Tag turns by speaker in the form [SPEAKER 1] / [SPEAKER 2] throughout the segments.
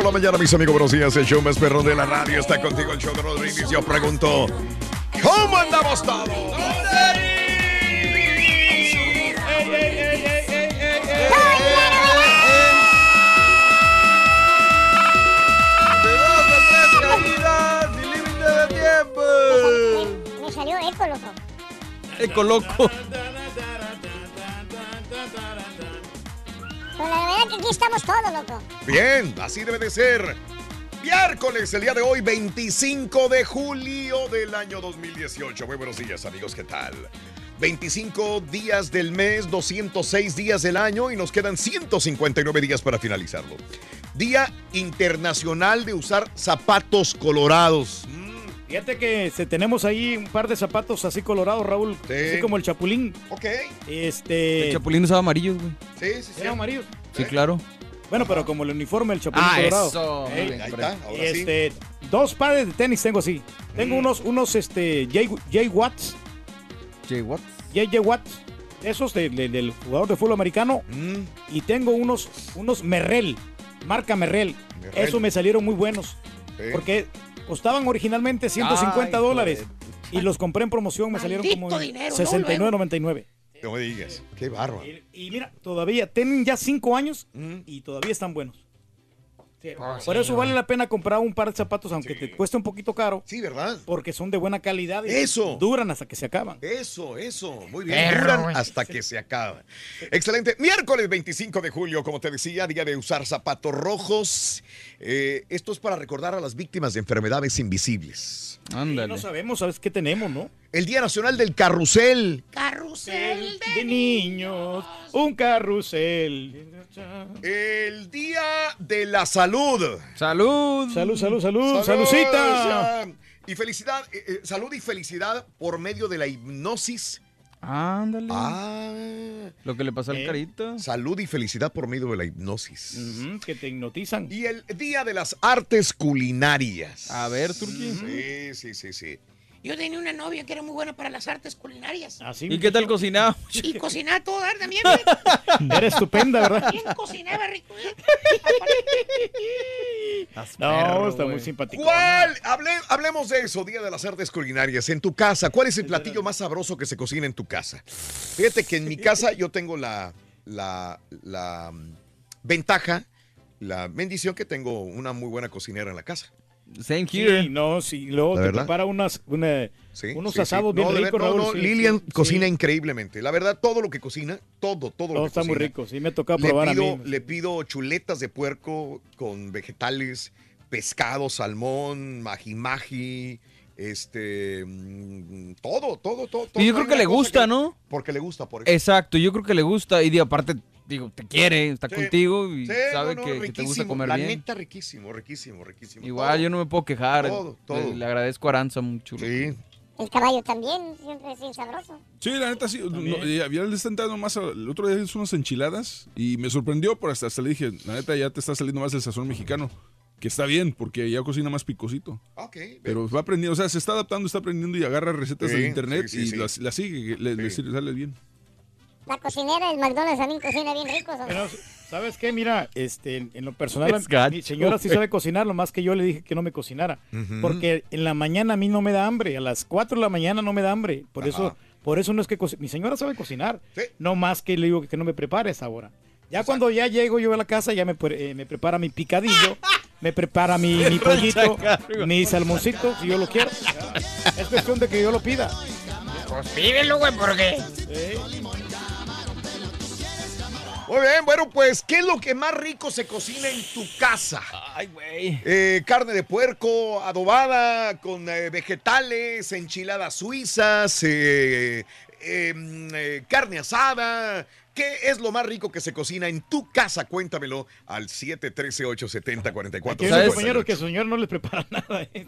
[SPEAKER 1] Por la mañana, mis amigos, buenos días. El show más perrón de la radio está contigo, el show de Rodríguez. Yo pregunto, ¿cómo andamos todos?
[SPEAKER 2] Me salió eco, loco.
[SPEAKER 3] Eco loco.
[SPEAKER 2] Pero la verdad que aquí estamos todos, loco.
[SPEAKER 1] Bien, así debe de ser. Miércoles, el día de hoy, 25 de julio del año 2018. Muy buenos días, amigos, ¿qué tal? 25 días del mes, 206 días del año y nos quedan 159 días para finalizarlo. Día Internacional de usar zapatos colorados.
[SPEAKER 4] Fíjate que se- tenemos ahí un par de zapatos así colorados, Raúl. Así como el chapulín.
[SPEAKER 1] Ok.
[SPEAKER 4] Este.
[SPEAKER 3] El chapulín usaba amarillos, güey.
[SPEAKER 1] Sí, sí, sí.
[SPEAKER 4] ¿Era amarillo?
[SPEAKER 3] Sí, claro.
[SPEAKER 4] Bueno, pero como el uniforme del chapulín
[SPEAKER 3] Ah,
[SPEAKER 4] colorado.
[SPEAKER 3] eso, bien,
[SPEAKER 1] Ahí está, ahora sí.
[SPEAKER 4] este, Dos pares de tenis tengo así. Tengo unos, unos este, J, J Watts.
[SPEAKER 3] J Watts.
[SPEAKER 4] JJ Watts. Esos de- de- del jugador de fútbol americano.
[SPEAKER 1] Mm.
[SPEAKER 4] Y tengo unos, unos Merrell. Marca Merrell.
[SPEAKER 1] Merrell.
[SPEAKER 4] Esos me salieron muy buenos.
[SPEAKER 1] Sí.
[SPEAKER 4] Porque costaban originalmente 150
[SPEAKER 3] Ay,
[SPEAKER 4] dólares. Y los compré en promoción, me salieron como
[SPEAKER 2] dinero, ¿no?
[SPEAKER 4] 69.99.
[SPEAKER 1] No me digas. Qué bárbaro.
[SPEAKER 4] Y, y mira, todavía tienen ya 5 años
[SPEAKER 1] Mm.
[SPEAKER 4] y todavía están buenos. Sí,
[SPEAKER 3] Pues
[SPEAKER 4] por eso vale la pena comprar un par de zapatos, aunque
[SPEAKER 1] Sí.
[SPEAKER 4] te cueste un poquito caro,
[SPEAKER 1] Sí, ¿verdad?
[SPEAKER 4] porque son de buena calidad y
[SPEAKER 1] Eso.
[SPEAKER 4] duran hasta que se acaban.
[SPEAKER 1] Eso, eso. Muy bien. Duran hasta que se acaba. Excelente. Miércoles 25 de julio, como te decía, día de usar zapatos rojos. Eh, esto es para recordar a las víctimas de enfermedades invisibles.
[SPEAKER 4] Y
[SPEAKER 3] Ándale.
[SPEAKER 4] no sabemos, ¿sabes qué tenemos, no?
[SPEAKER 1] El Día Nacional del Carrusel.
[SPEAKER 2] Carrusel de...
[SPEAKER 4] De niños, un carrusel.
[SPEAKER 1] El Día de la Salud.
[SPEAKER 3] Salud.
[SPEAKER 4] Salud, salud, salud,
[SPEAKER 1] Salud,
[SPEAKER 4] saludcita.
[SPEAKER 1] Y felicidad, eh, eh, salud y felicidad por medio de la hipnosis.
[SPEAKER 3] Ándale.
[SPEAKER 1] Ah,
[SPEAKER 3] Lo que le pasó al
[SPEAKER 4] Eh.
[SPEAKER 3] carita.
[SPEAKER 1] salud y felicidad por medio de la hipnosis.
[SPEAKER 4] Que te hipnotizan.
[SPEAKER 1] Y el Día de las Artes Culinarias.
[SPEAKER 3] A ver, Turquí.
[SPEAKER 1] Sí, sí, sí, sí.
[SPEAKER 2] Yo tenía una novia que era muy buena para las artes culinarias.
[SPEAKER 4] Así,
[SPEAKER 3] ¿Y qué tal cocinaba?
[SPEAKER 2] Y cocinaba todo dar también, güey.
[SPEAKER 4] Era estupenda, ¿verdad?
[SPEAKER 2] Bien cocinaba rico. ¿eh?
[SPEAKER 4] No, está muy simpático.
[SPEAKER 1] ¿Cuál? Hable- hablemos de eso, Día de las Artes Culinarias. En tu casa, ¿cuál es el platillo más sabroso que se cocina en tu casa? Fíjate que en mi casa yo tengo la, la, la mm, ventaja, la bendición que tengo una muy buena cocinera en la casa.
[SPEAKER 3] Same
[SPEAKER 4] Sí,
[SPEAKER 3] here.
[SPEAKER 4] no, sí, luego
[SPEAKER 1] ¿La
[SPEAKER 4] te
[SPEAKER 1] verdad?
[SPEAKER 4] prepara unas, una-
[SPEAKER 1] Sí,
[SPEAKER 4] unos
[SPEAKER 1] sí, sí.
[SPEAKER 4] asados bien
[SPEAKER 1] No, de
[SPEAKER 4] ricos,
[SPEAKER 1] no,
[SPEAKER 4] sí,
[SPEAKER 1] Lilian
[SPEAKER 4] sí,
[SPEAKER 1] cocina
[SPEAKER 4] sí.
[SPEAKER 1] increíblemente. La verdad, todo lo que cocina, todo, todo lo
[SPEAKER 4] Todo
[SPEAKER 1] que
[SPEAKER 4] está muy rico, sí, me toca
[SPEAKER 1] Le
[SPEAKER 4] probar
[SPEAKER 1] pido,
[SPEAKER 4] a mí.
[SPEAKER 1] le pido chuletas de puerco con vegetales, pescado, salmón, maji maji, este, mm, todo, todo, todo.
[SPEAKER 3] Y yo
[SPEAKER 1] todo.
[SPEAKER 3] creo que le gusta, ¿no?
[SPEAKER 1] Porque le gusta, por ejemplo.
[SPEAKER 3] Exacto, yo creo que le gusta. Y digo, aparte, digo, te quiere, está
[SPEAKER 1] Sí.
[SPEAKER 3] contigo y
[SPEAKER 1] Sí,
[SPEAKER 3] sabe
[SPEAKER 1] no, no,
[SPEAKER 3] que, que te gusta comer
[SPEAKER 1] la
[SPEAKER 3] bien.
[SPEAKER 1] neta, riquísimo, riquísimo, riquísimo.
[SPEAKER 3] Igual,
[SPEAKER 1] Todo.
[SPEAKER 3] yo no me puedo quejar.
[SPEAKER 1] Todo, todo.
[SPEAKER 3] Le, le agradezco a Aranza mucho.
[SPEAKER 1] Sí.
[SPEAKER 5] El caballo también, siempre es bien sabroso.
[SPEAKER 6] Sí, la neta sí. No, y había le está entrando más. a- El otro día hizo unas enchiladas y me sorprendió, pero hasta, hasta le dije, la neta ya te está saliendo más el sazón mexicano. Que está bien, porque ya cocina más picosito.
[SPEAKER 1] Ok.
[SPEAKER 6] Pero va aprendiendo, o sea, se está adaptando, está aprendiendo y agarra recetas
[SPEAKER 1] Sí,
[SPEAKER 6] de internet
[SPEAKER 1] sí, sí,
[SPEAKER 6] y
[SPEAKER 1] sí.
[SPEAKER 6] las- las sigue, le, le sale bien.
[SPEAKER 5] La cocinera del McDonald's también cocina bien rico. ¿sabes?
[SPEAKER 4] Pero, ¿sabes qué? Mira, este, en, en lo personal, mi señora sí sabe cocinar, lo más que yo le dije que no me cocinara. Porque en la mañana a mí no me da hambre, a las 4 de la mañana no me da hambre. Por
[SPEAKER 1] Ajá.
[SPEAKER 4] eso por eso no es que mi señora sabe cocinar.
[SPEAKER 1] Sí.
[SPEAKER 4] No más que le digo que no me prepare a esa hora. Ya cuando ya llego yo a la casa, ya me, eh, me prepara mi picadillo, me prepara mi, mi pollito, mi salmoncito, si yo lo quiero. Es cuestión de que yo lo pida.
[SPEAKER 2] Pues pídelo, güey, porque.
[SPEAKER 1] Muy bien, bueno, pues, ¿qué es lo que más rico se cocina en tu casa?
[SPEAKER 3] Ay, güey.
[SPEAKER 1] Eh, carne de puerco adobada con eh, vegetales, enchiladas suizas, eh, eh, mm, eh, carne asada. ¿Qué es lo más rico que se cocina en tu casa? Cuéntamelo al 713-870-44.
[SPEAKER 4] Aquí hay unos compañeros que su señor no les prepara nada. ¿eh?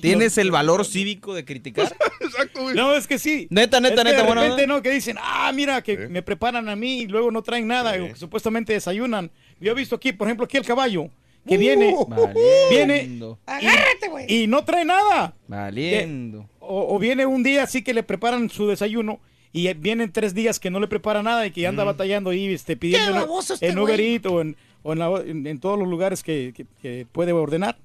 [SPEAKER 3] ¿Tienes el valor cívico de criticar?
[SPEAKER 6] Exacto, güey.
[SPEAKER 4] No, es que sí.
[SPEAKER 3] Neta, neta,
[SPEAKER 4] Es que
[SPEAKER 3] neta,
[SPEAKER 4] De repente
[SPEAKER 3] onda.
[SPEAKER 4] no, que dicen, ah, mira, que me preparan a mí y luego no traen nada, o que supuestamente desayunan. Yo he visto aquí, por ejemplo, aquí el caballo, que viene, viene
[SPEAKER 3] Valiendo.
[SPEAKER 2] Agárrate, güey.
[SPEAKER 4] y no trae nada.
[SPEAKER 3] Valiendo.
[SPEAKER 4] O, o viene un día así que le preparan su desayuno y vienen tres días que no le prepara nada y que anda batallando ahí este, pidiendo
[SPEAKER 2] este
[SPEAKER 4] en. Uber Eats o, en, o en, la- en- en todos los lugares que, que- que puede ordenar.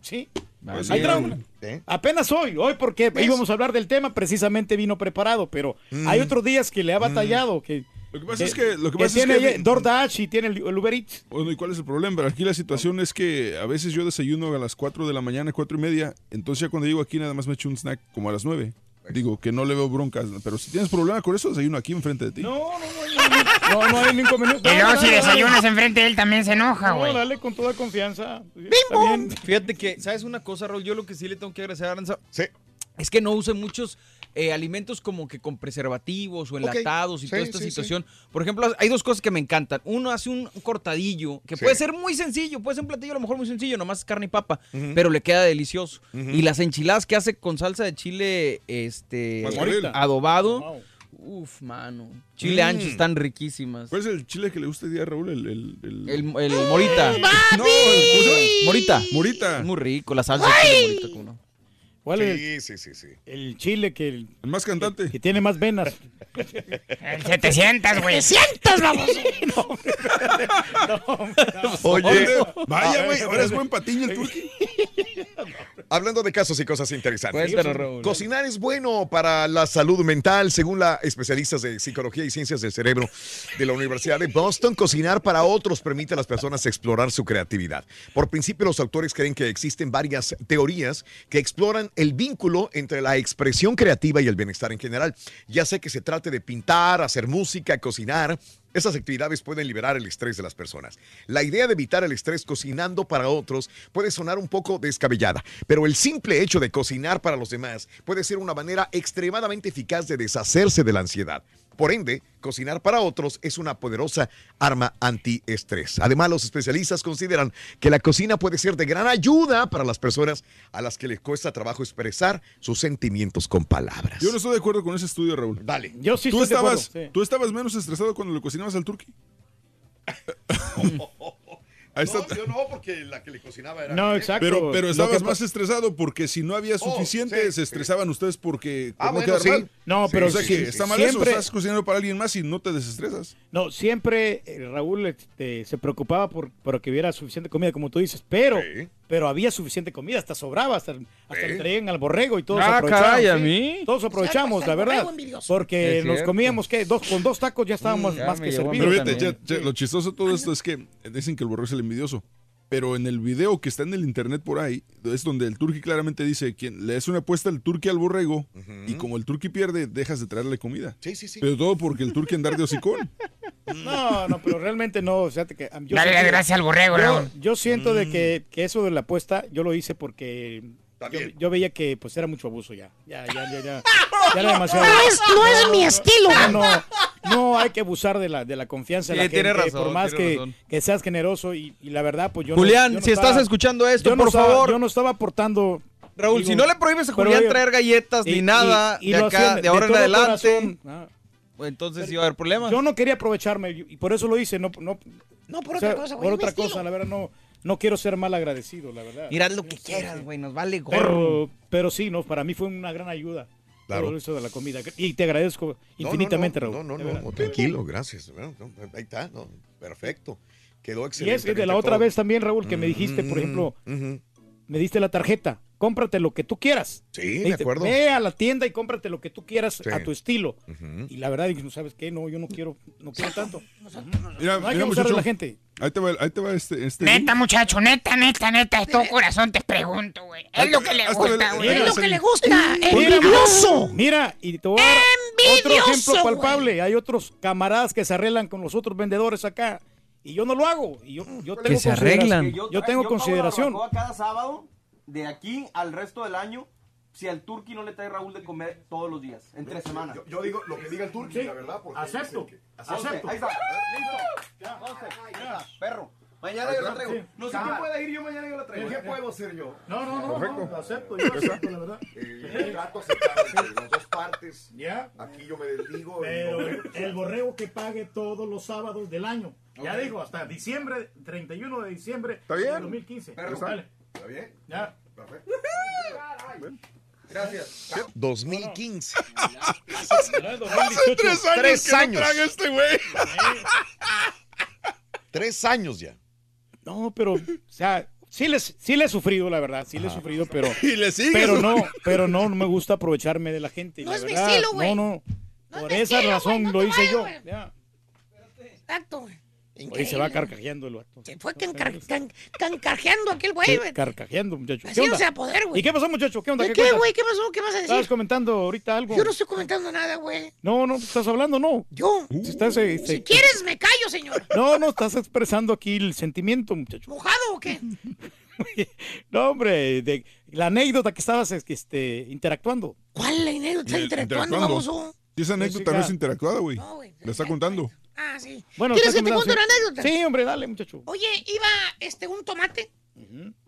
[SPEAKER 4] Sí.
[SPEAKER 6] Pues
[SPEAKER 4] Hay trauma.
[SPEAKER 1] ¿Eh?
[SPEAKER 4] Apenas hoy, hoy porque íbamos a hablar del tema, precisamente vino preparado, pero hay otros días que le ha batallado, que,
[SPEAKER 6] Lo que pasa es que- lo que pasa es
[SPEAKER 4] tiene
[SPEAKER 6] que-
[SPEAKER 4] DoorDash y tiene el, el Uber Eats.
[SPEAKER 6] Bueno, ¿y cuál es el problema? Pero aquí la situación es que a veces yo desayuno a las 4 de la mañana, 4 y media. Entonces ya cuando llego aquí nada más me echo un snack como a las 9. Digo que no le veo broncas. Pero si tienes problema con eso, desayuno aquí enfrente de ti.
[SPEAKER 4] No, no, no, no, no hay ningún inconveniente.
[SPEAKER 2] Y
[SPEAKER 4] No,
[SPEAKER 2] luego
[SPEAKER 4] no,
[SPEAKER 2] si
[SPEAKER 4] no,
[SPEAKER 2] desayunas enfrente de él también se enoja,
[SPEAKER 4] No,
[SPEAKER 2] güey.
[SPEAKER 4] dale con toda confianza.
[SPEAKER 3] Fíjate que, ¿sabes una cosa, Raúl? Yo lo que sí le tengo que agradecer a Aranza
[SPEAKER 1] Sí.
[SPEAKER 3] Es que no use muchos eh, alimentos como que con preservativos o enlatados y
[SPEAKER 1] Sí,
[SPEAKER 3] toda esta
[SPEAKER 1] sí, sí.
[SPEAKER 3] situación. Por ejemplo, hay dos cosas que me encantan. Uno hace un cortadillo, que
[SPEAKER 1] Sí.
[SPEAKER 3] puede ser muy sencillo, puede ser un platillo a lo mejor muy sencillo, nomás carne y papa, pero le queda delicioso. Y las enchiladas que hace con salsa de chile este adobado.
[SPEAKER 4] Wow.
[SPEAKER 3] Uf, mano. Chile
[SPEAKER 1] Mm.
[SPEAKER 3] ancho están riquísimas.
[SPEAKER 6] ¿Cuál es el chile que le gusta a día, Raúl? El, el, el...
[SPEAKER 3] El, el morita.
[SPEAKER 6] No, el- ¿cómo se llama?
[SPEAKER 3] Morita.
[SPEAKER 6] Morita.
[SPEAKER 3] Es muy rico, la salsa de chile morita. ¿cómo no?
[SPEAKER 4] ¿Cuál es
[SPEAKER 1] Sí, sí, sí, sí.
[SPEAKER 4] el chile que,
[SPEAKER 6] El más cantante.
[SPEAKER 4] que tiene más venas?
[SPEAKER 2] El 700, güey. ¡700, baboso!
[SPEAKER 1] Oye,
[SPEAKER 6] Vaya, güey, ahora es buen patiño el turqui.
[SPEAKER 1] hablando de casos y cosas interesantes.
[SPEAKER 3] Cuéntanos.
[SPEAKER 1] Cocinar es bueno para la salud mental, según la especialistas de psicología y ciencias del cerebro de la Universidad de Boston. Cocinar para otros permite a las personas explorar su creatividad. Por principio, los autores creen que existen varias teorías que exploran el vínculo entre la expresión creativa y el bienestar en general. Ya sea que se trate de pintar, hacer música, cocinar. Esas actividades pueden liberar el estrés de las personas. La idea de evitar el estrés cocinando para otros puede sonar un poco descabellada, pero el simple hecho de cocinar para los demás puede ser una manera extremadamente eficaz de deshacerse de la ansiedad. Por ende, cocinar para otros es una poderosa arma antiestrés. Además, los especialistas consideran que la cocina puede ser de gran ayuda para las personas a las que les cuesta trabajo expresar sus sentimientos con palabras.
[SPEAKER 6] Yo no estoy de acuerdo con ese estudio, Raúl.
[SPEAKER 1] Dale.
[SPEAKER 4] Yo sí
[SPEAKER 6] ¿Tú
[SPEAKER 4] estoy de acuerdo.
[SPEAKER 6] estabas,
[SPEAKER 4] sí.
[SPEAKER 6] ¿Tú estabas menos estresado cuando le cocinabas al turqui? Ahí está.
[SPEAKER 1] No, yo no, porque la que le cocinaba era.
[SPEAKER 4] No, exacto.
[SPEAKER 6] Pero, pero
[SPEAKER 4] Lo
[SPEAKER 6] estabas
[SPEAKER 4] que
[SPEAKER 6] más estresado porque si no había
[SPEAKER 1] Oh,
[SPEAKER 6] suficiente,
[SPEAKER 1] sí,
[SPEAKER 6] se
[SPEAKER 1] sí.
[SPEAKER 6] estresaban ustedes porque
[SPEAKER 1] Ah,
[SPEAKER 6] no
[SPEAKER 1] bueno, sí.
[SPEAKER 6] mal.
[SPEAKER 4] No, pero
[SPEAKER 6] o sea
[SPEAKER 4] sí,
[SPEAKER 6] que
[SPEAKER 4] sí,
[SPEAKER 6] está
[SPEAKER 4] sí.
[SPEAKER 6] mal eso,
[SPEAKER 4] Siempre-
[SPEAKER 6] estás cocinando para alguien más y no te desestresas.
[SPEAKER 4] No, siempre eh, Raúl este, se preocupaba por, por que hubiera suficiente comida, como tú dices, pero,
[SPEAKER 1] Sí.
[SPEAKER 4] Pero había suficiente comida, hasta sobraba, hasta, hasta le traían al borrego y todos
[SPEAKER 3] Ah,
[SPEAKER 4] aprovechamos.
[SPEAKER 3] caray, ¿a mí?
[SPEAKER 4] Todos aprovechamos,
[SPEAKER 2] hasta
[SPEAKER 4] la verdad. Porque nos comíamos, ¿qué? Dos, con dos tacos ya estábamos
[SPEAKER 3] Mm, ya
[SPEAKER 4] más que
[SPEAKER 6] Pero
[SPEAKER 4] servidos.
[SPEAKER 6] ya- ya, lo chistoso de todo esto es que dicen que el borrego es el envidioso. Pero en el video que está en el internet por ahí, es donde el turqui claramente dice que le es una apuesta el turqui al borrego y como el turqui pierde, dejas de traerle comida.
[SPEAKER 1] Sí, sí, sí.
[SPEAKER 6] Pero todo porque el turqui andar de hocicón.
[SPEAKER 4] No, no, pero realmente no. Fíjate que, yo
[SPEAKER 2] Dale
[SPEAKER 4] siento-
[SPEAKER 2] las gracias al borrego,
[SPEAKER 4] yo,
[SPEAKER 2] Raúl.
[SPEAKER 4] yo siento
[SPEAKER 1] Mm.
[SPEAKER 4] de que, que eso de la apuesta, yo lo hice porque yo, yo veía que pues era mucho abuso ya. Ya, ya, ya, ya. Ya era demasiado.
[SPEAKER 2] No es- no es mi estilo.
[SPEAKER 4] No, no, no hay que abusar de la, de la confianza de
[SPEAKER 3] Sí,
[SPEAKER 4] la
[SPEAKER 3] tiene
[SPEAKER 4] gente,
[SPEAKER 3] razón,
[SPEAKER 4] por más
[SPEAKER 3] tiene
[SPEAKER 4] que,
[SPEAKER 3] razón.
[SPEAKER 4] que seas generoso y, y la verdad, pues yo no-
[SPEAKER 3] Julián,
[SPEAKER 4] yo no
[SPEAKER 3] si estás escuchando esto,
[SPEAKER 4] yo no
[SPEAKER 3] por
[SPEAKER 4] estaba-
[SPEAKER 3] favor.
[SPEAKER 4] Yo no estaba aportando.
[SPEAKER 3] Raúl, si no le prohíbes a Julián
[SPEAKER 4] oye,
[SPEAKER 3] traer galletas
[SPEAKER 4] y-
[SPEAKER 3] ni nada
[SPEAKER 4] y- y
[SPEAKER 3] de
[SPEAKER 4] lo
[SPEAKER 3] acá,
[SPEAKER 4] hacían
[SPEAKER 3] de ahora en adelante,
[SPEAKER 4] corazón. Ah.
[SPEAKER 3] Entonces va a haber problemas.
[SPEAKER 4] Yo no quería aprovecharme y por eso lo hice, no, no,
[SPEAKER 2] No, por
[SPEAKER 4] o sea,
[SPEAKER 2] otra cosa, güey.
[SPEAKER 4] por otra
[SPEAKER 2] estilo.
[SPEAKER 4] cosa, la verdad no, no quiero ser mal agradecido, la verdad.
[SPEAKER 3] Mira lo que quieras, güey, nos vale gorro.
[SPEAKER 4] Pero, pero sí, no, para mí fue una gran ayuda.
[SPEAKER 1] Claro.
[SPEAKER 4] Todo eso de la comida. Y te agradezco
[SPEAKER 1] No, no,
[SPEAKER 4] infinitamente,
[SPEAKER 1] no,
[SPEAKER 4] Raúl.
[SPEAKER 1] No, no, no, tranquilo, gracias. Bueno, ahí está, no, perfecto. Quedó
[SPEAKER 4] Y
[SPEAKER 1] excelente.
[SPEAKER 4] es que de la otra vez también, Raúl, que me dijiste,
[SPEAKER 1] Mm,
[SPEAKER 4] por ejemplo, me diste la tarjeta. Cómprate lo que tú quieras.
[SPEAKER 1] Sí, de acuerdo.
[SPEAKER 4] Ve a la tienda y cómprate lo que tú quieras
[SPEAKER 1] Sí.
[SPEAKER 4] a tu estilo. Y la verdad, no sabes qué, no, yo no quiero, no quiero tanto.
[SPEAKER 6] Mira,
[SPEAKER 4] No hay
[SPEAKER 6] mira,
[SPEAKER 4] que de
[SPEAKER 6] muchacho,
[SPEAKER 4] la gente.
[SPEAKER 6] Ahí te va, ahí te va este. este
[SPEAKER 2] Neta, muchacho, neta, neta, neta, de todo corazón te pregunto, güey. Es lo que le gusta, güey. Es lo que le gusta.
[SPEAKER 4] Mira,
[SPEAKER 2] ¡Envidioso!
[SPEAKER 4] Mira, y te voy a dar otro ejemplo palpable. Hay otros camaradas que se arreglan con los otros vendedores acá. Y yo no lo hago. Y yo, yo tengo
[SPEAKER 3] se
[SPEAKER 4] consideración.
[SPEAKER 3] arreglan.
[SPEAKER 4] Yo, tengo consideración.
[SPEAKER 7] cada sábado, de aquí al resto del año, si al turqui no le trae Raúl de comer todos los días, entre semana.
[SPEAKER 1] Yo, digo lo que diga el turqui, la verdad. Porque
[SPEAKER 4] acepto,
[SPEAKER 7] acepto. Ahí está. Listo. Está, Perro. Mañana yo la traigo. No sé quién puede ir, yo mañana yo la traigo.
[SPEAKER 1] ¿Qué puedo hacer yo?
[SPEAKER 4] No, no, no.
[SPEAKER 1] Perfecto.
[SPEAKER 4] no, acepto, yo acepto, la verdad.
[SPEAKER 1] Eh, trato aceptable de las dos partes.
[SPEAKER 4] Ya.
[SPEAKER 1] Aquí yo me desdigo.
[SPEAKER 4] Pero el borrego que pague todos los sábados del año. Ya
[SPEAKER 1] Ok.
[SPEAKER 4] digo, hasta diciembre, 31 de diciembre
[SPEAKER 1] ¿Está bien?
[SPEAKER 4] de 2015.
[SPEAKER 1] Perro.
[SPEAKER 4] Dale.
[SPEAKER 1] ¿Está bien?
[SPEAKER 4] Ya.
[SPEAKER 7] Gracias.
[SPEAKER 1] 2015.
[SPEAKER 6] Hace tres años
[SPEAKER 1] Tres
[SPEAKER 6] que no
[SPEAKER 1] años.
[SPEAKER 6] traga este güey.
[SPEAKER 1] Tres años ya.
[SPEAKER 4] No, pero, o sea, sí les, sí le he sufrido, la verdad, sí le he sufrido, pero,
[SPEAKER 6] Y le sigues.
[SPEAKER 4] pero no, pero no, no me gusta aprovecharme de la gente.
[SPEAKER 2] No
[SPEAKER 4] la
[SPEAKER 2] es mi
[SPEAKER 4] verdad.
[SPEAKER 2] estilo, güey.
[SPEAKER 4] No, no,
[SPEAKER 2] No
[SPEAKER 4] por
[SPEAKER 2] es mi
[SPEAKER 4] esa
[SPEAKER 2] estilo,
[SPEAKER 4] razón
[SPEAKER 2] no
[SPEAKER 4] lo hice
[SPEAKER 2] vayas,
[SPEAKER 4] yo.
[SPEAKER 2] Exacto, güey.
[SPEAKER 4] Oye, se va carcajeando el vato.
[SPEAKER 2] Se fue cancarjeando aquel güey, güey.
[SPEAKER 4] Carcajeando, muchacho.
[SPEAKER 2] Así no se va a poder, güey.
[SPEAKER 4] ¿Y qué pasó, muchacho? ¿Qué onda?
[SPEAKER 2] ¿De
[SPEAKER 4] ¿Qué
[SPEAKER 2] güey? ¿Qué pasó? ¿Qué vas a
[SPEAKER 4] Estabas
[SPEAKER 2] decir?
[SPEAKER 4] comentando ahorita algo.
[SPEAKER 2] Yo no estoy comentando nada, güey.
[SPEAKER 4] No, no, estás hablando, no.
[SPEAKER 2] Yo.
[SPEAKER 4] Estás, eh,
[SPEAKER 2] Si
[SPEAKER 4] este,
[SPEAKER 2] quieres, me callo, señor.
[SPEAKER 4] No, no, estás expresando aquí el sentimiento, muchacho.
[SPEAKER 2] ¿Mojado o qué?
[SPEAKER 4] No, hombre, de la anécdota que estabas este, interactuando.
[SPEAKER 2] ¿Cuál anécdota está
[SPEAKER 6] Eh,
[SPEAKER 2] interactuando, baboso?
[SPEAKER 6] Si esa anécdota no es interactuada, güey. La está contando.
[SPEAKER 2] Ah, sí.
[SPEAKER 4] Bueno,
[SPEAKER 2] ¿Quieres que te cuente una
[SPEAKER 4] sí.
[SPEAKER 2] anécdota?
[SPEAKER 4] Sí, hombre, dale, muchacho.
[SPEAKER 2] Oye, iba este un tomate.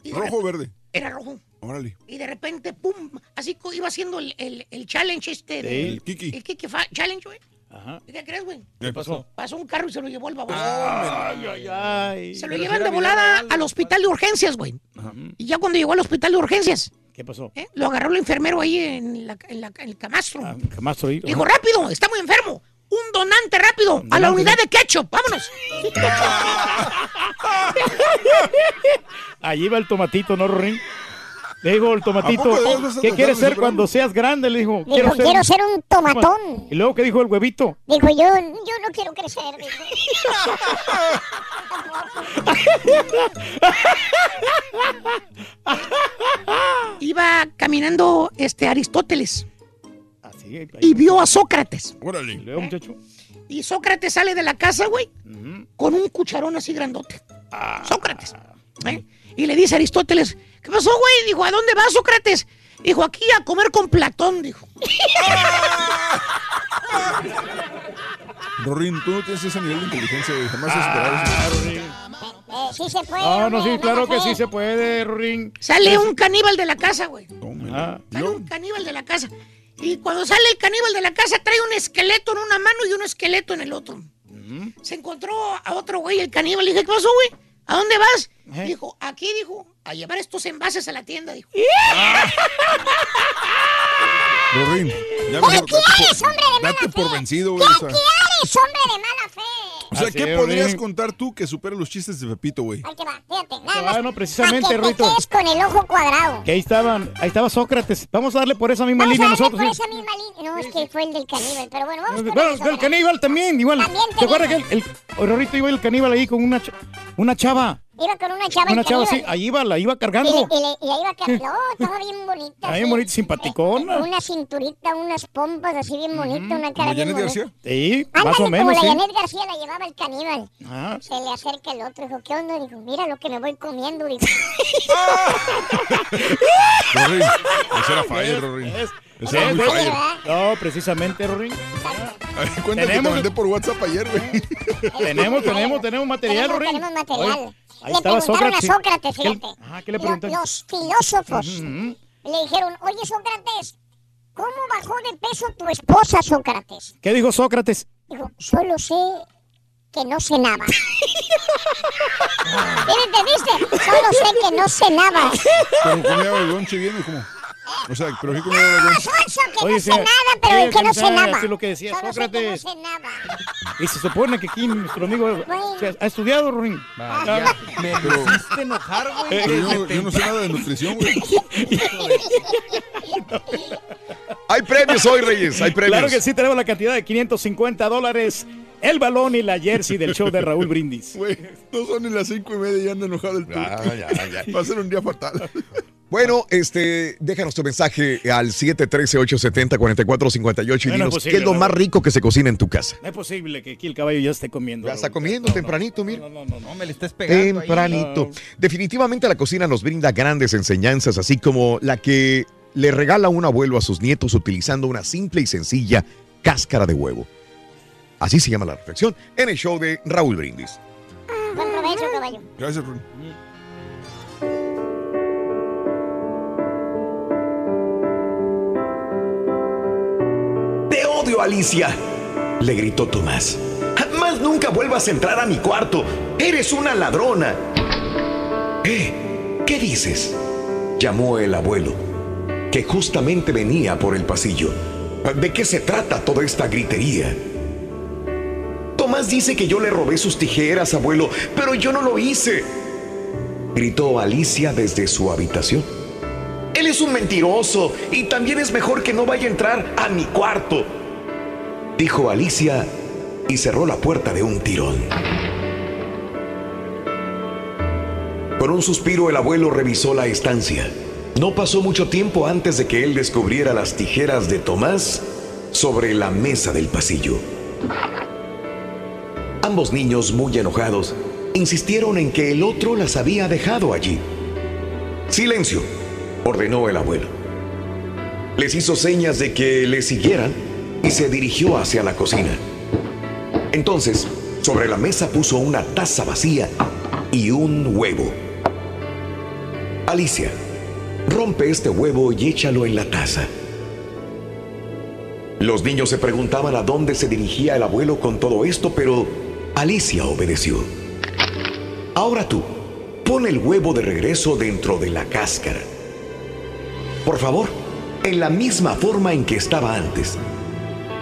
[SPEAKER 2] y de
[SPEAKER 6] ¿Rojo o verde?
[SPEAKER 2] Era rojo.
[SPEAKER 6] Órale.
[SPEAKER 2] Y de repente, pum, así iba haciendo el, el, el challenge este
[SPEAKER 6] Sí,
[SPEAKER 2] de...
[SPEAKER 6] el Kiki.
[SPEAKER 2] El Kiki fa- Challenge, güey.
[SPEAKER 4] Ajá.
[SPEAKER 2] ¿Y qué crees, güey?
[SPEAKER 6] ¿Qué pasó?
[SPEAKER 2] Pasó un carro y se lo llevó el baboso.
[SPEAKER 4] Ay, ay, ay.
[SPEAKER 2] Se lo
[SPEAKER 4] Pero
[SPEAKER 2] llevan de volada
[SPEAKER 4] viral,
[SPEAKER 2] al hospital de urgencias, güey. Y ya cuando llegó al hospital de urgencias,
[SPEAKER 4] ¿Qué pasó?
[SPEAKER 2] ¿eh? lo agarró el enfermero ahí en, la, en, la- en el camastro.
[SPEAKER 4] Camastro ahí.
[SPEAKER 2] Dijo, rápido, está muy enfermo. Un donante rápido a la unidad de ketchup. Vámonos.
[SPEAKER 4] Allí va el tomatito, ¿no, Rorín? Le dijo el
[SPEAKER 6] ¿A poco
[SPEAKER 4] tomatito, ¿qué quieres ser cuando seas grande? Le dijo,
[SPEAKER 5] Dijo, quiero ser un tomatón.
[SPEAKER 4] Y luego, ¿qué dijo el huevito?
[SPEAKER 5] Dijo, yo, yo no quiero crecer.
[SPEAKER 2] Iba caminando este Aristóteles Y vio a Sócrates.
[SPEAKER 6] Órale.
[SPEAKER 4] Luego, muchacho.
[SPEAKER 2] Y Sócrates sale de la casa, güey, con un cucharón así grandote. Sócrates. ¿eh? Y le dice a Aristóteles, ¿qué pasó, güey? Dijo, ¿a dónde vas, Sócrates? Dijo, aquí a comer con Platón, dijo.
[SPEAKER 6] Rorín, tú no tienes ese nivel de inteligencia, güey. Jamás has superado eso.
[SPEAKER 5] Eh, sí se puede.
[SPEAKER 4] No, no, sí, claro que sí se puede, Rorín.
[SPEAKER 2] Sale un caníbal de la casa, güey.
[SPEAKER 4] Ah,
[SPEAKER 2] Sale un caníbal de la casa. Y cuando sale el caníbal de la casa, trae un esqueleto en una mano y un esqueleto en el otro. Se encontró a otro güey, el caníbal. Le dije, ¿qué pasó, güey? ¿A dónde vas?
[SPEAKER 4] ¿Eh?
[SPEAKER 2] Dijo, aquí, dijo, a llevar estos envases a la tienda, dijo.
[SPEAKER 6] Rorín, ya
[SPEAKER 5] ¿Qué quieres, hombre de mala
[SPEAKER 6] date por
[SPEAKER 5] fe?
[SPEAKER 6] vencido,
[SPEAKER 5] ¿Qué
[SPEAKER 6] güey. O sea,
[SPEAKER 5] quieres, hombre de mala fe?
[SPEAKER 6] O sea,
[SPEAKER 4] Así
[SPEAKER 6] ¿qué
[SPEAKER 4] es,
[SPEAKER 6] podrías
[SPEAKER 4] Rorín.
[SPEAKER 6] contar tú que supere los chistes de Pepito, güey?
[SPEAKER 5] Ahí te va, fíjate, nada
[SPEAKER 4] Ah, no, precisamente,
[SPEAKER 5] que te
[SPEAKER 4] Ruito.
[SPEAKER 5] quedes con el ojo cuadrado.
[SPEAKER 4] Que ahí estaban, ahí estaba Sócrates. Vamos a darle por esa misma
[SPEAKER 5] Vamos a
[SPEAKER 4] línea
[SPEAKER 5] darle
[SPEAKER 4] nosotros.
[SPEAKER 5] por
[SPEAKER 4] ¿sí?
[SPEAKER 5] esa misma línea. No, es que fue el del caníbal, pero bueno, vamos con
[SPEAKER 4] Bueno,
[SPEAKER 5] hombre.
[SPEAKER 4] caníbal también, igual.
[SPEAKER 5] También
[SPEAKER 4] ¿Te acuerdas que el, el Rorrito iba el caníbal ahí con una, ch- Una chava.
[SPEAKER 5] Iba con una chava
[SPEAKER 4] Una chava, sí, ahí iba, la iba
[SPEAKER 5] Y,
[SPEAKER 4] cargando.
[SPEAKER 5] y, y ahí iba cargando. No, estaba bien bonita.
[SPEAKER 4] Ahí
[SPEAKER 5] así.
[SPEAKER 4] bonita, simpaticona.
[SPEAKER 5] Una cinturita, unas pompas así bien bonita, una cara bien bonita.
[SPEAKER 4] Sí,
[SPEAKER 5] Ándale,
[SPEAKER 4] más o menos,
[SPEAKER 5] como
[SPEAKER 4] sí.
[SPEAKER 5] la Janet García la llevaba el caníbal.
[SPEAKER 4] Ah.
[SPEAKER 5] Se le acerca el otro, dijo, ¿qué onda? Dijo, mira lo que me voy comiendo. Dijo,
[SPEAKER 6] Rorín, ese era fire, Rorín. Muy fire.
[SPEAKER 4] No, precisamente, Rorín.
[SPEAKER 6] Cuenta que te
[SPEAKER 4] Tenemos-
[SPEAKER 6] mandé por WhatsApp ayer, güey.
[SPEAKER 4] Tenemos, tenemos, tenemos material, Rorín.
[SPEAKER 5] tenemos material.
[SPEAKER 4] Oye, ahí
[SPEAKER 5] le
[SPEAKER 4] estaba
[SPEAKER 5] preguntaron
[SPEAKER 4] Sócrates.
[SPEAKER 5] a Sócrates,
[SPEAKER 4] ¿Qué-
[SPEAKER 5] fíjate.
[SPEAKER 4] Ah, ¿qué le preguntaron?
[SPEAKER 5] Los filósofos
[SPEAKER 4] Ujú.
[SPEAKER 5] le dijeron, oye Sócrates, ¿cómo bajó de peso tu esposa, Sócrates?
[SPEAKER 4] ¿Qué dijo Sócrates?
[SPEAKER 5] Dijo, solo sé que no cenaba. ¿Sí me entendiste? Solo sé que no cenaba.
[SPEAKER 6] Pero comía el lonche bien, ¿o ¿cómo? O sea, pero el lonche.
[SPEAKER 5] Sonso, que
[SPEAKER 4] Oye,
[SPEAKER 5] no
[SPEAKER 4] sí,
[SPEAKER 5] cenaba, pero el que no cenaba.
[SPEAKER 4] así es lo que decía
[SPEAKER 5] Solo sé que no
[SPEAKER 4] Sócrates. Y se supone que aquí nuestro amigo o sea, ha estudiado, Rorín.
[SPEAKER 8] Vaya, me
[SPEAKER 6] Pero-
[SPEAKER 8] hiciste enojar, güey.
[SPEAKER 6] Pero yo, no sé nada de nutrición, güey.
[SPEAKER 9] Hay premios hoy, Reyes. Hay premios.
[SPEAKER 4] Claro que sí, tenemos la cantidad de 550 dólares, el balón y la jersey del show de Raúl Brindis.
[SPEAKER 6] Güey, no son ni las cinco y media y anda enojado el
[SPEAKER 9] Ya,
[SPEAKER 6] turco.
[SPEAKER 9] ya, ya.
[SPEAKER 6] Va a ser un día fatal.
[SPEAKER 9] Bueno, este, déjanos tu mensaje al 713-870-4458 y
[SPEAKER 4] Bueno,
[SPEAKER 9] dinos
[SPEAKER 4] posible,
[SPEAKER 9] qué es lo
[SPEAKER 4] ¿no?
[SPEAKER 9] más rico que se cocina en tu casa.
[SPEAKER 4] No es posible que aquí el caballo ya esté comiendo.
[SPEAKER 9] Ya está comiendo
[SPEAKER 4] No, no,
[SPEAKER 9] tempranito, mira.
[SPEAKER 4] No, no, no, no.
[SPEAKER 8] No me le estés pegando ahí.
[SPEAKER 9] Tempranito. Definitivamente la cocina nos brinda grandes enseñanzas, así como la que le regala un abuelo a sus nietos utilizando una simple y sencilla cáscara de huevo. Así se llama la reflexión en el show de Raúl Brindis.
[SPEAKER 5] Buen provecho, caballo.
[SPEAKER 6] Gracias.
[SPEAKER 1] Alicia, le gritó Tomás. Más nunca vuelvas a entrar a mi cuarto. Eres una ladrona. ¿Eh? ¿Qué dices? Llamó el abuelo, que justamente venía por el pasillo. ¿De qué se trata toda esta gritería? Tomás dice que yo le robé sus tijeras, abuelo, pero yo no lo hice. Gritó Alicia desde su habitación. Él es un mentiroso y también es mejor que no vaya a entrar a mi cuarto, dijo Alicia y cerró la puerta de un tirón. Con un suspiro el abuelo revisó la estancia. No pasó mucho tiempo antes de que él descubriera las tijeras de Tomás sobre la mesa del pasillo. Ambos niños, muy enojados, insistieron en que el otro las había dejado allí. Silencio, ordenó el abuelo. Les hizo señas de que le siguieran y se dirigió hacia la cocina. Entonces, sobre la mesa puso una taza vacía y un huevo. Alicia, rompe este huevo y échalo en la taza. Los niños se preguntaban a dónde se dirigía el abuelo con todo esto, pero Alicia obedeció. Ahora tú, pon el huevo de regreso dentro de la cáscara. Por favor, en la misma forma en que estaba antes,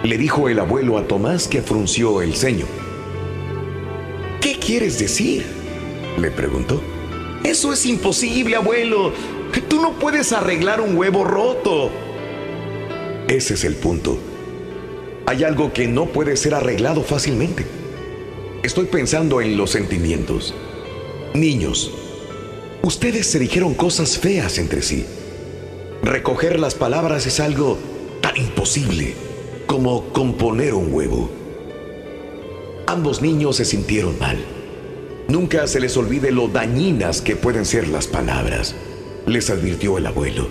[SPEAKER 1] le dijo el abuelo a Tomás que frunció el ceño. ¿Qué quieres decir? le preguntó. Eso es imposible, abuelo. Tú no puedes arreglar un huevo roto. Ese es el punto. Hay algo que no puede ser arreglado fácilmente. Estoy pensando en los sentimientos. Niños, ustedes se dijeron cosas feas entre sí. Recoger las palabras es algo tan imposible como componer un huevo. Ambos niños se sintieron mal. Nunca se les olvide lo dañinas que pueden ser las palabras, les advirtió el abuelo.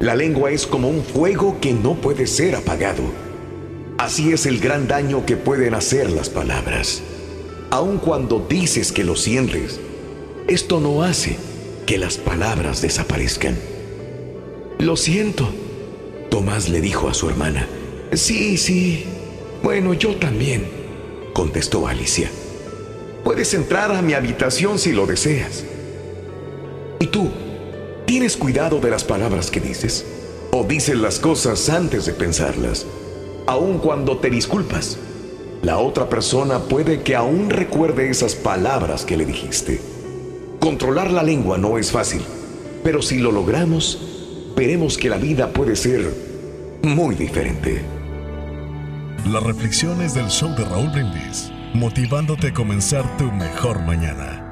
[SPEAKER 1] La lengua es como un fuego que no puede ser apagado. Así es el gran daño que pueden hacer las palabras. Aun cuando dices que lo sientes, esto no hace que las palabras desaparezcan. Lo siento, Tomás le dijo a su hermana. Sí, sí. Bueno, yo también, contestó Alicia. Puedes entrar a mi habitación si lo deseas. ¿Y tú? ¿Tienes cuidado de las palabras que dices? ¿O dices las cosas antes de pensarlas? Aun cuando te disculpas, la otra persona puede que aún recuerde esas palabras que le dijiste. Controlar la lengua no es fácil, pero si lo logramos, veremos que la vida puede ser muy diferente.
[SPEAKER 10] Las reflexiones del show de Raúl Brindis, motivándote a comenzar tu mejor mañana.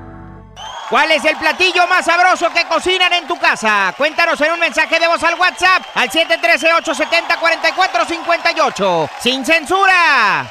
[SPEAKER 11] ¿Cuál es el platillo más sabroso que cocinan en tu casa? Cuéntanos en un mensaje de voz al WhatsApp al 713-870-4458. ¡Sin censura!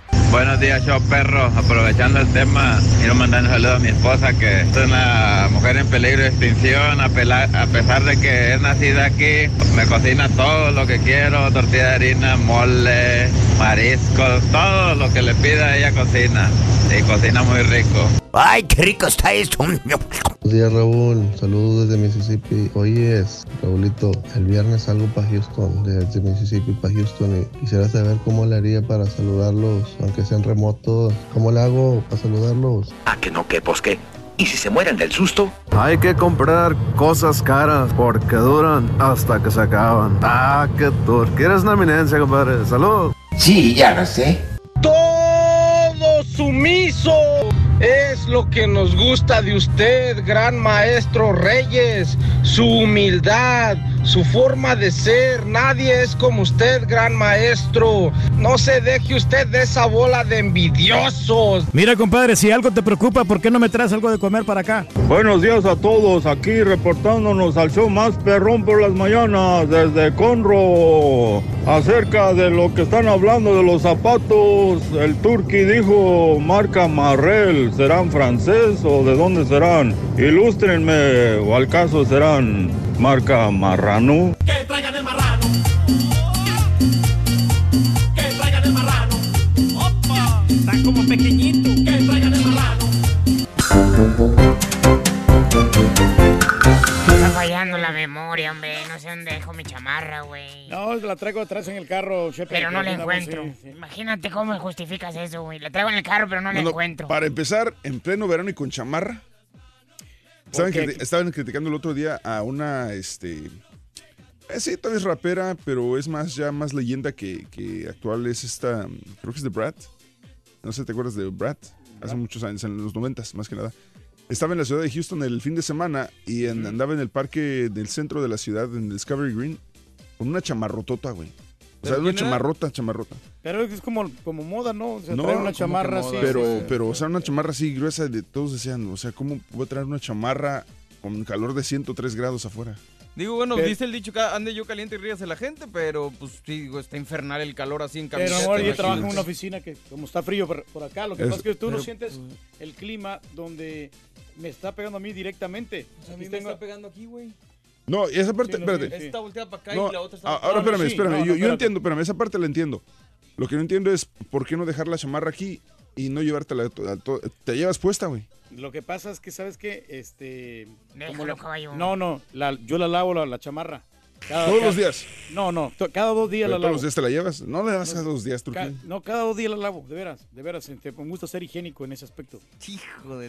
[SPEAKER 12] Buenos días, show perro. Aprovechando el tema, quiero mandar un saludo a mi esposa que es una mujer en peligro de extinción. A, pesar de que es nacida aquí, me cocina todo lo que quiero: tortilla de harina, mole, mariscos, todo lo que le pida ella cocina. Y cocina muy rico.
[SPEAKER 11] ¡Ay, qué rico está esto!
[SPEAKER 13] Buenos días Raúl, saludos desde Mississippi. Oye, es Raulito, el viernes salgo para Houston, desde Mississippi para Houston y quisiera saber cómo le haría para saludarlos, aunque sean remotos. ¿Cómo le hago para saludarlos?
[SPEAKER 14] ¿A que no que pues qué? ¿Y si se mueren del susto?
[SPEAKER 15] Hay que comprar cosas caras porque duran hasta que se acaban. Ah, qué tour. ¿Quieres una eminencia, compadre? Salud.
[SPEAKER 16] Sí, ya lo sé.
[SPEAKER 17] Todo sumiso es lo que nos gusta de usted, gran maestro Reyes. Su humildad, su forma de ser. Nadie es como usted, gran maestro. No se deje usted de esa bola de envidiosos.
[SPEAKER 4] Mira, compadre, si algo te preocupa, ¿por qué no me traes algo de comer para acá?
[SPEAKER 18] Buenos días a todos, aquí reportándonos al show más perrón por las mañanas desde Conro. Acerca de lo que están hablando de los zapatos, el turqui dijo marca Marrel, ¿serán francés o de dónde serán? Ilústrenme, o al caso serán marca Marrano.
[SPEAKER 19] Que traigan el marrano. Que traigan el marrano. ¡Opa! Está como pequeñito. Que traigan el marrano.
[SPEAKER 11] Me está fallando la memoria, hombre. No sé dónde dejo mi chamarra, güey.
[SPEAKER 4] No, la traigo atrás en el carro, Chepe.
[SPEAKER 11] Pero no la encuentro.
[SPEAKER 4] sí, sí.
[SPEAKER 11] Imagínate cómo justificas eso, güey. La traigo en el carro, pero no la encuentro.
[SPEAKER 6] Para empezar, en pleno verano y con chamarra. Estaban, criti- estaban criticando el otro día a una, este... eh, sí, tal vez rapera, pero es más ya más leyenda que, que actual. Es esta, creo que es de Brad. No sé, ¿te acuerdas de Brad? Hace muchos años, en los noventas, más que nada. Estaba en la ciudad de Houston el fin de semana y en- andaba en el parque del centro de la ciudad, en Discovery Green, con una chamarrotota, güey. O sea,
[SPEAKER 4] ¿Pero
[SPEAKER 6] una
[SPEAKER 4] era?
[SPEAKER 6] chamarrota, chamarrota.
[SPEAKER 4] Pero es como, como moda, ¿no? O sea,
[SPEAKER 6] No,
[SPEAKER 4] trae una chamarra así.
[SPEAKER 6] Pero,
[SPEAKER 4] sí, sí.
[SPEAKER 6] pero, o sea, una chamarra así gruesa, de todos decían, o sea, ¿cómo voy a traer una chamarra con calor de 103 grados afuera?
[SPEAKER 8] Digo, bueno,
[SPEAKER 4] Pero-
[SPEAKER 8] dice el dicho, "Ca- ande yo caliente y ríase la gente, pero pues sí, digo, está infernal el calor así en
[SPEAKER 4] Pero
[SPEAKER 8] camiseta.
[SPEAKER 4] amor, yo trabajo en una oficina que como está frío por, por acá, lo que
[SPEAKER 6] Es-
[SPEAKER 4] pasa es que tú no
[SPEAKER 6] pero-
[SPEAKER 4] sientes el clima donde me está pegando a mí directamente.
[SPEAKER 8] O sea, a mí me
[SPEAKER 4] tengo-
[SPEAKER 8] está pegando aquí, güey.
[SPEAKER 6] No, y esa parte,
[SPEAKER 4] Sí,
[SPEAKER 6] espérate.
[SPEAKER 4] sí.
[SPEAKER 8] Esta volteada para acá
[SPEAKER 6] No,
[SPEAKER 8] y la otra está
[SPEAKER 6] ahora espérame, espérame.
[SPEAKER 4] no, no,
[SPEAKER 6] yo, yo entiendo, espérame, esa parte la entiendo. Lo que no entiendo es por qué no dejar la chamarra aquí y no llevártela. Te llevas puesta, güey.
[SPEAKER 4] Lo que pasa es que, ¿sabes qué? Este...
[SPEAKER 11] Déjalo,
[SPEAKER 4] la-
[SPEAKER 11] caballo.
[SPEAKER 4] No, no, la- yo la lavo la, la chamarra. Cada-
[SPEAKER 6] Todos
[SPEAKER 4] cada-
[SPEAKER 6] los días.
[SPEAKER 4] No, no, to- cada dos días
[SPEAKER 6] Pero
[SPEAKER 4] la
[SPEAKER 6] todos
[SPEAKER 4] lavo.
[SPEAKER 6] los días te la llevas. No la llevas cada dos días,
[SPEAKER 4] Ca-
[SPEAKER 6] Turquía.
[SPEAKER 4] no, cada dos días la lavo, de veras, de veras. este, me gusta ser higiénico en ese aspecto.
[SPEAKER 8] Hijo de...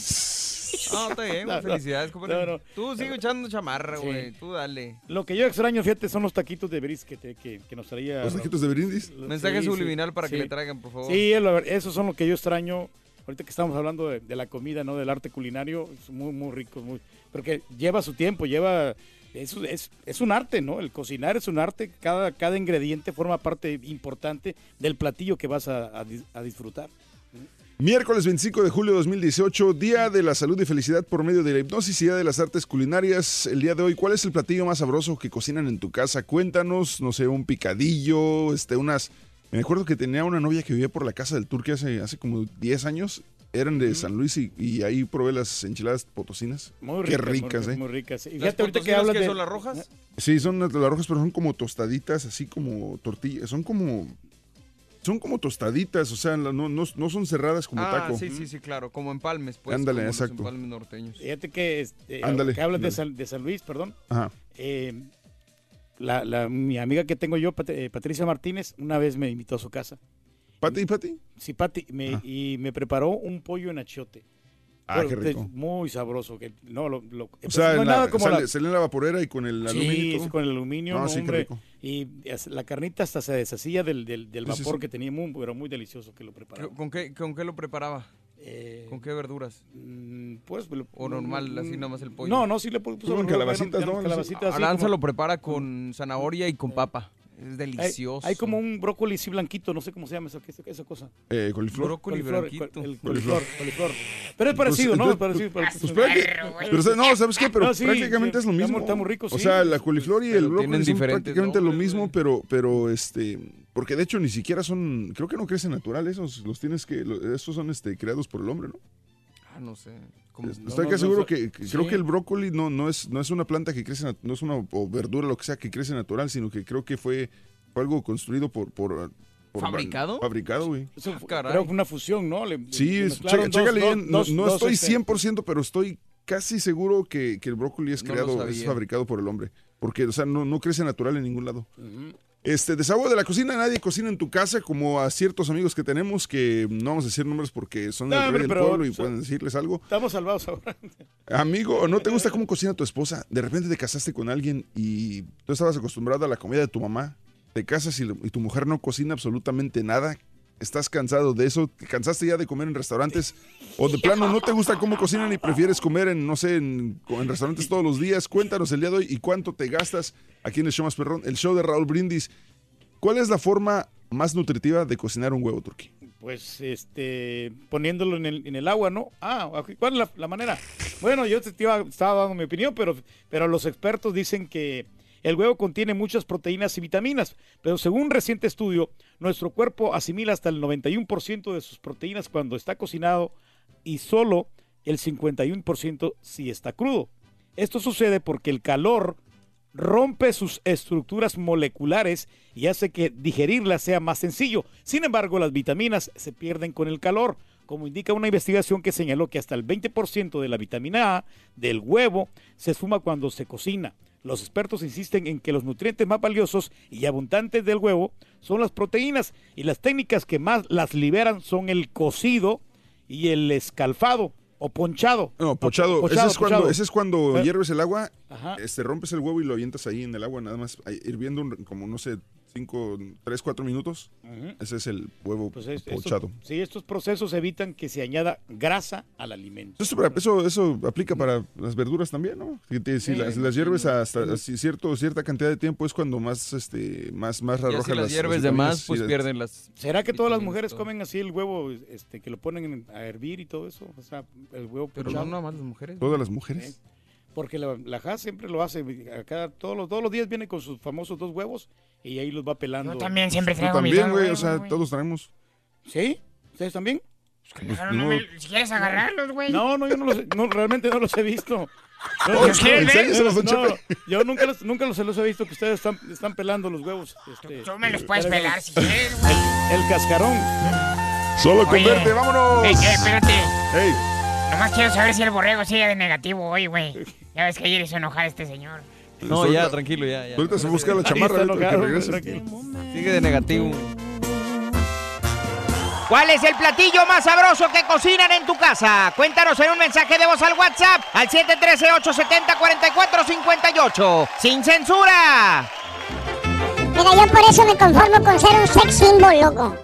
[SPEAKER 8] No, está bien,
[SPEAKER 4] No,
[SPEAKER 8] felicidades, compadre.
[SPEAKER 4] no, no.
[SPEAKER 8] Tú sigue echando chamarra,
[SPEAKER 4] Sí.
[SPEAKER 8] güey. Tú dale.
[SPEAKER 4] Lo que yo extraño, fíjate, son los taquitos de brisket eh, que, que nos traía.
[SPEAKER 6] ¿Los taquitos de brindis?
[SPEAKER 8] Mensaje
[SPEAKER 4] Sí, sí,
[SPEAKER 8] subliminal para que
[SPEAKER 4] sí.
[SPEAKER 8] le traigan, por favor.
[SPEAKER 4] Sí, esos son lo que yo extraño. Ahorita que estamos hablando de, de la comida, ¿no? Del arte culinario, es muy, muy rico, muy, porque lleva su tiempo, lleva, es, es, es un arte, ¿no? El cocinar es un arte, cada, cada ingrediente forma parte importante del platillo que vas a, a dis- a disfrutar.
[SPEAKER 6] Miércoles 25 de julio de 2018, Día de la Salud y Felicidad por medio de la hipnosis y Día de las Artes Culinarias. El día de hoy, ¿cuál es el platillo más sabroso que cocinan en tu casa? Cuéntanos, no sé, un picadillo, este, unas... Me acuerdo que tenía una novia que vivía por la casa del turque hace, hace como 10 años. Eran de San Luis y, y ahí probé las enchiladas potosinas.
[SPEAKER 4] Muy
[SPEAKER 6] Qué
[SPEAKER 4] ricas, muy,
[SPEAKER 6] ¿eh?
[SPEAKER 4] muy ricas. Y
[SPEAKER 8] ¿Las
[SPEAKER 4] fíjate ahorita que hablas de...
[SPEAKER 8] son las rojas?
[SPEAKER 6] Sí, son las rojas, pero son como tostaditas, así como tortillas. Son como... Son como tostaditas, o sea, no, no, no son cerradas como
[SPEAKER 8] ah,
[SPEAKER 6] taco.
[SPEAKER 8] sí, sí, sí, claro. Como empalmes, pues.
[SPEAKER 6] Ándale,
[SPEAKER 8] como los
[SPEAKER 6] exacto.
[SPEAKER 8] empalmes norteños.
[SPEAKER 4] Fíjate que, este,
[SPEAKER 6] Ándale,
[SPEAKER 4] que hablas de. San, de San Luis, perdón.
[SPEAKER 6] Ajá.
[SPEAKER 4] Eh, la, la- mi amiga que tengo yo, Pat- eh, Patricia Martínez, una vez me invitó a su casa.
[SPEAKER 6] ¿Pati y Pati?
[SPEAKER 4] Sí, Pati, me-
[SPEAKER 6] Ah.
[SPEAKER 4] y me preparó un pollo en achiote.
[SPEAKER 6] Ah,
[SPEAKER 4] Pero
[SPEAKER 6] qué rico.
[SPEAKER 4] Muy sabroso. Que, no, lo, lo-
[SPEAKER 6] O sea,
[SPEAKER 4] no
[SPEAKER 6] la-
[SPEAKER 4] nada como
[SPEAKER 6] sale,
[SPEAKER 4] la-
[SPEAKER 6] sale en la vaporera y con el
[SPEAKER 4] Sí,
[SPEAKER 6] aluminio.
[SPEAKER 4] sí, con el aluminio,
[SPEAKER 6] No,
[SPEAKER 4] no,
[SPEAKER 6] sí, qué
[SPEAKER 4] hombre.
[SPEAKER 6] rico.
[SPEAKER 4] Y la carnita hasta se deshacía del, del, del
[SPEAKER 3] Sí, sí,
[SPEAKER 4] vapor
[SPEAKER 3] sí.
[SPEAKER 4] que tenía, muy, pero muy delicioso que lo preparaba.
[SPEAKER 3] ¿Con qué, ¿Con qué lo preparaba? ¿Con qué verduras?
[SPEAKER 4] Pues,
[SPEAKER 3] o normal, así nomás el pollo.
[SPEAKER 4] No, no, sí le pu- puso
[SPEAKER 6] Con calabacitas, ¿no?
[SPEAKER 4] Calabacitas, así
[SPEAKER 3] Aranza
[SPEAKER 4] como-
[SPEAKER 3] lo prepara con zanahoria y con papa. Es delicioso.
[SPEAKER 4] hay como un brócoli así blanquito, no sé cómo se llama esa, esa, esa cosa.
[SPEAKER 6] Eh, coliflor.
[SPEAKER 3] Brócoli
[SPEAKER 4] Coliflor,
[SPEAKER 3] blanquito.
[SPEAKER 6] Coliflor.
[SPEAKER 4] coliflor, coliflor. Pero es parecido,
[SPEAKER 6] Pues,
[SPEAKER 4] ¿no? Es
[SPEAKER 6] entonces,
[SPEAKER 4] parecido.
[SPEAKER 6] pues,
[SPEAKER 4] parecido.
[SPEAKER 6] pues, prácti- pero, no, ¿sabes qué? Pero
[SPEAKER 4] No, sí,
[SPEAKER 6] prácticamente
[SPEAKER 4] sí,
[SPEAKER 6] es lo mismo.
[SPEAKER 4] muy- está muy rico,
[SPEAKER 6] O
[SPEAKER 4] sí.
[SPEAKER 6] sea, la coliflor y
[SPEAKER 3] Pero
[SPEAKER 6] el brócoli
[SPEAKER 3] tienen
[SPEAKER 6] son prácticamente lo mismo, pero, pero este, porque de hecho ni siquiera son, creo que no crecen natural esos, los tienes que, esos son este, creados por el hombre, ¿no?
[SPEAKER 3] Ah, no sé. Como-
[SPEAKER 6] Estoy
[SPEAKER 3] no,
[SPEAKER 6] casi
[SPEAKER 3] no,
[SPEAKER 6] seguro
[SPEAKER 3] no,
[SPEAKER 6] que, que
[SPEAKER 3] sí.
[SPEAKER 6] creo que el brócoli no, no es, no es una planta que crece, no es una o verdura, lo que sea, que crece natural, sino que creo que fue, fue algo construido por, por, por-
[SPEAKER 3] ¿Fabricado?
[SPEAKER 6] Fabricado, güey.
[SPEAKER 4] Eso fue-
[SPEAKER 3] caray.
[SPEAKER 4] creo que una fusión, ¿no? Le-
[SPEAKER 6] Sí, chécale
[SPEAKER 4] dos-
[SPEAKER 6] bien,
[SPEAKER 4] dos-
[SPEAKER 6] no, no
[SPEAKER 4] dos,
[SPEAKER 6] estoy
[SPEAKER 4] este,
[SPEAKER 6] 100%, pero estoy casi seguro que, que el brócoli es creado, es fabricado por el hombre. Porque, o sea, no, no crece natural en ningún lado.
[SPEAKER 4] Ujú.
[SPEAKER 6] Este, desahogo de la cocina, nadie cocina en tu casa, como a ciertos amigos que tenemos, que no vamos a decir nombres porque son
[SPEAKER 4] No,
[SPEAKER 6] del rey
[SPEAKER 4] hombre,
[SPEAKER 6] del
[SPEAKER 4] pero
[SPEAKER 6] pueblo y pueden decirles algo.
[SPEAKER 4] Estamos salvados ahora.
[SPEAKER 6] Amigo, ¿no te gusta cómo cocina tu esposa? De repente te casaste con alguien y tú estabas acostumbrado a la comida de tu mamá. Te casas y, y tu mujer no cocina absolutamente nada. ¿Estás cansado de eso? ¿Te cansaste ya de comer en restaurantes? ¿O de plano no te gusta cómo cocinan y prefieres comer en, no sé, en, restaurantes todos los días? Cuéntanos el día de hoy y cuánto te gastas aquí en el show más perrón, el show de Raúl Brindis. ¿Cuál es la forma más nutritiva de cocinar un huevo turquí?
[SPEAKER 4] Pues, este, poniéndolo en el, agua, ¿no? Ah, ¿cuál es la, la manera? Bueno, yo te iba- estaba dando mi opinión, pero, pero los expertos dicen que el huevo contiene muchas proteínas y vitaminas, pero según un reciente estudio, nuestro cuerpo asimila hasta el 91% de sus proteínas cuando está cocinado y solo el 51% si está crudo. Esto sucede porque el calor rompe sus estructuras moleculares y hace que digerirlas sea más sencillo. Sin embargo, las vitaminas se pierden con el calor, como indica una investigación que señaló que hasta el 20% de la vitamina A del huevo se suma cuando se cocina. Los expertos insisten en que los nutrientes más valiosos y abundantes del huevo son las proteínas y las técnicas que más las liberan son el cocido y el escalfado o ponchado.
[SPEAKER 6] No, pochado.
[SPEAKER 4] pochado,
[SPEAKER 6] ese, es cuando, ese es cuando
[SPEAKER 4] Eh,
[SPEAKER 6] hierves el agua,
[SPEAKER 4] Ajá.
[SPEAKER 6] este, rompes el huevo y lo avientas ahí en el agua, nada más hirviendo un- como, no sé, 5, 3, 4 minutos.
[SPEAKER 4] Ujú.
[SPEAKER 6] Ese es el huevo
[SPEAKER 4] Pues es- estos-
[SPEAKER 6] pochado.
[SPEAKER 4] sí, estos procesos evitan que se añada grasa al alimento.
[SPEAKER 6] Eso, eso, eso aplica para las verduras también, ¿no? Si, te- si
[SPEAKER 4] Sí,
[SPEAKER 6] las, las hierves hasta cierto, cierta cantidad de tiempo es cuando más, este, más, más
[SPEAKER 3] Ya
[SPEAKER 6] arroja
[SPEAKER 3] si las
[SPEAKER 6] las
[SPEAKER 3] hierves de más, pues pierden las...
[SPEAKER 4] ¿Será que todas las mujeres
[SPEAKER 3] todo.
[SPEAKER 4] comen así el huevo, este, que lo ponen en- a hervir y todo eso? O sea, el huevo
[SPEAKER 3] Pero
[SPEAKER 4] pochado.
[SPEAKER 3] no nada más las mujeres.
[SPEAKER 6] Todas las mujeres.
[SPEAKER 4] Porque la, la Ja siempre lo hace, a cada, todos, los, todos los días viene con sus famosos dos huevos y ahí los va pelando.
[SPEAKER 5] Yo también siempre
[SPEAKER 6] Tú
[SPEAKER 5] traigo mis
[SPEAKER 6] también, güey, o sea,
[SPEAKER 5] güey.
[SPEAKER 6] todos traemos.
[SPEAKER 4] ¿Sí? ¿Ustedes también?
[SPEAKER 5] Claro, no me- si quieres agarrarlos, güey.
[SPEAKER 4] No, no, yo no los, no, realmente no los he visto.
[SPEAKER 5] Oh, ¿los quieres ver?
[SPEAKER 4] No, no, yo nunca los, nunca los, los he visto que ustedes están, están pelando los huevos. Este,
[SPEAKER 5] Tú me los puedes
[SPEAKER 4] pero-
[SPEAKER 5] pelar si quieres, güey.
[SPEAKER 4] El, el cascarón.
[SPEAKER 6] Solo
[SPEAKER 5] Oye,
[SPEAKER 6] converte, vámonos.
[SPEAKER 5] eh, eh, espérate.
[SPEAKER 6] Ey,
[SPEAKER 5] Nomás quiero saber si el borrego sigue de negativo hoy, güey. Ya ves que ayer hizo enojar a este señor.
[SPEAKER 3] No, ya, tranquilo, ya. ya.
[SPEAKER 6] ahorita se busca la chamarra.
[SPEAKER 3] Sigue de negativo.
[SPEAKER 11] ¿Cuál es el platillo más sabroso que cocinan en tu casa? Cuéntanos en un mensaje de voz al WhatsApp al 713-870-4458. ¡Sin censura!
[SPEAKER 5] Mira, yo por eso me conformo con ser un sex symbol, loco.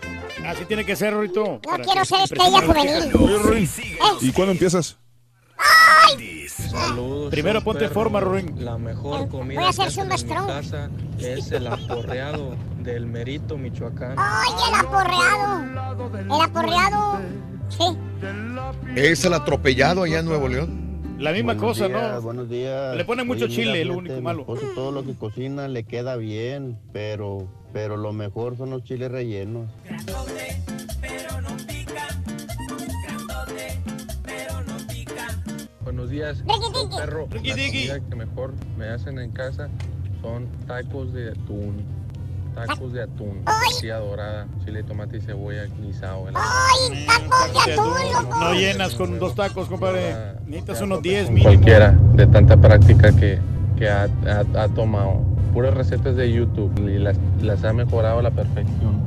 [SPEAKER 4] Así tiene que ser, Rorito.
[SPEAKER 5] No quiero ser estrella juvenil.
[SPEAKER 6] Ruin, ¿y cuándo empiezas?
[SPEAKER 20] Saludos.
[SPEAKER 4] Primero ponte
[SPEAKER 20] perro.
[SPEAKER 4] forma, Ruin.
[SPEAKER 20] La mejor comida
[SPEAKER 5] Voy a hacer
[SPEAKER 20] que hacen
[SPEAKER 5] Zumba
[SPEAKER 20] en mi casa es el aporreado del Merito, Michoacán.
[SPEAKER 5] ¡Ay, el aporreado! El aporreado. Sí.
[SPEAKER 1] Es el atropellado allá en Nuevo León.
[SPEAKER 4] La misma
[SPEAKER 21] Buenos
[SPEAKER 4] cosa,
[SPEAKER 21] días,
[SPEAKER 4] ¿no?
[SPEAKER 21] Buenos días.
[SPEAKER 4] Le ponen mucho
[SPEAKER 21] Oye,
[SPEAKER 4] chile,
[SPEAKER 21] mira,
[SPEAKER 4] lo único
[SPEAKER 21] mi
[SPEAKER 4] malo.
[SPEAKER 21] esposo todo lo que cocina le queda bien, pero, pero lo mejor son los chiles rellenos.
[SPEAKER 20] Buenos días, perro. La comida que mejor me hacen en casa son tacos de atún. Tacos de atún, tortilla dorada, chile, tomate y cebolla guisado.
[SPEAKER 5] ¡Ay, tacos de atún, loco!
[SPEAKER 4] No llenas con dos tacos, compadre. Necesitas unos 10
[SPEAKER 20] Con
[SPEAKER 4] mínimo.
[SPEAKER 20] cualquiera, de tanta práctica que, que ha, ha- ha tomado. Puras recetas de YouTube y las, las ha mejorado a la perfección.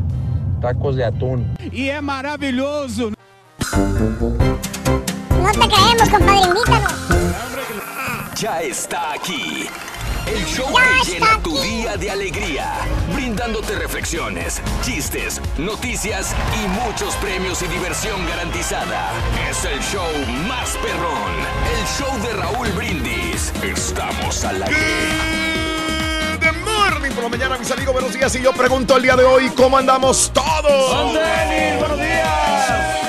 [SPEAKER 20] Tacos de atún.
[SPEAKER 4] Y es maravilloso.
[SPEAKER 5] No te creemos, compadre, invítanos.
[SPEAKER 14] Ya está aquí. El show
[SPEAKER 5] Ya
[SPEAKER 14] que llena tu día de alegría, brindándote reflexiones, chistes, noticias y muchos premios y diversión garantizada. Es el show más perrón, el show de Raúl Brindis. Estamos al aire.
[SPEAKER 1] De morning por la mañana, mis amigos, buenos días. Y yo pregunto el día de hoy, ¿cómo andamos todos?
[SPEAKER 22] ¡Con Denis, buenos días!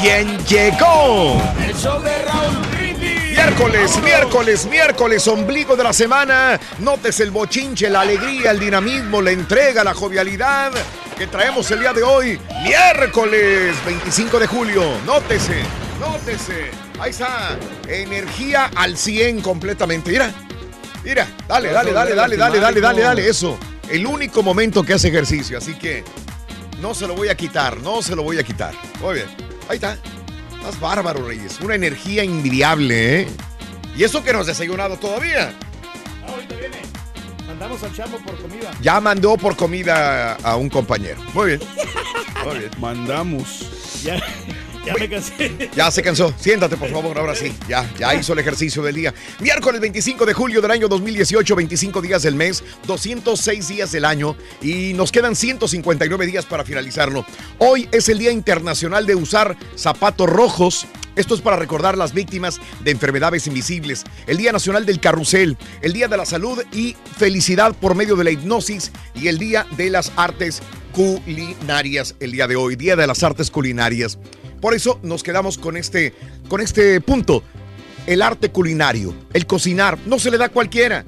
[SPEAKER 1] ¿Quién llegó?
[SPEAKER 22] El show de Raúl Brindis.
[SPEAKER 1] Miércoles, miércoles, miércoles, ombligo de la semana. Notes el bochinche, la alegría, el dinamismo, la entrega, la jovialidad que traemos el día de hoy. Miércoles 25 de julio. Nótese, nótese. Ahí está. Energía al 100 completamente. Mira, mira. Dale, dale, dale, dale, dale, dale, dale, dale. Eso. El único momento que hace ejercicio. Así que no se lo voy a quitar, no se lo voy a quitar. Muy bien. Ahí está. Estás bárbaro, Reyes. Una energía envidiable, ¿eh? Y eso que no has desayunado todavía.
[SPEAKER 4] Ah, ahorita viene. Mandamos al chamo por comida.
[SPEAKER 1] Ya mandó por comida a un compañero. Muy bien. Muy bien.
[SPEAKER 6] Mandamos.
[SPEAKER 4] Ya, ya me cansé.
[SPEAKER 1] Ya se cansó. Siéntate, por favor, ahora sí. Ya, ya hizo el ejercicio del día. Miércoles 25 de julio del año 2018, 25 días del mes, 206 días del año y nos quedan 159 días para finalizarlo. Hoy es el Día Internacional de usar zapatos rojos. Esto es para recordar las víctimas de enfermedades invisibles. El Día Nacional del Carrusel, el Día de la Salud y Felicidad por medio de la hipnosis y el Día de las Artes Culinarias el día de hoy, Día de las Artes Culinarias. Por eso nos quedamos con este, con este punto. El arte culinario, el cocinar, no se le da a cualquiera,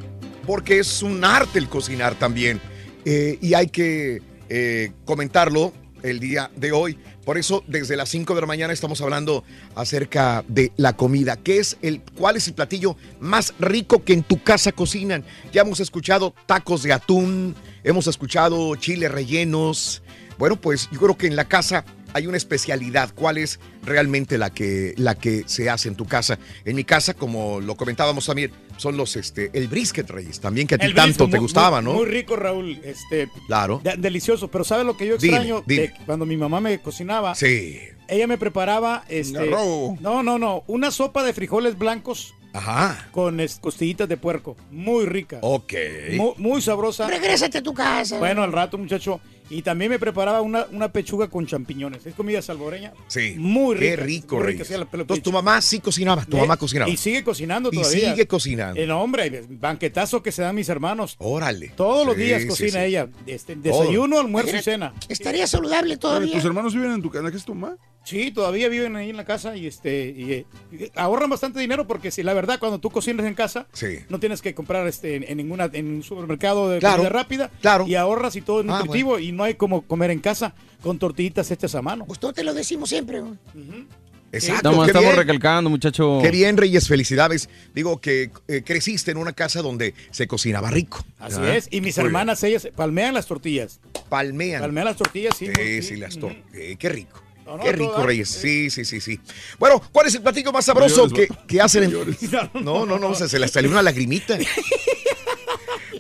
[SPEAKER 1] porque es un arte el cocinar también. Eh, y hay que eh, comentarlo el día de hoy. Por eso, desde las 5 de la mañana estamos hablando acerca de la comida. ¿Qué es el, ¿Cuál es el platillo más rico que en tu casa cocinan? Ya hemos escuchado tacos de atún, hemos escuchado chiles rellenos. Bueno, pues yo creo que en la casa hay una especialidad. ¿Cuál es realmente la que, la que se hace en tu casa? En mi casa, como lo comentábamos también, son los, este, el brisket, Reyes. También que a ti
[SPEAKER 4] El
[SPEAKER 1] tanto
[SPEAKER 4] brisket,
[SPEAKER 1] te
[SPEAKER 4] muy-
[SPEAKER 1] gustaba,
[SPEAKER 4] muy-
[SPEAKER 1] ¿no?
[SPEAKER 4] Muy rico, Raúl. Este,
[SPEAKER 1] Claro.
[SPEAKER 4] de- delicioso. Pero ¿sabes lo que yo
[SPEAKER 1] Dime,
[SPEAKER 4] extraño?
[SPEAKER 1] dime.
[SPEAKER 4] De cuando mi mamá me cocinaba.
[SPEAKER 1] Sí.
[SPEAKER 4] Ella me preparaba. Este,
[SPEAKER 6] Garrobo.
[SPEAKER 4] no, no, no. Una sopa de frijoles blancos
[SPEAKER 1] Ajá.
[SPEAKER 4] con es- costillitas de puerco. Muy rica.
[SPEAKER 1] Ok.
[SPEAKER 4] Muy, muy sabrosa.
[SPEAKER 2] Regrésate a tu casa.
[SPEAKER 4] Bueno, al rato, muchacho. Y también me preparaba una, una pechuga con champiñones. Es comida salvoreña.
[SPEAKER 1] Sí.
[SPEAKER 4] Muy
[SPEAKER 1] Qué
[SPEAKER 4] rica.
[SPEAKER 1] rico,
[SPEAKER 4] muy rica, pero-
[SPEAKER 1] Entonces tu mamá sí cocinaba, tu
[SPEAKER 4] Eh,
[SPEAKER 1] mamá cocinaba.
[SPEAKER 4] Y sigue cocinando
[SPEAKER 1] Y
[SPEAKER 4] todavía.
[SPEAKER 1] sigue cocinando.
[SPEAKER 4] Eh, no, hombre, hay banquetazos que se dan mis hermanos.
[SPEAKER 1] Órale.
[SPEAKER 4] Todos los
[SPEAKER 1] Sí,
[SPEAKER 4] días
[SPEAKER 1] sí,
[SPEAKER 4] cocina
[SPEAKER 1] sí.
[SPEAKER 4] ella. Este, desayuno, almuerzo y cena.
[SPEAKER 2] Estaría saludable todavía.
[SPEAKER 6] ¿Tus hermanos viven en tu casa? ¿Qué es tu mamá?
[SPEAKER 4] Sí, todavía viven ahí en la casa y este y, eh, y ahorran bastante dinero porque si la verdad cuando tú cocinas en casa
[SPEAKER 1] Sí.
[SPEAKER 4] no tienes que comprar este en, en ninguna en un supermercado de
[SPEAKER 1] Claro,
[SPEAKER 4] comida rápida
[SPEAKER 1] claro.
[SPEAKER 4] y ahorras y todo es
[SPEAKER 1] Ah,
[SPEAKER 4] nutritivo y no hay como comer en casa con tortillitas hechas a mano.
[SPEAKER 2] Pues todo te lo decimos siempre. güey.
[SPEAKER 1] Exacto.
[SPEAKER 3] Estamos,
[SPEAKER 1] qué
[SPEAKER 3] estamos
[SPEAKER 1] bien.
[SPEAKER 3] recalcando, muchacho.
[SPEAKER 1] Qué bien, Reyes, felicidades. Digo que eh, creciste en una casa donde se cocinaba rico.
[SPEAKER 4] Así
[SPEAKER 1] ¿verdad?
[SPEAKER 4] es. Y mis
[SPEAKER 1] Muy
[SPEAKER 4] hermanas ellas palmean las tortillas.
[SPEAKER 1] Palmean.
[SPEAKER 4] Palmean las tortillas, sí.
[SPEAKER 1] Sí, sí, las tor- eh, Qué rico.
[SPEAKER 4] No, no,
[SPEAKER 1] Qué rico. Reyes. Sí, sí, sí, sí. Bueno, ¿cuál es el platillo más sabroso que, que hacen en...
[SPEAKER 4] No,
[SPEAKER 1] No, no, sea, se le salió una lagrimita.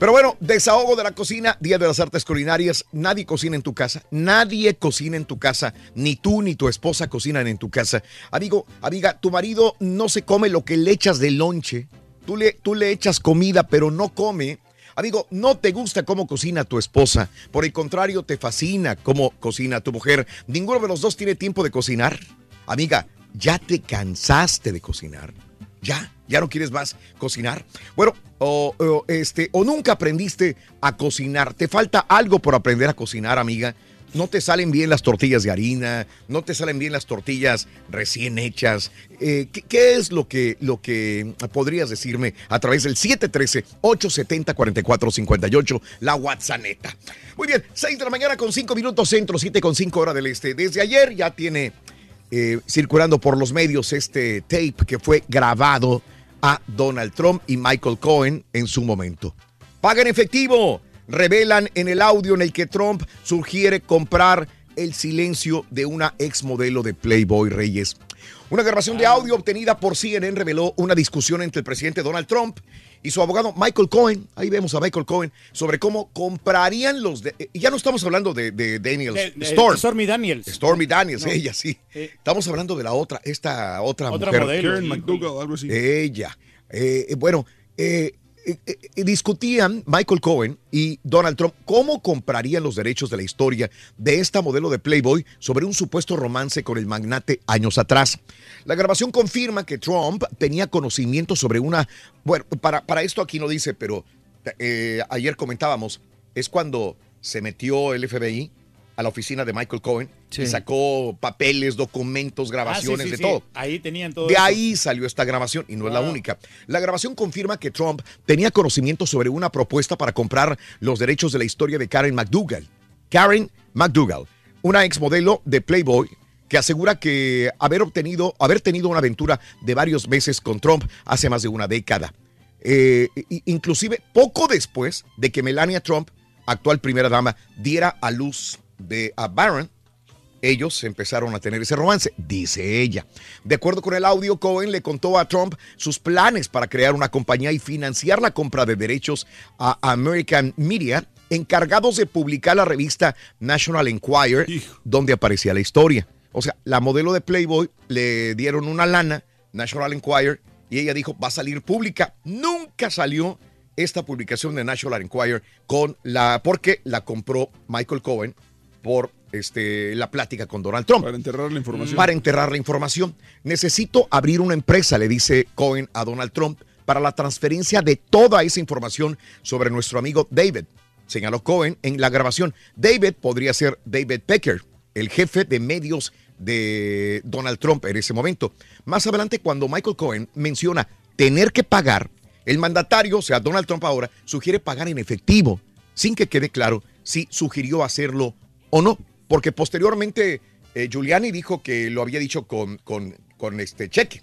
[SPEAKER 1] Pero bueno, desahogo de la cocina, Día de las Artes Culinarias. Nadie cocina en tu casa. Nadie cocina en tu casa. Ni tú ni tu esposa cocinan en tu casa. Amigo, amiga, tu marido no se come lo que le echas de lonche. Tú le, tú le echas comida, pero no come. Amigo, no te gusta cómo cocina tu esposa. Por el contrario, te fascina cómo cocina tu mujer. Ninguno de los dos tiene tiempo de cocinar. Amiga, ¿ya te cansaste de cocinar? ¿Ya? ¿Ya no quieres más cocinar? Bueno, o, o, este, o nunca aprendiste a cocinar. Te falta algo por aprender a cocinar, amiga. No te salen bien las tortillas de harina, no te salen bien las tortillas recién hechas. Eh, ¿qué, es lo que, lo que podrías decirme a través del 713-870-4458, la WhatsApp? Muy bien, 6 de la mañana con 5 minutos centro, 7 con 5 hora del este. Desde ayer ya tiene eh, circulando por los medios este tape que fue grabado a Donald Trump y Michael Cohen en su momento. Paga en efectivo. Revelan en el audio en el que Trump sugiere comprar el silencio de una exmodelo de Playboy Reyes. Una grabación de audio obtenida por CNN reveló una discusión entre el presidente Donald Trump y su abogado Michael Cohen. Ahí vemos a Michael Cohen sobre cómo comprarían los. de- y ya no estamos hablando de, de Daniels.
[SPEAKER 4] De- de-
[SPEAKER 1] Storm.
[SPEAKER 4] Stormy Daniels.
[SPEAKER 1] Stormy Daniels,
[SPEAKER 4] No.
[SPEAKER 1] ella sí.
[SPEAKER 4] Eh.
[SPEAKER 1] Estamos hablando de la otra, esta otra,
[SPEAKER 4] Otra
[SPEAKER 1] mujer.
[SPEAKER 4] modelo,
[SPEAKER 6] Karen. McDougall, algo así.
[SPEAKER 1] Ella. Eh, eh, bueno, eh, eh, eh, discutían Michael Cohen y Donald Trump cómo comprarían los derechos de la historia de esta modelo de Playboy sobre un supuesto romance con el magnate años atrás. La grabación confirma que Trump tenía conocimiento sobre una... Bueno, para, para esto aquí no dice, pero eh, ayer comentábamos, es cuando se metió el FBI a la oficina de Michael Cohen
[SPEAKER 4] Sí.
[SPEAKER 1] y sacó papeles, documentos, grabaciones,
[SPEAKER 4] Ah, sí, sí,
[SPEAKER 1] de todo.
[SPEAKER 4] Ahí tenían todo
[SPEAKER 1] De
[SPEAKER 4] eso.
[SPEAKER 1] ahí salió esta grabación y no es la única. La grabación confirma que Trump tenía conocimiento sobre una propuesta para comprar los derechos de la historia de Karen McDougall. Karen McDougall, una exmodelo de Playboy que asegura que haber obtenido, haber tenido una aventura de varios meses con Trump hace más de una década. Eh, inclusive poco después de que Melania Trump, actual primera dama, diera a luz de a Barron, ellos empezaron a tener ese romance, dice ella. De acuerdo con el audio, Cohen le contó a Trump sus planes para crear una compañía y financiar la compra de derechos a American Media, encargados de publicar la revista National Enquirer, donde aparecía la historia. O sea, la modelo de Playboy le dieron una lana, National Enquirer, y ella dijo, va a salir pública. Nunca salió esta publicación de National Enquirer con la, porque la compró Michael Cohen por este, la plática con Donald Trump.
[SPEAKER 6] Para enterrar la información.
[SPEAKER 1] Para enterrar la información. Necesito abrir una empresa, le dice Cohen a Donald Trump, para la transferencia de toda esa información sobre nuestro amigo David. Señaló Cohen en la grabación. David podría ser David Pecker, el jefe de medios de Donald Trump en ese momento. Más adelante, cuando Michael Cohen menciona tener que pagar, el mandatario, o sea, Donald Trump ahora, sugiere pagar en efectivo, sin que quede claro si sugirió hacerlo o no. Porque posteriormente eh, Giuliani dijo que lo había dicho con, con, con este cheque.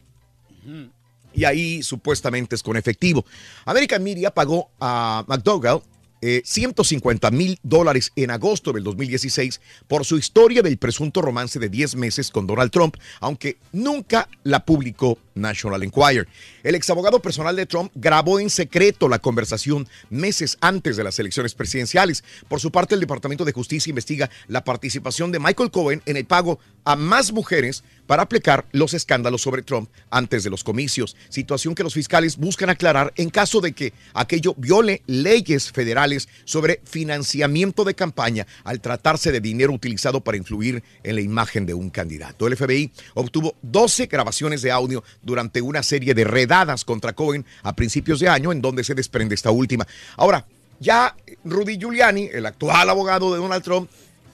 [SPEAKER 1] Y ahí supuestamente es con efectivo. American Media pagó a McDougall eh, 150 mil dólares en agosto del 2016 por su historia del presunto romance de 10 meses con Donald Trump, aunque nunca la publicó National Enquirer. El exabogado personal de Trump grabó en secreto la conversación meses antes de las elecciones presidenciales. Por su parte, el Departamento de Justicia investiga la participación de Michael Cohen en el pago a más mujeres para aplicar los escándalos sobre Trump antes de los comicios, situación que los fiscales buscan aclarar en caso de que aquello viole leyes federales sobre financiamiento de campaña al tratarse de dinero utilizado para influir en la imagen de un candidato. El FBI obtuvo 12 grabaciones de audio durante una serie de redadas contra Cohen a principios de año en donde se desprende esta última. Ahora, ya Rudy Giuliani, el actual abogado de Donald Trump,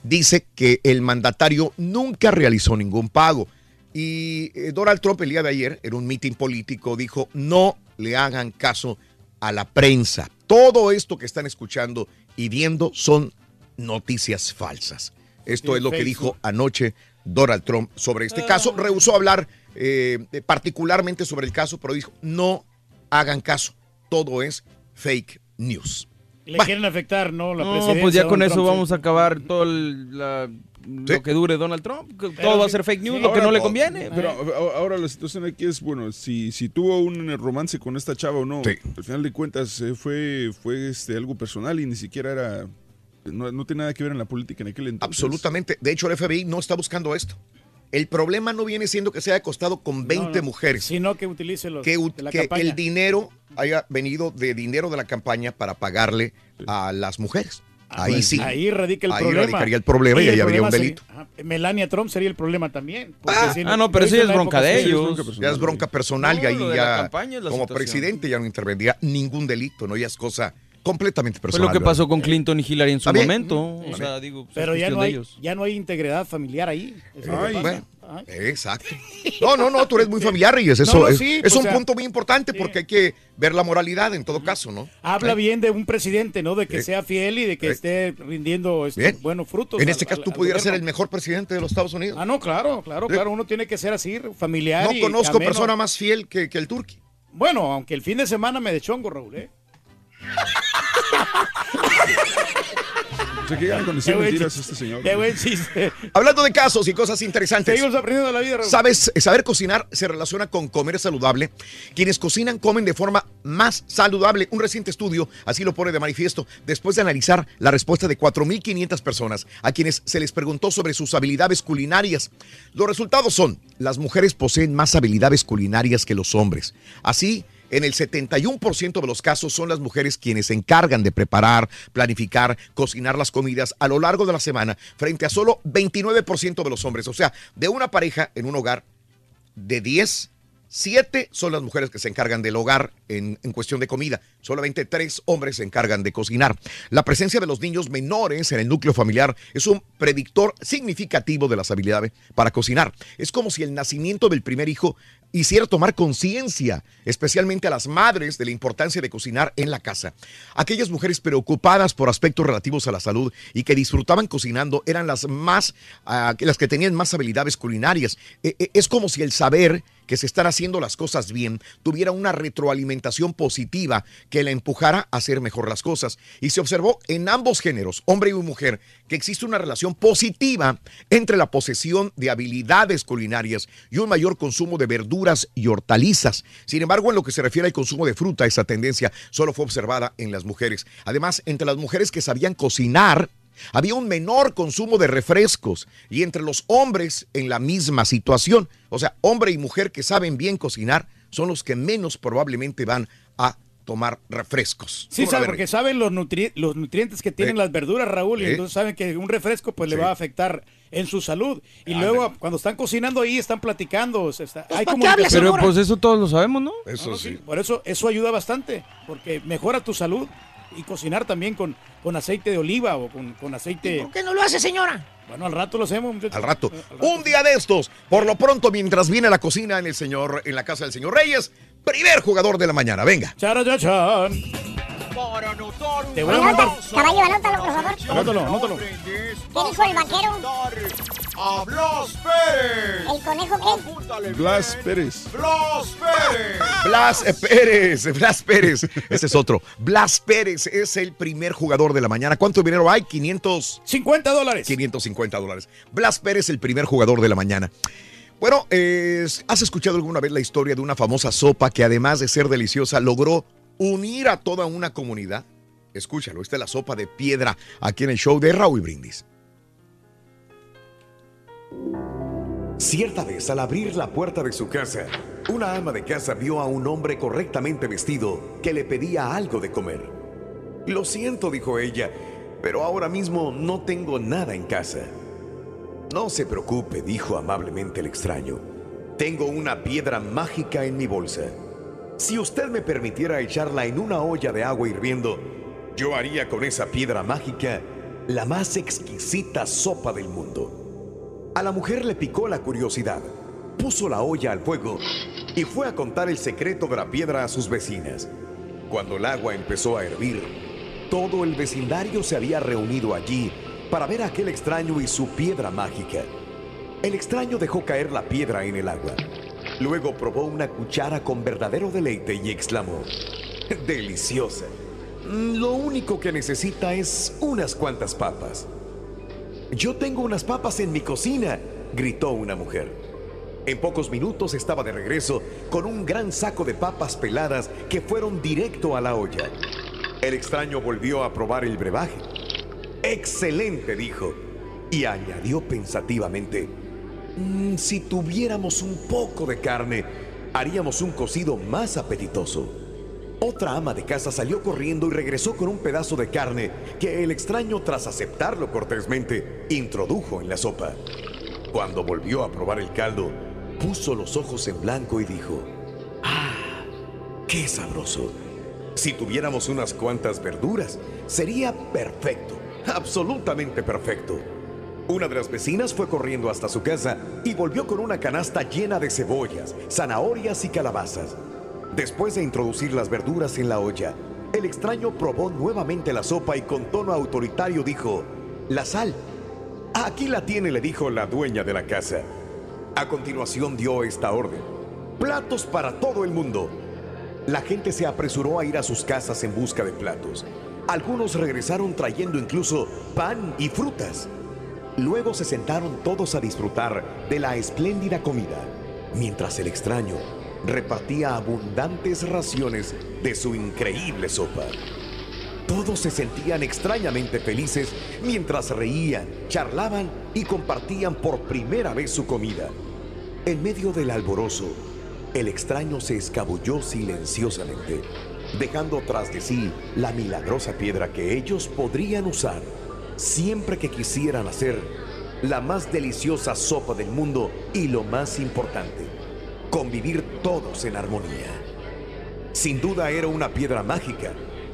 [SPEAKER 1] dice que el mandatario nunca realizó ningún pago. Y eh, Donald Trump el día de ayer, en un mitin político, dijo, no le hagan caso a la prensa. Todo esto que están escuchando y viendo son noticias falsas. Esto
[SPEAKER 4] Sí,
[SPEAKER 1] es lo que dijo anoche Donald Trump sobre este caso. Rehusó hablar eh, particularmente sobre el caso, pero dijo, no hagan caso. Todo es fake news.
[SPEAKER 4] Le quieren afectar, ¿no? La
[SPEAKER 3] No,
[SPEAKER 4] presidencia.
[SPEAKER 3] pues ya con
[SPEAKER 4] Donald
[SPEAKER 3] eso
[SPEAKER 4] sí.
[SPEAKER 3] vamos a acabar todo el- la- lo que dure Donald Trump. que todo va a ser fake news, lo que no le conviene.
[SPEAKER 6] Pero a- ahora la situación aquí es, bueno, si, si tuvo un romance con esta chava o no, al final de cuentas eh, fue, fue este, algo personal y ni siquiera era, no, no tiene nada que ver en la política en aquel entonces.
[SPEAKER 1] Absolutamente. De hecho, el FBI no está buscando esto. El problema no viene siendo que se haya acostado con 20
[SPEAKER 4] No, no,
[SPEAKER 1] mujeres.
[SPEAKER 4] Sino que utilice los
[SPEAKER 1] que,
[SPEAKER 4] de la
[SPEAKER 1] que
[SPEAKER 4] campaña.
[SPEAKER 1] el dinero haya venido de dinero de la campaña para pagarle a las mujeres. ahí
[SPEAKER 4] Pues,
[SPEAKER 1] sí.
[SPEAKER 4] Ahí radica el
[SPEAKER 1] ahí
[SPEAKER 4] problema.
[SPEAKER 1] radicaría el problema y,
[SPEAKER 4] el
[SPEAKER 1] ahí habría un delito.
[SPEAKER 4] sería- ajá, Melania Trump sería el problema también. porque
[SPEAKER 1] Ah,
[SPEAKER 4] si
[SPEAKER 3] ah, no, pero eso ya es bronca de ellos.
[SPEAKER 1] Ya es bronca personal y ahí ya como
[SPEAKER 3] situación.
[SPEAKER 1] presidente ya no intervendría ningún delito, ¿no? Ya es cosa completamente
[SPEAKER 3] Fue
[SPEAKER 1] personal.
[SPEAKER 3] lo que pasó con Clinton y Hillary en su
[SPEAKER 1] También.
[SPEAKER 3] momento. O sea, digo, pues,
[SPEAKER 4] Pero
[SPEAKER 3] es
[SPEAKER 4] ya no,
[SPEAKER 3] de
[SPEAKER 4] hay,
[SPEAKER 3] ellos.
[SPEAKER 4] ya no hay integridad familiar ahí. Es
[SPEAKER 1] Ay, bueno. Exacto. No, no, no, tú eres muy familiar, Reyes. Eso
[SPEAKER 4] No, no,
[SPEAKER 1] es,
[SPEAKER 4] sí,
[SPEAKER 1] es
[SPEAKER 4] o
[SPEAKER 1] un
[SPEAKER 4] sea,
[SPEAKER 1] punto muy importante porque hay que ver la moralidad en todo caso, ¿no?
[SPEAKER 4] Habla
[SPEAKER 1] ¿Eh?
[SPEAKER 4] bien de un presidente, ¿no? De que
[SPEAKER 1] Eh.
[SPEAKER 4] sea fiel y de que
[SPEAKER 1] Eh.
[SPEAKER 4] esté rindiendo este, buenos frutos.
[SPEAKER 1] En
[SPEAKER 4] al-
[SPEAKER 1] este caso,
[SPEAKER 4] al-
[SPEAKER 1] tú
[SPEAKER 4] al
[SPEAKER 1] pudieras ser el mejor presidente de los Estados Unidos.
[SPEAKER 4] Ah, no, claro, claro, claro. Uno tiene que ser así, familiar.
[SPEAKER 1] No
[SPEAKER 4] y
[SPEAKER 1] conozco
[SPEAKER 4] ameno.
[SPEAKER 1] persona más fiel que, que el turqui.
[SPEAKER 4] Bueno, aunque el fin de semana me de chongo, Raúl, ¿eh?
[SPEAKER 6] Se quedan con decir
[SPEAKER 4] Qué buen
[SPEAKER 6] mentiras
[SPEAKER 4] chiste.
[SPEAKER 6] este señor.
[SPEAKER 4] Qué buen chiste.
[SPEAKER 1] Hablando de casos y cosas interesantes.
[SPEAKER 4] Seguimos aprendiendo de la vida, Raúl.
[SPEAKER 1] Sabes, saber cocinar se relaciona con comer saludable. Quienes cocinan comen de forma más saludable. Un reciente estudio así lo pone de manifiesto después de analizar la respuesta de 4.500 personas a quienes se les preguntó sobre sus habilidades culinarias. Los resultados son, las mujeres poseen más habilidades culinarias que los hombres. Así, en el 71% de los casos son las mujeres quienes se encargan de preparar, planificar, cocinar las comidas a lo largo de la semana, frente a solo 29% de los hombres. O sea, de una pareja en un hogar, de 10, 7 son las mujeres que se encargan del hogar en, en cuestión de comida. Solamente 3 hombres se encargan de cocinar. La presencia de los niños menores en el núcleo familiar es un predictor significativo de las habilidades para cocinar. Es como si el nacimiento del primer hijo hiciera tomar conciencia, especialmente a las madres, de la importancia de cocinar en la casa. Aquellas mujeres preocupadas por aspectos relativos a la salud y que disfrutaban cocinando eran las más, ah, las que tenían más habilidades culinarias. E- e- es como si el saber que se están haciendo las cosas bien tuviera una retroalimentación positiva que la empujara a hacer mejor las cosas. Y se observó en ambos géneros, hombre y mujer, que existe una relación positiva entre la posesión de habilidades culinarias y un mayor consumo de verduras y hortalizas. Sin embargo, en lo que se refiere al consumo de fruta, esa tendencia solo fue observada en las mujeres. Además, entre las mujeres que sabían cocinar, había un menor consumo de refrescos y entre los hombres en la misma situación. O sea, hombre y mujer que saben bien cocinar son los que menos probablemente van a tomar refrescos.
[SPEAKER 4] Sí,
[SPEAKER 1] ¿Cómo la
[SPEAKER 4] sabe, porque saben los, nutri- los nutrientes que tienen
[SPEAKER 1] Eh.
[SPEAKER 4] las verduras, Raúl, y
[SPEAKER 1] Eh.
[SPEAKER 4] entonces saben que un refresco pues le va a afectar en su salud. Y
[SPEAKER 1] Ah,
[SPEAKER 4] luego cuando están cocinando ahí, están platicando. o sea, está- hay
[SPEAKER 2] ¿para qué hablas
[SPEAKER 3] Pero pues eso todos lo sabemos, ¿no?
[SPEAKER 1] Eso
[SPEAKER 4] No, no, sí, Por eso eso ayuda bastante, porque mejora tu salud y cocinar también con, con aceite de oliva o con, con aceite...
[SPEAKER 2] ¿Por qué no lo hace, señora?
[SPEAKER 4] Bueno, al rato lo hacemos. muchachos.
[SPEAKER 1] Al rato. Un día de estos. Por lo pronto, mientras viene a la cocina en el señor, en la casa del señor Reyes, primer jugador de la mañana. Venga.
[SPEAKER 4] Charayachan. Te voy a mandar...
[SPEAKER 5] Caballo, anótalo, por favor.
[SPEAKER 4] Anótalo, anótalo.
[SPEAKER 5] ¿Qué dijo el vaquero?
[SPEAKER 7] ¡A Blas Pérez!
[SPEAKER 5] ¿El conejo qué?
[SPEAKER 6] Blas Pérez.
[SPEAKER 7] ¡Blas Pérez!
[SPEAKER 1] Blas Pérez, Blas Pérez. Ese es otro. Blas Pérez es el primer jugador de la mañana. ¿Cuánto dinero hay? 500.
[SPEAKER 4] 50 dólares.
[SPEAKER 1] 550 dólares. Blas Pérez, el primer jugador de la mañana. Bueno, eh, ¿has escuchado alguna vez la historia de una famosa sopa que además de ser deliciosa logró unir a toda una comunidad? Escúchalo, esta es la sopa de piedra aquí en el show de Raúl Brindis.
[SPEAKER 23] Cierta vez, al abrir la puerta de su casa, una ama de casa vio a un hombre correctamente vestido que le pedía algo de comer. Lo siento, dijo ella, pero ahora mismo no tengo nada en casa. No se preocupe, dijo amablemente el extraño. Tengo una piedra mágica en mi bolsa. Si usted me permitiera echarla en una olla de agua hirviendo, yo haría con esa piedra mágica la más exquisita sopa del mundo. A la mujer le picó la curiosidad, puso la olla al fuego y fue a contar el secreto de la piedra a sus vecinas. Cuando el agua empezó a hervir, todo el vecindario se había reunido allí para ver a aquel extraño y su piedra mágica. El extraño dejó caer la piedra en el agua. Luego probó una cuchara con verdadero deleite y exclamó, deliciosa. Mm, Lo único que necesita es unas cuantas papas. Yo tengo unas papas en mi cocina, gritó una mujer. En pocos minutos estaba de regreso con un gran saco de papas peladas que fueron directo a la olla. El extraño volvió a probar el brebaje. Excelente, dijo, y añadió pensativamente, "Mm, si tuviéramos un poco de carne, haríamos un cocido más apetitoso. Otra ama de casa salió corriendo y regresó con un pedazo de carne que el extraño, tras aceptarlo cortésmente, introdujo en la sopa. Cuando volvió a probar el caldo, puso los ojos en blanco y dijo, ¡Ah! ¡Qué sabroso! Si tuviéramos unas cuantas verduras, sería perfecto, absolutamente perfecto. Una de las vecinas fue corriendo hasta su casa y volvió con una canasta llena de cebollas, zanahorias y calabazas. Después de introducir las verduras en la olla, el extraño probó nuevamente la sopa y con tono autoritario dijo, La sal. Aquí la tiene, le dijo la dueña de la casa. A continuación dio esta orden. Platos para todo el mundo. La gente se apresuró a ir a sus casas en busca de platos.
[SPEAKER 1] Algunos regresaron trayendo incluso pan y frutas. Luego se sentaron todos a disfrutar de la espléndida comida, mientras el extraño repartía abundantes raciones de su increíble sopa. Todos se sentían extrañamente felices mientras reían, charlaban y compartían por primera vez su comida. En medio del alborozo, el extraño se escabulló silenciosamente, dejando tras de sí la milagrosa piedra que ellos podrían usar siempre que quisieran hacer la más deliciosa sopa del mundo y lo más importante, convivir todos en armonía. Sin duda era una piedra mágica,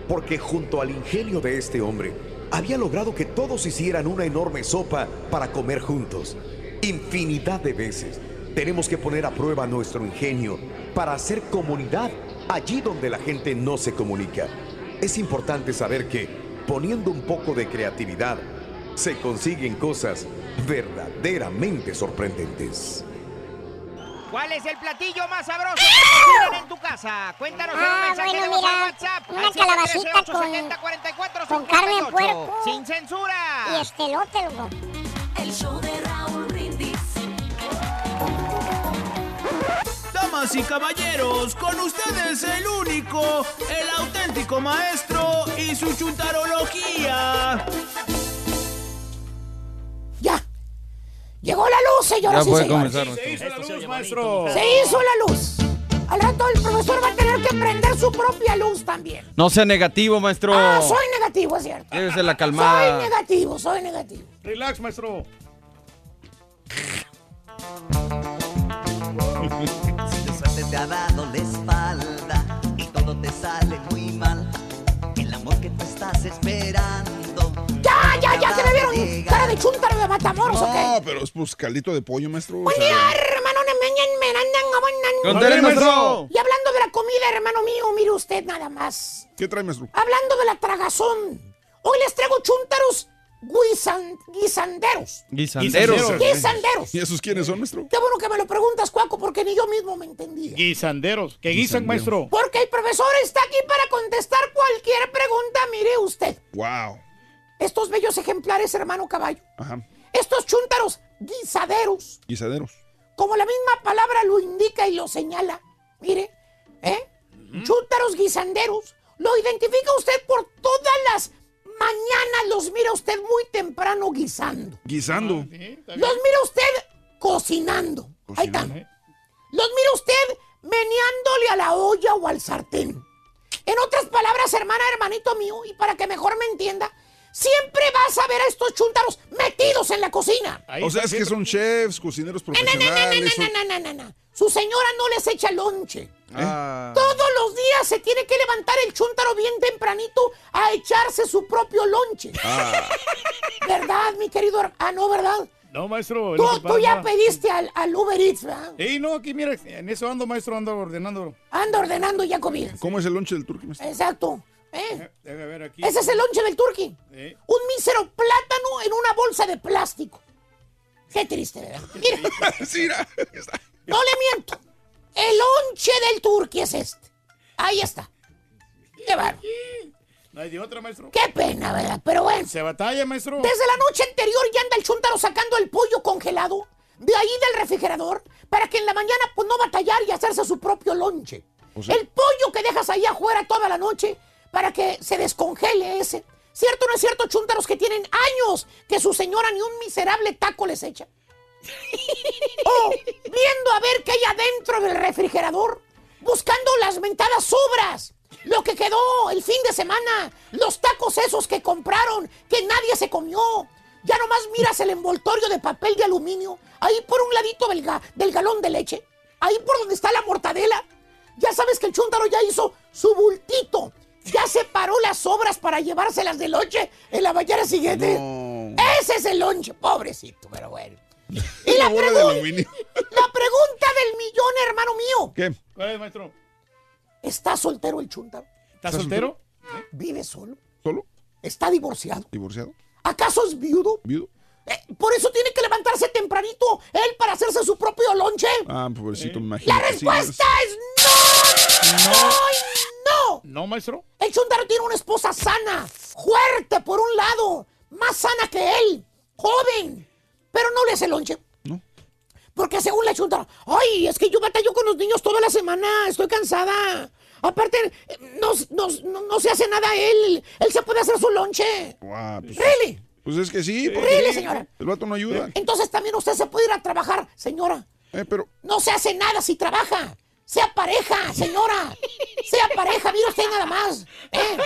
[SPEAKER 1] porque junto al ingenio de este hombre, había logrado que todos hicieran una enorme sopa para comer juntos. Infinidad de veces tenemos que poner a prueba nuestro ingenio para hacer comunidad allí donde la gente no se comunica. Es importante saber que, poniendo un poco de creatividad, se consiguen cosas verdaderamente sorprendentes.
[SPEAKER 11] ¿Cuál es el platillo más sabroso que cocinan en tu casa? Cuéntanos en un
[SPEAKER 5] Ah,
[SPEAKER 11] mensaje
[SPEAKER 5] bueno,
[SPEAKER 11] de voz al
[SPEAKER 5] mira,
[SPEAKER 11] WhatsApp.
[SPEAKER 5] una
[SPEAKER 11] al
[SPEAKER 5] calabacita
[SPEAKER 11] 713-870-4458.
[SPEAKER 5] con carne de puerco.
[SPEAKER 11] Sin censura.
[SPEAKER 5] Y estelote, loco.
[SPEAKER 24] El show de Raúl
[SPEAKER 22] Damas y caballeros, con ustedes el único, el auténtico maestro y su chuntarología.
[SPEAKER 2] Ya. Llegó la luz, señoras
[SPEAKER 8] Ya
[SPEAKER 2] y señores.
[SPEAKER 8] comenzar,
[SPEAKER 4] Se hizo la luz, maestro.
[SPEAKER 2] Se hizo la luz. Al rato el profesor va a tener que prender su propia luz también.
[SPEAKER 8] No sea negativo, maestro.
[SPEAKER 2] Ah, soy negativo, es cierto.
[SPEAKER 8] Llévese la
[SPEAKER 2] Soy
[SPEAKER 8] calmada.
[SPEAKER 2] negativo, soy negativo.
[SPEAKER 4] Relax, maestro.
[SPEAKER 25] Te ha dado la espalda y todo te sale muy mal, el amor que tú estás esperando.
[SPEAKER 2] Ya, ya, ya, que me vieron cara de chúntaro de Matamoros o qué.
[SPEAKER 6] No, pero es pues caldito de pollo, maestro.
[SPEAKER 2] Buen día, hermano.
[SPEAKER 6] maestro.
[SPEAKER 2] Y hablando de la comida, hermano mío, mire usted nada más.
[SPEAKER 6] ¿Qué trae, maestro?
[SPEAKER 2] Hablando de la tragazón, hoy les traigo chúntaros guisan- guisanderos.
[SPEAKER 8] Guisanderos.
[SPEAKER 2] Guisanderos.
[SPEAKER 6] ¿Y esos quiénes son, maestro?
[SPEAKER 2] Qué bueno que me lo preguntas, Cuaco, porque ni yo mismo me entendía.
[SPEAKER 4] Guisanderos. ¿Qué guisan, maestro?
[SPEAKER 2] Porque el profesor está aquí para contestar cualquier pregunta, mire usted.
[SPEAKER 6] Wow.
[SPEAKER 2] Estos bellos ejemplares, hermano caballo.
[SPEAKER 6] Ajá.
[SPEAKER 2] Estos chúntaros guisaderos,
[SPEAKER 6] Guisaderos.
[SPEAKER 2] como la misma palabra lo indica y lo señala. Mire, ¿eh? Chúntaros guisanderos. Lo identifica usted por todas las mañanas. Los mira usted muy temprano guisando.
[SPEAKER 6] Guisando.
[SPEAKER 2] Los mira usted cocinando. Ahí está. Los mira usted meneándole a la olla o al sartén. En otras palabras, hermana, hermanito mío, y para que mejor me entienda, siempre vas a ver a estos chúntaros metidos en la cocina.
[SPEAKER 6] o sea, es que son chefs, cocineros
[SPEAKER 2] No, no, no,
[SPEAKER 6] profesionales. son-
[SPEAKER 2] no, no, no, no, no. Su señora no les echa lonche.
[SPEAKER 6] Ah.
[SPEAKER 2] Todos los días se tiene que levantar el chúntaro bien tempranito a echarse su propio lonche.
[SPEAKER 6] Ah.
[SPEAKER 2] ¿Verdad, mi querido? Ah, no, ¿verdad?
[SPEAKER 4] No, maestro.
[SPEAKER 2] Tú, ya pediste al, al Uber Eats, ¿verdad?
[SPEAKER 4] Sí, no, aquí mira, en eso ando, maestro, ando ordenando.
[SPEAKER 2] Anda ordenando ya comida.
[SPEAKER 6] ¿Cómo es el lonche del turqui, maestro?
[SPEAKER 2] Exacto. ¿eh?
[SPEAKER 4] Deja ver aquí.
[SPEAKER 2] Ese es el lonche del turqui.
[SPEAKER 4] Eh.
[SPEAKER 2] Un mísero plátano en una bolsa de plástico. Qué triste, ¿verdad? Mira,
[SPEAKER 6] Sí, mira.
[SPEAKER 2] No le miento. El lonche del turqui es este. Ahí está. Qué bárbaro.
[SPEAKER 4] No hay de otra, maestro.
[SPEAKER 2] Qué pena, ¿verdad? Pero bueno.
[SPEAKER 4] Se batalla, maestro.
[SPEAKER 2] Desde la noche anterior ya anda el chúntaro sacando el pollo congelado de ahí del refrigerador para que en la mañana pues no batallar y hacerse su propio lonche. el pollo que dejas ahí afuera toda la noche para que se descongele ese. ¿Cierto o no es cierto, chúntaros que tienen años que su señora ni un miserable taco les echa? o viendo a ver qué hay adentro del refrigerador, buscando las mentadas sobras, lo que quedó el fin de semana, los tacos esos que compraron, que nadie se comió. Ya nomás miras el envoltorio de papel de aluminio, ahí por un ladito del, ga- del galón de leche, ahí por donde está la mortadela. Ya sabes que el chúntaro ya hizo su bultito, ya separó las sobras para llevárselas de lonche en la mañana siguiente. Ese es el lonche, pobrecito, pero bueno. Y la,
[SPEAKER 6] de aluminio.
[SPEAKER 2] la pregunta del millón, hermano mío.
[SPEAKER 6] ¿Qué?
[SPEAKER 4] ¿Cuál es, maestro?
[SPEAKER 2] ¿Está soltero el chúntaro?
[SPEAKER 4] ¿Está soltero?
[SPEAKER 2] ¿Vive solo?
[SPEAKER 6] ¿Solo?
[SPEAKER 2] ¿Está divorciado?
[SPEAKER 6] ¿Divorciado?
[SPEAKER 2] ¿Acaso es viudo?
[SPEAKER 6] ¿Viudo?
[SPEAKER 2] Eh, por eso tiene que levantarse tempranito él para hacerse su propio lonche.
[SPEAKER 6] Ah, pobrecito, me imagino.
[SPEAKER 2] La
[SPEAKER 6] sí,
[SPEAKER 2] respuesta es no. No. no.
[SPEAKER 4] No, maestro.
[SPEAKER 2] El chúntaro tiene una esposa sana, fuerte por un lado, más sana que él, joven, pero no le hace lonche. Porque según la chunta, ay, es que yo batallo con los niños toda la semana, estoy cansada. Aparte, no, no, no, no se hace nada él, él se puede hacer su lonche.
[SPEAKER 6] Guau, pues,
[SPEAKER 2] Really?
[SPEAKER 6] pues es que sí. porque
[SPEAKER 2] Really, señora.
[SPEAKER 6] El vato no ayuda.
[SPEAKER 2] Entonces también usted se puede ir a trabajar, señora.
[SPEAKER 6] Eh, pero
[SPEAKER 2] No se hace nada si trabaja. Sea pareja, señora. Sea pareja, mira usted nada más. ¿eh?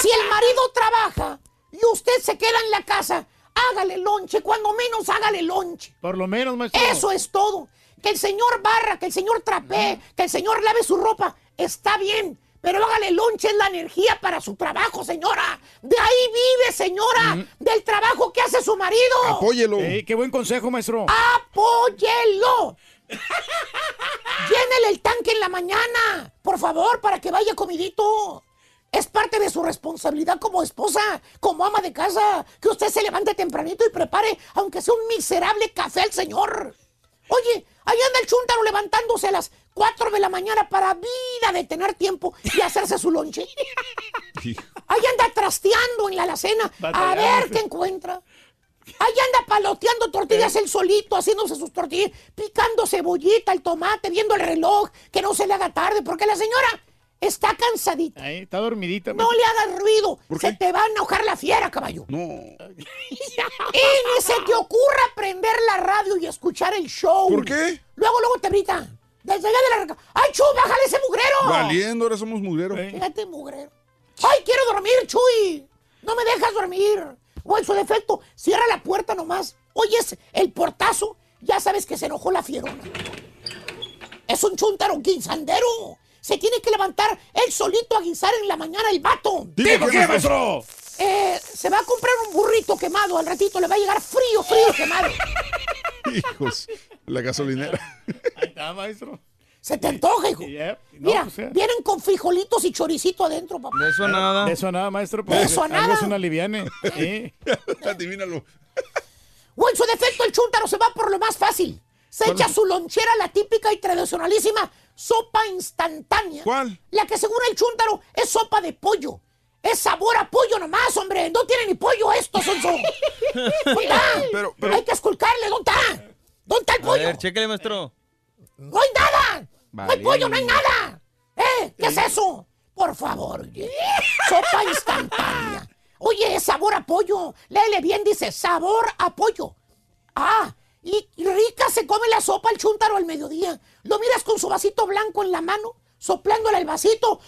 [SPEAKER 2] Si el marido trabaja y usted se queda en la casa, hágale lonche, cuando menos hágale lonche.
[SPEAKER 4] Por lo menos, maestro.
[SPEAKER 2] Eso es todo. Que el señor barra, que el señor trapee, que el señor lave su ropa, está bien. Pero hágale lonche, es la energía para su trabajo, señora. De ahí vive, señora. Del trabajo que hace su marido.
[SPEAKER 6] apóyelo.
[SPEAKER 4] Ey, qué buen consejo, maestro.
[SPEAKER 2] ¡Apóyelo! Llénele el tanque en la mañana, por favor, para que vaya comidito. Es parte de su responsabilidad como esposa, como ama de casa, que usted se levante tempranito y prepare, aunque sea un miserable café al señor. Oye, ahí anda el chúntaro levantándose a las 4 de la mañana para vida de tener tiempo y hacerse su lonche. Ahí anda trasteando en la alacena a ver qué encuentra. Ahí anda paloteando tortillas él solito, haciéndose sus tortillas, picando cebollita, el tomate, viendo el reloj, que no se le haga tarde, porque la señora está cansadita.
[SPEAKER 4] Ahí, está dormidita.
[SPEAKER 2] No le hagas ruido, se te va a enojar la fiera, caballo.
[SPEAKER 6] No.
[SPEAKER 2] Y ni se te ocurra prender la radio y escuchar el show.
[SPEAKER 6] ¿Por qué?
[SPEAKER 2] Luego, luego te grita. Desde allá de la... ¡Ay, Chu, bájale ese mugrero!
[SPEAKER 6] Valiendo, ahora somos mugreros.
[SPEAKER 2] Fíjate, mugrero. ¡Ay, quiero dormir, Chuy! No me dejas dormir. O en su defecto, cierra la puerta nomás. Oyes el portazo, ya sabes que se enojó la fierona. Es un chuntaro guisandero. Se tiene que levantar él solito a guisar en la mañana el vato.
[SPEAKER 4] ¿Digo qué, maestro?
[SPEAKER 2] Eh, se va a comprar un burrito quemado. Al ratito le va a llegar frío, frío quemado.
[SPEAKER 6] Hijos, la gasolinera.
[SPEAKER 4] Ahí está, maestro.
[SPEAKER 2] Se te antoja, hijo.
[SPEAKER 4] No,
[SPEAKER 2] Mira,
[SPEAKER 4] pues, eh.
[SPEAKER 2] vienen con frijolitos y choricito adentro, papá.
[SPEAKER 3] De eso nada.
[SPEAKER 4] De eso nada, maestro.
[SPEAKER 2] De eso
[SPEAKER 4] algo
[SPEAKER 2] nada.
[SPEAKER 4] es una liviane. Sí.
[SPEAKER 6] Adivínalo.
[SPEAKER 2] O en su defecto, el chúntaro se va por lo más fácil. Se
[SPEAKER 6] ¿Cuál
[SPEAKER 2] echa su lonchera, la típica y tradicionalísima sopa instantánea.
[SPEAKER 6] ¿Cuál?
[SPEAKER 2] La que según el chúntaro es sopa de pollo. Es sabor a pollo nomás, hombre. No tiene ni pollo esto, sonso. ¿Dónde está?
[SPEAKER 6] Pero- pero-
[SPEAKER 2] Hay que esculcarle, ¿dónde está? ¿Dónde está el
[SPEAKER 3] A
[SPEAKER 2] pollo?
[SPEAKER 3] ver, chéquele, maestro.
[SPEAKER 2] ¡No hay nada! ¡No hay pollo, no hay nada! ¿Eh? ¿Qué es eso? Por favor, oye. Sopa instantánea. Oye, es sabor a pollo. Léele bien, dice sabor a pollo. Ah, y y rica se come la sopa el chúntaro al mediodía. Lo miras con su vasito blanco en la mano, soplándole el vasito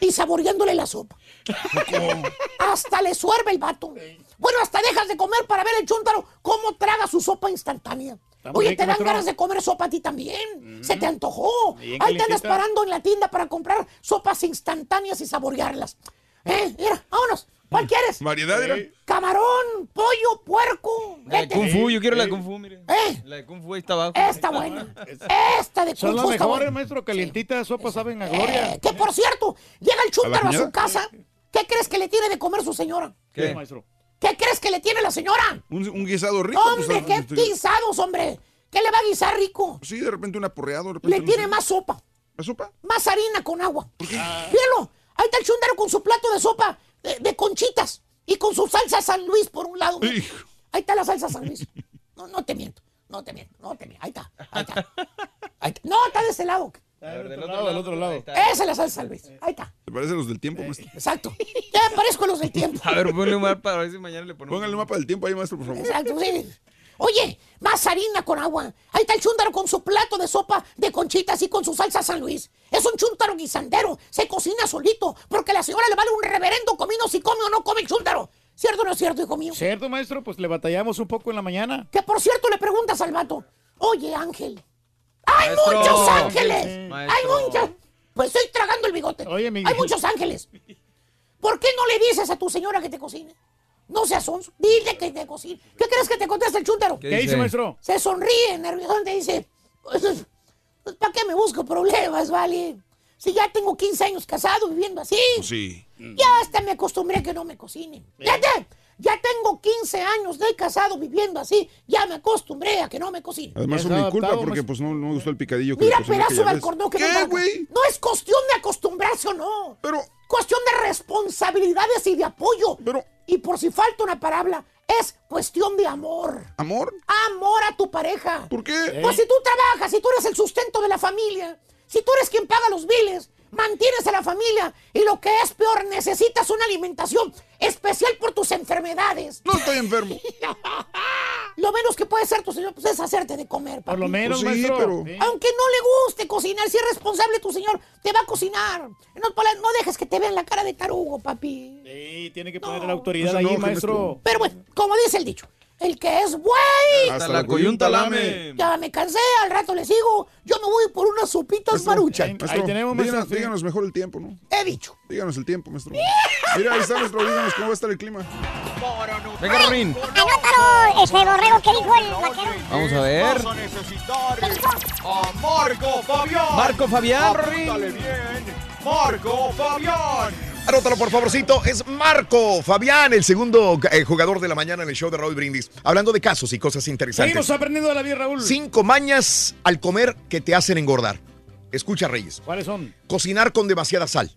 [SPEAKER 2] y saboreándole la sopa. Hasta le suerve el vato. Bueno, hasta dejas de comer para ver el chúntaro cómo traga su sopa instantánea. Oye, te dan ganas de comer sopa a ti también. Se te antojó. Ahí te andas parando en la tienda para comprar sopas instantáneas y saborearlas. ¿Eh? Mira, vámonos. ¿Cuál quieres?
[SPEAKER 6] Variedad era.
[SPEAKER 2] Camarón, pollo, puerco.
[SPEAKER 3] La de. Kung Fu, yo quiero la de Kung Fu, mire.
[SPEAKER 2] ¿Eh?
[SPEAKER 3] La de Kung Fu ahí está abajo.
[SPEAKER 2] Está buena. Esta de
[SPEAKER 4] Son
[SPEAKER 2] Kung
[SPEAKER 4] las
[SPEAKER 2] Fu está
[SPEAKER 4] mejores,
[SPEAKER 2] buena.
[SPEAKER 4] maestro. Calientitas sopas saben a gloria.
[SPEAKER 2] Eh, que por cierto, llega el chúntaro a, su casa. ¿Qué crees que le tiene de comer su señora?
[SPEAKER 4] ¿Qué,
[SPEAKER 3] ¿Qué?
[SPEAKER 4] maestro?
[SPEAKER 2] ¿Qué crees que le tiene la señora?
[SPEAKER 6] Un, un guisado rico.
[SPEAKER 2] Hombre,
[SPEAKER 6] pues,
[SPEAKER 2] qué
[SPEAKER 6] este,
[SPEAKER 2] guisados, hombre. ¿Qué le va a guisar rico?
[SPEAKER 6] Sí, de repente un aporreado. De repente
[SPEAKER 2] Le tiene más sopa,
[SPEAKER 6] ¿La sopa?
[SPEAKER 2] más harina con agua. Fíjalo, ahí está el chúndaro con su plato de sopa de, de conchitas y con su salsa San Luis por un lado.
[SPEAKER 6] Hijo.
[SPEAKER 2] Ahí está la salsa San Luis. No, no te miento, no te miento, no te miento. Ahí está, ahí está. Ahí está. No, está de ese lado.
[SPEAKER 3] A ver, del
[SPEAKER 4] otro
[SPEAKER 3] otro
[SPEAKER 4] lado, del otro lado.
[SPEAKER 2] Esa es la salsa San Luis. Ahí está,
[SPEAKER 6] ¿Te parecen los del tiempo, maestro?
[SPEAKER 2] exacto. Ya me parezco a los del tiempo.
[SPEAKER 3] A ver, ponle un mapa para ver si mañana le ponemos.
[SPEAKER 6] Póngale el mapa del tiempo ahí, maestro, por favor.
[SPEAKER 2] Exacto, sí. Oye, más harina con agua. Ahí está el chúntaro con su plato de sopa de conchitas y con su salsa San Luis. Es un chúntaro guisandero. Se cocina solito porque la señora le vale un reverendo comino si come o no come el chúntaro. ¿Cierto o no es cierto, hijo mío?
[SPEAKER 4] Cierto, maestro, pues le batallamos un poco en la mañana.
[SPEAKER 2] Que por cierto le preguntas al vato. Oye, Ángel. ¡Hay
[SPEAKER 3] Maestro.
[SPEAKER 2] muchos ángeles! ¡Hay muchos! Pues estoy tragando el bigote.
[SPEAKER 4] Oye, mi-
[SPEAKER 2] Hay muchos ángeles. ¿Por qué no le dices a tu señora que te cocine? No seas sonso. Dile que te cocine. ¿Qué crees que te contesta el chúntaro?
[SPEAKER 3] ¿Qué
[SPEAKER 4] ¿Qué dice, maestro?
[SPEAKER 2] Se sonríe, nervioso, te dice, pues, ¿para qué me busco problemas, vale? Si ya tengo 15 años casado viviendo así,
[SPEAKER 6] Sí.
[SPEAKER 2] ya hasta me acostumbré a que no me cocinen. Fíjate, Ya tengo 15 años de casado viviendo así. Ya me acostumbré a que no me cocine.
[SPEAKER 6] Además, son mi culpa porque pues no, no me gustó el picadillo que
[SPEAKER 2] Mira, pedazo de
[SPEAKER 6] aquella vez.
[SPEAKER 2] alcornón que
[SPEAKER 6] ¿Qué,
[SPEAKER 2] no,
[SPEAKER 6] güey?
[SPEAKER 2] no es cuestión de acostumbrarse o no.
[SPEAKER 6] Pero.
[SPEAKER 2] Cuestión de responsabilidades y de apoyo.
[SPEAKER 6] Pero.
[SPEAKER 2] Y por si falta una palabra, es cuestión de amor.
[SPEAKER 6] ¿Amor?
[SPEAKER 2] Amor a tu pareja.
[SPEAKER 6] ¿Por qué?
[SPEAKER 2] Pues si tú trabajas, si tú eres el sustento de la familia, si tú eres quien paga los biles, mantienes a la familia y lo que es peor, necesitas una alimentación especial por tus enfermedades.
[SPEAKER 6] No estoy enfermo.
[SPEAKER 2] Lo menos que puede ser tu señor pues, es hacerte de comer,
[SPEAKER 4] Por lo
[SPEAKER 2] papi.
[SPEAKER 4] menos,
[SPEAKER 6] Pues sí,
[SPEAKER 4] maestro.
[SPEAKER 6] pero-
[SPEAKER 4] Sí.
[SPEAKER 2] Aunque no le guste cocinar, si es responsable tu señor, te va a cocinar. No, no dejes que te vean la cara de tarugo, papi.
[SPEAKER 4] Sí, tiene que poner la autoridad
[SPEAKER 6] No
[SPEAKER 4] ahí,
[SPEAKER 6] enoje,
[SPEAKER 4] maestro.
[SPEAKER 2] Pero bueno, como dice el dicho, el que es güey.
[SPEAKER 6] Hasta la coyunta lame.
[SPEAKER 2] Ya me cansé, al rato le sigo. Yo me voy por unas sopitas maruchan.
[SPEAKER 6] Maestro,
[SPEAKER 4] tenemos,
[SPEAKER 6] díganos,
[SPEAKER 4] maestro,
[SPEAKER 6] díganos mejor el tiempo, ¿no?
[SPEAKER 2] He dicho.
[SPEAKER 6] Díganos el tiempo, maestro. Mira, ahí está nuestro, díganos cómo va a estar el clima.
[SPEAKER 3] Venga, Rorín.
[SPEAKER 5] Anótalo, este borrego que dijo el vaquero.
[SPEAKER 3] Vamos a ver.
[SPEAKER 22] A necesitar a Marco Fabián.
[SPEAKER 3] Marco Fabián.
[SPEAKER 22] Marco Fabián.
[SPEAKER 1] Anótalo, por favorcito. Es Marco Fabián, el segundo eh, jugador de la mañana en el show de Raúl Brindis. Hablando de casos y cosas interesantes.
[SPEAKER 4] Seguimos aprendiendo de la vida, Raúl.
[SPEAKER 1] Cinco mañas al comer que te hacen engordar. Escucha, Reyes.
[SPEAKER 4] ¿Cuáles son?
[SPEAKER 1] Cocinar con demasiada sal.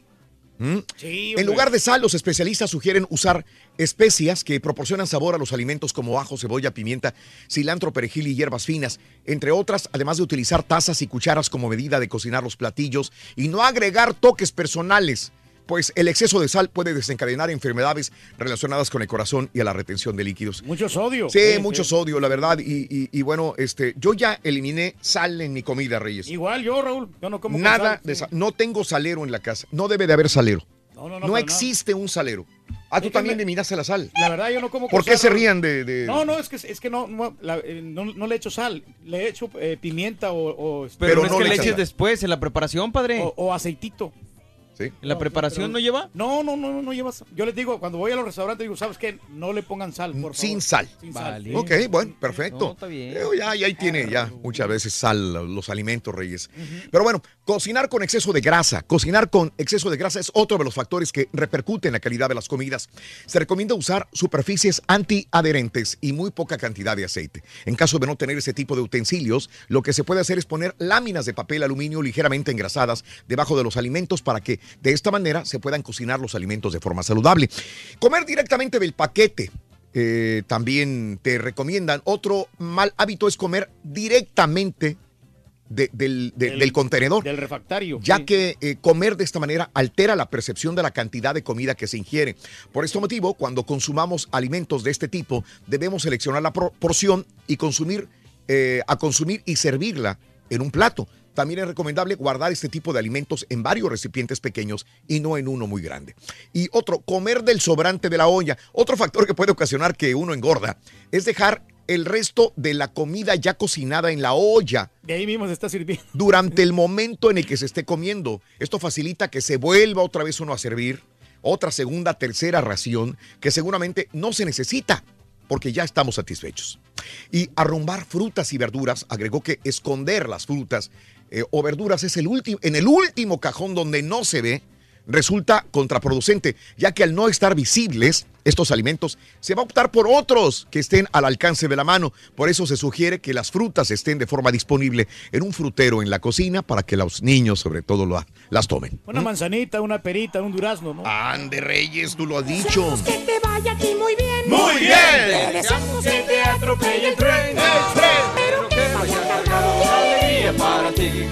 [SPEAKER 1] ¿Mm?
[SPEAKER 4] Sí,
[SPEAKER 1] En lugar de sal, los especialistas sugieren usar especias que proporcionan sabor a los alimentos como ajo, cebolla, pimienta, cilantro, perejil y hierbas finas, entre otras, además de utilizar tazas y cucharas como medida de cocinar los platillos y no agregar toques personales, pues el exceso de sal puede desencadenar enfermedades relacionadas con el corazón y a la retención de líquidos.
[SPEAKER 4] Mucho sodio.
[SPEAKER 1] Sí, mucho sodio, la verdad. Y, y- y bueno, este, yo ya eliminé sal en mi comida, Reyes.
[SPEAKER 4] Igual yo, Raúl. Yo no como con
[SPEAKER 1] Nada
[SPEAKER 4] sal,
[SPEAKER 1] de
[SPEAKER 4] sí.
[SPEAKER 1] sal. No tengo salero en la casa. No debe de haber salero.
[SPEAKER 4] No, no, no,
[SPEAKER 1] No, existe un salero. Ah, tú también eliminaste la sal.
[SPEAKER 4] La verdad, yo no como
[SPEAKER 1] ¿Por qué
[SPEAKER 4] sal,
[SPEAKER 1] se rían de...? de-
[SPEAKER 4] No, no, es que, es que no, no, la- eh, no, no le echo sal. Le echo eh, pimienta o, o-
[SPEAKER 3] Pero, no es que
[SPEAKER 1] le
[SPEAKER 3] eches
[SPEAKER 1] sal.
[SPEAKER 3] después, en la preparación, padre.
[SPEAKER 4] o- o aceitito.
[SPEAKER 1] ¿Sí?
[SPEAKER 3] ¿En la preparación
[SPEAKER 4] pero-
[SPEAKER 3] no lleva?
[SPEAKER 4] No, no, no, no, no lleva sal. Yo les digo, cuando voy a los restaurantes, digo, ¿sabes qué? No le pongan sal, por favor.
[SPEAKER 1] Sin sal.
[SPEAKER 4] Sin sal.
[SPEAKER 1] Ok, bueno, perfecto.
[SPEAKER 3] No, está bien.
[SPEAKER 1] Eh, ya, ya ahí tiene ya muchas veces sal los alimentos, Reyes. Pero bueno, cocinar con exceso de grasa. Cocinar con exceso de grasa es otro de los factores que repercuten en la calidad de las comidas. Se recomienda usar superficies antiadherentes y muy poca cantidad de aceite. En caso de no tener ese tipo de utensilios, lo que se puede hacer es poner láminas de papel aluminio ligeramente engrasadas debajo de los alimentos para que de esta manera se puedan cocinar los alimentos de forma saludable. Comer directamente del paquete. eh, también te recomiendan. Otro mal hábito es comer directamente de- del, de-
[SPEAKER 4] Del-
[SPEAKER 1] del contenedor
[SPEAKER 4] Del refractario.
[SPEAKER 1] ya
[SPEAKER 4] sí.
[SPEAKER 1] que eh, comer de esta manera altera la percepción de la cantidad de comida que se ingiere. Por este motivo, cuando consumamos alimentos de este tipo, debemos seleccionar la por- porción y consumir, eh, a consumir y servirla en un plato. También es recomendable guardar este tipo de alimentos en varios recipientes pequeños y no en uno muy grande. Y otro, comer del sobrante de la olla. Otro factor que puede ocasionar que uno engorda es dejar el resto de la comida ya cocinada en la olla
[SPEAKER 4] De ahí mismo se está sirviendo.
[SPEAKER 1] durante el momento en el que se esté comiendo. Esto facilita que se vuelva otra vez uno a servir otra segunda, tercera ración que seguramente no se necesita porque ya estamos satisfechos. Y arrumbar frutas y verduras, agregó que esconder las frutas eh, o verduras es el último, en el último cajón donde no se ve, resulta contraproducente, ya que al no estar visibles estos alimentos, se va a optar por otros que estén al alcance de la mano. Por eso se sugiere que las frutas estén de forma disponible en un frutero en la cocina para que los niños, sobre todo, lo- las tomen.
[SPEAKER 4] Una manzanita, una perita, un durazno, ¿no?
[SPEAKER 1] Ande Reyes, tú lo has dicho.
[SPEAKER 2] Que te vaya a ti muy bien.
[SPEAKER 1] Muy bien.
[SPEAKER 2] Te deseamos que te atropelle el tren.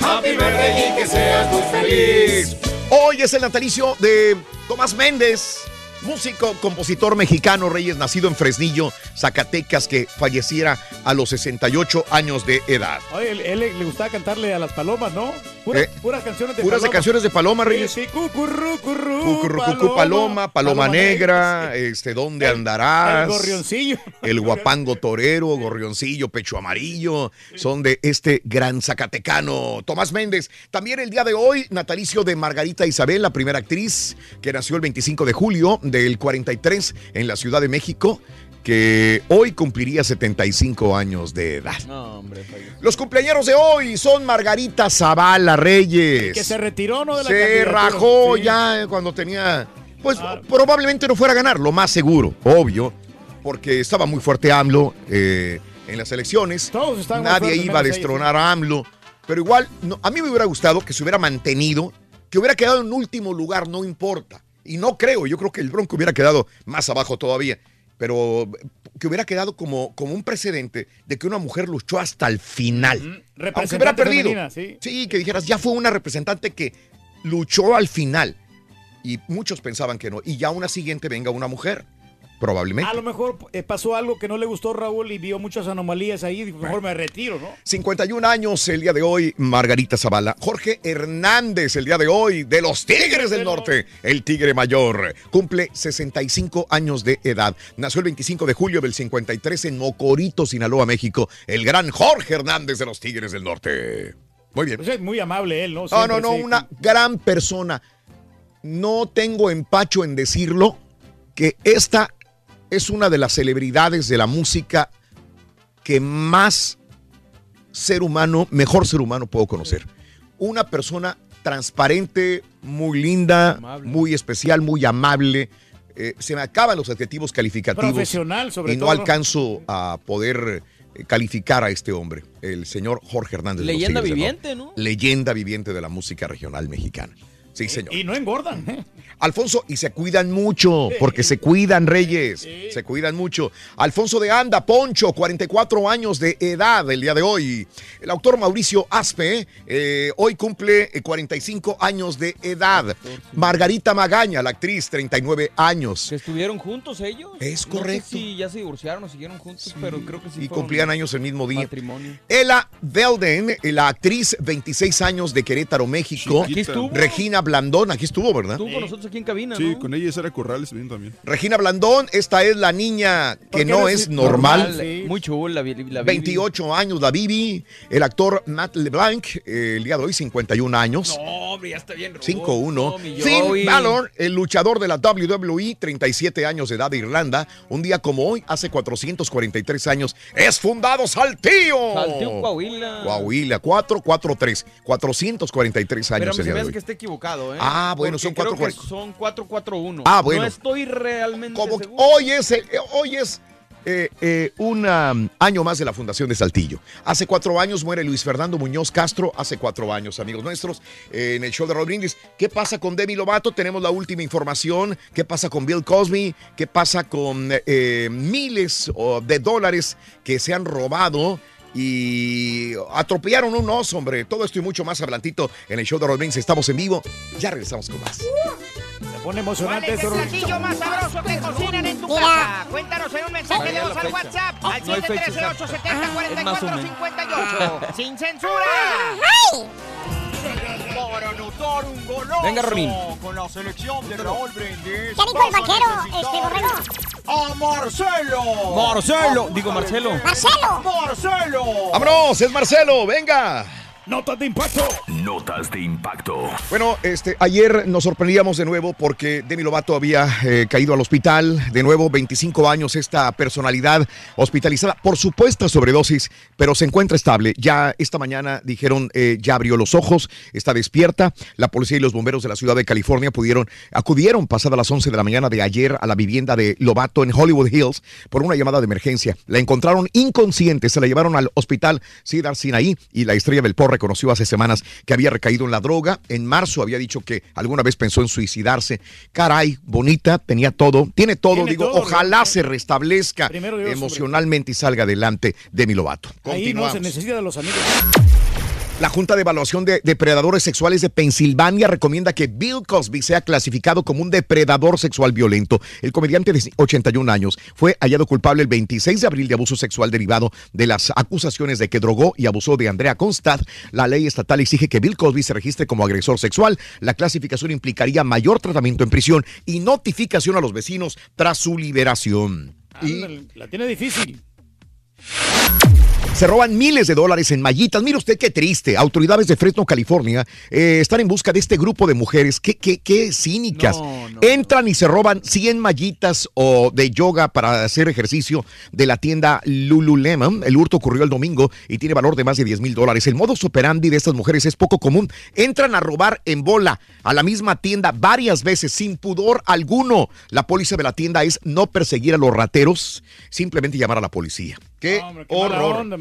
[SPEAKER 1] Happy birthday y que seas muy feliz. Hoy es el natalicio de Tomás Méndez, músico, compositor mexicano, Reyes, nacido en Fresnillo, Zacatecas, que falleciera a los 68 años de edad.
[SPEAKER 4] Oye, él, él le gustaba cantarle a las palomas, ¿no? Puras,
[SPEAKER 1] Eh,
[SPEAKER 4] puras canciones de
[SPEAKER 1] Puras de
[SPEAKER 4] paloma.
[SPEAKER 1] canciones de Paloma, Reyes.
[SPEAKER 4] Sí, sí, cucurru, curru,
[SPEAKER 1] Cucurrucucú Paloma, Paloma Negra, este, ¿dónde andarás?
[SPEAKER 4] El gorrioncillo.
[SPEAKER 1] El guapango torero, gorrioncillo, pecho amarillo, son de este gran zacatecano, Tomás Méndez. También el día de hoy, natalicio de Margarita Isabel, la primera actriz que nació el 25 de julio del 43 en la Ciudad de México, que hoy cumpliría 75 años de edad.
[SPEAKER 3] No, hombre, falló.
[SPEAKER 1] Los cumpleaños de hoy son Margarita Zavala Reyes.
[SPEAKER 4] Que se retiró, ¿no? De la
[SPEAKER 1] Se rajó
[SPEAKER 4] Sí.
[SPEAKER 1] ya cuando tenía. Pues probablemente no fuera a ganar, lo más seguro, obvio. porque estaba muy fuerte AMLO eh, en las elecciones.
[SPEAKER 4] Todos estaban muy
[SPEAKER 1] Nadie
[SPEAKER 4] fuertes,
[SPEAKER 1] iba a destronar a AMLO. Pero igual, no- a mí me hubiera gustado que se hubiera mantenido, que hubiera quedado en último lugar, no importa. Y no creo, yo creo que el Bronco hubiera quedado más abajo todavía. Pero que hubiera quedado como, como un precedente de que una mujer luchó hasta el final. Aunque hubiera perdido.
[SPEAKER 4] femenina, sí.
[SPEAKER 1] Sí, que dijeras, ya fue una representante que luchó al final. Y muchos pensaban que no. Y ya una siguiente venga una mujer. Probablemente.
[SPEAKER 4] A lo mejor eh, pasó algo que no le gustó Raúl y vio muchas anomalías ahí. Mejor me retiro, ¿no?
[SPEAKER 1] 51 años el día de hoy, Margarita Zavala. Jorge Hernández el día de hoy, de los Tigres del Norte, el Tigre Mayor. Cumple 65 años de edad. Nació el 25 de julio del 53 en Mocorito, Sinaloa, México. El gran Jorge Hernández de los Tigres del Norte. Muy bien.
[SPEAKER 4] Pues es muy amable él, ¿no?
[SPEAKER 1] No, no, no,
[SPEAKER 4] sí.
[SPEAKER 1] una gran persona. No tengo empacho en decirlo que esta es una de las celebridades de la música que más ser humano, mejor ser humano puedo conocer. Una persona transparente, muy linda, muy especial, muy amable. Eh, se me acaban los adjetivos calificativos.
[SPEAKER 4] Profesional, sobre
[SPEAKER 1] y no
[SPEAKER 4] todo.
[SPEAKER 1] alcanzo a poder eh, calificar a este hombre, el señor Jorge Hernández.
[SPEAKER 3] Leyenda viviente. ¿no?
[SPEAKER 1] Leyenda viviente de la música regional mexicana. Sí, señor.
[SPEAKER 4] Y no engordan. ¿eh?
[SPEAKER 1] Alfonso, y se cuidan mucho, porque se cuidan, Reyes. Se cuidan mucho. Alfonso de Anda, Poncho, 44 años de edad el día de hoy. El autor Mauricio Aspe, eh, hoy cumple eh, 45 años de edad. Margarita Magaña, la actriz, 39 años.
[SPEAKER 3] Que estuvieron juntos ellos.
[SPEAKER 1] Es
[SPEAKER 3] No sé
[SPEAKER 1] correcto.
[SPEAKER 3] si ya se divorciaron o siguieron juntos, pero creo que sí.
[SPEAKER 1] Y cumplían años el mismo día.
[SPEAKER 3] Matrimonio.
[SPEAKER 1] Ella Belden, eh, la actriz, 26 años de Querétaro, México.
[SPEAKER 6] Aquí estuvo.
[SPEAKER 1] Regina Blandón, aquí estuvo, ¿verdad?
[SPEAKER 3] Estuvo con nosotros aquí en cabina,
[SPEAKER 6] Sí,
[SPEAKER 3] ¿no?
[SPEAKER 6] con ella y Sara Corrales bien también.
[SPEAKER 1] Regina Blandón, esta es la niña que no es normal.
[SPEAKER 3] normal? Muy chula, la, vi- la Bibi.
[SPEAKER 1] 28 años, la Bibi. El actor Matt LeBlanc, eh, el día de hoy, 51 años.
[SPEAKER 3] No, hombre, ya está bien. rudo.
[SPEAKER 1] 5-1.
[SPEAKER 3] No, mi
[SPEAKER 1] Finn. Balor, el luchador de la WWE, 37 años de edad de Irlanda. Un día como hoy, hace 443 años, es fundado Saltillo.
[SPEAKER 3] Saltillo, Coahuila.
[SPEAKER 1] Coahuila, 443. 443
[SPEAKER 3] Pero
[SPEAKER 1] años
[SPEAKER 3] me se
[SPEAKER 1] día
[SPEAKER 3] me
[SPEAKER 1] hoy.
[SPEAKER 3] que esté equivocado, ¿eh?
[SPEAKER 1] Ah, bueno,
[SPEAKER 3] Porque
[SPEAKER 1] son
[SPEAKER 3] creo
[SPEAKER 1] cuatro
[SPEAKER 3] que
[SPEAKER 1] cuatro-
[SPEAKER 3] Son 441.
[SPEAKER 1] Ah, bueno.
[SPEAKER 3] No estoy realmente
[SPEAKER 1] Como
[SPEAKER 3] seguro.
[SPEAKER 1] hoy es, el- hoy es eh, eh, un um, año más de la Fundación de Saltillo. Hace cuatro años muere Luis Fernando Muñoz Castro, hace cuatro años, amigos nuestros, eh, en el show de Raúl Brindis. ¿Qué pasa con Demi Lovato? Tenemos la última información. ¿Qué pasa con Bill Cosby? ¿Qué pasa con miles oh, de dólares que se han robado? Y atropellaron un oso, hombre. Todo esto y mucho más adelantito en el show de Raúl Brindis. Estamos en vivo. Ya regresamos con más.
[SPEAKER 4] Pone
[SPEAKER 11] ¿Cuál
[SPEAKER 4] emocionante
[SPEAKER 11] es el platillo más sabroso que cocinan en tu casa? Cuéntanos en un mensaje de voz al. WhatsApp al
[SPEAKER 3] No hay fecha
[SPEAKER 11] 713
[SPEAKER 3] Es más o
[SPEAKER 11] 870
[SPEAKER 3] menos.
[SPEAKER 11] 4458 ¡Sin censura! Para anotar un golazo
[SPEAKER 3] Venga, Rorín.
[SPEAKER 11] con la selección de Raúl Brindis.
[SPEAKER 5] ¿Qué dijo el vaquero, este borrego?
[SPEAKER 11] ¡A Marcelo!
[SPEAKER 3] Marcelo, digo Marcelo.
[SPEAKER 5] ¡Marcelo!
[SPEAKER 11] ¡Marcelo!
[SPEAKER 1] ¡Vámonos! ¡Es Marcelo! ¡Venga!
[SPEAKER 4] Notas de impacto.
[SPEAKER 14] Notas de impacto.
[SPEAKER 1] Bueno, este, ayer nos sorprendíamos de nuevo porque Demi Lovato había eh, caído al hospital. De nuevo, 25 años, esta personalidad hospitalizada por supuesta sobredosis, pero se encuentra estable. Ya esta mañana dijeron, eh, ya abrió los ojos, está despierta. La policía y los bomberos de la ciudad de California pudieron, acudieron pasadas las 11 de la mañana de ayer a la vivienda de Lovato en Hollywood Hills por una llamada de emergencia. La encontraron inconsciente, se la llevaron al hospital Cedar Sinai y la estrella del pop reconoció hace semanas que había recaído en la droga. En marzo había dicho que alguna vez pensó en suicidarse. Caray, bonita, tenía todo, tiene todo.
[SPEAKER 4] Tiene
[SPEAKER 1] Digo,
[SPEAKER 4] todo,
[SPEAKER 1] ojalá se restablezca
[SPEAKER 4] Dios,
[SPEAKER 1] emocionalmente y salga adelante Demi Lovato.
[SPEAKER 4] Ahí no se necesita de los amigos.
[SPEAKER 1] La Junta de Evaluación de Depredadores Sexuales de Pensilvania recomienda que Bill Cosby sea clasificado como un depredador sexual violento. El comediante de 81 años fue hallado culpable el 26 de abril de abuso sexual derivado de las acusaciones de que drogó y abusó de Andrea Constad. La ley estatal exige que Bill Cosby se registre como agresor sexual. La clasificación implicaría mayor tratamiento en prisión y notificación a los vecinos tras su liberación. Y
[SPEAKER 4] La tiene difícil.
[SPEAKER 1] Se roban miles de dólares en mallitas. Mire usted qué triste. Autoridades de Fresno, California, eh, están en busca de este grupo de mujeres. Qué, qué, qué cínicas. Entran y se roban 100 mallitas o de yoga para hacer ejercicio de la tienda Lululemon. El hurto ocurrió el domingo y tiene valor de más de 10 mil dólares. El modus operandi de estas mujeres es poco común. Entran a robar en bola a la misma tienda varias veces sin pudor alguno. La póliza de la tienda es no perseguir a los rateros, simplemente llamar a la policía. Qué horror.
[SPEAKER 4] onda.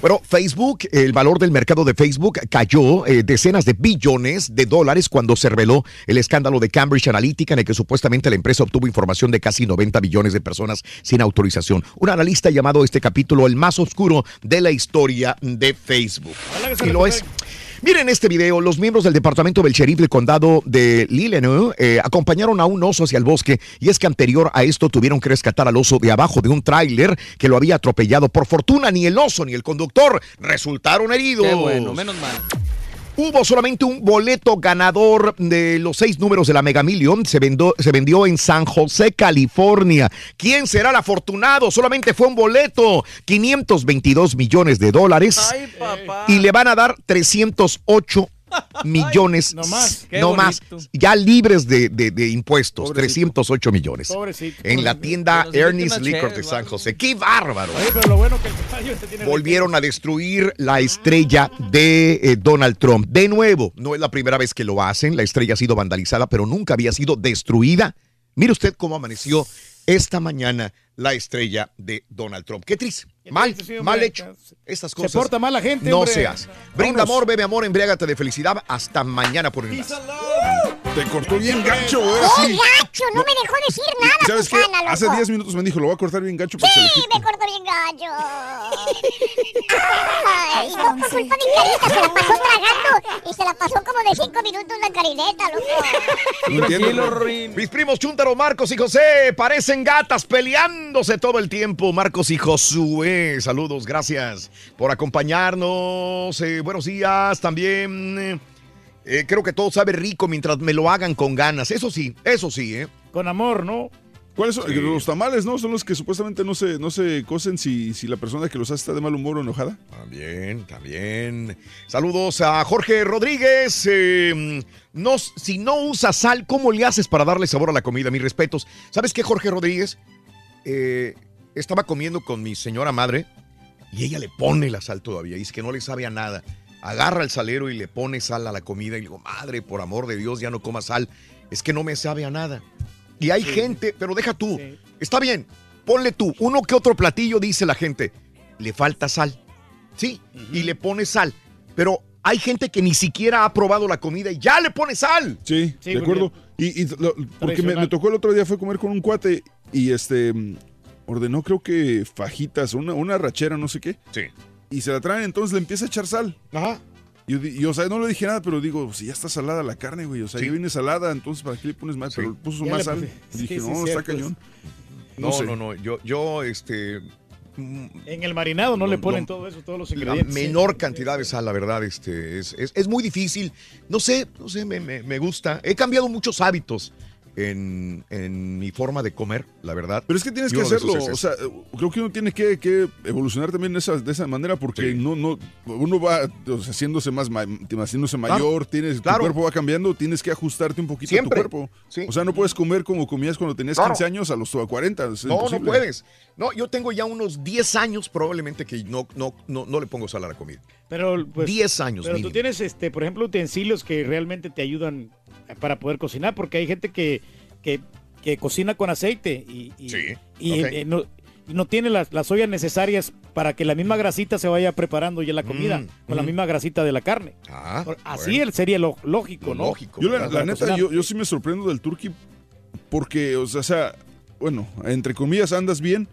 [SPEAKER 1] Bueno, Facebook, el valor del mercado de Facebook cayó eh, decenas de billones de dólares cuando se reveló el escándalo de Cambridge Analytica en el que supuestamente la empresa obtuvo información de casi 90 billones de personas sin autorización. Un analista llamado este capítulo el más oscuro de la historia de Facebook. Y lo es. Miren este video, los miembros del departamento del sheriff del condado de Lillenois eh, acompañaron a un oso hacia el bosque y es que anterior a esto tuvieron que rescatar al oso de abajo de un tráiler que lo había atropellado. Por fortuna ni el oso ni el conductor resultaron heridos.
[SPEAKER 3] Qué bueno, menos mal.
[SPEAKER 1] Hubo solamente un boleto ganador de los seis números de la Mega Million. Se, vendó- se vendió en San José, California. ¿Quién será el afortunado? Solamente fue un boleto. 522 millones de dólares. Y le van a dar 308 millones.
[SPEAKER 4] No más.
[SPEAKER 1] No. Ya libres de, de- de impuestos. 308 millones.
[SPEAKER 4] Pobrecito.
[SPEAKER 1] En la tienda Ernest Liquor de San José. ¡Qué bárbaro!
[SPEAKER 4] Oye, pero lo bueno que el caballo se tiene
[SPEAKER 1] volvieron a destruir la estrella de eh, Donald Trump. De nuevo, no es la primera vez que lo hacen, la estrella ha sido vandalizada, pero nunca había sido destruida. Mire usted cómo amaneció esta mañana la estrella de Donald Trump. Qué triste, mal,
[SPEAKER 4] hombre.
[SPEAKER 1] mal hecho. Estas
[SPEAKER 4] Se
[SPEAKER 1] cosas
[SPEAKER 4] porta mal la gente,
[SPEAKER 1] no
[SPEAKER 4] hombre.
[SPEAKER 1] se hace. Brinda
[SPEAKER 4] Vámonos.
[SPEAKER 1] amor, bebe amor, embriágate de felicidad. Hasta mañana por el más.
[SPEAKER 6] Te cortó bien gacho, güey.
[SPEAKER 5] ¡Qué
[SPEAKER 6] así.
[SPEAKER 5] gacho! No me dejó decir nada,
[SPEAKER 6] ¿Sabes qué?
[SPEAKER 5] Susana.
[SPEAKER 6] Hace 10 minutos me dijo, lo voy a cortar bien gacho para que se le
[SPEAKER 5] Sí, me cortó bien gallo. Ay, no, por culpa de Carita se la pasó tragando y se la pasó como de cinco minutos la carineta, loco.
[SPEAKER 1] Mis primos Chúntaro, Marcos y José parecen gatas peleándose todo el tiempo. Marcos y Josué, saludos, gracias por acompañarnos. Eh, buenos días también. Eh, creo que todo sabe rico mientras me lo hagan con ganas. Eso sí, eso sí, ¿eh?
[SPEAKER 4] Con amor, ¿no?
[SPEAKER 6] ¿Cuáles son? Los tamales, ¿no? Son los que supuestamente no se, no se cocen si, si la persona que los hace está de mal humor o enojada.
[SPEAKER 1] También, también. Saludos a Jorge Rodríguez. eh, no, si no usas sal, ¿cómo le haces para darle sabor a la comida? Mis respetos. ¿Sabes qué, Jorge Rodríguez? Eh, estaba comiendo con mi señora madre y ella le pone la sal todavía. Dice que no le sabe a nada. Agarra el salero y le pone sal a la comida y le digo, madre, por amor de Dios, ya no comas sal. Es que no me sabe a nada. Y hay gente, pero deja tú. Está bien, ponle tú. Uno que otro platillo dice la gente, le falta sal. Sí, y le pone sal. Pero hay gente que ni siquiera ha probado la comida y ya le pone sal.
[SPEAKER 6] Sí,
[SPEAKER 1] Sí,
[SPEAKER 6] de acuerdo. Y, y lo- porque me, tocó el otro día fue comer con un cuate y este ordenó creo que fajitas, una, una rachera, no sé qué.
[SPEAKER 1] Sí.
[SPEAKER 6] Y se la traen, entonces le empieza a echar sal.
[SPEAKER 1] Ajá.
[SPEAKER 6] Y o sea, no le dije nada, pero digo, si ya está salada la carne, güey. O sea, ya viene salada, entonces ¿para qué le pones más? Pero puso
[SPEAKER 1] Ya
[SPEAKER 6] más sal. Y
[SPEAKER 1] sí,
[SPEAKER 6] dije,
[SPEAKER 1] sí,
[SPEAKER 6] no, está cañón.
[SPEAKER 1] No,
[SPEAKER 6] sé.
[SPEAKER 1] no, no. Yo, yo, este. mm,
[SPEAKER 4] En el marinado no,
[SPEAKER 1] No,
[SPEAKER 4] le ponen
[SPEAKER 1] no.
[SPEAKER 4] todo eso, todos los
[SPEAKER 1] La
[SPEAKER 4] ingredientes.
[SPEAKER 1] menor cantidad de sal, la verdad, este, es, es- es muy difícil. No sé, no sé, me, me- me gusta. He cambiado muchos hábitos en, en mi forma de comer, la verdad.
[SPEAKER 6] Pero es que tienes
[SPEAKER 1] Y
[SPEAKER 6] que hacerlo.
[SPEAKER 1] es
[SPEAKER 6] O sea, creo que uno tiene que, que evolucionar también de esa, de esa manera porque no, no, uno va o sea, haciéndose más haciéndose mayor, tienes,
[SPEAKER 1] claro.
[SPEAKER 6] tu cuerpo va cambiando, tienes que ajustarte un poquito
[SPEAKER 1] Siempre.
[SPEAKER 6] a tu cuerpo. O sea, no puedes comer como comías cuando tenías
[SPEAKER 1] Claro.
[SPEAKER 6] 15 años a los 40. es
[SPEAKER 1] no, no puedes. No, yo tengo ya unos 10 años probablemente que no, no, no, no le pongo sal a la comida.
[SPEAKER 4] Pero, pues,
[SPEAKER 1] 10 años
[SPEAKER 4] Pero
[SPEAKER 1] mínimo.
[SPEAKER 4] tú tienes, este, por ejemplo, utensilios que realmente te ayudan para poder cocinar, porque hay gente que, que, que cocina con aceite y, y, eh, no, y no tiene las, las ollas necesarias para que la misma grasita se vaya preparando ya la comida,
[SPEAKER 1] Mm,
[SPEAKER 4] con la
[SPEAKER 1] mm.
[SPEAKER 4] misma grasita de la carne.
[SPEAKER 1] Ah,
[SPEAKER 4] Así
[SPEAKER 6] bueno.
[SPEAKER 4] él sería lo lógico, ¿no?
[SPEAKER 6] Yo la, neta, yo, yo sí me sorprendo del turkey porque, o sea, o sea, bueno, entre comillas andas bien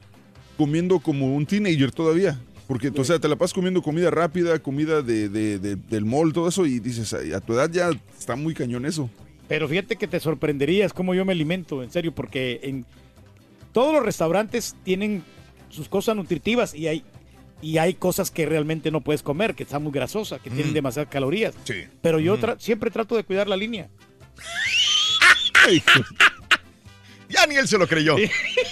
[SPEAKER 6] comiendo como un teenager todavía. Porque, o sea, te la pasas comiendo comida rápida, comida de, de- de- del mall, todo eso, y dices, "Ay, a tu edad ya está muy cañón eso.
[SPEAKER 4] Pero fíjate que te sorprenderías cómo yo me alimento, en serio, porque en todos los restaurantes tienen sus cosas nutritivas y hay y hay cosas que realmente no puedes comer, que están muy grasosas, que tienen
[SPEAKER 1] Mm.
[SPEAKER 4] demasiadas calorías.
[SPEAKER 1] Sí.
[SPEAKER 4] Pero yo
[SPEAKER 1] Mm.
[SPEAKER 4] tra- siempre trato de cuidar la línea.
[SPEAKER 1] Ya ni él se lo creyó.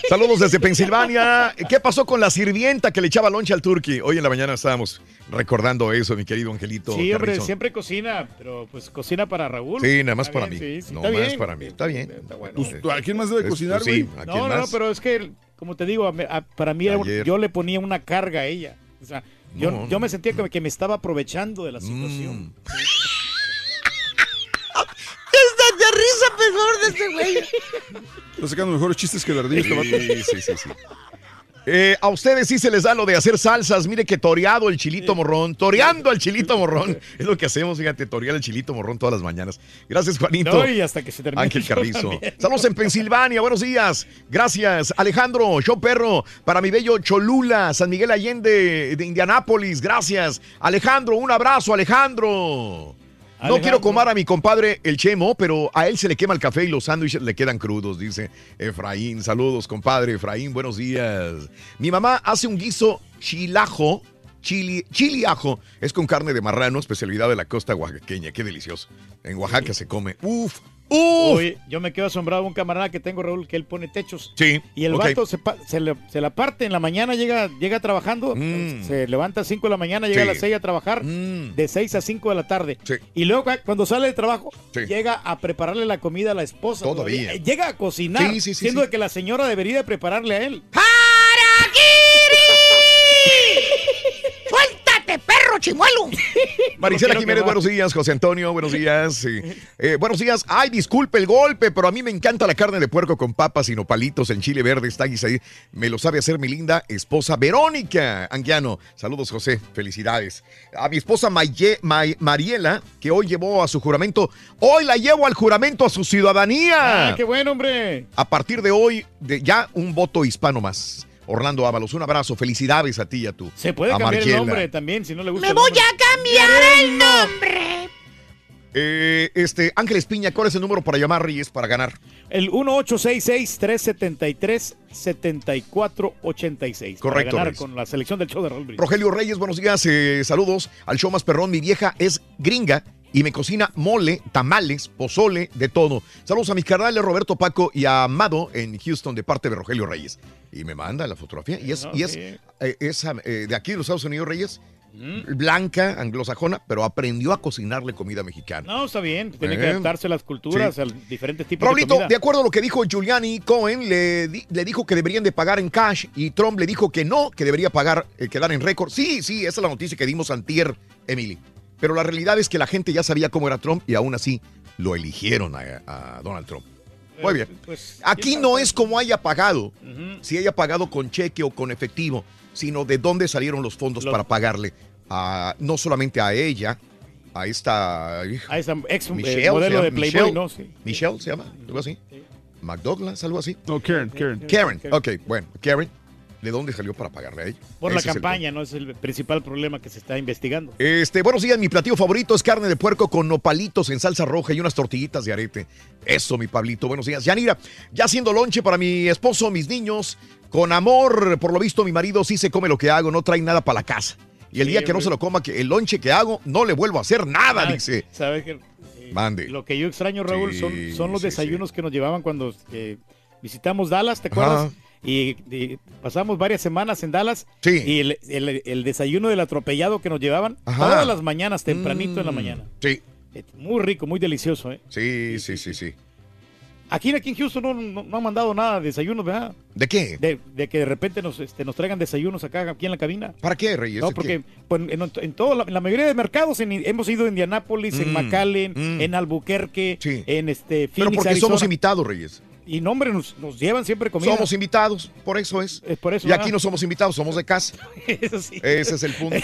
[SPEAKER 1] Saludos desde Pensilvania. ¿Qué pasó con la sirvienta que le echaba lonche al turqui? Hoy en la mañana estábamos recordando eso, mi querido Angelito.
[SPEAKER 4] Sí, hombre, siempre cocina, pero pues cocina para Raúl.
[SPEAKER 1] Sí, nada más
[SPEAKER 4] Está
[SPEAKER 1] para
[SPEAKER 4] bien,
[SPEAKER 1] mí.
[SPEAKER 4] sí, sí,
[SPEAKER 1] no
[SPEAKER 4] está
[SPEAKER 1] más
[SPEAKER 4] bien.
[SPEAKER 1] para mí. Está bien.
[SPEAKER 6] Pues, ¿a quién más debe
[SPEAKER 1] Es-
[SPEAKER 6] cocinar,
[SPEAKER 1] sí,
[SPEAKER 4] No,
[SPEAKER 1] quién
[SPEAKER 4] no, pero es que, como te digo, a para mí
[SPEAKER 1] Ayer.
[SPEAKER 4] yo le ponía una carga a ella. O sea, yo,
[SPEAKER 1] No,
[SPEAKER 4] yo me sentía que, que me estaba aprovechando de la situación.
[SPEAKER 2] Está de risa peor de este güey.
[SPEAKER 6] Está sacando mejores chistes que el ardillo.
[SPEAKER 1] Sí, sí, sí, sí. Eh, a ustedes sí se les da lo de hacer salsas. Mire que toreado el chilito morrón. Toreando al chilito morrón. Es lo que hacemos, fíjate, torear el chilito morrón todas las mañanas. Gracias, Juanito.
[SPEAKER 4] No, y hasta que se termine
[SPEAKER 1] Ángel Carrizo.
[SPEAKER 4] también.
[SPEAKER 1] Saludos en Pensilvania. Buenos días. Gracias, Alejandro. Show perro. Para mi bello Cholula, San Miguel Allende de Indianápolis. Gracias. Alejandro, un abrazo, Alejandro. No quiero comer a mi compadre el Chemo, pero a él se le quema el café y los sándwiches le quedan crudos, dice Efraín. Saludos, compadre Efraín, buenos días. Mi mamá hace un guiso chilajo, chili, chili ajo, es con carne de marrano, especialidad de la costa oaxaqueña. Qué delicioso. En Oaxaca se come. Uf, uf.
[SPEAKER 4] Oye, yo me quedo asombrado un camarada que tengo, Raúl, que él pone techos.
[SPEAKER 1] Sí.
[SPEAKER 4] Y el
[SPEAKER 1] ok.
[SPEAKER 4] vato se, se, le- se la parte en la mañana, llega, llega trabajando, se levanta a 5 de la mañana, llega
[SPEAKER 1] Mm. Sí. Mm.
[SPEAKER 4] a las 6 a trabar, de 6 a 5 de la tarde.
[SPEAKER 1] Sí.
[SPEAKER 4] Y luego cu- cuando sale de trabajo,
[SPEAKER 1] Sí.
[SPEAKER 4] llega a prepararle la comida a la esposa.
[SPEAKER 1] Todavía.
[SPEAKER 4] Llega a cocinar, siendo de que la señora debería de prepararle a él.
[SPEAKER 2] ¡Suéltate, perro chimuelo!
[SPEAKER 1] Marisela Jiménez, buenos días. José Antonio, buenos días. sí. Eh, buenos días. Ay, disculpe el golpe, pero a mí me encanta la carne de puerco con papas y nopalitos en chile verde. Está ahí. Me lo sabe hacer mi linda esposa Verónica Anguiano. Saludos, José. Felicidades. A mi esposa Maye- May- Mariela, que hoy llevó a su juramento. Hoy la llevo al juramento a su ciudadanía.
[SPEAKER 4] Ah, qué bueno, hombre.
[SPEAKER 1] A partir de hoy, de ya un voto hispano más. Orlando Ábalos, un abrazo. Felicidades a ti y a tu.
[SPEAKER 4] Se puede
[SPEAKER 1] a
[SPEAKER 4] cambiar el nombre también, si no le gusta.
[SPEAKER 2] ¡Me voy a cambiar el nombre!
[SPEAKER 1] Eh, este, Ángeles Piña, ¿cuál es el número para llamar Reyes para ganar?
[SPEAKER 4] El 1866-373-7486.
[SPEAKER 1] Correcto,
[SPEAKER 4] Para ganar
[SPEAKER 1] Reyes.
[SPEAKER 4] con la selección del show de Raúl.
[SPEAKER 1] Rogelio Reyes, buenos días. eh, saludos al show más perrón. Mi vieja es gringa y me cocina mole, tamales, pozole, de todo. Saludos a mis carnales Roberto Paco y a Amado en Houston de parte de Rogelio Reyes. Y me manda la fotografía. Y es, y eh, es, eh, de aquí de los Estados Unidos Reyes, blanca, anglosajona, pero aprendió a cocinarle comida mexicana.
[SPEAKER 4] No, está bien. Tiene que
[SPEAKER 1] Eh,
[SPEAKER 4] adaptarse a las culturas,
[SPEAKER 1] sí.
[SPEAKER 4] a los diferentes tipos de
[SPEAKER 1] Raulito,
[SPEAKER 4] comida.
[SPEAKER 1] de acuerdo a lo que dijo Giuliani, Cohen le, di- le dijo que deberían de pagar en cash y Trump le dijo que no, que debería pagar, quedar en récord. Sí, sí, esa es la noticia que dimos antier, Emily. Pero la realidad es que la gente ya sabía cómo era Trump y aún así lo eligieron a, a Donald Trump. Muy bien.
[SPEAKER 4] Pues,
[SPEAKER 1] Aquí no es como haya pagado, si haya pagado con cheque o con efectivo, sino de dónde salieron los fondos para pagarle a, no solamente a ella, a esta
[SPEAKER 4] A ex eh,
[SPEAKER 1] Michelle,
[SPEAKER 4] modelo
[SPEAKER 1] se llama,
[SPEAKER 4] de Playboy,
[SPEAKER 1] Michelle.
[SPEAKER 4] ¿no? Sí.
[SPEAKER 1] Michelle se llama, algo así. McDouglas, algo así.
[SPEAKER 6] No, Karen, Karen.
[SPEAKER 1] Karen, ok, bueno, Karen, ¿de dónde salió para pagarle a ella?
[SPEAKER 4] Por la
[SPEAKER 1] es
[SPEAKER 4] campaña, ¿no? Es el principal problema que se está investigando.
[SPEAKER 1] Este, buenos días, mi platillo favorito es carne de puerco con nopalitos en salsa roja y unas tortillitas de arete. Eso, mi Pablito, buenos días. Yanira, ya haciendo lonche para mi esposo, mis niños, con amor, por lo visto mi marido sí se come lo que hago, no trae nada para la casa. Y el
[SPEAKER 4] Sí,
[SPEAKER 1] día que no se lo coma, que el lonche que hago, no le vuelvo a hacer nada,
[SPEAKER 4] ¿Sabes-
[SPEAKER 1] dice.
[SPEAKER 4] ¿Sabes qué?
[SPEAKER 1] Mande.
[SPEAKER 4] Lo que yo extraño, Raúl,
[SPEAKER 1] Sí,
[SPEAKER 4] son, son los
[SPEAKER 1] sí,
[SPEAKER 4] desayunos que nos llevaban cuando eh, visitamos Dallas, ¿te
[SPEAKER 1] Ajá.
[SPEAKER 4] Y, y pasamos varias semanas en Dallas.
[SPEAKER 1] Sí.
[SPEAKER 4] Y el, el- el desayuno del atropellado que nos llevaban
[SPEAKER 1] Ajá.
[SPEAKER 4] todas las mañanas, tempranito en la
[SPEAKER 1] Mm,
[SPEAKER 4] mañana.
[SPEAKER 1] Sí.
[SPEAKER 4] Muy rico, muy delicioso, ¿eh?
[SPEAKER 1] Sí, sí, sí, sí.
[SPEAKER 4] Aquí, aquí en Houston no, no- no han mandado nada de desayunos, ¿verdad?
[SPEAKER 1] ¿De qué?
[SPEAKER 4] De, de que de repente nos, este, nos traigan desayunos acá, aquí en la cabina.
[SPEAKER 1] ¿Para qué, Reyes?
[SPEAKER 4] No,
[SPEAKER 1] ¿De
[SPEAKER 4] porque pues, en, en todo la, en la mayoría de mercados en- hemos ido en Indianápolis, en
[SPEAKER 1] Mm,
[SPEAKER 4] McAllen,
[SPEAKER 1] mm.
[SPEAKER 4] en Albuquerque, en este
[SPEAKER 1] Pero
[SPEAKER 4] Phoenix,
[SPEAKER 1] porque
[SPEAKER 4] Arizona.
[SPEAKER 1] somos invitados, Reyes.
[SPEAKER 4] Y no, hombre, nos, nos llevan siempre comida.
[SPEAKER 1] Somos invitados, por eso es.
[SPEAKER 4] por eso,
[SPEAKER 1] y aquí
[SPEAKER 4] ah.
[SPEAKER 1] no somos invitados, somos de casa.
[SPEAKER 4] Eso sí.
[SPEAKER 1] Ese es el punto.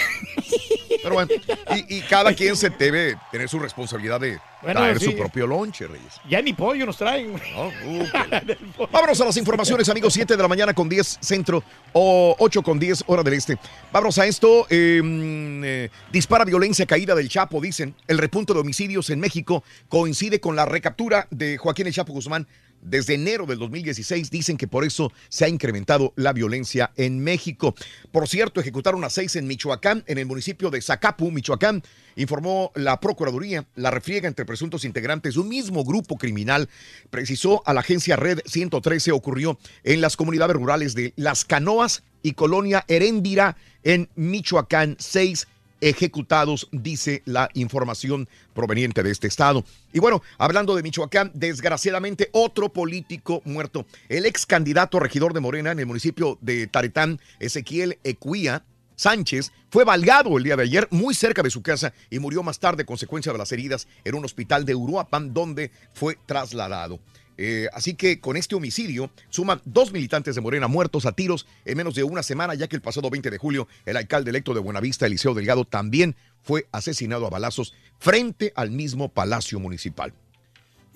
[SPEAKER 1] Pero bueno, y, y cada quien se debe tener su responsabilidad de
[SPEAKER 4] Bueno,
[SPEAKER 1] traer
[SPEAKER 4] sí.
[SPEAKER 1] su propio lonche, Reyes.
[SPEAKER 4] Ya ni pollo nos traen.
[SPEAKER 1] No, uh, Vámonos a las informaciones, amigos. 7 de la mañana con 10 centro o 8 con 10 hora del este. Vámonos a esto. eh, mm, eh, dispara violencia caída del Chapo, dicen. El repunte de homicidios en México coincide con la recaptura de Joaquín El Chapo Guzmán desde enero del 2016. Dicen que por eso se ha incrementado la violencia en México. Por cierto, ejecutaron a seis en Michoacán, en el municipio de Zacapu, Michoacán. Informó la Procuraduría, la refriega entre presuntos integrantes de un mismo grupo criminal, precisó a la agencia Red 113, ocurrió en las comunidades rurales de Las Canoas y Colonia Heréndira, en Michoacán. Seis ejecutados, dice la información proveniente de este estado. Y bueno, hablando de Michoacán, desgraciadamente otro político muerto. El ex candidato regidor de Morena en el municipio de Taretán, Ezequiel Ecuía, Sánchez fue valgado el día de ayer muy cerca de su casa y murió más tarde consecuencia de las heridas en un hospital de Uruapan donde fue trasladado. Eh, así que con este homicidio suman dos militantes de Morena muertos a tiros en menos de una semana, ya que el pasado 20 de julio el alcalde electo de Buenavista, Eliseo Delgado, también fue asesinado a balazos frente al mismo Palacio Municipal.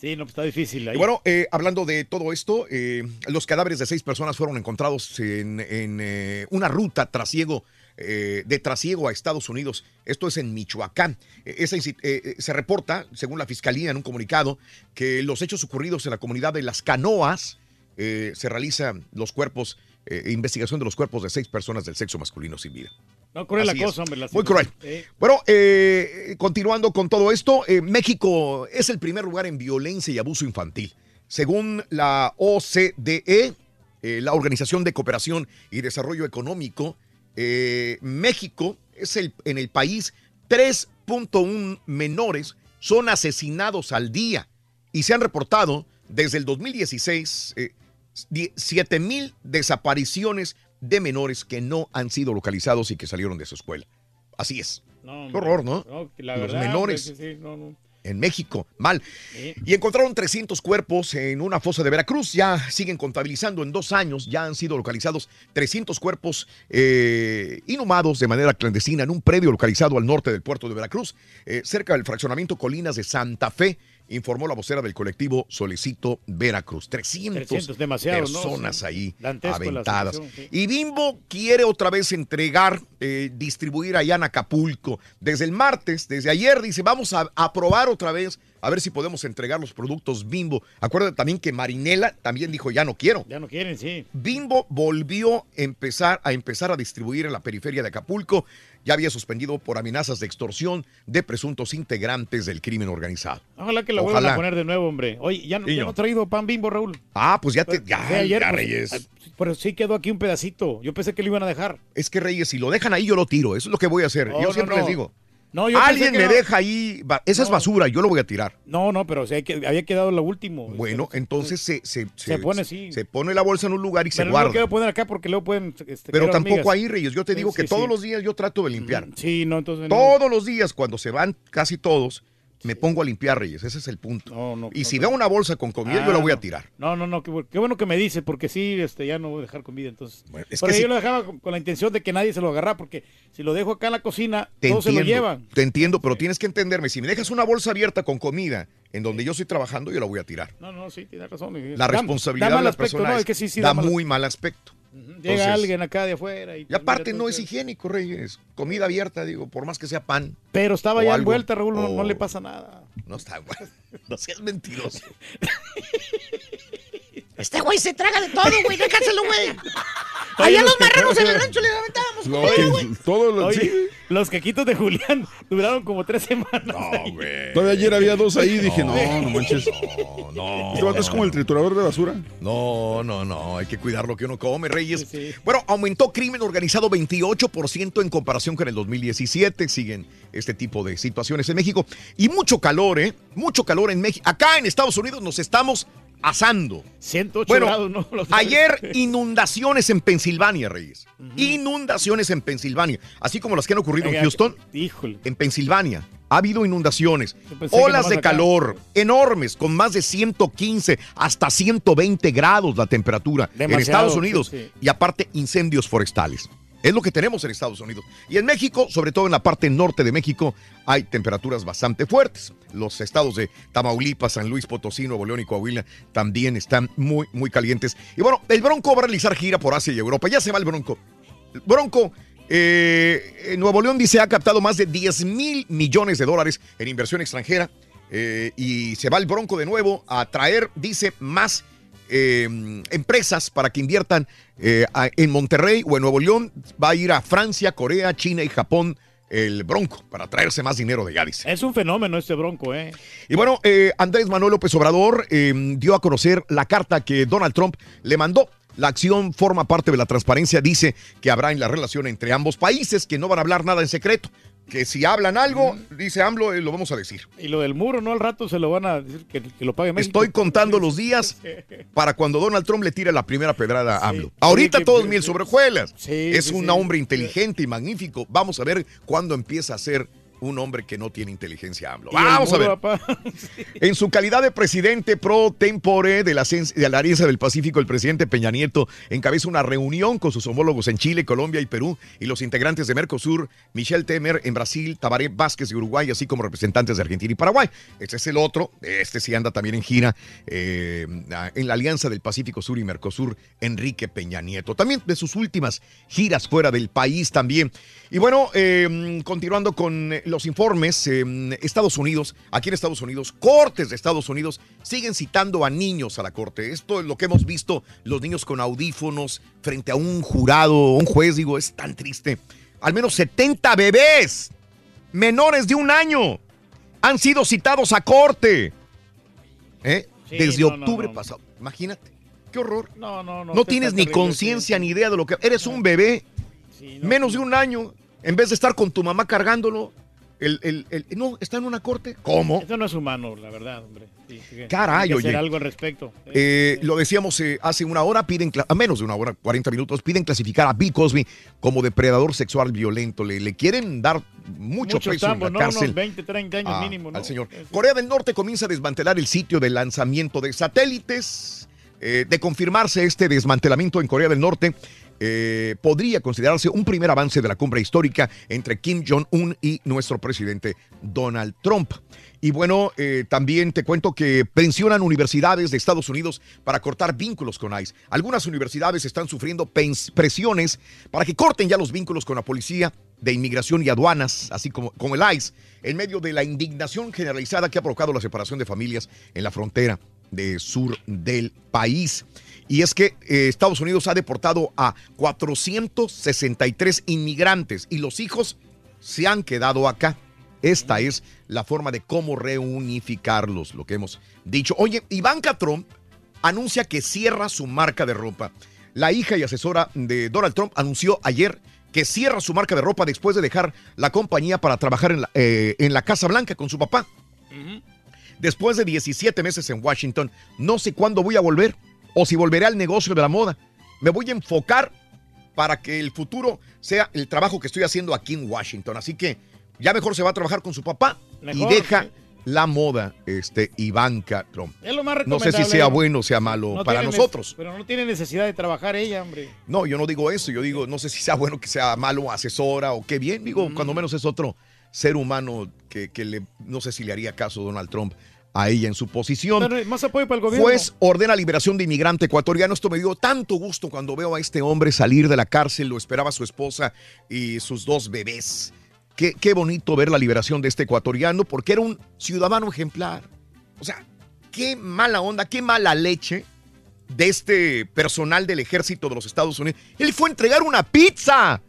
[SPEAKER 4] Sí, no, pues está difícil ahí.
[SPEAKER 1] Y bueno, eh, hablando de todo esto, eh, los cadáveres de seis personas fueron encontrados en, en, eh, una ruta trasiego, eh, de trasiego a Estados Unidos. Esto es en Michoacán. Eh, esa inci- eh, se reporta, según la fiscalía, en un comunicado, que los hechos ocurridos en la comunidad de Las Canoas eh, se realizan los cuerpos, eh, investigación de los cuerpos de seis personas del sexo masculino sin vida.
[SPEAKER 4] No, cruel la
[SPEAKER 1] Así
[SPEAKER 4] cosa, hombre. la
[SPEAKER 1] Muy cruel.
[SPEAKER 4] Eh,
[SPEAKER 1] Bueno, eh, continuando con todo esto, eh, México es el primer lugar en violencia y abuso infantil. Según la OCDE, eh, la Organización de Cooperación y Desarrollo Económico, eh, México es el, en el país 3.1 menores son asesinados al día y se han reportado desde el 2016 eh, 7 mil desapariciones de menores que no han sido localizados y que salieron de su escuela. Así es.
[SPEAKER 4] no,
[SPEAKER 1] Qué horror, ¿no?
[SPEAKER 4] la
[SPEAKER 1] Los
[SPEAKER 4] verdad,
[SPEAKER 1] menores.
[SPEAKER 4] sí, no, no.
[SPEAKER 1] En México, mal.
[SPEAKER 4] Sí.
[SPEAKER 1] Y encontraron 300 cuerpos en una fosa de Veracruz. Ya siguen contabilizando en dos años. Ya han sido localizados 300 cuerpos eh, inhumados de manera clandestina en un predio localizado al norte del puerto de Veracruz, eh, cerca del fraccionamiento Colinas de Santa Fe. Informó la vocera del colectivo Solicito Veracruz. 300,
[SPEAKER 4] 300, demasiado, ¿no?
[SPEAKER 1] personas ahí
[SPEAKER 4] Dantesco
[SPEAKER 1] aventadas.
[SPEAKER 4] situación, sí.
[SPEAKER 1] Y Bimbo quiere otra vez entregar, eh, distribuir allá en Acapulco. Desde el martes, desde ayer, dice, vamos a, a probar otra vez, a ver si podemos entregar los productos Bimbo. Acuérdate también que Marinela también dijo, ya no quiero.
[SPEAKER 4] Ya no quieren, sí.
[SPEAKER 1] Bimbo volvió a empezar, a empezar a distribuir en la periferia de Acapulco. Ya había suspendido por amenazas de extorsión de presuntos integrantes del crimen organizado.
[SPEAKER 4] Ojalá que la vuelvan
[SPEAKER 1] Ojalá.
[SPEAKER 4] a poner de nuevo, hombre. Oye, ya, no- ya
[SPEAKER 1] Niño.
[SPEAKER 4] no he traído pan bimbo, Raúl.
[SPEAKER 1] Ah, pues ya te... Ya,
[SPEAKER 4] Fue ayer,
[SPEAKER 1] ya,
[SPEAKER 4] pues,
[SPEAKER 1] Reyes.
[SPEAKER 4] Pero sí quedó aquí un pedacito. Yo pensé que lo iban a dejar.
[SPEAKER 1] Es que Reyes, si lo dejan ahí, yo lo tiro. Eso es lo que voy a hacer. Yo
[SPEAKER 4] no,
[SPEAKER 1] siempre
[SPEAKER 4] no.
[SPEAKER 1] les digo.
[SPEAKER 4] No, yo
[SPEAKER 1] Alguien
[SPEAKER 4] que
[SPEAKER 1] me
[SPEAKER 4] no.
[SPEAKER 1] deja ahí. Esa es basura, yo lo voy a tirar.
[SPEAKER 4] No, no, pero había quedado lo último.
[SPEAKER 1] Bueno, entonces se, se,
[SPEAKER 4] Se pone, sí.
[SPEAKER 1] se pone la bolsa en un lugar y se
[SPEAKER 4] Pero no
[SPEAKER 1] guarda.
[SPEAKER 4] lo quiero poner acá porque luego pueden. este,
[SPEAKER 1] Pero tampoco
[SPEAKER 4] hormigas.
[SPEAKER 1] ahí, Reyes. Yo te
[SPEAKER 4] Sí,
[SPEAKER 1] digo que
[SPEAKER 4] sí,
[SPEAKER 1] todos los días yo trato de limpiar.
[SPEAKER 4] Sí, no, entonces. no.
[SPEAKER 1] Todos los días, cuando se van casi todos, me pongo a limpiar, Reyes. Ese es el punto. y
[SPEAKER 4] no,
[SPEAKER 1] si veo una bolsa con comida,
[SPEAKER 4] Ah,
[SPEAKER 1] yo la voy a
[SPEAKER 4] no.
[SPEAKER 1] tirar.
[SPEAKER 4] No, no, no, qué, bu- qué bueno que me dice, porque sí, este, ya no voy a dejar comida, entonces.
[SPEAKER 1] es
[SPEAKER 4] porque
[SPEAKER 1] que
[SPEAKER 4] yo
[SPEAKER 1] si-
[SPEAKER 4] lo dejaba con, con la intención de que nadie se lo agarra, porque si lo dejo acá en la cocina,
[SPEAKER 1] Te
[SPEAKER 4] todos se lo llevan.
[SPEAKER 1] te entiendo, pero tienes que entenderme. Si me dejas una bolsa abierta con comida en donde yo estoy trabajando, yo la voy a tirar.
[SPEAKER 4] No, no, sí, tienes razón.
[SPEAKER 1] La
[SPEAKER 4] Da-
[SPEAKER 1] responsabilidad
[SPEAKER 4] da
[SPEAKER 1] de la
[SPEAKER 4] aspecto,
[SPEAKER 1] persona
[SPEAKER 4] no,
[SPEAKER 1] es-
[SPEAKER 4] es que sí, sí,
[SPEAKER 1] da
[SPEAKER 4] da mal-
[SPEAKER 1] muy mal aspecto.
[SPEAKER 4] Llega
[SPEAKER 1] Entonces,
[SPEAKER 4] alguien acá de afuera. Y,
[SPEAKER 1] Y aparte no es higiénico, Reyes. Comida abierta, digo, por más que sea pan.
[SPEAKER 4] Pero estaba ya envuelta, Raúl, no, le pasa nada.
[SPEAKER 1] No está bueno. No seas mentiroso.
[SPEAKER 2] Este güey se traga de todo, güey. Déjaselo, güey. Allá los marranos en el rancho le aventábamos.
[SPEAKER 6] No,
[SPEAKER 2] güey.
[SPEAKER 6] todo lo,
[SPEAKER 4] Oye,
[SPEAKER 6] sí.
[SPEAKER 4] los quequitos de Julián duraron como tres semanas. No,
[SPEAKER 6] Todavía ayer había dos ahí y dije, no, no, manches.
[SPEAKER 1] No.
[SPEAKER 6] Este vato es como el triturador de basura.
[SPEAKER 1] No, no, no, hay que cuidar lo que uno come, Reyes. Bueno, aumentó crimen organizado 28% en comparación con el 2017. Siguen este tipo de situaciones en México. Y mucho calor, ¿eh? Mucho calor en México. Acá en Estados Unidos nos estamos asando.
[SPEAKER 4] 108
[SPEAKER 1] Bueno,
[SPEAKER 4] grados, ¿no?
[SPEAKER 1] Ayer inundaciones en Pensilvania, Reyes. Inundaciones en Pensilvania. Así como las que han ocurrido en Houston.
[SPEAKER 4] Híjole.
[SPEAKER 1] En Pensilvania ha habido inundaciones, olas de
[SPEAKER 4] acá.
[SPEAKER 1] calor enormes, con más de 115 hasta 120 grados la temperatura en Estados Unidos
[SPEAKER 4] sí, sí.
[SPEAKER 1] y aparte incendios forestales. Es lo que tenemos en Estados Unidos. Y en México, sobre todo en la parte norte de México, hay temperaturas bastante fuertes. Los estados de Tamaulipas, San Luis Potosí, Nuevo León y Coahuila también están muy, muy calientes. Y bueno, el Bronco va a realizar gira por Asia y Europa. Ya se va el Bronco. El Bronco, eh, Nuevo León dice ha captado más de 10 mil millones de dólares en inversión extranjera. eh, y se va el Bronco de nuevo a traer, dice, más eh, empresas para que inviertan eh, en Monterrey o en Nuevo León. Va a ir a Francia, Corea, China y Japón el Bronco para traerse más dinero de dice.
[SPEAKER 4] Es un fenómeno este bronco, ¿eh?
[SPEAKER 1] Y bueno, eh, Andrés Manuel López Obrador eh, dio a conocer la carta que Donald Trump le mandó. La acción forma parte de la transparencia, dice que habrá en la relación entre ambos países, que no van a hablar nada en secreto, que si hablan algo, dice AMLO, eh, lo vamos a decir.
[SPEAKER 4] Y lo del muro, ¿no? Al rato se lo van a decir que, que lo pague México.
[SPEAKER 1] Estoy contando los días para cuando Donald Trump le tire la primera pedrada a AMLO. Ahorita
[SPEAKER 4] que-
[SPEAKER 1] todo es miel sobre hojuelas.
[SPEAKER 4] Sí,
[SPEAKER 1] es un hombre inteligente y magnífico. Vamos a ver cuándo empieza a ser un hombre que no tiene inteligencia AMLO. Vamos a ver.
[SPEAKER 4] papá.
[SPEAKER 1] En su calidad de presidente pro tempore de la, cen- de la Alianza del Pacífico, el presidente Peña Nieto encabeza una reunión con sus homólogos en Chile, Colombia y Perú y los integrantes de Mercosur, Michel Temer en Brasil, Tabaré Vázquez de Uruguay, así como representantes de Argentina y Paraguay. Este es el otro, este sí anda también en gira eh, en la Alianza del Pacífico Sur y Mercosur, Enrique Peña Nieto. También de sus últimas giras fuera del país también. Y bueno, eh, continuando con eh, los informes, eh, Estados Unidos, aquí en Estados Unidos, cortes de Estados Unidos siguen citando a niños a la corte. Esto es lo que hemos visto, los niños con audífonos frente a un jurado, un juez, digo, es tan triste. Al menos 70 bebés menores de un año han sido citados a corte. ¿Eh?
[SPEAKER 4] Sí,
[SPEAKER 1] Desde
[SPEAKER 4] no, no,
[SPEAKER 1] octubre
[SPEAKER 4] no.
[SPEAKER 1] pasado. Imagínate. Qué horror.
[SPEAKER 4] No, no, no.
[SPEAKER 1] No tienes ni conciencia ni idea de lo que... Eres un bebé, menos de un año, en vez de estar con tu mamá cargándolo. El, el- el- no, está en una corte. ¿Cómo?
[SPEAKER 4] Eso no es humano, la verdad, hombre. Sí, sí
[SPEAKER 1] Caray,
[SPEAKER 4] que hacer
[SPEAKER 1] oye.
[SPEAKER 4] algo al respecto.
[SPEAKER 1] Eh, lo decíamos eh, hace una hora, piden, a menos de una hora, 40 minutos, piden clasificar a Bill Cosby como depredador sexual violento. Le, le quieren dar mucho
[SPEAKER 4] Muchos
[SPEAKER 1] peso en
[SPEAKER 4] tambos,
[SPEAKER 1] la
[SPEAKER 4] ¿no?
[SPEAKER 1] cárcel.
[SPEAKER 4] Unos 20, 30 años
[SPEAKER 1] a-
[SPEAKER 4] mínimo, ¿no?
[SPEAKER 1] al señor. Corea del Norte comienza a desmantelar el sitio de lanzamiento de satélites. Eh, de confirmarse este desmantelamiento en Corea del Norte, eh, podría considerarse un primer avance de la cumbre histórica entre Kim Jong-un y nuestro presidente Donald Trump. Y bueno, eh, también te cuento que pensionan universidades de Estados Unidos para cortar vínculos con ICE. Algunas universidades están sufriendo presiones para que corten ya los vínculos con la policía de inmigración y aduanas, así como con el ICE, en medio de la indignación generalizada que ha provocado la separación de familias en la frontera de sur del país. Y es que eh, Estados Unidos ha deportado a 463 inmigrantes y los hijos se han quedado acá. Esta es la forma de cómo reunificarlos, lo que hemos dicho. Oye, Ivanka Trump anuncia que cierra su marca de ropa. La hija y asesora de Donald Trump anunció ayer que cierra su marca de ropa después de dejar la compañía para trabajar en la, eh, en la Casa Blanca con su papá. Después de 17 meses en Washington, no sé cuándo voy a volver o si volveré al negocio de la moda. Me voy a enfocar para que el futuro sea el trabajo que estoy haciendo aquí en Washington. Así que ya mejor se va a trabajar con su papá
[SPEAKER 4] Mejor,
[SPEAKER 1] y deja
[SPEAKER 4] sí.
[SPEAKER 1] la moda, este, Ivanka Trump.
[SPEAKER 4] Es lo más
[SPEAKER 1] No sé si sea bueno o sea malo
[SPEAKER 4] No
[SPEAKER 1] para nosotros.
[SPEAKER 4] Pero no tiene necesidad de trabajar ella, hombre.
[SPEAKER 1] No, yo no digo eso, yo digo, no sé si sea bueno que sea malo asesora o qué bien, digo,
[SPEAKER 4] Mm.
[SPEAKER 1] cuando menos es otro ser humano que, que le, no sé si le haría caso Donald Trump a ella en su posición.
[SPEAKER 4] Pero más apoyo para el gobierno.
[SPEAKER 1] Juez ordena liberación de inmigrante ecuatoriano. Esto me dio tanto gusto cuando veo a este hombre salir de la cárcel. Lo esperaba su esposa y sus dos bebés. Qué, qué bonito ver la liberación de este ecuatoriano porque era un ciudadano ejemplar. O sea, qué mala onda, qué mala leche de este personal del ejército de los Estados Unidos. Él fue a entregar una pizza.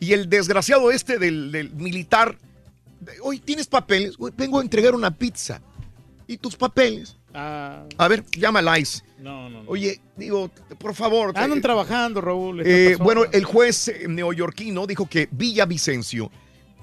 [SPEAKER 1] Y el desgraciado este del, del militar, hoy tienes papeles, Hoy vengo a entregar una pizza. ¿Y tus papeles?
[SPEAKER 4] Ah,
[SPEAKER 1] A ver, llama al ICE.
[SPEAKER 4] no, no, no.
[SPEAKER 1] Oye, digo, por favor.
[SPEAKER 4] Andan
[SPEAKER 1] eh,
[SPEAKER 4] trabajando, Raúl.
[SPEAKER 1] eh, bueno, el juez eh, neoyorquino dijo que Villavicencio,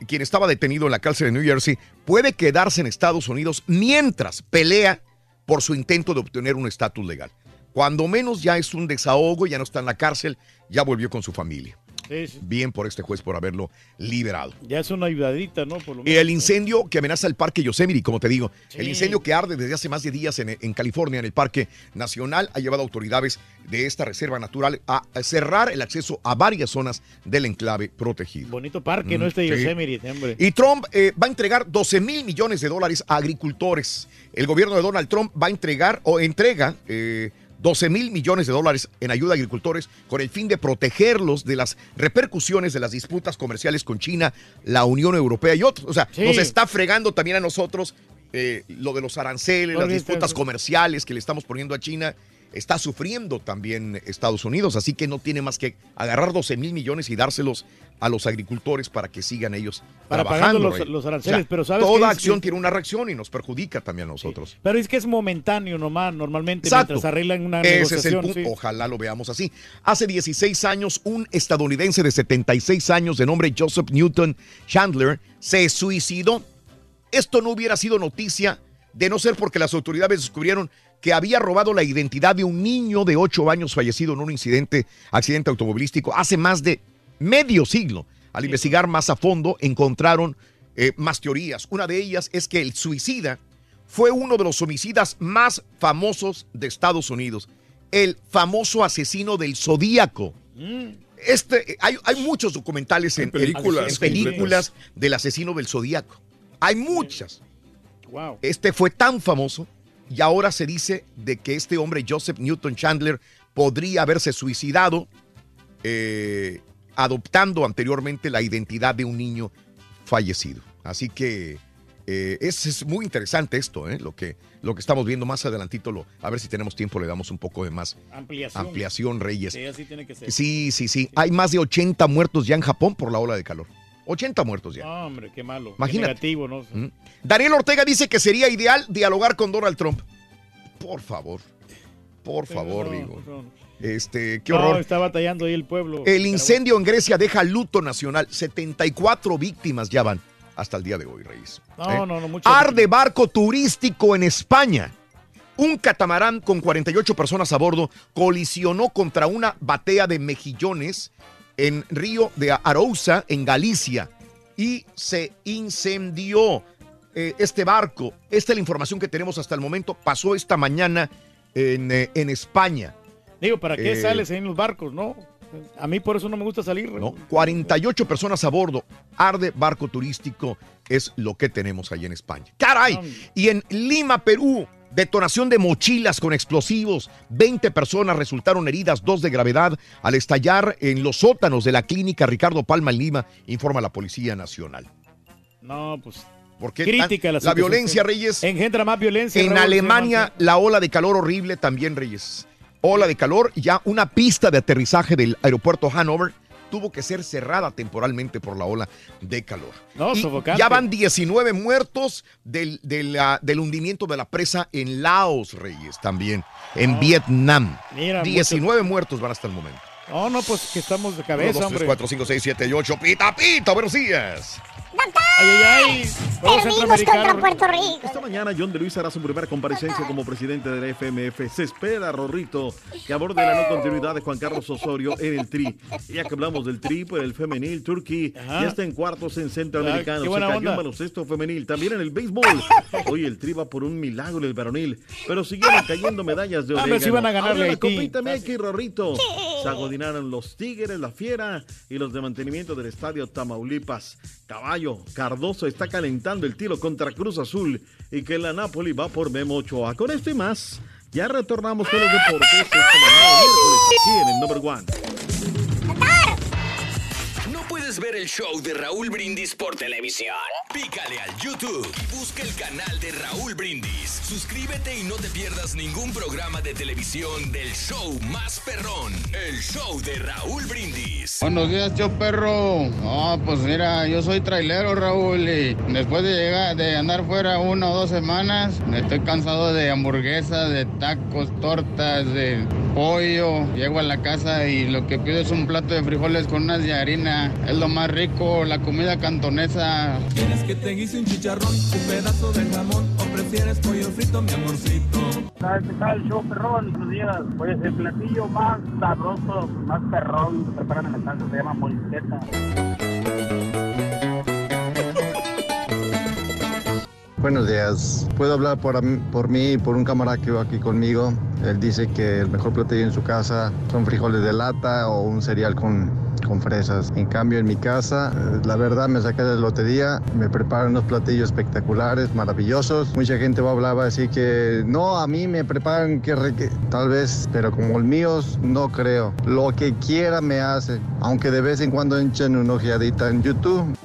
[SPEAKER 1] quien estaba detenido en la cárcel de New Jersey, puede quedarse en Estados Unidos mientras pelea por su intento de obtener un estatus legal. Cuando menos ya es un desahogo, ya no está en la cárcel, ya volvió con su familia.
[SPEAKER 4] Sí, sí.
[SPEAKER 1] Bien por este juez por haberlo liberado.
[SPEAKER 4] Ya es una ayudadita, ¿no? Por lo
[SPEAKER 1] Y
[SPEAKER 4] menos.
[SPEAKER 1] el incendio que amenaza el parque Yosemite, como te digo,
[SPEAKER 4] Sí.
[SPEAKER 1] el incendio que arde desde hace más de días en, en California, en el Parque Nacional, ha llevado a autoridades de esta reserva natural a cerrar el acceso a varias zonas del enclave protegido.
[SPEAKER 4] Bonito parque, ¿no?
[SPEAKER 1] Mm,
[SPEAKER 4] Este. Yosemite, hombre.
[SPEAKER 1] Y Trump eh, va a entregar 12 mil millones de dólares a agricultores. El gobierno de Donald Trump va a entregar o entrega eh, 12 mil millones de dólares en ayuda a agricultores con el fin de protegerlos de las repercusiones de las disputas comerciales con China, la Unión Europea y otros. O sea,
[SPEAKER 4] Sí.
[SPEAKER 1] nos está fregando también a nosotros eh, lo de los aranceles, las disputas comerciales que le estamos poniendo a China. Está sufriendo también Estados Unidos, así que no tiene más que agarrar 12 mil millones y dárselos a los agricultores para que sigan ellos
[SPEAKER 4] Para
[SPEAKER 1] trabajando.
[SPEAKER 4] los- aranceles, pero ¿sabes
[SPEAKER 1] Toda
[SPEAKER 4] es?
[SPEAKER 1] acción tiene una reacción y nos perjudica también a nosotros.
[SPEAKER 4] Pero es que es momentáneo nomás, normalmente,
[SPEAKER 1] Exacto.
[SPEAKER 4] mientras arreglan una
[SPEAKER 1] Ese es el
[SPEAKER 4] negociación.
[SPEAKER 1] punto.
[SPEAKER 4] sí.
[SPEAKER 1] Ojalá lo veamos así. Hace 16 años, un estadounidense de 76 años de nombre Joseph Newton Chandler se suicidó. Esto no hubiera sido noticia de no ser porque las autoridades descubrieron que había robado la identidad de un niño de 8 años fallecido en un incidente, accidente automovilístico hace más de medio siglo. Al investigar más a fondo, encontraron eh, más teorías. Una de ellas es que el suicida fue uno de los homicidas más famosos de Estados Unidos, el famoso asesino del Zodíaco. Este, eh, hay, hay muchos documentales en,
[SPEAKER 6] En películas
[SPEAKER 1] en películas del asesino del Zodíaco. Hay muchas.
[SPEAKER 4] Wow.
[SPEAKER 1] Este fue tan famoso y ahora se dice de que este hombre, Joseph Newton Chandler, podría haberse suicidado eh, adoptando anteriormente la identidad de un niño fallecido. Así que eh, es, es muy interesante esto, ¿eh? lo, que, lo que estamos viendo más adelantito. Lo, a ver si tenemos tiempo, le damos un poco de más
[SPEAKER 4] Ampliación.
[SPEAKER 1] ampliación, Reyes.
[SPEAKER 4] Sí, así tiene que ser.
[SPEAKER 1] Sí, sí, sí. Hay más de 80 muertos ya en Japón por la ola de calor. 80 muertos ya.
[SPEAKER 4] No, hombre, qué malo. Qué
[SPEAKER 1] Imagínate.
[SPEAKER 4] negativo, ¿no?
[SPEAKER 1] ¿Mm? Daniel Ortega dice que sería ideal dialogar con Donald Trump. Por favor. Por favor,
[SPEAKER 4] no,
[SPEAKER 1] digo.
[SPEAKER 4] no.
[SPEAKER 1] Este, qué horror.
[SPEAKER 4] está batallando ahí el pueblo.
[SPEAKER 1] El incendio en Grecia deja luto nacional. 74 víctimas ya van hasta el día de hoy, Reyes.
[SPEAKER 4] No,
[SPEAKER 1] ¿Eh?
[SPEAKER 4] no, no, mucho-
[SPEAKER 1] Arde barco turístico en España. Un catamarán con 48 personas a bordo colisionó contra una batea de mejillones en Río de Arousa, en Galicia, y se incendió eh, este barco. Esta es la información que tenemos hasta el momento. Pasó esta mañana en, eh, en España.
[SPEAKER 4] Digo, ¿para qué
[SPEAKER 1] Eh,
[SPEAKER 4] sales en los barcos, no? A mí por eso no me gusta salir.
[SPEAKER 1] ¿no? 48 personas a bordo. Arde barco turístico es lo que tenemos ahí en España. ¡Caray! Y en Lima, Perú, detonación de mochilas con explosivos. 20 personas resultaron heridas, dos de gravedad, al estallar en los sótanos de la clínica Ricardo Palma en Lima, informa la Policía Nacional.
[SPEAKER 4] No, pues.
[SPEAKER 1] ¿Por qué
[SPEAKER 4] Crítica la
[SPEAKER 1] violencia, Reyes?
[SPEAKER 4] Engendra más violencia.
[SPEAKER 1] En Alemania, la ola de calor horrible también, Reyes. Ola de calor, ya una pista de aterrizaje del aeropuerto Hanover tuvo que ser cerrada temporalmente por la ola de calor.
[SPEAKER 4] No,
[SPEAKER 1] Y
[SPEAKER 4] sofocante.
[SPEAKER 1] ya van 19 muertos del, de la- del hundimiento de la presa en Laos, Reyes, también, en Vietnam.
[SPEAKER 4] Mira,
[SPEAKER 1] 19 muertos van hasta el momento.
[SPEAKER 4] No, no, pues que estamos de
[SPEAKER 1] 1,
[SPEAKER 4] cabeza,
[SPEAKER 1] 2, 3,
[SPEAKER 4] hombre.
[SPEAKER 1] 4, 5, 6, 7 y 8. Pita, pita, buenos días.
[SPEAKER 4] Ay, ay, ay. Juegos centroamericanos.
[SPEAKER 26] Esta mañana John de Luis hará su primera comparecencia como presidente de la FMF. Se espera, Rorrito, que aborde la no continuidad de Juan Carlos Osorio en el Tri. Ya que hablamos del Tri, pues el femenil, Turkey,
[SPEAKER 4] Ajá.
[SPEAKER 26] ya está en cuartos en centroamericano.
[SPEAKER 4] Ah,
[SPEAKER 26] Se cayó
[SPEAKER 4] onda.
[SPEAKER 26] en baloncesto femenil, también en el béisbol. Hoy el Tri va por un milagro en el varonil, pero siguieron cayendo medallas de
[SPEAKER 4] A ver
[SPEAKER 26] orégano.
[SPEAKER 4] si van a a
[SPEAKER 26] la copita MX, Rorrito. Se agodinaron los Tigres, la Fiera y los de mantenimiento del estadio Tamaulipas. Caballo, Cardoso está calentando el tiro contra Cruz Azul y que la Napoli va por Memo Ochoa. Con esto y más, ya retornamos con los deportes esta mañana miércoles aquí en el Number One.
[SPEAKER 14] ¿No puedes ver el show de Raúl Brindis por televisión? Pícale al YouTube y busca el canal de Raúl Brindis. Suscríbete y no te pierdas ningún programa de televisión del show más perrón, el show de Raúl Brindis.
[SPEAKER 27] Buenos días, tío perro. No, pues mira, yo soy trailero, Raúl, y después de llegar, de andar fuera una o dos semanas, estoy cansado de hamburguesas, de tacos, tortas, de pollo. Llego a la casa y lo que pido es un plato de frijoles con unas de harina. Es lo más rico, la comida cantonesa.
[SPEAKER 22] ¿Quieres que te guise un chicharrón, un pedazo de jamón o prefieres pollo frito, mi amorcito?
[SPEAKER 28] ¿Sabes qué tal, show perrón? Buenos días. Pues el platillo más sabroso, más perrón que preparan en la casa se llama molisqueta.
[SPEAKER 21] Buenos días. Puedo hablar por, por mí y por un camarada que va aquí conmigo. Él dice que el mejor platillo en su casa son frijoles de lata o un cereal con, con fresas. En cambio, en mi casa, la verdad, me saqué de la lotería, me preparan unos platillos espectaculares, maravillosos. Mucha gente va a hablar, va a decir que no, a mí me preparan que, tal vez, pero como el mío, no creo. Lo que quiera me hace, aunque de vez en cuando echen una ojeadita en YouTube.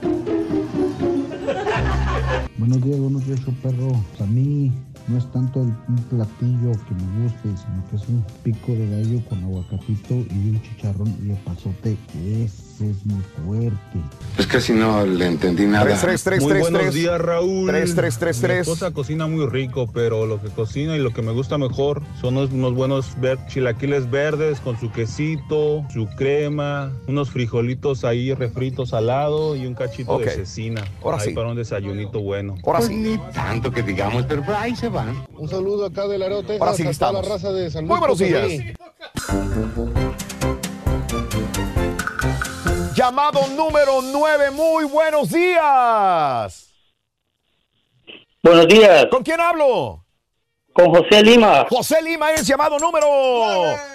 [SPEAKER 29] Buenos días, buenos días, show perro. Pues a mí
[SPEAKER 30] no es tanto un platillo que me guste, sino que es un pico de gallo con aguacatito y un chicharrón y epazote. Ese es mi fuerte.
[SPEAKER 16] Es que si no le entendí nada.
[SPEAKER 1] Tres, tres, tres,
[SPEAKER 16] Muy
[SPEAKER 1] tres,
[SPEAKER 16] buenos días,
[SPEAKER 31] Raúl.
[SPEAKER 1] Tres, tres, tres,
[SPEAKER 31] Mi
[SPEAKER 1] tres.
[SPEAKER 31] esposa cocina muy rico, pero lo que cocina y lo que me gusta mejor son unos, unos buenos ver- chilaquiles verdes con su quesito, su crema, unos frijolitos ahí refritos al lado y un cachito
[SPEAKER 1] Ok.
[SPEAKER 31] de cecina.
[SPEAKER 1] Ahora
[SPEAKER 31] ahí
[SPEAKER 1] sí.
[SPEAKER 31] para un desayunito bueno.
[SPEAKER 1] Ahora sí.
[SPEAKER 16] Ni tanto que digamos, pero ahí se van.
[SPEAKER 29] Un saludo acá de Laredo, Texas,
[SPEAKER 1] Ahora sí
[SPEAKER 29] a toda la raza de San Luis
[SPEAKER 1] Muy buenos días. Llamado número 9, muy buenos días.
[SPEAKER 32] Buenos días.
[SPEAKER 1] ¿Con quién hablo?
[SPEAKER 32] Con José Lima.
[SPEAKER 1] José Lima es llamado número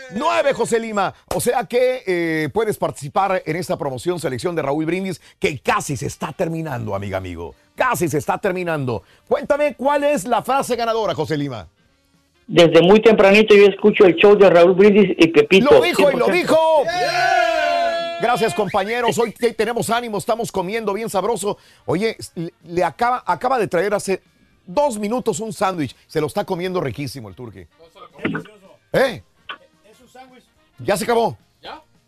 [SPEAKER 1] 9, José Lima. O sea que eh, puedes participar en esta promoción selección de Raúl Brindis que casi se está terminando, amiga, amigo. Casi se está terminando. Cuéntame cuál es la frase ganadora, José Lima.
[SPEAKER 32] Desde muy tempranito yo escucho el show de Raúl Brindis y Pepito.
[SPEAKER 1] Lo dijo y lo
[SPEAKER 32] 100%.
[SPEAKER 1] dijo. Gracias, compañeros. Hoy te- tenemos ánimo, estamos comiendo bien sabroso. Oye, le, acaba, acaba de traer hace dos minutos un sándwich. Se lo está comiendo riquísimo el turqui. ¿Eh? Ya se acabó.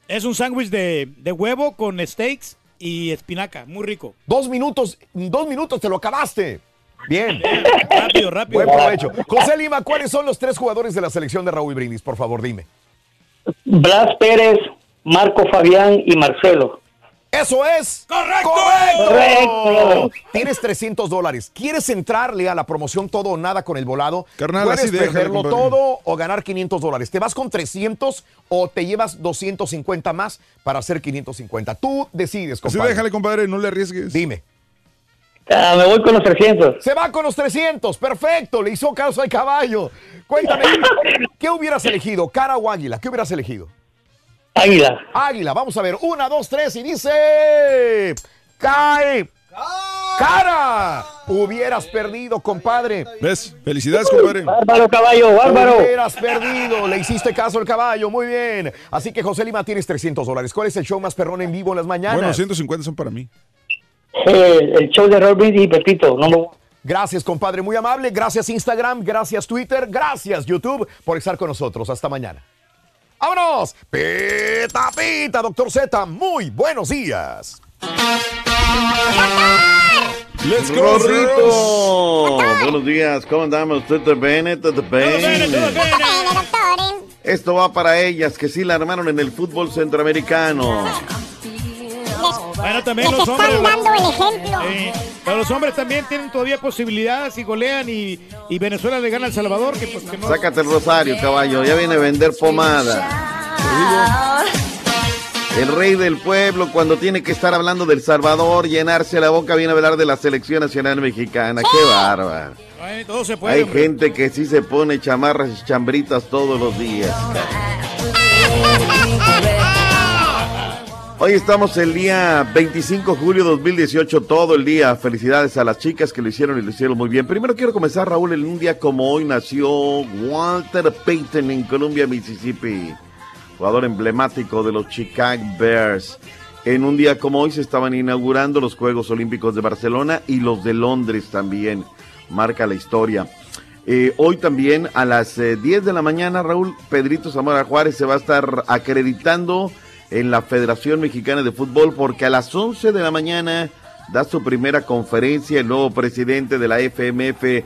[SPEAKER 4] Es un sándwich de, de huevo con steaks y espinaca, muy rico.
[SPEAKER 1] Dos minutos, dos minutos te lo acabaste. Bien.
[SPEAKER 4] Rápido, rápido.
[SPEAKER 1] Buen provecho. José Lima, ¿cuáles son los tres jugadores de la selección de Raúl Brindis? Por favor, dime.
[SPEAKER 32] Blas Pérez, Marco Fabián y Marcelo.
[SPEAKER 1] Eso es.
[SPEAKER 4] ¡Correcto!
[SPEAKER 32] Correcto.
[SPEAKER 1] Tienes 300 dólares. ¿Quieres entrarle a la promoción todo o nada con el volado?
[SPEAKER 6] Carnal,
[SPEAKER 1] Puedes
[SPEAKER 6] así
[SPEAKER 1] perderlo todo o ganar 500 dólares. ¿Te vas con 300 o te llevas 250 más para hacer 550? Tú decides,
[SPEAKER 6] Así
[SPEAKER 1] compadre.
[SPEAKER 6] déjale, compadre, no le arriesgues.
[SPEAKER 1] Dime.
[SPEAKER 32] Ah, me voy con los 300.
[SPEAKER 1] Se va con los 300. Perfecto. Le hizo caso al caballo. Cuéntame, ¿qué hubieras elegido? ¿Cara o águila? ¿Qué hubieras elegido?
[SPEAKER 32] Águila.
[SPEAKER 1] Águila. Vamos a ver. Una, dos, tres y dice... Cae. ¡Cara! Hubieras perdido, compadre.
[SPEAKER 6] ¿Ves? Felicidades, compadre.
[SPEAKER 32] Bárbaro, caballo, bárbaro.
[SPEAKER 1] Hubieras perdido. Le hiciste caso al caballo. Muy bien. Así que, José Lima, tienes 300 dólares. ¿Cuál es el show más perrón en vivo en las mañanas?
[SPEAKER 6] Bueno, 150 son para mí.
[SPEAKER 32] Eh, el show de Brindis y Pepito. No lo...
[SPEAKER 1] Gracias, compadre, muy amable. Gracias, Instagram. Gracias, Twitter. Gracias, YouTube, por estar con nosotros. Hasta mañana. ¡Vámonos! Pita, pita, doctor Z. Muy buenos días.
[SPEAKER 6] Let's go,
[SPEAKER 26] Rorrito. Buenos días, ¿cómo andamos? ¿Todo bien? ¿Todo bien? Esto va para ellas que sí la armaron en el fútbol centroamericano.
[SPEAKER 4] Bueno, también
[SPEAKER 5] Les
[SPEAKER 4] los
[SPEAKER 5] están
[SPEAKER 4] hombres.
[SPEAKER 5] dando el ejemplo.
[SPEAKER 4] Eh, pero los hombres también tienen todavía posibilidades y golean y, y Venezuela le gana a El Salvador. Que, pues, que no...
[SPEAKER 26] Sácate el rosario, caballo. Ya viene a vender pomada. El rey del pueblo, cuando tiene que estar hablando del Salvador, llenarse la boca, viene a hablar de la selección nacional mexicana. ¡Qué bárbaro!
[SPEAKER 4] Ay, todo se puede.
[SPEAKER 26] Hay
[SPEAKER 4] hombre.
[SPEAKER 26] gente que sí se pone chamarras y chambritas todos los días. Hoy estamos el día 25 de julio 2018, todo el día. Felicidades a las chicas que lo hicieron y lo hicieron muy bien. Primero quiero comenzar, Raúl, en un día como hoy nació Walter Payton en Columbia, Mississippi, jugador emblemático de los Chicago Bears. En un día como hoy se estaban inaugurando los Juegos Olímpicos de Barcelona y los de Londres también. Marca la historia. Eh, hoy también a las eh, 10 de la mañana, Raúl Pedrito Zamora Juárez se va a estar acreditando en la Federación Mexicana de Fútbol porque a las 11 de la mañana da su primera conferencia el nuevo presidente de la FMF,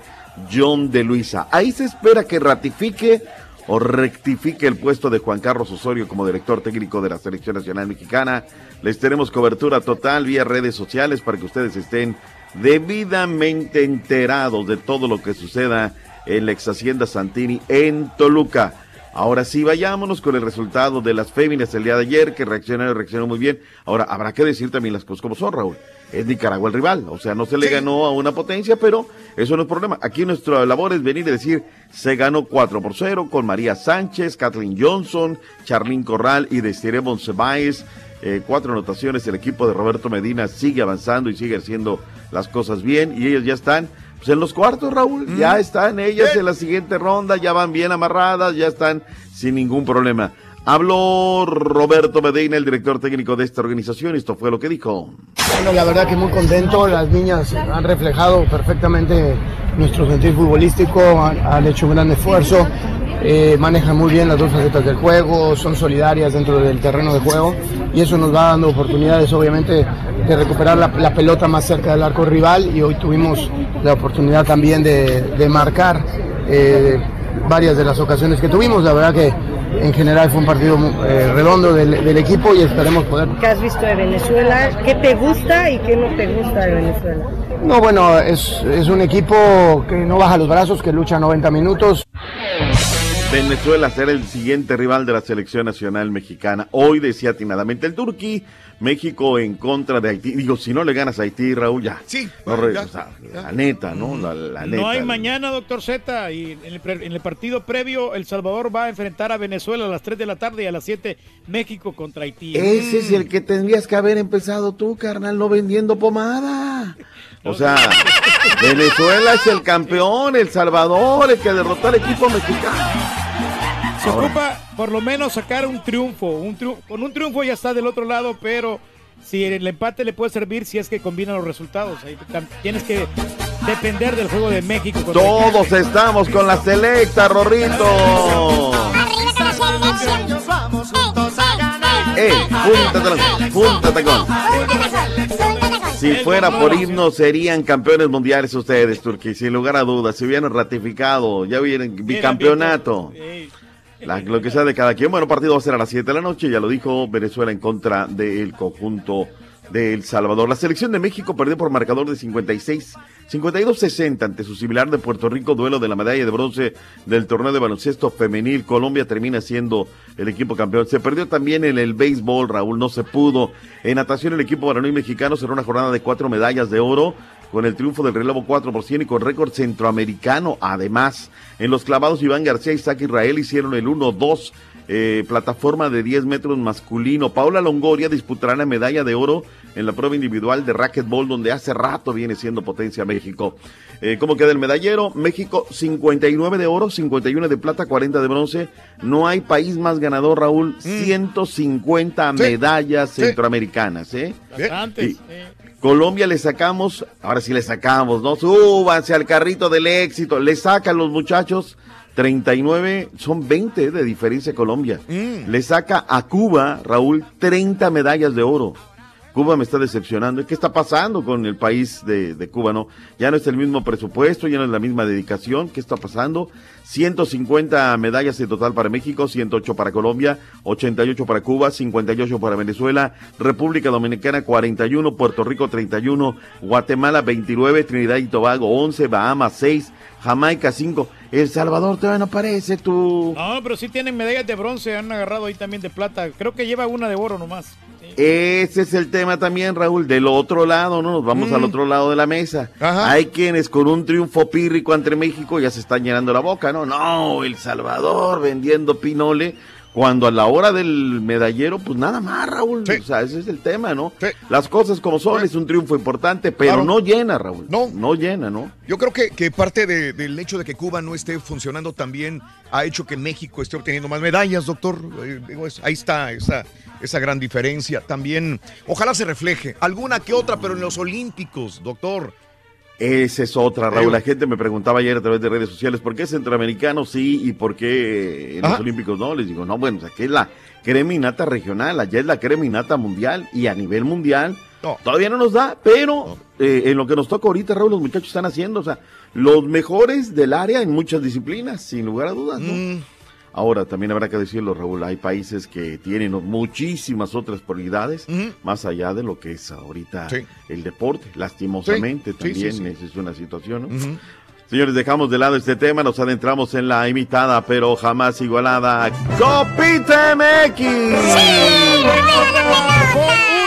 [SPEAKER 26] John de Luisa. Ahí se espera que ratifique o rectifique el puesto de Juan Carlos Osorio como director técnico de la Selección Nacional Mexicana. Les tenemos cobertura total vía redes sociales para que ustedes estén debidamente enterados de todo lo que suceda en la ex Hacienda Santini en Toluca. Ahora sí, vayámonos con el resultado de las féminas el día de ayer, que reaccionaron, reaccionaron muy bien. Ahora, habrá que decir también las cosas como son, Raúl. Es Nicaragua el rival, o sea, no se le ganó a una potencia, pero eso no es problema. Aquí nuestra labor es venir y decir, se ganó 4 por 0 con María Sánchez, Kathleen Johnson, Charlín Corral y Desiree Monsiváis. Eh, cuatro anotaciones, el equipo de Roberto Medina sigue avanzando y sigue haciendo las cosas bien y ellos ya están pues, en los cuartos, Raúl. Ya están ellas en la siguiente ronda, ya van bien amarradas, ya están sin ningún problema. Habló Roberto Medina, el director técnico de esta organización. Esto fue lo que dijo.
[SPEAKER 33] Bueno, la verdad que muy contento. Las niñas han reflejado perfectamente nuestro sentir futbolístico, han, han hecho un gran esfuerzo, eh, manejan muy bien las dos facetas del juego, son solidarias dentro del terreno de juego y eso nos va dando oportunidades, obviamente, de recuperar la, la pelota más cerca del arco rival y hoy tuvimos la oportunidad también de, de marcar eh, varias de las ocasiones que tuvimos. La verdad que en general fue un partido eh, redondo del, del equipo y esperemos poder
[SPEAKER 34] ¿Qué has visto de Venezuela? ¿Qué te gusta y qué no te gusta de Venezuela?
[SPEAKER 33] No, bueno, es, es un equipo que no baja los brazos, que lucha 90 minutos.
[SPEAKER 26] Venezuela será el siguiente rival de la selección nacional mexicana. Hoy decía atinadamente el Turquí, México en contra de Haití. Digo, si no le ganas a Haití, Raúl, ya.
[SPEAKER 1] Sí.
[SPEAKER 26] No re- o sea, la neta, ¿no? La, la neta.
[SPEAKER 4] No hay mañana, doctor Z, y en el, pre- en el partido previo, El Salvador va a enfrentar a Venezuela a las 3 de la tarde y a las 7 México contra Haití.
[SPEAKER 26] Ese es el que tendrías que haber empezado tú, carnal, no vendiendo pomada. O sea, Venezuela es el campeón, El Salvador, el que derrotó al equipo mexicano.
[SPEAKER 4] Se
[SPEAKER 26] Ahora.
[SPEAKER 4] ocupa por lo menos sacar un triunfo. Un triu- con un triunfo ya está del otro lado, pero si el empate le puede servir si es que combina los resultados. Ahí tienes que depender del juego de México.
[SPEAKER 26] Todos estamos con la selecta, Rorrito. ¡Eh! ¡Punta tacón! ¡Punta tacón! Si fuera por himno, serían campeones mundiales ustedes, Turquía, sin lugar a dudas. Si hubieran ratificado, ya hubieran bicampeonato. La- lo que sea de cada quien. Bueno, partido va a ser a las 7 de la noche, ya lo dijo Venezuela en contra del conjunto de El Salvador. La selección de México perdió por marcador de 56, 52-60 ante su similar de Puerto Rico, duelo de la medalla de bronce del torneo de baloncesto femenil. Colombia termina siendo el equipo campeón. Se perdió también en el béisbol, Raúl, no se pudo. En natación, el equipo varonil mexicano cerró una jornada de cuatro medallas de oro con el triunfo del relevo 4 por 100 y con récord centroamericano. Además, en los clavados, Iván García y Isaac Israel hicieron el 1-2. eh, plataforma de 10 metros masculino. Paula Longoria disputará la medalla de oro en la prueba individual de racquetball, donde hace rato viene siendo potencia México. Eh, ¿Cómo queda el medallero? México 59 de oro, 51 de plata, 40 de bronce. No hay país más ganador, Raúl. 150 medallas centroamericanas, ¿eh?
[SPEAKER 4] Bastantes.
[SPEAKER 26] Y- Colombia le sacamos, ahora sí le sacamos, ¿no? Súbanse al carrito del éxito, le sacan los muchachos 39, son 20 de diferencia Colombia. Le saca a Cuba, Raúl, 30 medallas de oro. Cuba me está decepcionando. ¿Qué está pasando con el país de, Cuba, no? Ya no es el mismo presupuesto, ya no es la misma dedicación. ¿Qué está pasando? 150 medallas en total para México, 108 para Colombia, 88 para Cuba, 58 para Venezuela, República Dominicana 41, Puerto Rico 31, Guatemala 29, Trinidad y Tobago 11, Bahamas 6, Jamaica 5. El Salvador todavía no aparece, tú.
[SPEAKER 4] No, pero sí tienen medallas de bronce, han agarrado ahí también de plata. Creo que lleva una de oro nomás.
[SPEAKER 26] Ese es el tema también, Raúl, del otro lado, ¿no? Nos vamos
[SPEAKER 4] Mm.
[SPEAKER 26] al otro lado de la mesa. Hay quienes con un triunfo pírrico entre México ya se están llenando la boca, ¿no? No, El Salvador vendiendo pinole, cuando a la hora del medallero, pues nada más, Raúl. O sea, ese es el tema, ¿no? Las cosas como son, es un triunfo importante, pero
[SPEAKER 1] Claro.
[SPEAKER 26] no llena, Raúl. No. No llena, ¿no?
[SPEAKER 1] Yo creo que, que parte de- del hecho de que Cuba no esté funcionando también ha hecho que México esté obteniendo más medallas, doctor. Eh, digo, es- ahí está esa, esa gran diferencia. También, ojalá se refleje alguna que otra, pero en los Olímpicos, doctor.
[SPEAKER 26] Esa es otra, Raúl. La gente me preguntaba ayer a través de redes sociales, ¿por qué centroamericano sí y por qué en los
[SPEAKER 1] Ajá.
[SPEAKER 26] olímpicos no? Les digo, no, bueno, o sea, que es la creminata regional, allá es la creminata mundial y a nivel mundial todavía no nos da, pero eh, en lo que nos toca ahorita, Raúl, los muchachos están haciendo, o sea, los mejores del área en muchas disciplinas, sin lugar a dudas, ¿no?
[SPEAKER 1] Mm.
[SPEAKER 26] Ahora, también habrá que decirlo, Raúl, hay países que tienen muchísimas otras prioridades, más allá de lo que es ahorita
[SPEAKER 1] Sí.
[SPEAKER 26] el deporte. Lastimosamente
[SPEAKER 1] Sí, sí,
[SPEAKER 26] también
[SPEAKER 1] sí, sí.
[SPEAKER 26] esa es una situación, ¿no? Señores, dejamos de lado este tema, nos adentramos en la imitada, pero jamás igualada, Copita MX.
[SPEAKER 4] UDN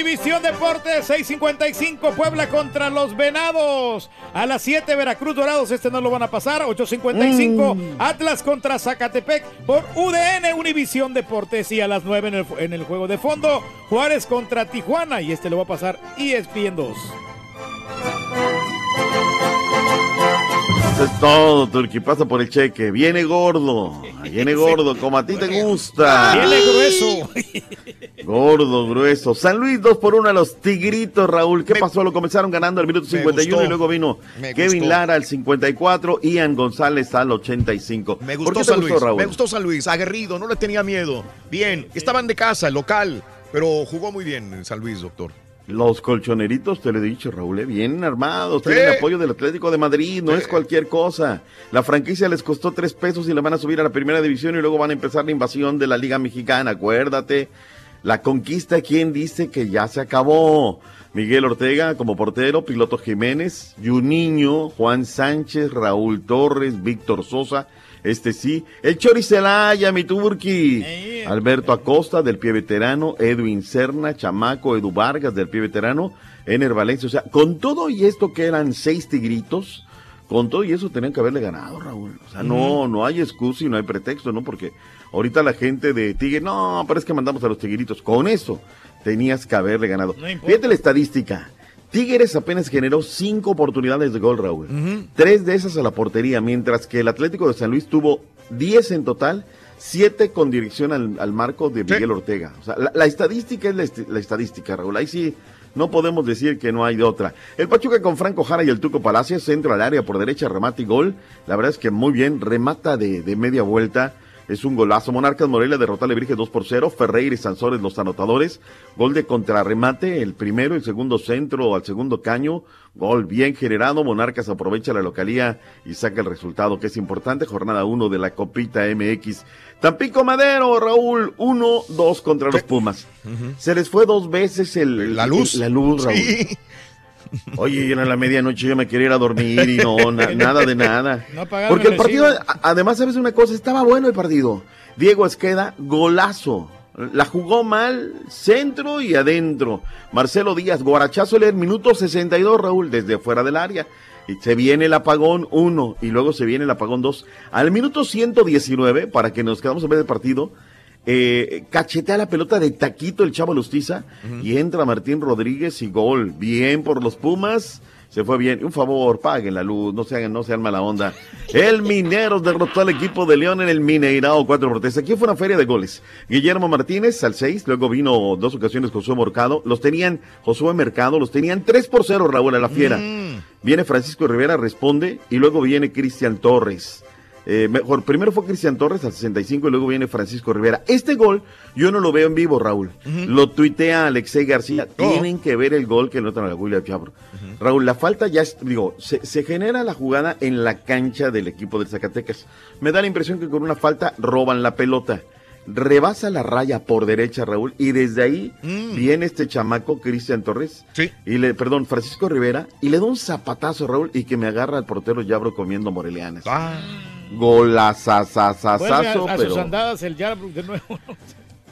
[SPEAKER 4] Univisión Deportes 655 Puebla contra los Venados. A las 7 Veracruz Dorados, este no lo van a pasar. 855 Atlas contra Zacatepec por UDN Univisión Deportes. Y a las 9 en el, en el juego de fondo Juárez contra Tijuana. Y este lo va a pasar ESPN 2.
[SPEAKER 26] Eso es todo, Turki. Pasa por el cheque. Viene gordo. Viene gordo, como a ti te gusta.
[SPEAKER 4] Viene grueso.
[SPEAKER 26] Gordo, grueso. San Luis 2 por 1 a los Tigritos, Raúl. ¿Qué pasó? Lo comenzaron ganando al minuto 51
[SPEAKER 1] gustó.
[SPEAKER 26] y luego vino Kevin
[SPEAKER 1] gustó.
[SPEAKER 26] Lara al 54, Ian González al 85.
[SPEAKER 1] Me
[SPEAKER 26] ¿Por
[SPEAKER 1] gustó
[SPEAKER 26] qué te
[SPEAKER 1] San
[SPEAKER 26] gustó,
[SPEAKER 1] Luis.
[SPEAKER 26] Raúl?
[SPEAKER 1] Me gustó San Luis. Aguerrido, no le tenía miedo. Bien. Estaban de casa, local. Pero jugó muy bien en San Luis, doctor.
[SPEAKER 26] Los colchoneritos, te lo he dicho, Raúl, eh, bien armados, tienen apoyo del Atlético de Madrid, no es cualquier cosa. La franquicia les costó tres pesos y la van a subir a la primera división y luego van a empezar la invasión de la Liga Mexicana, acuérdate. La conquista, ¿quién dice que ya se acabó? Miguel Ortega como portero, Piloto Jiménez, Juninho, Juan Sánchez, Raúl Torres, Víctor Sosa, este sí, el Chori Celaya, mi turqui, Alberto Acosta del pie veterano, Edwin Serna, Chamaco, Edu Vargas del pie veterano, Ener Valencia, o sea, con todo y esto que eran seis tigritos, con todo y eso tenían que haberle ganado, Raúl. O sea, no, no hay excusa y no hay pretexto, ¿no? Porque ahorita la gente de Tigre, no, pero es que mandamos a los tigritos. Con eso tenías que haberle ganado.
[SPEAKER 4] No.
[SPEAKER 26] Fíjate la estadística. Tigres apenas generó cinco oportunidades de gol, Raúl. Tres de esas a la portería, mientras que el Atlético de San Luis tuvo 10 en total, siete con dirección al, al marco de Miguel Ortega. O sea, la, la estadística es la estadística, Raúl. Ahí sí no podemos decir que no hay de otra. El Pachuca con Franco Jara y el Tuco Palacios, centro al área por derecha, remate y gol. La verdad es que muy bien, remata de, de media vuelta. Es un golazo. Monarcas Morelia derrota a Lebrige 2 por 0. Ferreira y Sansores los anotadores. Gol de contrarremate, el primero, el segundo centro al segundo caño. Gol bien generado. Monarcas aprovecha la localía y saca el resultado que es importante. Jornada 1 de la Copita MX. Tampico Madero, Raúl, 1-2 contra los Pumas. Se les fue dos veces el,
[SPEAKER 1] La luz.
[SPEAKER 26] el- la luz, Raúl.
[SPEAKER 1] Sí.
[SPEAKER 26] Oye, era la medianoche, yo me quería ir a dormir y no, na- nada de nada.
[SPEAKER 4] No
[SPEAKER 26] Porque el partido, a- además, sabes una cosa, estaba bueno el partido. Diego Esqueda, golazo. La jugó mal, centro y adentro. Marcelo Díaz, guarachazo el minuto 62, Raúl, desde fuera del área. Y se viene el apagón 1 y luego se viene el apagón 2. Al minuto 119, para que nos quedamos a ver el partido, eh, cachetea la pelota de taquito el chavo Lustiza y entra Martín Rodríguez y gol. Bien por los Pumas. Se fue bien. Un favor, paguen la luz, no sean, no sean mala onda. El Mineros derrotó al equipo de León en el Mineirao 4 por 3. Aquí fue una feria de goles. Guillermo Martínez al 6, luego vino dos ocasiones Josué Mercado. Los tenían Josué Mercado, los tenían 3 por 0, Raúl a la fiera. Viene Francisco Rivera, responde, y luego viene Cristian Torres. Eh, mejor, primero fue Cristian Torres al 65 y luego viene Francisco Rivera. Este gol yo no lo veo en vivo, Raúl. Lo tuitea Alexei García. Tienen que ver el gol que notan a la William Chabro. Raúl, la falta ya, es- digo, se, se genera la jugada en la cancha del equipo de Zacatecas. Me da la impresión que con una falta roban la pelota. Rebasa la raya por derecha, Raúl, y desde ahí viene este chamaco, Cristian Torres, y le, perdón, Francisco Rivera, y le da un zapatazo, Raúl, y que me agarra al portero Yabro comiendo morelianas. Golazazazazazo,
[SPEAKER 4] a, a
[SPEAKER 26] pero
[SPEAKER 4] sus andadas el Yarbrough de nuevo.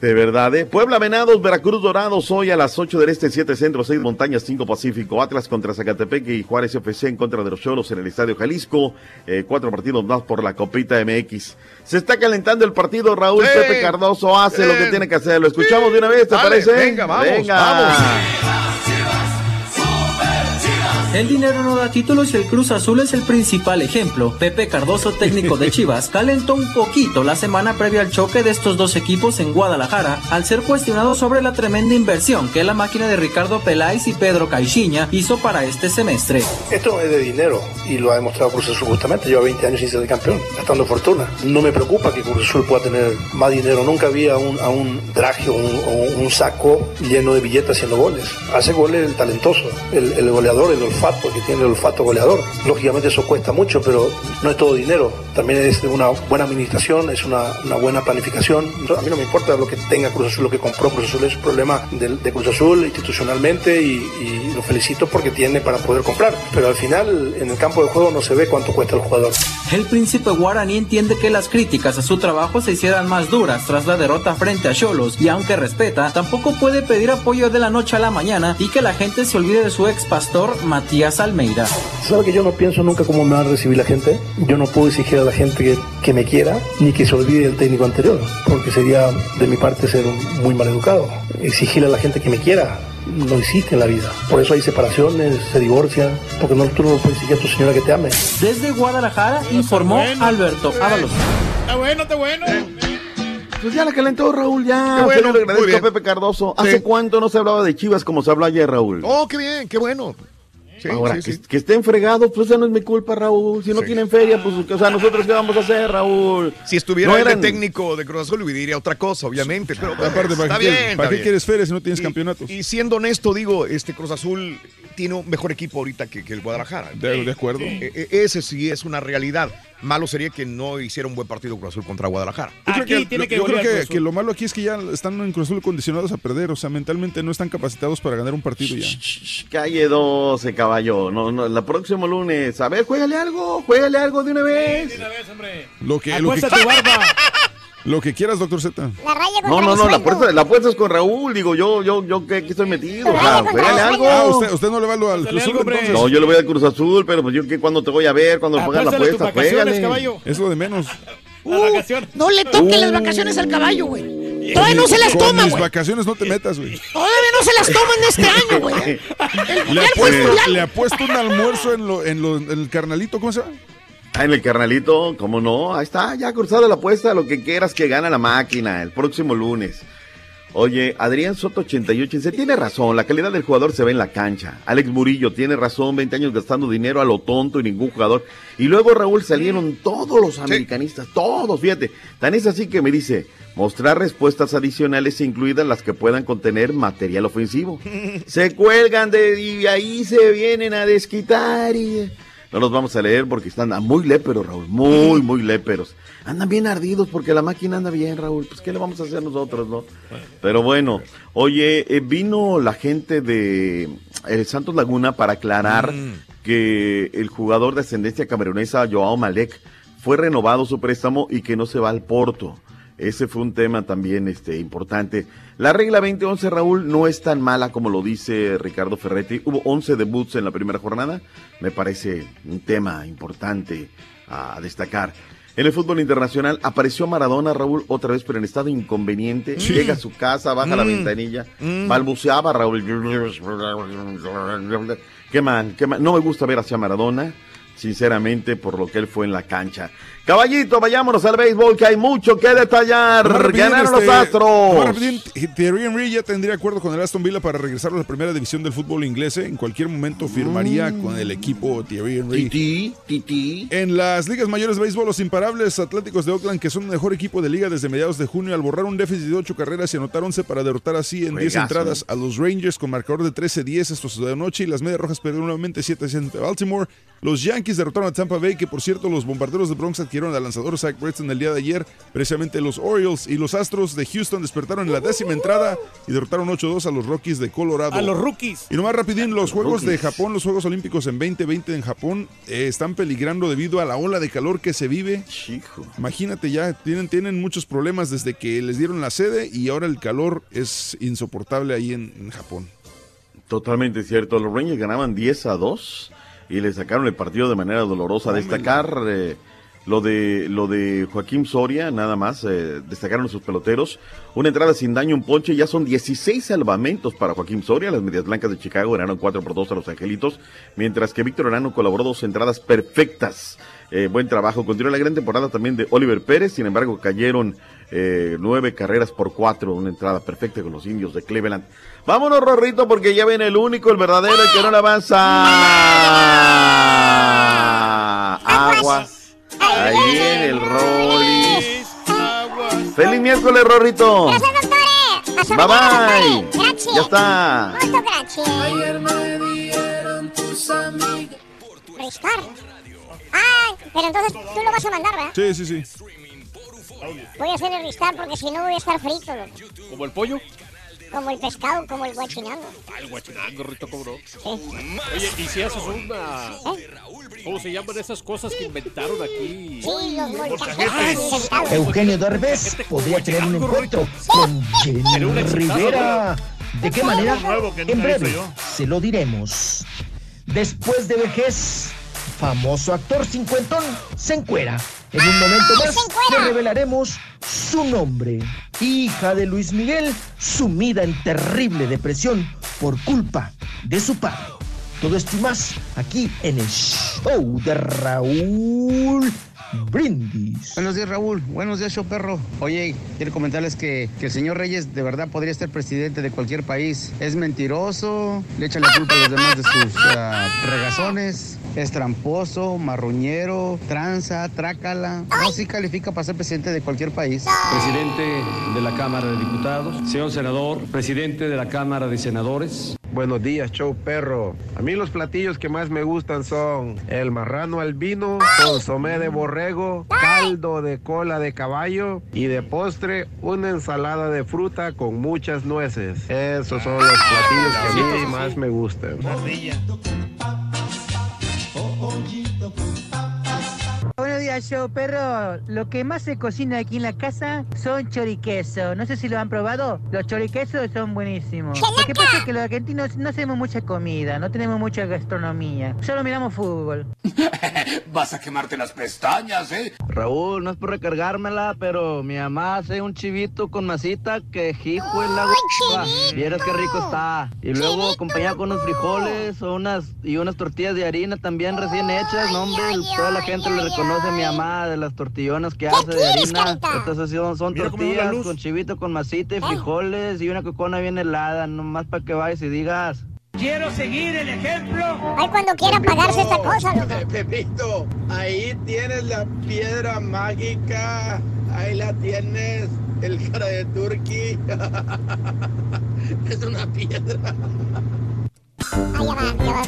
[SPEAKER 26] de verdad, ¿eh? Puebla Venados, Veracruz Dorados, hoy a las 8 del Este, 7 Centro, 6 Montañas, 5 Pacífico, Atlas contra Zacatepec y Juárez FC en contra de los Cholos en el Estadio Jalisco, eh, cuatro partidos más por la Copita MX. Se está calentando el partido, Raúl
[SPEAKER 1] Sí.
[SPEAKER 26] Pepe Cardoso hace lo que tiene que hacer, lo escuchamos de una vez, ¿te
[SPEAKER 1] Dale,
[SPEAKER 26] parece?
[SPEAKER 1] venga, vamos,
[SPEAKER 26] Venga.
[SPEAKER 1] vamos.
[SPEAKER 35] El dinero no da títulos y el Cruz Azul es el principal ejemplo. Pepe Cardoso, técnico de Chivas, calentó un poquito la semana previa al choque de estos dos equipos en Guadalajara al ser cuestionado sobre la tremenda inversión que la máquina de Ricardo Peláez y Pedro Caixinha hizo para este semestre.
[SPEAKER 36] Esto es de dinero y lo ha demostrado Cruz Azul justamente. Lleva 20 años sin ser campeón, gastando fortuna. No me preocupa que Cruz Azul pueda tener más dinero. Nunca vi a un, a un traje o un, o un saco lleno de billetes haciendo goles. Hace goles el talentoso, el, el goleador, el olfato, que tiene el olfato goleador. Lógicamente eso cuesta mucho, pero no es todo dinero. También es una buena administración, es una, una buena planificación. A mí no me importa lo que tenga Cruz Azul, lo que compró Cruz Azul, es un problema de, de Cruz Azul institucionalmente y, y lo felicito porque tiene para poder comprar. Pero al final en el campo de juego no se ve cuánto cuesta el jugador.
[SPEAKER 35] El príncipe guaraní entiende que las críticas a su trabajo se hicieran más duras tras la derrota frente a Cholos y aunque respeta, tampoco puede pedir apoyo de la noche a la mañana y que la gente se olvide de su ex pastor Matías Almeida.
[SPEAKER 36] ¿Sabe que yo no pienso nunca cómo me va a recibir la gente? Yo no puedo exigir a la gente que, que me quiera ni que se olvide del técnico anterior, porque sería de mi parte ser un- muy mal educado. Exigirle a la gente que me quiera no existe en la vida. Por eso hay separaciones, se divorcian, porque no, tú no puedes decir a tu señora que te ame.
[SPEAKER 35] Desde Guadalajara informó Alberto Ábalos.
[SPEAKER 4] Está bueno, está bueno.
[SPEAKER 26] Pues ya la calentó Raúl, ya.
[SPEAKER 1] Qué bueno,
[SPEAKER 26] lo agradezco a Pepe Cardoso.
[SPEAKER 1] Sí.
[SPEAKER 26] ¿Hace cuánto no se hablaba de Chivas como se habla ayer, Raúl?
[SPEAKER 1] Oh, qué bien, qué bueno. Sí,
[SPEAKER 26] Ahora,
[SPEAKER 1] sí,
[SPEAKER 26] que,
[SPEAKER 1] sí.
[SPEAKER 26] que estén fregados, pues ya no es mi culpa, Raúl. Si no
[SPEAKER 1] Sí.
[SPEAKER 26] tienen feria, pues, o sea, nosotros qué vamos a hacer, Raúl.
[SPEAKER 1] Si estuviera
[SPEAKER 26] No
[SPEAKER 1] el técnico de Cruz Azul, diría otra cosa, obviamente. Pero
[SPEAKER 6] Aparte,
[SPEAKER 1] está
[SPEAKER 6] ¿para qué,
[SPEAKER 1] bien.
[SPEAKER 6] quieres-
[SPEAKER 1] está
[SPEAKER 6] ¿para qué
[SPEAKER 1] bien.
[SPEAKER 6] quieres feria si no tienes
[SPEAKER 1] Y-
[SPEAKER 6] campeonatos?
[SPEAKER 1] Y siendo honesto, digo, este Cruz Azul tiene un mejor equipo ahorita que, que el Guadalajara.
[SPEAKER 6] De- de acuerdo.
[SPEAKER 1] E- e- ese sí es una realidad. Malo sería que no hiciera un buen partido Cruz Azul contra Guadalajara.
[SPEAKER 6] Yo creo, que,
[SPEAKER 4] tiene
[SPEAKER 6] lo-
[SPEAKER 4] que
[SPEAKER 6] yo creo
[SPEAKER 4] golear
[SPEAKER 6] que-
[SPEAKER 4] Cruz Azul.
[SPEAKER 6] que lo malo aquí es que ya están en Cruz Azul condicionados a perder, o sea, mentalmente no están capacitados para ganar un partido ya.
[SPEAKER 26] Calle 12, caballo. No, no, el próximo lunes. A ver, juégale algo, juégale algo de una vez.
[SPEAKER 6] Lo que, lo que,
[SPEAKER 4] Acuesta tu barba.
[SPEAKER 6] Lo que quieras, doctor Z.
[SPEAKER 5] La raya contra
[SPEAKER 26] No, no, no, la apuesta, la apuesta es con Raúl. Digo, yo, yo, yo, ¿qué, qué estoy metido? O sea, algo.
[SPEAKER 6] Ah, usted, usted no le va al Cruz Azul entonces.
[SPEAKER 26] No, yo le voy a Cruz Azul, pero pues yo que cuando te voy a ver, cuando pongas la apuesta, juégale.
[SPEAKER 4] caballo.
[SPEAKER 6] Es lo de menos.
[SPEAKER 4] Vacaciones.
[SPEAKER 2] No le toquen las vacaciones al caballo, güey. Todavía no se las
[SPEAKER 6] Con
[SPEAKER 2] toma,
[SPEAKER 6] mis
[SPEAKER 2] güey.
[SPEAKER 6] vacaciones no te metas, güey.
[SPEAKER 2] Todavía no se las toma en este año, güey. El
[SPEAKER 6] le ha puesto un almuerzo en, lo, en, lo, en el carnalito, ¿cómo se llama?
[SPEAKER 26] Ah, en el carnalito, ¿cómo no? Ahí está, ya cruzada la apuesta, lo que quieras que gana la máquina el próximo lunes. Oye, Adrián Soto 88 dice, tiene razón, la calidad del jugador se ve en la cancha. Alex Murillo tiene razón, 20 años gastando dinero a lo tonto y ningún jugador. Y luego Raúl salieron todos los americanistas, todos, fíjate. Tan es así que me dice, mostrar respuestas adicionales incluidas las que puedan contener material ofensivo. se cuelgan de y ahí se vienen a desquitar y... No los vamos a leer porque están muy léperos, Raúl, muy, muy léperos. Andan bien ardidos porque la máquina anda bien, Raúl. Pues, ¿qué le vamos a hacer nosotros, no? Pero bueno, oye, eh, vino la gente de el Santos Laguna para aclarar que el jugador de ascendencia camerunesa, Joao Malek, fue renovado su préstamo y que no se va al Porto. Ese fue un tema también este, importante. La regla 2011, Raúl, no es tan mala como lo dice Ricardo Ferretti. Hubo 11 debuts en la primera jornada. Me parece un tema importante a destacar. En el fútbol internacional apareció Maradona, Raúl, otra vez, pero en estado inconveniente.
[SPEAKER 1] Sí.
[SPEAKER 26] Llega a su casa, baja la
[SPEAKER 1] Mm.
[SPEAKER 26] ventanilla,
[SPEAKER 1] Mm.
[SPEAKER 26] balbuceaba, Raúl. Qué mal, qué mal. No me gusta ver hacia Maradona, sinceramente, por lo que él fue en la cancha. Caballito, vayámonos al béisbol, que hay mucho que detallar. Ganaron
[SPEAKER 6] este,
[SPEAKER 26] los Astros.
[SPEAKER 6] Thierry Henry ya tendría acuerdo con el Aston Villa para regresar a la primera división del fútbol inglés. ¿eh? En cualquier momento firmaría
[SPEAKER 26] Mm.
[SPEAKER 6] con el equipo Thierry Henry.
[SPEAKER 26] Titi, titi.
[SPEAKER 6] En las ligas mayores de béisbol, los imparables Atléticos de Oakland, que son el mejor equipo de liga desde mediados de junio, al borrar un déficit de 8 carreras y anotar 11 para derrotar así en 10
[SPEAKER 26] Juegazo.
[SPEAKER 6] entradas a los Rangers con marcador de 13-10 esto de anoche y las medias rojas perdieron nuevamente 7 ante Baltimore. Los Yankees derrotaron a Tampa Bay, que por cierto los bombarderos de Bronx adquirieron al lanzador Zach Britton el día de ayer. Precisamente los Orioles y los Astros de Houston despertaron en la décima entrada y derrotaron 8-2 a los Rockies de Colorado.
[SPEAKER 4] A los rookies.
[SPEAKER 6] Y nomás rapidín, los Juegos de. Japón, los Juegos Olímpicos en 2020 en Japón, eh, están peligrando debido a la ola de calor que se vive.
[SPEAKER 26] Chico.
[SPEAKER 6] Imagínate ya, tienen, tienen muchos problemas desde que les dieron la sede y ahora el calor es insoportable ahí en, en Japón.
[SPEAKER 26] Totalmente cierto. Los Rangers ganaban 10 a 2 y le sacaron el partido de manera dolorosa. Destacar eh, lo de lo de Joaquín Soria, nada más. eh, destacaron sus peloteros. Una entrada sin daño, un ponche. Ya son 16 salvamentos para Joaquín Soria. Las Medias Blancas de Chicago ganaron 4 por 2 a los Angelitos. Mientras que Víctor Arano colaboró dos entradas perfectas. Eh, buen trabajo. Continuó la gran temporada también de Oliver Pérez. Sin embargo, cayeron eh, nueve carreras por cuatro. Una entrada perfecta con los indios de Cleveland. Vámonos, Rorrito, porque ya viene el único, el verdadero, el que no le avanza. Aguas. Ahí viene el Rollis. Feliz miércoles, Rorrito.
[SPEAKER 5] Gracias, doctores.
[SPEAKER 26] Bye bye.
[SPEAKER 5] Gracias.
[SPEAKER 26] Ya está.
[SPEAKER 5] Gracias. Ristar. Ah, pero entonces tú lo vas a mandar, ¿verdad?
[SPEAKER 6] Sí, sí, sí.
[SPEAKER 5] Voy a hacer el ristar porque si no voy a estar frito, loco.
[SPEAKER 14] ¿Como el pollo?
[SPEAKER 5] Como el pescado, como el guachinango.
[SPEAKER 14] Ah, el guachinango, Rito cobró.
[SPEAKER 5] Sí.
[SPEAKER 14] Oye, ¿y si haces una... ¿Cómo se llaman esas cosas que inventaron aquí?
[SPEAKER 5] Sí, los molcajetes.
[SPEAKER 29] Eugenio Derbez podría tener un encuentro con Jenny Rivera. ¿De qué manera? En breve se lo diremos. Después de vejez, famoso actor cincuentón se encuera. En un momento
[SPEAKER 5] ¡Ah,
[SPEAKER 29] más le revelaremos su nombre. Hija de Luis Miguel, sumida en terrible depresión por culpa de su padre. Todo esto y más aquí en el show de Raúl Brindis.
[SPEAKER 37] Buenos días, Raúl. Buenos días, show perro. Oye, quiero comentarles que, que el señor Reyes de verdad podría ser presidente de cualquier país. Es mentiroso, le echa la culpa a los demás de sus regazones. Es tramposo, marruñero, tranza, trácala. No, sí califica para ser presidente de cualquier país.
[SPEAKER 38] Presidente de la Cámara de Diputados, señor senador, presidente de la Cámara de Senadores.
[SPEAKER 39] Buenos días, show perro. A mí los platillos que más me gustan son el marrano albino, consomé de borrego, caldo de cola de caballo y de postre una ensalada de fruta con muchas nueces. Esos son los platillos que a mí más me gustan.
[SPEAKER 40] Show perro. Lo que más se cocina aquí en la casa son choriqueso. No sé si lo han probado. Los choriquesos son buenísimos. Lo que pasa es que los argentinos no hacemos mucha comida, no tenemos mucha gastronomía. Solo miramos fútbol.
[SPEAKER 41] Vas a quemarte las pestañas, ¿eh?
[SPEAKER 37] Raúl, no es por recargármela, pero mi mamá hace un chivito con masita que hijo el lago. Vieras qué rico está. Y luego acompañado con unos frijoles o unas y unas tortillas de harina también recién hechas. No, hombre, toda la gente le reconoce mi mamá de las tortillonas que hace de harina. Estas son, son tortillas con chivito con masita y frijoles y una cocona bien helada, nomás para que vayas y digas.
[SPEAKER 40] Quiero seguir el ejemplo.
[SPEAKER 5] Ay, cuando quiera pagarse esta cosa, loco.
[SPEAKER 39] Pepito, ahí tienes la piedra mágica. Ahí la tienes, el cara de Turkey. es una piedra.
[SPEAKER 5] Ahí va.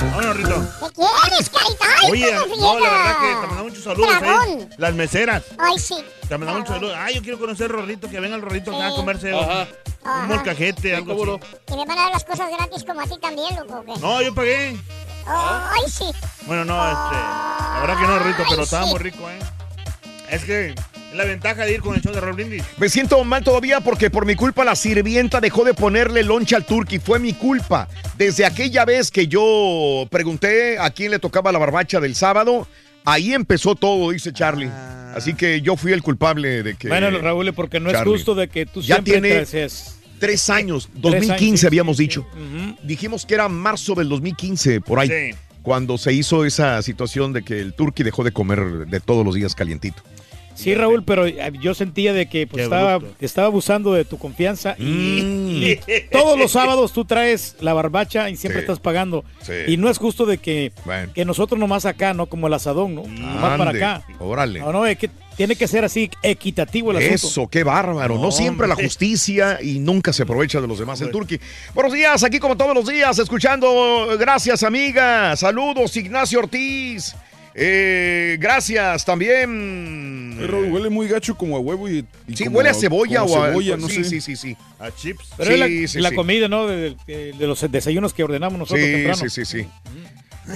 [SPEAKER 42] Vámonos, Rito.
[SPEAKER 5] ¿Qué quieres, carita? Ay,
[SPEAKER 42] Oye, no, la verdad que te mandamos muchos saludos. ¿eh?
[SPEAKER 5] Dragón.
[SPEAKER 42] Las meseras.
[SPEAKER 5] Ay, sí.
[SPEAKER 42] Te mandamos muchos saludos. Ay, yo quiero conocer Rorrito, que venga el Rorrito acá a
[SPEAKER 5] Sí.
[SPEAKER 42] comerse
[SPEAKER 5] Ajá.
[SPEAKER 42] un molcajete, algo así.
[SPEAKER 5] Y me van a dar las cosas gratis como a ti también, loco.
[SPEAKER 42] No, yo pagué.
[SPEAKER 5] Ay, sí.
[SPEAKER 42] Bueno, no, este. La verdad que no, Rorrito, pero estaba muy rico, ¿eh? Es que es la ventaja de ir con el show de Raúl Brindis.
[SPEAKER 1] Me siento mal todavía porque por mi culpa la sirvienta dejó de ponerle loncha al turqui. Fue mi culpa. Desde aquella vez que yo pregunté a quién le tocaba la barbacha del sábado, ahí empezó todo, dice Charlie. Así que yo fui el culpable de que.
[SPEAKER 4] Bueno, Raúl, porque no es justo de que tú
[SPEAKER 1] Ya
[SPEAKER 4] siempre
[SPEAKER 1] tiene tres años,
[SPEAKER 4] Tres
[SPEAKER 1] 2015
[SPEAKER 4] años, sí,
[SPEAKER 1] habíamos
[SPEAKER 4] sí,
[SPEAKER 1] dicho. Dijimos que era marzo del 2015, por ahí.
[SPEAKER 4] Sí.
[SPEAKER 1] Cuando se hizo esa situación de que el turqui dejó de comer de todos los días calientito.
[SPEAKER 4] Sí, Raúl, pero eh, yo sentía de que pues, estaba, abusando de tu confianza y,
[SPEAKER 1] Mm.
[SPEAKER 4] y todos los sábados tú traes la barbacha y siempre
[SPEAKER 1] Sí.
[SPEAKER 4] estás pagando.
[SPEAKER 1] Sí.
[SPEAKER 4] Y no es justo de que, que nosotros nomás acá, ¿no? Como el asadón, ¿no? Nomás para
[SPEAKER 1] Ande,
[SPEAKER 4] acá.
[SPEAKER 1] Órale.
[SPEAKER 4] No, no, es que tiene que ser así equitativo el asunto.
[SPEAKER 1] Eso, qué bárbaro. No,
[SPEAKER 4] No,
[SPEAKER 1] siempre la justicia y nunca se aprovecha de los demás. El Turqui. Buenos días, aquí como todos los días, escuchando. Gracias, amiga. Saludos, Ignacio Ortiz. Eh, gracias también.
[SPEAKER 6] Eh, Raúl, huele muy gacho como a huevo y, y
[SPEAKER 1] Sí, huele a cebolla o a
[SPEAKER 6] cebolla, no
[SPEAKER 1] sí,
[SPEAKER 6] sé.
[SPEAKER 1] sí, sí, sí.
[SPEAKER 42] A chips.
[SPEAKER 4] Pero es la,
[SPEAKER 1] Sí, sí,
[SPEAKER 4] la
[SPEAKER 1] sí.
[SPEAKER 4] comida, ¿no? De, de- de los desayunos que ordenamos nosotros
[SPEAKER 1] Sí,
[SPEAKER 4] temprano.
[SPEAKER 1] sí, sí, sí.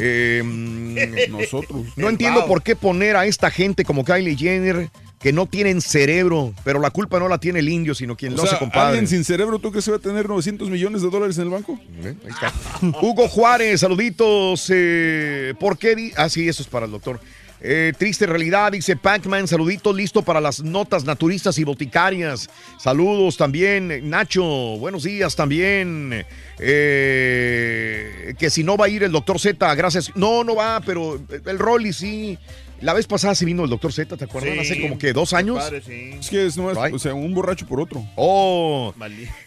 [SPEAKER 1] Eh, mm,
[SPEAKER 6] Nosotros.
[SPEAKER 1] No entiendo por qué poner a esta gente como Kylie Jenner que no tienen cerebro, pero la culpa no la tiene el indio, sino quien
[SPEAKER 6] O
[SPEAKER 1] lo
[SPEAKER 6] sea,
[SPEAKER 1] hace, compadre.
[SPEAKER 6] alguien sin cerebro, ¿tú crees que va a tener 900 millones de dólares en el banco?
[SPEAKER 1] Ahí está. Hugo Juárez, saluditos. Eh, ¿Por qué? Ah, sí, eso es para el doctor. Eh, triste realidad, dice Pac-Man, saluditos, listo para las notas naturistas y boticarias. Saludos también, Nacho, buenos días también. Eh, que si no va a ir el doctor Z, gracias. No, no va, pero el Rolly sí. La vez pasada sí vino el doctor Z, ¿te acuerdas?
[SPEAKER 6] Sí.
[SPEAKER 1] Hace como que dos años.
[SPEAKER 42] Padre, sí.
[SPEAKER 6] Es que es nomás, o sea, un borracho por otro.
[SPEAKER 1] Oh,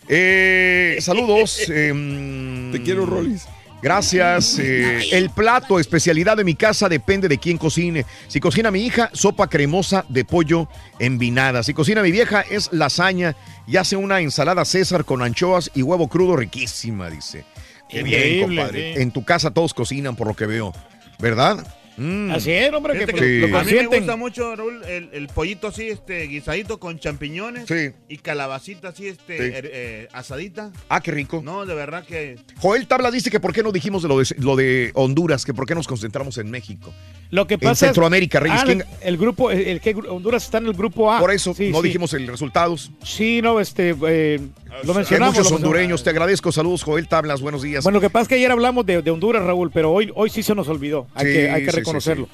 [SPEAKER 1] eh, saludos. em,
[SPEAKER 6] Te quiero, Rollis.
[SPEAKER 1] Gracias. eh, el plato, especialidad de mi casa, depende de quién cocine. Si cocina mi hija, sopa cremosa de pollo envinada. Si cocina mi vieja, es lasaña y hace una ensalada César con anchoas y huevo crudo riquísima, dice. Qué bien,
[SPEAKER 4] Increíble,
[SPEAKER 1] compadre.
[SPEAKER 4] sí.
[SPEAKER 1] En tu casa todos cocinan, por lo que veo. ¿Verdad? Mm.
[SPEAKER 4] Así es, hombre, que
[SPEAKER 1] Sí.
[SPEAKER 4] lo
[SPEAKER 42] A mí me gusta mucho, Raúl, el, el pollito así, este, guisadito con champiñones.
[SPEAKER 1] Sí.
[SPEAKER 42] Y calabacita así, este,
[SPEAKER 1] Sí.
[SPEAKER 42] er- eh, asadita.
[SPEAKER 1] Ah, qué rico.
[SPEAKER 42] No, de verdad que...
[SPEAKER 1] Joel Tabla dice que por qué no dijimos de lo, de lo de Honduras, que por qué nos concentramos en México.
[SPEAKER 4] Lo que
[SPEAKER 1] En
[SPEAKER 4] pasa es-
[SPEAKER 1] Centroamérica, Reyes.
[SPEAKER 4] Ah,
[SPEAKER 1] ¿quién-
[SPEAKER 4] el, el grupo, el, el que Honduras está en el grupo A.
[SPEAKER 1] Por eso
[SPEAKER 4] Sí,
[SPEAKER 1] no
[SPEAKER 4] sí.
[SPEAKER 1] dijimos el resultados.
[SPEAKER 4] Sí, no, este, eh, Lo
[SPEAKER 1] Hay
[SPEAKER 4] mencionamos.
[SPEAKER 1] muchos
[SPEAKER 4] lo
[SPEAKER 1] hondureños. Te agradezco. Saludos, Joel Tablas. Buenos días.
[SPEAKER 4] Bueno, lo que pasa es que ayer hablamos de, de Honduras, Raúl, pero hoy, hoy sí se nos olvidó. Hay
[SPEAKER 1] Sí,
[SPEAKER 4] que, hay que reconocerlo.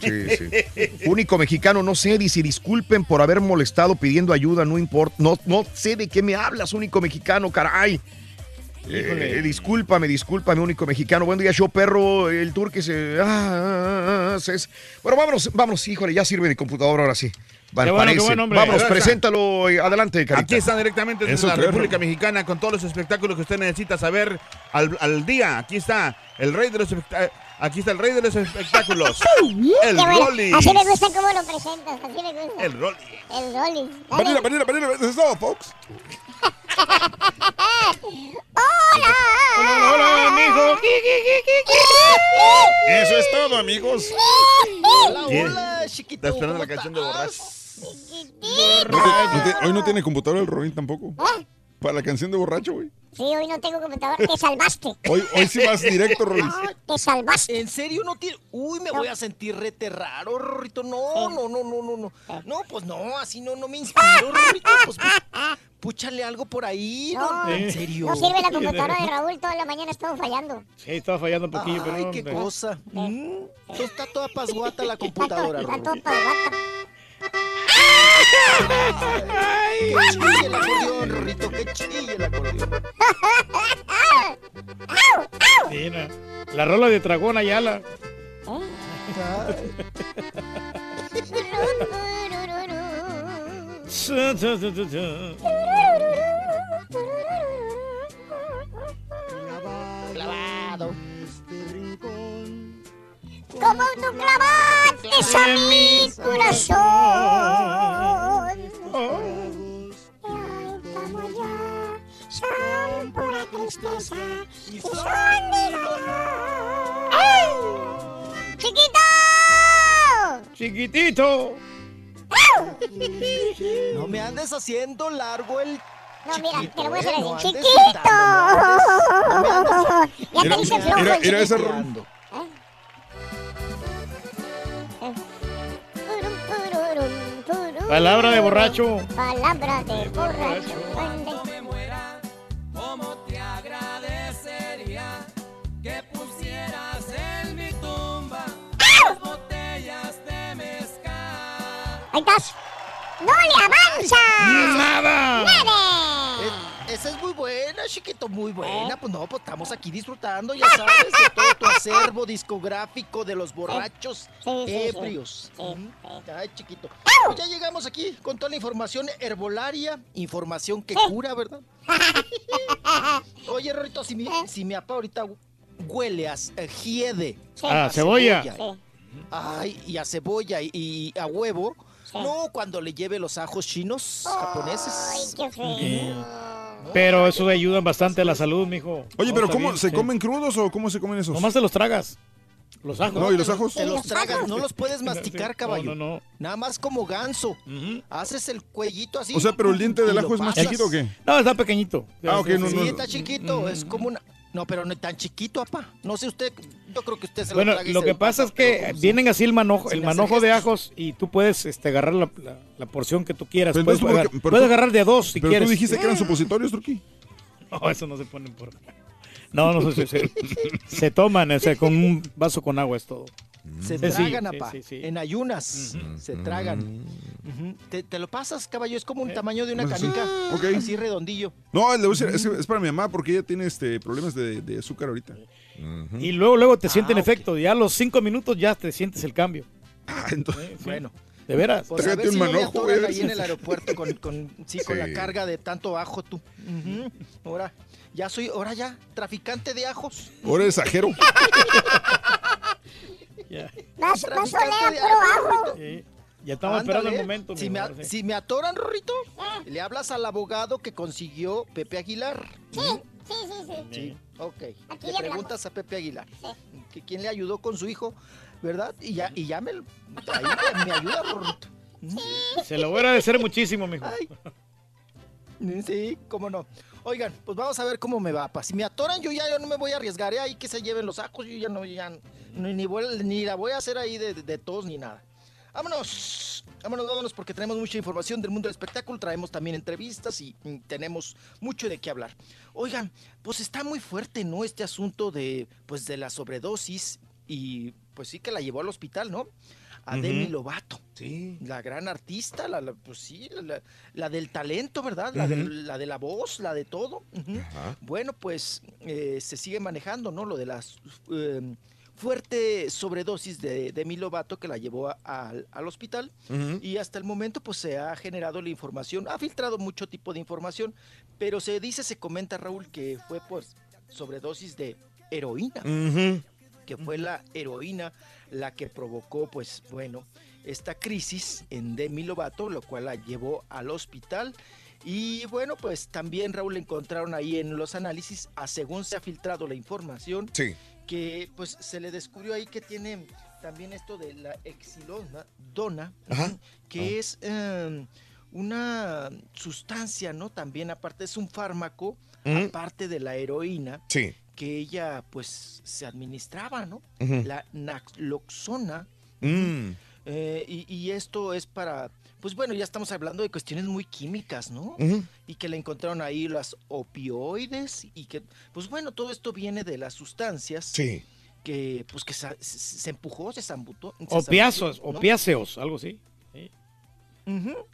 [SPEAKER 1] Sí, sí. Único mexicano, no sé, dice, disculpen por haber molestado pidiendo ayuda, no importa, no, no sé de qué me hablas, único mexicano, caray. Eh, discúlpame, discúlpame, único mexicano. Buen día, show perro, el tour que se... ah, ah, ah, es- Bueno, vámonos, vámonos, híjole, ya sirve mi computadora ahora sí. Vale,
[SPEAKER 42] Qué bueno, bueno, está.
[SPEAKER 1] preséntalo, eh, adelante, Carita.
[SPEAKER 42] Aquí están directamente desde
[SPEAKER 1] Eso
[SPEAKER 42] la
[SPEAKER 1] creo.
[SPEAKER 42] República Mexicana con todos los espectáculos que usted necesita saber al, al día. Aquí está el rey de los espectáculos. Aquí está el rey de los espectáculos. el. Rolly.
[SPEAKER 5] Así me gusta cómo lo presentas, así me gusta.
[SPEAKER 42] El Rolly.
[SPEAKER 5] El Rolly.
[SPEAKER 6] Vanilla, vanilla, vanilla, eso es todo, folks.
[SPEAKER 5] ¡Hola!
[SPEAKER 4] ¡Hola, hola, amigo!
[SPEAKER 1] Eso es todo, amigos.
[SPEAKER 42] Hola, chiquito. Está esperando la canción de borracho.
[SPEAKER 6] No te- no te- hoy no tiene computadora el Robin tampoco. Para la canción de borracho, güey.
[SPEAKER 5] Sí, hoy no tengo computadora. Te salvaste.
[SPEAKER 6] Hoy, hoy sí vas directo, Rolis.
[SPEAKER 5] Te salvaste.
[SPEAKER 43] ¿En serio no tiene? Uy, me voy a sentir rete raro, Rorrito. No, no, no, no, no, no. No, pues no, así no, no me inspiro, Rorrito. Pues, pu- púchale algo por ahí. No,
[SPEAKER 5] No,
[SPEAKER 43] en serio.
[SPEAKER 5] No sirve la computadora de Raúl, toda la mañana estuvo fallando.
[SPEAKER 4] Sí, estaba fallando un poquillo, pero
[SPEAKER 43] Ay,
[SPEAKER 4] no,
[SPEAKER 43] qué
[SPEAKER 4] hombre.
[SPEAKER 43] cosa. Mm, Está toda pasguata la computadora,
[SPEAKER 5] Está
[SPEAKER 43] Rorrito.
[SPEAKER 5] todo pasguata.
[SPEAKER 43] Chille el acordeón, Rorrito, que chille el acordeón.
[SPEAKER 4] Mira, la rola de Dragón Ayala.
[SPEAKER 43] Clavado.
[SPEAKER 5] Como tú clavaste a mi corazón. Ay, como yo, son pura tristeza y son mi dolor. ¡Ay! ¡Chiquito!
[SPEAKER 4] Chiquitito.
[SPEAKER 43] No me andes haciendo largo el.
[SPEAKER 5] No, mira, te lo voy a hacer
[SPEAKER 43] eh,
[SPEAKER 5] así. ¡Chiquito! Ya te hice flojo
[SPEAKER 6] Mira,
[SPEAKER 5] el
[SPEAKER 6] mira esa
[SPEAKER 4] Palabra de borracho.
[SPEAKER 5] Palabra de borracho.
[SPEAKER 44] ¿Cómo te agradecería que pusieras en mi tumba las botellas de mezcal?
[SPEAKER 5] Ahí estás. ¡No le avanza!
[SPEAKER 4] ¡Nada!
[SPEAKER 5] ¡Nada!
[SPEAKER 43] Esa es muy buena, chiquito, muy buena. Pues no, pues estamos aquí disfrutando, ya sabes, de todo tu acervo discográfico de los borrachos
[SPEAKER 5] Sí, sí, sí.
[SPEAKER 43] ebrios. Ay, chiquito. Pues ya llegamos aquí con toda la información herbolaria, información que cura, ¿verdad? Oye, Rorito, si mi, si mi papá ahorita huele a eh, jiede.
[SPEAKER 4] Ah, cebolla.
[SPEAKER 43] Ay, y a cebolla y, y a huevo. No, cuando le lleve los ajos chinos japoneses.
[SPEAKER 5] Ay, qué feo.
[SPEAKER 4] Pero eso ayuda bastante a la salud, mijo.
[SPEAKER 6] Oye, pero ¿cómo?
[SPEAKER 4] bien,
[SPEAKER 6] ¿Se
[SPEAKER 4] sí.
[SPEAKER 6] comen crudos o cómo se comen esos?
[SPEAKER 4] Nomás te los tragas. Los ajos.
[SPEAKER 6] No, ¿y los ajos?
[SPEAKER 43] Te los tragas, no los puedes masticar,
[SPEAKER 4] Sí.
[SPEAKER 43] caballo.
[SPEAKER 4] No, no, no.
[SPEAKER 43] Nada más como ganso. Haces el cuellito así.
[SPEAKER 6] O sea, pero el diente del ajo es más
[SPEAKER 43] pasas.
[SPEAKER 6] chiquito o qué?
[SPEAKER 4] No, está pequeñito.
[SPEAKER 6] Ah, ok, no,
[SPEAKER 43] sí,
[SPEAKER 6] no.
[SPEAKER 43] está chiquito, es como una... No, pero no tan chiquito, apa. No sé usted, yo creo que usted se
[SPEAKER 4] Bueno,
[SPEAKER 43] lo y
[SPEAKER 4] lo que pasa es que
[SPEAKER 43] si-
[SPEAKER 4] vienen así el manojo, el manojo de ajos y tú puedes este, agarrar la, la- la porción que tú quieras.
[SPEAKER 6] Pero
[SPEAKER 4] Puedes,
[SPEAKER 6] entonces, ¿por
[SPEAKER 4] agar-
[SPEAKER 6] qué- pero
[SPEAKER 4] puedes
[SPEAKER 6] tú-
[SPEAKER 4] agarrar de a dos si
[SPEAKER 6] Pero
[SPEAKER 4] quieres.
[SPEAKER 6] tú dijiste que eran supositorios, Turquí.
[SPEAKER 4] No, eso no se ponen por. No, no se, se, se toman, o sea, con un vaso con agua es todo.
[SPEAKER 43] Se
[SPEAKER 4] Sencillo,
[SPEAKER 43] tragan,
[SPEAKER 4] sí, sí.
[SPEAKER 43] En ayunas. Se tragan. ¿Te, te lo pasas, caballo. Es como
[SPEAKER 4] Eh,
[SPEAKER 43] un tamaño de una
[SPEAKER 6] Pues
[SPEAKER 43] canica.
[SPEAKER 6] Ok.
[SPEAKER 43] Así redondillo.
[SPEAKER 6] No, le voy a decir, es, para mi mamá porque ella tiene este problemas de, de azúcar ahorita.
[SPEAKER 4] Y luego, luego te sienten
[SPEAKER 43] Ah, ok.
[SPEAKER 4] efecto. Ya a los cinco minutos ya te sientes el cambio.
[SPEAKER 6] Ah, entonces,
[SPEAKER 43] Bueno.
[SPEAKER 4] De veras.
[SPEAKER 43] Pues a ver
[SPEAKER 6] Trágate un
[SPEAKER 43] no
[SPEAKER 6] manojo, güey.
[SPEAKER 43] ahí en el aeropuerto con, con, sí, con la carga de tanto ajo tú. Ahora, ya soy, ahora ya, traficante de ajos.
[SPEAKER 6] ahora es ajero.
[SPEAKER 4] Ya,
[SPEAKER 5] Vas, vas a
[SPEAKER 43] Traficante
[SPEAKER 5] oler
[SPEAKER 43] de
[SPEAKER 5] puro
[SPEAKER 43] ajo,
[SPEAKER 4] sí. Ya estamos esperando el momento.
[SPEAKER 43] Si me,
[SPEAKER 4] sí.
[SPEAKER 43] si me atoran, Rorrito, le hablas al abogado que consiguió Pepe Aguilar.
[SPEAKER 5] Sí, sí, sí, sí.
[SPEAKER 43] Sí, ok.
[SPEAKER 5] Aquí
[SPEAKER 43] le
[SPEAKER 5] hablamos.
[SPEAKER 43] preguntas a Pepe Aguilar. Que quién le ayudó con su hijo, ¿verdad? Y ya, y ya me, ahí me, me ayuda, Rorrito.
[SPEAKER 4] Se lo voy a agradecer muchísimo, mijo.
[SPEAKER 43] Ay. Sí, cómo no. Oigan, pues vamos a ver cómo me va. pa. Si me atoran, yo ya yo no me voy a arriesgar. ¿eh? Ahí que se lleven los ajos. Yo ya no, ya ni, ni, la voy a hacer ahí de, de tos ni nada. Vámonos. vámonos, vámonos, porque tenemos mucha información del mundo del espectáculo, traemos también entrevistas y tenemos mucho de qué hablar. Oigan, pues está muy fuerte, ¿no? Este asunto de, pues, de la sobredosis y, pues sí que la llevó al hospital, ¿no? A. Demi Lovato.
[SPEAKER 1] Sí.
[SPEAKER 43] La gran artista, la, la- pues sí, la, la del talento, ¿verdad? La, de, la de la voz, la de todo. Bueno, pues eh, se sigue manejando, ¿no? Lo de las eh, fuerte sobredosis de Demi Lovato que la llevó a- al- al hospital. Y hasta el momento, pues se ha generado la información, ha filtrado mucho tipo de información, pero se dice, se comenta, Raúl, que fue pues sobredosis de heroína. Que fue la heroína la que provocó, pues bueno, esta crisis en Demi Lovato, lo cual la llevó al hospital. Y bueno, pues también Raúl encontraron ahí en los análisis, a según se ha filtrado la información,
[SPEAKER 1] Sí.
[SPEAKER 43] que pues se le descubrió ahí que tiene también esto de la exilona, dona,
[SPEAKER 1] Ajá.
[SPEAKER 43] que es eh, una sustancia, ¿no? También aparte es un fármaco, aparte de la heroína,
[SPEAKER 1] Sí.
[SPEAKER 43] Que ella pues se administraba, ¿no? La naloxona.
[SPEAKER 1] Mm.
[SPEAKER 43] eh, y, y esto es para, pues bueno, ya estamos hablando de cuestiones muy químicas, ¿no? Y que le encontraron ahí las opioides y que, pues bueno, todo esto viene de las sustancias
[SPEAKER 1] Sí.
[SPEAKER 43] que, pues que se, empujó, se zambutó. se ¿no?
[SPEAKER 4] opiáceos, algo así. Sí.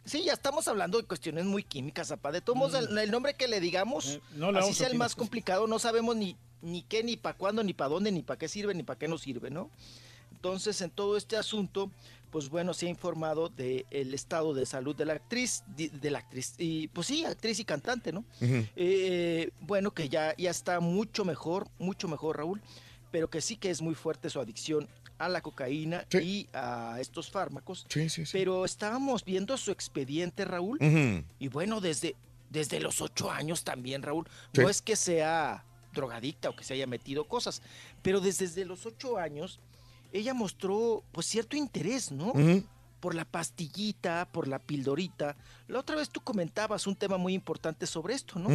[SPEAKER 43] Sí, ya estamos hablando de cuestiones muy químicas, apa. De todos modos, el, el nombre que le digamos,
[SPEAKER 4] Mm. Eh, no
[SPEAKER 43] así sea el más complicado, no sabemos ni, ni qué, ni para cuándo, ni para dónde, ni para qué sirve, ni para qué no sirve, ¿no? Entonces, en todo este asunto, pues bueno, se ha informado del estado de salud de la actriz, di- de, la actriz, y pues sí, actriz y cantante, ¿no? Eh, bueno, que ya, ya está mucho mejor, mucho mejor, Raúl, pero que sí que es muy fuerte su adicción a la cocaína y a estos fármacos.
[SPEAKER 1] Sí, sí.
[SPEAKER 43] Pero estábamos viendo su expediente, Raúl, y bueno, desde, desde los ocho años también, Raúl. No es que sea drogadicta o que se haya metido cosas, pero desde, desde los ocho años ella mostró pues cierto interés, ¿no? Por la pastillita, por la pildorita. La otra vez tú comentabas un tema muy importante sobre esto, ¿no?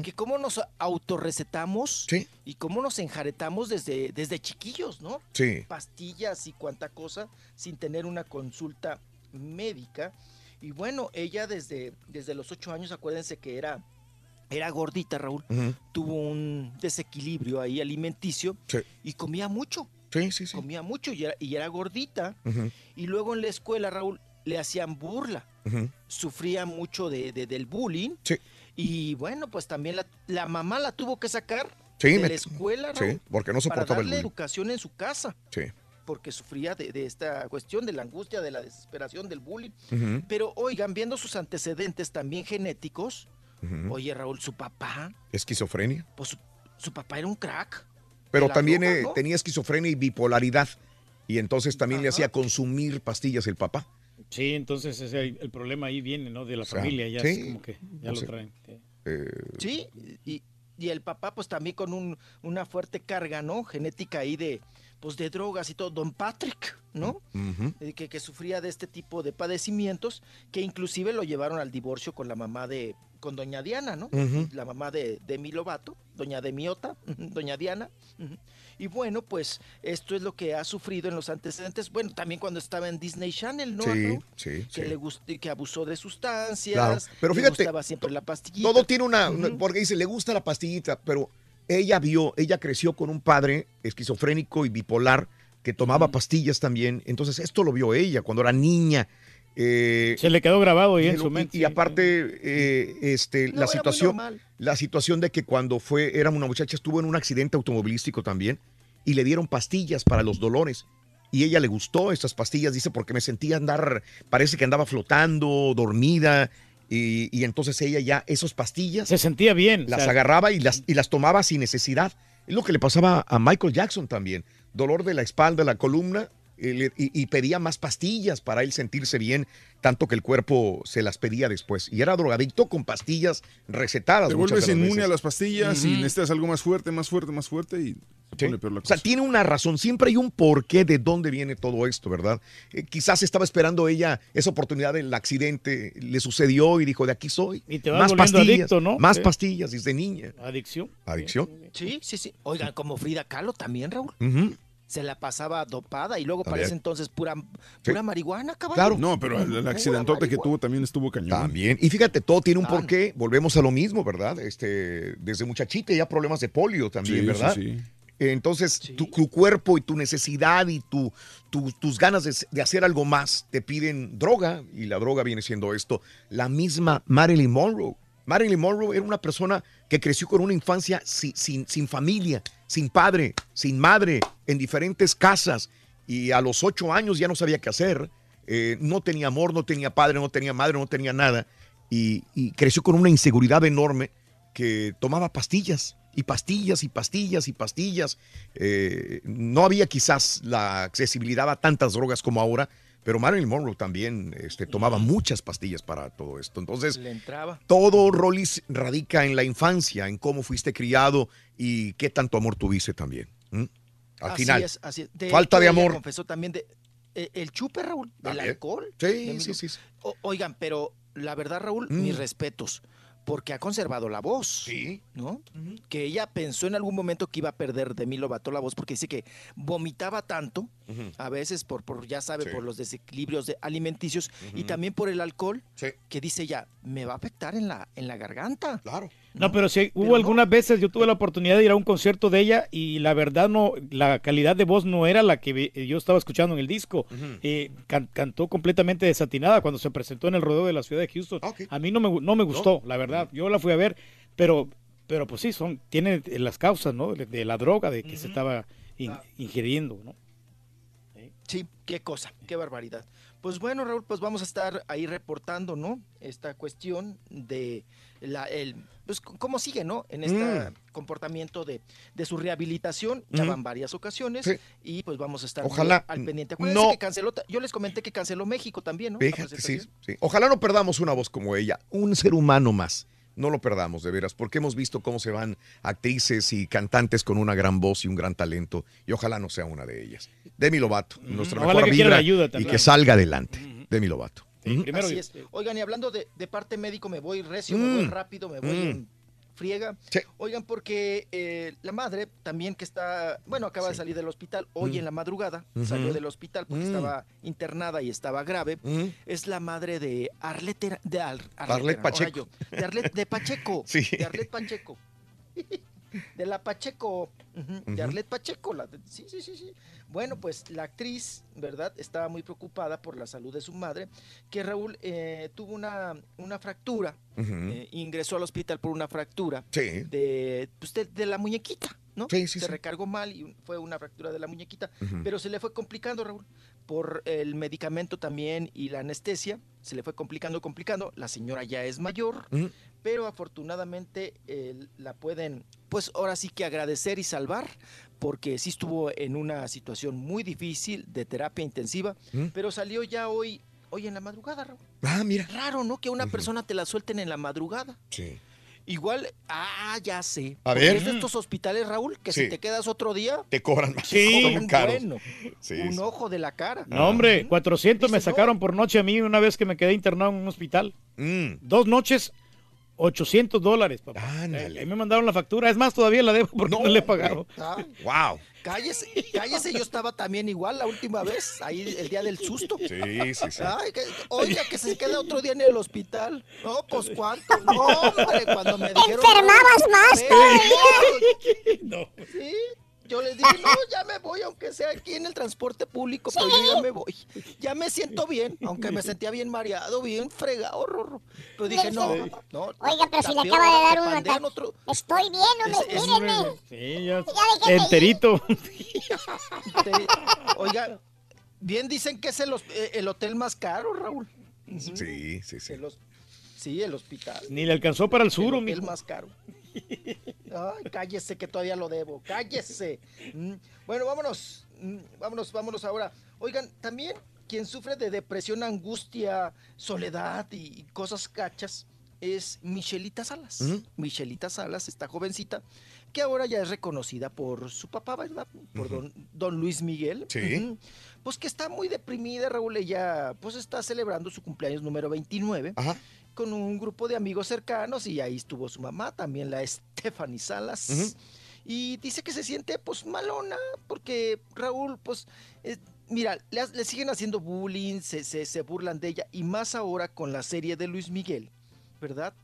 [SPEAKER 43] Que cómo nos autorrecetamos y cómo nos enjaretamos desde, desde chiquillos, ¿no?
[SPEAKER 1] Sí.
[SPEAKER 43] Pastillas y cuanta cosa sin tener una consulta médica. Y bueno, ella desde, desde los ocho años, acuérdense que era, era gordita, Raúl. Tuvo un desequilibrio ahí alimenticio
[SPEAKER 1] Sí.
[SPEAKER 43] y comía mucho.
[SPEAKER 1] Sí, sí, sí.
[SPEAKER 43] Comía mucho y era, y era gordita. Y luego en la escuela, Raúl, le hacían burla. Sufría mucho de, de- del bullying.
[SPEAKER 1] Sí.
[SPEAKER 43] Y bueno, pues también la, la mamá la tuvo que sacar
[SPEAKER 1] Sí,
[SPEAKER 43] de
[SPEAKER 1] me-
[SPEAKER 43] la escuela,
[SPEAKER 1] sí,
[SPEAKER 43] Raúl,
[SPEAKER 1] porque no
[SPEAKER 43] para
[SPEAKER 1] soportaba el
[SPEAKER 43] darle
[SPEAKER 1] bullying.
[SPEAKER 43] educación en su casa
[SPEAKER 1] Sí.
[SPEAKER 43] porque sufría de, de esta cuestión de la angustia, de la desesperación, del bullying. Pero oigan, viendo sus antecedentes también genéticos, oye Raúl, su papá,
[SPEAKER 1] Esquizofrenia.
[SPEAKER 43] pues su, su papá era un crack.
[SPEAKER 1] Pero también
[SPEAKER 43] droga,
[SPEAKER 1] eh,
[SPEAKER 43] ¿no?
[SPEAKER 1] tenía esquizofrenia y bipolaridad. Y entonces también le hacía consumir pastillas el papá.
[SPEAKER 4] Sí, entonces ese, el problema ahí viene, ¿no? De la
[SPEAKER 1] O sea,
[SPEAKER 4] familia, ya
[SPEAKER 1] sí,
[SPEAKER 4] es como que ya
[SPEAKER 1] o
[SPEAKER 4] lo
[SPEAKER 1] sea,
[SPEAKER 4] traen. sí.
[SPEAKER 1] Eh,
[SPEAKER 43] Sí, y, y el papá pues también con un, una fuerte carga, ¿no? Genética ahí de, pues de drogas y todo. Don Patrick, ¿no? Eh, que, que sufría de este tipo de padecimientos, que inclusive lo llevaron al divorcio con la mamá de, con doña Diana, ¿no? La mamá de, de mi Lovato, doña Demiota, doña Diana. Y bueno, pues esto es lo que ha sufrido en los antecedentes. Bueno, también cuando estaba en Disney Channel, ¿no?
[SPEAKER 1] Sí, sí,
[SPEAKER 43] Que
[SPEAKER 1] sí.
[SPEAKER 43] le gust- que abusó de sustancias.
[SPEAKER 1] Claro. Pero
[SPEAKER 43] le
[SPEAKER 1] fíjate,
[SPEAKER 43] gustaba siempre la pastillita.
[SPEAKER 1] Todo tiene una, una- porque dice, le gusta la pastillita, pero ella vio, ella creció con un padre esquizofrénico y bipolar que tomaba pastillas también. Entonces, esto lo vio ella cuando era niña. Eh,
[SPEAKER 4] Se le quedó grabado ahí
[SPEAKER 1] y
[SPEAKER 4] en su
[SPEAKER 1] y-
[SPEAKER 4] mente.
[SPEAKER 1] Y, aparte, eh, este,
[SPEAKER 43] No,
[SPEAKER 1] la situación, la situación de que cuando fue, era una muchacha, estuvo en un accidente automovilístico también y le dieron pastillas para los dolores. Y ella le gustó estas pastillas, dice, porque me sentía andar, parece que andaba flotando, dormida. Y, y entonces ella ya, esas pastillas.
[SPEAKER 4] Se sentía bien.
[SPEAKER 1] Las
[SPEAKER 4] o sea,
[SPEAKER 1] agarraba y las, y las tomaba sin necesidad. Es lo que le pasaba a Michael Jackson también. Dolor de la espalda, la columna, eh, y, y pedía más pastillas para él sentirse bien, tanto que el cuerpo se las pedía después. Y era drogadicto con pastillas recetadas.
[SPEAKER 6] Te vuelves inmune
[SPEAKER 1] veces.
[SPEAKER 6] a las pastillas y necesitas algo más fuerte, más fuerte, más fuerte y
[SPEAKER 1] O sea, tiene una razón, siempre hay un porqué de dónde viene todo esto, ¿verdad? Eh, quizás estaba esperando ella esa oportunidad del accidente, le sucedió y dijo, de aquí soy.
[SPEAKER 4] Y te vas
[SPEAKER 1] más pastillas,
[SPEAKER 4] adicto, ¿no?
[SPEAKER 1] Más pastillas desde niña.
[SPEAKER 4] Adicción.
[SPEAKER 1] Adicción.
[SPEAKER 43] Sí, sí, sí. Oigan, como Frida Kahlo también, Raúl. Se la pasaba dopada y luego
[SPEAKER 1] También.
[SPEAKER 43] parece entonces pura, pura marihuana, caballo.
[SPEAKER 1] Claro.
[SPEAKER 6] No, pero el, el accidentote que tuvo también estuvo cañón.
[SPEAKER 1] También. Y fíjate, todo tiene un
[SPEAKER 43] Claro.
[SPEAKER 1] porqué. Volvemos a lo mismo, ¿verdad? Este, desde muchachita ya problemas de polio también,
[SPEAKER 6] Sí,
[SPEAKER 1] ¿verdad?
[SPEAKER 6] sí, sí.
[SPEAKER 1] Entonces, tu, tu cuerpo y tu necesidad y tu, tu- tus ganas de, de hacer algo más te piden droga, y la droga viene siendo esto. La misma Marilyn Monroe. Marilyn Monroe era una persona que creció con una infancia si- sin, sin familia, sin padre, sin madre, en diferentes casas, y a los ocho años ya no sabía qué hacer. Eh, no tenía amor, no tenía padre, no tenía madre, no tenía nada, y, y creció con una inseguridad enorme que tomaba pastillas y pastillas y pastillas y pastillas. Eh, no había quizás la accesibilidad a tantas drogas como ahora, pero Marilyn Monroe también este, tomaba muchas pastillas para todo esto. Entonces,
[SPEAKER 43] Le entraba.
[SPEAKER 1] todo, Rolis, radica en la infancia, en cómo fuiste criado y qué tanto amor tuviste también. Al
[SPEAKER 43] Así
[SPEAKER 1] final,
[SPEAKER 43] es, así es. De
[SPEAKER 1] falta
[SPEAKER 43] hecho,
[SPEAKER 1] de amor.
[SPEAKER 43] confesó también de eh, el chupe, Raúl, del alcohol.
[SPEAKER 1] Sí,
[SPEAKER 43] de
[SPEAKER 1] sí, sí, sí.
[SPEAKER 43] O- oigan, pero la verdad, Raúl,
[SPEAKER 1] Mm.
[SPEAKER 43] mis respetos, porque ha conservado la voz.
[SPEAKER 1] Sí.
[SPEAKER 43] ¿No? Que ella pensó en algún momento que iba a perder de mí Lovato la voz porque dice que vomitaba tanto, a veces por, por ya sabe,
[SPEAKER 1] Sí.
[SPEAKER 43] por los desequilibrios de alimenticios y también por el alcohol,
[SPEAKER 1] Sí.
[SPEAKER 43] que dice ya, me va a afectar en la, en la garganta.
[SPEAKER 1] Claro.
[SPEAKER 4] No, pero sí, hubo algunas veces, yo tuve la oportunidad de ir a un concierto de ella y la verdad no, la calidad de voz no era la que ve- yo estaba escuchando en el disco. Eh, can- cantó completamente desatinada cuando se presentó en el rodeo de la ciudad de Houston. A mí no me, no me gustó, la verdad. Yo la fui a ver, pero, pero pues sí, son, tiene las causas, ¿no? De, de la droga, de que se estaba in- ingiriendo, ¿no?
[SPEAKER 43] Sí, qué cosa, qué barbaridad. Pues bueno, Raúl, pues vamos a estar ahí reportando, ¿no? Esta cuestión de la, el, pues cómo sigue, ¿no? En este
[SPEAKER 1] Mm.
[SPEAKER 43] comportamiento de, de su rehabilitación, ya van varias ocasiones
[SPEAKER 1] Sí.
[SPEAKER 43] y pues vamos a estar
[SPEAKER 1] Ojalá
[SPEAKER 43] al pendiente. Acuérdense
[SPEAKER 1] no-
[SPEAKER 43] que canceló, yo les comenté que canceló México también, ¿no?
[SPEAKER 1] Fíjate, sí, sí. Ojalá no perdamos una voz como ella, un ser humano más. No lo perdamos, de veras, porque hemos visto cómo se van actrices y cantantes con una gran voz y un gran talento, y ojalá no sea una de ellas. Demi Lovato, nuestra
[SPEAKER 4] Ojalá
[SPEAKER 1] mejor
[SPEAKER 4] que
[SPEAKER 1] vibra
[SPEAKER 4] ayuda
[SPEAKER 1] y que salga adelante. Demi Lovato. Ujú.
[SPEAKER 43] Así es. Oigan, y hablando de, de parte médico, me voy recio, me voy
[SPEAKER 1] Mm.
[SPEAKER 43] rápido, me voy
[SPEAKER 1] Mm.
[SPEAKER 43] en friega. Oigan, porque eh, la madre también que está, bueno, acaba de salir del hospital, hoy
[SPEAKER 1] Mm.
[SPEAKER 43] en la madrugada salió del hospital porque
[SPEAKER 1] Mm.
[SPEAKER 43] estaba internada y estaba grave.
[SPEAKER 1] Mm.
[SPEAKER 43] Es la madre de Arlette, de Ar-
[SPEAKER 1] Arlet Pacheco.
[SPEAKER 43] yo, de Arlet de Pacheco.
[SPEAKER 1] Sí.
[SPEAKER 43] De Arlet Pacheco. De la Pacheco, de. Arlet Pacheco. la de- sí, sí, sí, sí. Bueno, pues la actriz, ¿verdad? Estaba muy preocupada por la salud de su madre, que Raúl eh, tuvo una, una fractura, eh, ingresó al hospital por una fractura
[SPEAKER 1] Sí.
[SPEAKER 43] de, pues, de, de la muñequita, ¿no?
[SPEAKER 1] Sí, sí,
[SPEAKER 43] se
[SPEAKER 1] sí.
[SPEAKER 43] recargó mal y fue una fractura de la muñequita, pero se le fue complicando, Raúl, por el medicamento también y la anestesia, se le fue complicando, complicando. La señora ya es mayor,
[SPEAKER 1] Ujú.
[SPEAKER 43] Pero afortunadamente eh, la pueden, pues ahora sí que agradecer y salvar, porque sí estuvo en una situación muy difícil de terapia intensiva,
[SPEAKER 1] ¿Mm?
[SPEAKER 43] pero salió ya hoy, hoy en la madrugada, Raúl.
[SPEAKER 1] Ah, mira.
[SPEAKER 43] Raro, ¿no? Que una persona te la suelten en la madrugada.
[SPEAKER 1] Sí.
[SPEAKER 43] Igual, ah, ya sé.
[SPEAKER 1] A ver.
[SPEAKER 43] Es de estos hospitales, Raúl, que
[SPEAKER 1] Sí.
[SPEAKER 43] si te quedas otro día,
[SPEAKER 1] Te cobran más.
[SPEAKER 4] Sí.
[SPEAKER 1] Caros.
[SPEAKER 43] bueno,
[SPEAKER 1] Sí,
[SPEAKER 43] un
[SPEAKER 1] sí.
[SPEAKER 43] ojo de la cara.
[SPEAKER 4] No, hombre, 400 me sacaron por noche a mí una vez que me quedé internado en un hospital.
[SPEAKER 1] Mm.
[SPEAKER 4] Dos noches, 800 dólares, papá. Eh, Ahí me mandaron la factura. Es más, todavía la debo porque no, le he pagado.
[SPEAKER 1] Wow.
[SPEAKER 43] cállese, cállese, yo estaba también igual la última vez, ahí el día del susto.
[SPEAKER 1] Sí, sí, sí.
[SPEAKER 43] Ay, que- oiga, que se queda otro día en el hospital. No, pues cuánto. No, hombre, cuando me dijeron.
[SPEAKER 5] enfermabas más
[SPEAKER 43] todavía. Sí, yo les dije, no, ya me voy, aunque sea aquí en el transporte público, pero yo ya me voy. Ya me siento bien, aunque me sentía bien mareado, bien fregado, Rorro. Pero dije, no, no.
[SPEAKER 5] Oiga, pero si le acaba de dar
[SPEAKER 43] te
[SPEAKER 5] un
[SPEAKER 43] pandean
[SPEAKER 5] ataque.
[SPEAKER 43] otro-
[SPEAKER 5] Estoy bien, hombre,
[SPEAKER 43] Es- es-
[SPEAKER 5] mírenme.
[SPEAKER 4] Sí, ya. Enterito.
[SPEAKER 43] Te- Oiga, bien dicen que es el, eh, el hotel más caro, Raúl.
[SPEAKER 1] Sí, sí, sí.
[SPEAKER 43] El sí, el hospital.
[SPEAKER 4] Ni le alcanzó para el sur,
[SPEAKER 43] el
[SPEAKER 4] mijo.
[SPEAKER 43] más caro. Ay, cállese que todavía lo debo, cállese. Mm, Bueno, vámonos, mm, vámonos, vámonos ahora. Oigan, también quien sufre de depresión, angustia, soledad y cosas cachas es Michelita Salas.
[SPEAKER 1] Ujú.
[SPEAKER 43] Michelita Salas, esta jovencita, que ahora ya es reconocida por su papá, ¿verdad? Por don, don Luis Miguel.
[SPEAKER 1] Sí.
[SPEAKER 43] Pues que está muy deprimida, Raúl, ella pues está celebrando su cumpleaños número 29
[SPEAKER 1] Ajá.
[SPEAKER 43] Con un grupo de amigos cercanos y ahí estuvo su mamá, también la Stephanie Salas. Y dice que se siente pues malona porque Raúl pues eh, mira, le, siguen haciendo bullying, se, se- se burlan de ella y más ahora con la serie de Luis Miguel, ¿verdad?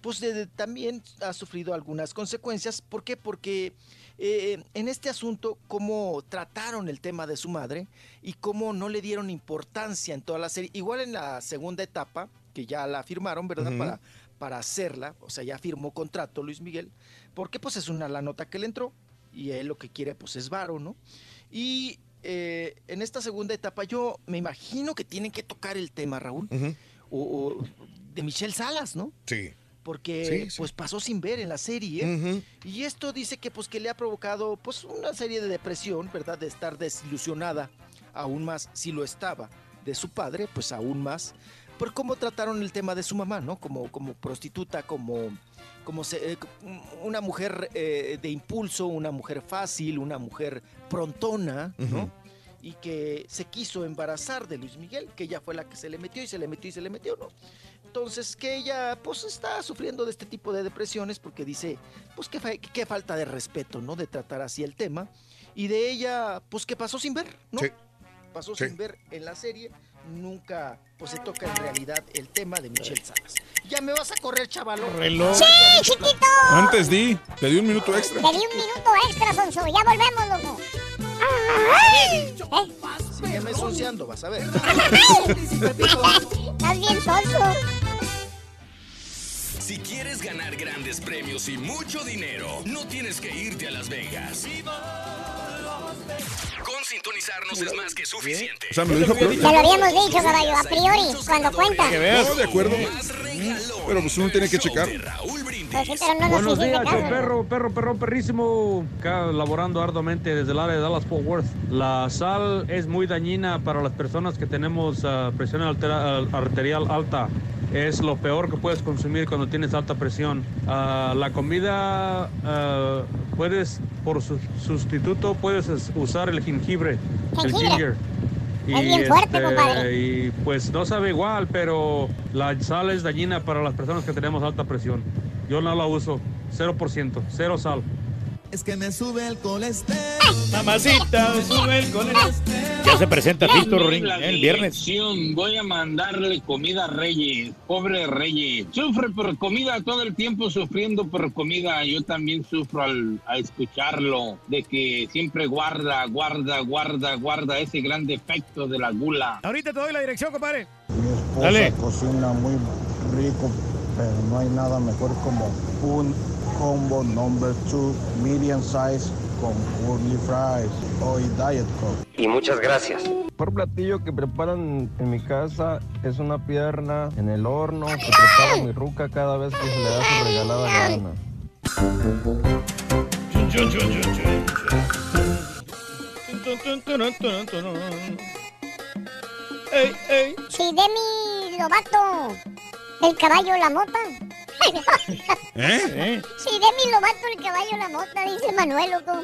[SPEAKER 43] Pues de- también ha sufrido algunas consecuencias. ¿Por qué? Porque eh, en este asunto, cómo trataron el tema de su madre y cómo no le dieron importancia en toda la serie. Igual en la segunda etapa, que ya la firmaron, ¿verdad? Para, para hacerla, o sea, ya firmó contrato Luis Miguel, porque pues es una la nota que le entró y él lo que quiere pues es varo, ¿no? Y eh, en esta segunda etapa yo me imagino que tienen que tocar el tema, Raúl, o, o de Michelle Salas, ¿no?
[SPEAKER 1] Sí.
[SPEAKER 43] Porque
[SPEAKER 1] Sí, sí.
[SPEAKER 43] pues pasó sin ver en la serie y esto dice que pues que le ha provocado pues una serie de depresión, ¿verdad? De estar desilusionada aún más si lo estaba de su padre, pues aún más por cómo trataron el tema de su mamá, ¿no? Como como prostituta, como como se- eh, una mujer eh, de impulso, una mujer fácil, una mujer prontona, ¿no? Y que se quiso embarazar de Luis Miguel, que ella fue la que se le metió y se le metió y se le metió, ¿no? Entonces que ella pues está sufriendo de este tipo de depresiones porque dice, pues qué, fa- qué falta de respeto, ¿no? De tratar así el tema. Y de ella, pues que pasó sin ver, ¿no?
[SPEAKER 1] Sí.
[SPEAKER 43] Pasó
[SPEAKER 1] Sí.
[SPEAKER 43] sin ver en la serie, nunca pues se toca en realidad el tema de Michelle Salas. Ya me vas a correr, chavalo.
[SPEAKER 6] Reloj.
[SPEAKER 5] ¡Sí, chiquito!
[SPEAKER 6] Antes di, te di un minuto extra.
[SPEAKER 5] Te di un minuto extra, Sonso. Ya volvemos, loco. ¡Ay! ¿Eh?
[SPEAKER 43] Sígueme ensuciando, vas a ver.
[SPEAKER 5] Estás bien sonso.
[SPEAKER 45] Si quieres ganar grandes premios y mucho dinero, no tienes que irte a Las Vegas. Con sintonizarnos es más que suficiente.
[SPEAKER 6] O sea, me lo dijo a priori.
[SPEAKER 5] Te lo habíamos dicho, caballo, a priori, cuando cuenta.
[SPEAKER 6] No, de acuerdo. Pero pues uno tiene que checar.
[SPEAKER 5] Sí, pero no nos
[SPEAKER 38] Buenos días,
[SPEAKER 5] caso.
[SPEAKER 38] show perro, perro, perro, perrísimo. Acá laborando arduamente desde el área de Dallas Fort Worth. La sal es muy dañina para las personas que tenemos ah, presión arterial alta. Es lo peor que puedes consumir cuando tienes alta presión. Ah, la comida ah, puedes, por su- sustituto, puedes es- usar el jengibre, el
[SPEAKER 5] Jengibre.
[SPEAKER 38] ginger.
[SPEAKER 5] Es bien fuerte,
[SPEAKER 38] este,
[SPEAKER 5] compadre.
[SPEAKER 38] y pues no sabe igual, pero la sal es dañina para las personas que tenemos alta presión. Yo no la uso, 0%, cero sal.
[SPEAKER 44] Es que me sube el colesterol.
[SPEAKER 4] Mamacita, me sube el colesterol. Ya se presenta Tito Ring ¿eh? el viernes.
[SPEAKER 46] Voy a mandarle comida a Reyes, pobre Reyes. Sufre por comida todo el tiempo sufriendo por comida. Yo también sufro al, a escucharlo, de que siempre guarda, guarda, guarda, guarda ese gran defecto de la gula.
[SPEAKER 4] Ahorita te doy la dirección, compadre.
[SPEAKER 47] esposa
[SPEAKER 4] Dale.
[SPEAKER 47] cocina muy rico, pero no hay nada mejor como un combo number two medium size con curly fries o diet coke.
[SPEAKER 29] Y muchas gracias. Por platillo que preparan en mi casa es una pierna en el horno que prepara mi ruca cada vez que se le da su regalada gana.
[SPEAKER 4] Ey,
[SPEAKER 5] Demi Lovato, el caballo la mota.
[SPEAKER 1] ¿Eh?
[SPEAKER 5] Si Demi Lovato, el caballo la mota, dice Manuel, loco.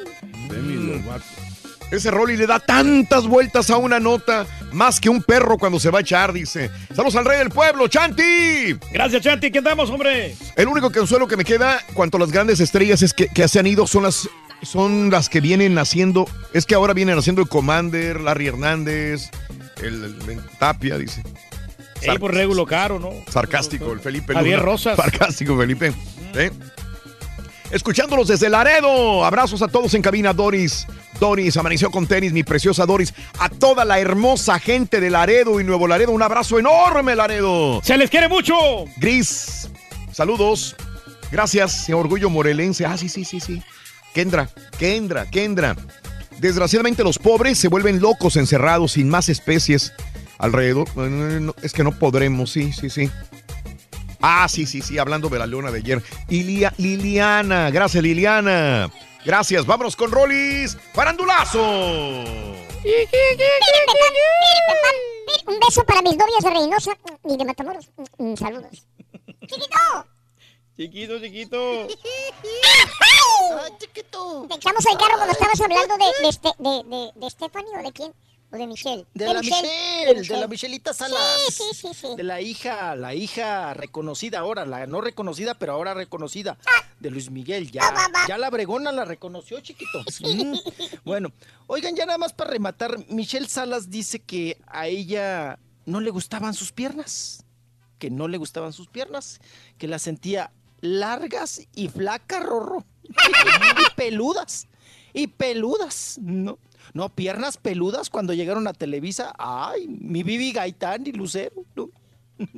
[SPEAKER 1] Ese Rolly le da tantas vueltas a una nota, más que un perro cuando se va a echar, dice. Saludos al rey del pueblo, Chanti.
[SPEAKER 4] Gracias, Chanti. ¿Qué andamos, hombre?
[SPEAKER 1] El único consuelo que me queda cuanto a las grandes estrellas es que, que se han ido son las, son las que vienen haciendo. Es que ahora vienen haciendo el Commander, Larry Hernández, el, el Tapia, dice.
[SPEAKER 4] Ey, por regulo caro, ¿no?
[SPEAKER 1] Sarcástico, el Felipe
[SPEAKER 4] Javier
[SPEAKER 1] Luna.
[SPEAKER 4] Rosas.
[SPEAKER 1] Sarcástico, Felipe. ¿Eh? Escuchándolos desde Laredo. Abrazos a todos en cabina, Doris. Doris, amaneció con tenis, mi preciosa Doris. A toda la hermosa gente de Laredo y Nuevo Laredo, un abrazo enorme, Laredo.
[SPEAKER 4] ¡Se les quiere mucho!
[SPEAKER 1] Gris, saludos. Gracias, Orgullo Morelense. Ah, sí, sí, sí, sí. Kendra, Kendra, Kendra. Desgraciadamente los pobres se vuelven locos encerrados sin más especies alrededor. Es que no podremos, sí, sí, sí. Ah, sí, sí, sí, hablando de la leona de ayer. Ilia- Liliana, gracias Liliana. Gracias, vámonos con Rolis. ¡Farandulazo!
[SPEAKER 5] Un beso para mis novias de Reynosa y de Matamoros. Mm, Saludos. ¡Chiquito!
[SPEAKER 4] Chiquito, chiquito.
[SPEAKER 5] ¡Ay, chiquito! Te echamos el carro cuando estabas hablando de, de, este, de, de, de Stephanie o de quién. ¿O de Michelle?
[SPEAKER 43] De la Michelle, de la Michelita Salas.
[SPEAKER 5] Sí, sí, sí.
[SPEAKER 43] De la hija, la hija reconocida ahora, la no reconocida, pero ahora reconocida, de Luis Miguel. Ya, ya la Bregona la reconoció, chiquito. Mm. Bueno, oigan, ya nada más para rematar, Michelle Salas dice que a ella no le gustaban sus piernas, que no le gustaban sus piernas, que las sentía largas y flacas, Rorro. y peludas, y peludas, ¿no? No, piernas peludas cuando llegaron a Televisa. Ay, mi Bibi Gaitán y Lucero. ¿no?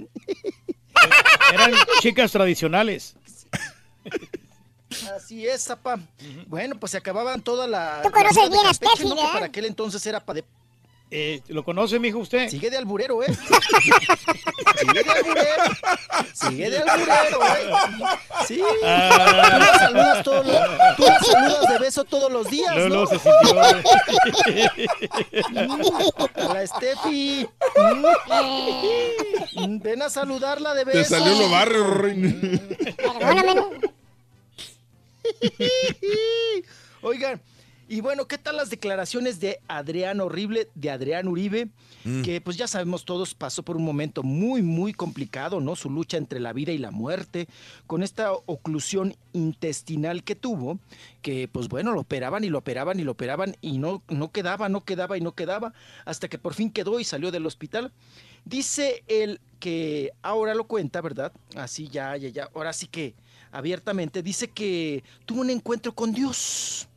[SPEAKER 4] Eran chicas tradicionales.
[SPEAKER 43] Así es, zapa. Bueno, pues se acababan toda la.
[SPEAKER 5] Tú conoces bien a Steffi, ¿verdad?
[SPEAKER 43] para aquel entonces era para de.
[SPEAKER 4] Eh, ¿Lo conoce, mijo, usted?
[SPEAKER 43] Sigue de alburero, ¿eh? Sigue de alburero. Sigue de alburero, ¿eh? Sí.
[SPEAKER 4] Ah.
[SPEAKER 43] Tú la saludas todos los, tú la saludas de beso todos los días,
[SPEAKER 4] No,
[SPEAKER 43] ¿no?
[SPEAKER 4] no, se sintió.
[SPEAKER 43] A la Steffi. Ven a saludarla de beso.
[SPEAKER 6] Te salió lo barrio,
[SPEAKER 5] Perdóname.
[SPEAKER 43] Oigan, y bueno, ¿qué tal las declaraciones de Adrián Horrible, de Adrián Uribe?
[SPEAKER 1] Mm.
[SPEAKER 43] Que pues ya sabemos todos pasó por un momento muy, muy complicado, ¿no? Su lucha entre la vida y la muerte, con esta oclusión intestinal que tuvo, que pues bueno, lo operaban y lo operaban y lo operaban y no, no quedaba, no quedaba y no quedaba, hasta que por fin quedó y salió del hospital. Dice él que ahora lo cuenta, ¿verdad? Así ya, ya, ya, ahora sí que abiertamente, dice que tuvo un encuentro con Dios.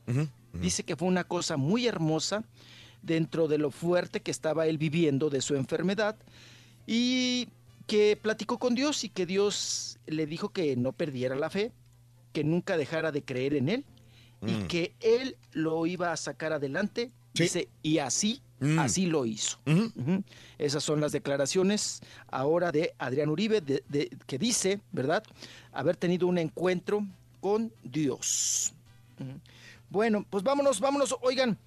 [SPEAKER 43] Dice que fue una cosa muy hermosa dentro de lo fuerte que estaba él viviendo de su enfermedad y que platicó con Dios y que Dios le dijo que no perdiera la fe, que nunca dejara de creer en él y
[SPEAKER 1] Mm.
[SPEAKER 43] que él lo iba a sacar adelante. Dice, y así,
[SPEAKER 1] Mm.
[SPEAKER 43] así lo hizo. Esas son las declaraciones ahora de Adrián Uribe, de- de- que dice, ¿verdad?, haber tenido un encuentro con Dios. Bueno, pues vámonos, vámonos. Oigan,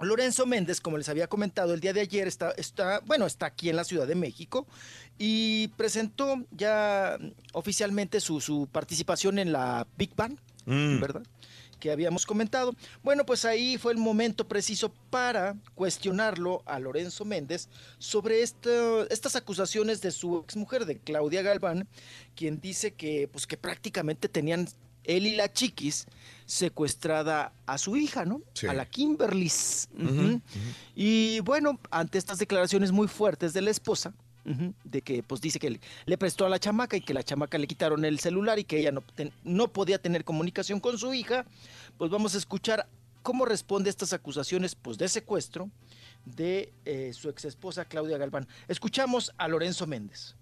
[SPEAKER 43] Lorenzo Méndez, como les había comentado el día de ayer, está, está, bueno, está aquí en la Ciudad de México y presentó ya oficialmente su, su participación en la Big Bang,
[SPEAKER 1] Mm.
[SPEAKER 43] ¿verdad? Que habíamos comentado. Bueno, pues ahí fue el momento preciso para cuestionarlo a Lorenzo Méndez sobre esto- estas acusaciones de su exmujer, de Claudia Galván, quien dice que, pues, que prácticamente tenían él y la chiquis secuestrada a su hija, ¿no?
[SPEAKER 1] Sí.
[SPEAKER 43] A la Kimberly. Y bueno, ante estas declaraciones muy fuertes de la esposa, de que pues dice que le, le prestó a la chamaca y que la chamaca le quitaron el celular y que ella no, ten- no podía tener comunicación con su hija, pues vamos a escuchar cómo responde a estas acusaciones pues de secuestro de eh, su ex esposa Claudia Galván. Escuchamos a Lorenzo Méndez.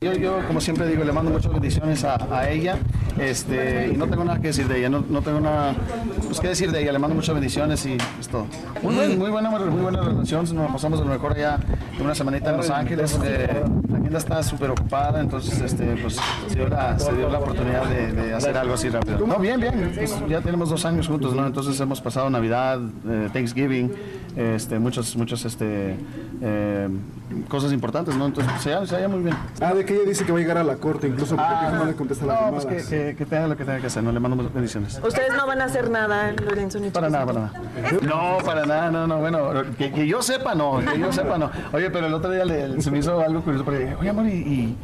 [SPEAKER 48] Yo, yo, como siempre digo, le mando muchas bendiciones a, ella este, y no tengo nada que decir de ella, no, no tengo nada pues, que decir de ella, le mando muchas bendiciones y es todo. Muy, muy, buena, muy buena relación, nos pasamos a lo mejor allá una semanita en Los Ángeles, eh, la agenda está súper ocupada, entonces este, pues, se, dio la, se dio la oportunidad de, de hacer algo así rápido. No, bien, bien, pues, ya tenemos dos años juntos, ¿no? entonces hemos pasado Navidad, eh, Thanksgiving, este, muchas, muchas este, eh, cosas importantes, ¿no? entonces se halla, se halla muy bien.
[SPEAKER 49] Ah, de que ella dice que va a llegar a la corte, incluso porque
[SPEAKER 48] Ah,
[SPEAKER 49] no le contesta
[SPEAKER 48] no, pues
[SPEAKER 49] llamadas.
[SPEAKER 48] que, que, que tenga lo que tenga que hacer, no le mando bendiciones.
[SPEAKER 50] Ustedes no van a hacer nada, Lorenzo ni
[SPEAKER 48] Para nada, para nada. No, para nada, no, no, bueno, que, que yo sepa, no, que yo sepa, no. Oye, pero el otro día le- se me hizo algo curioso, porque dije, oye, amor, y, y,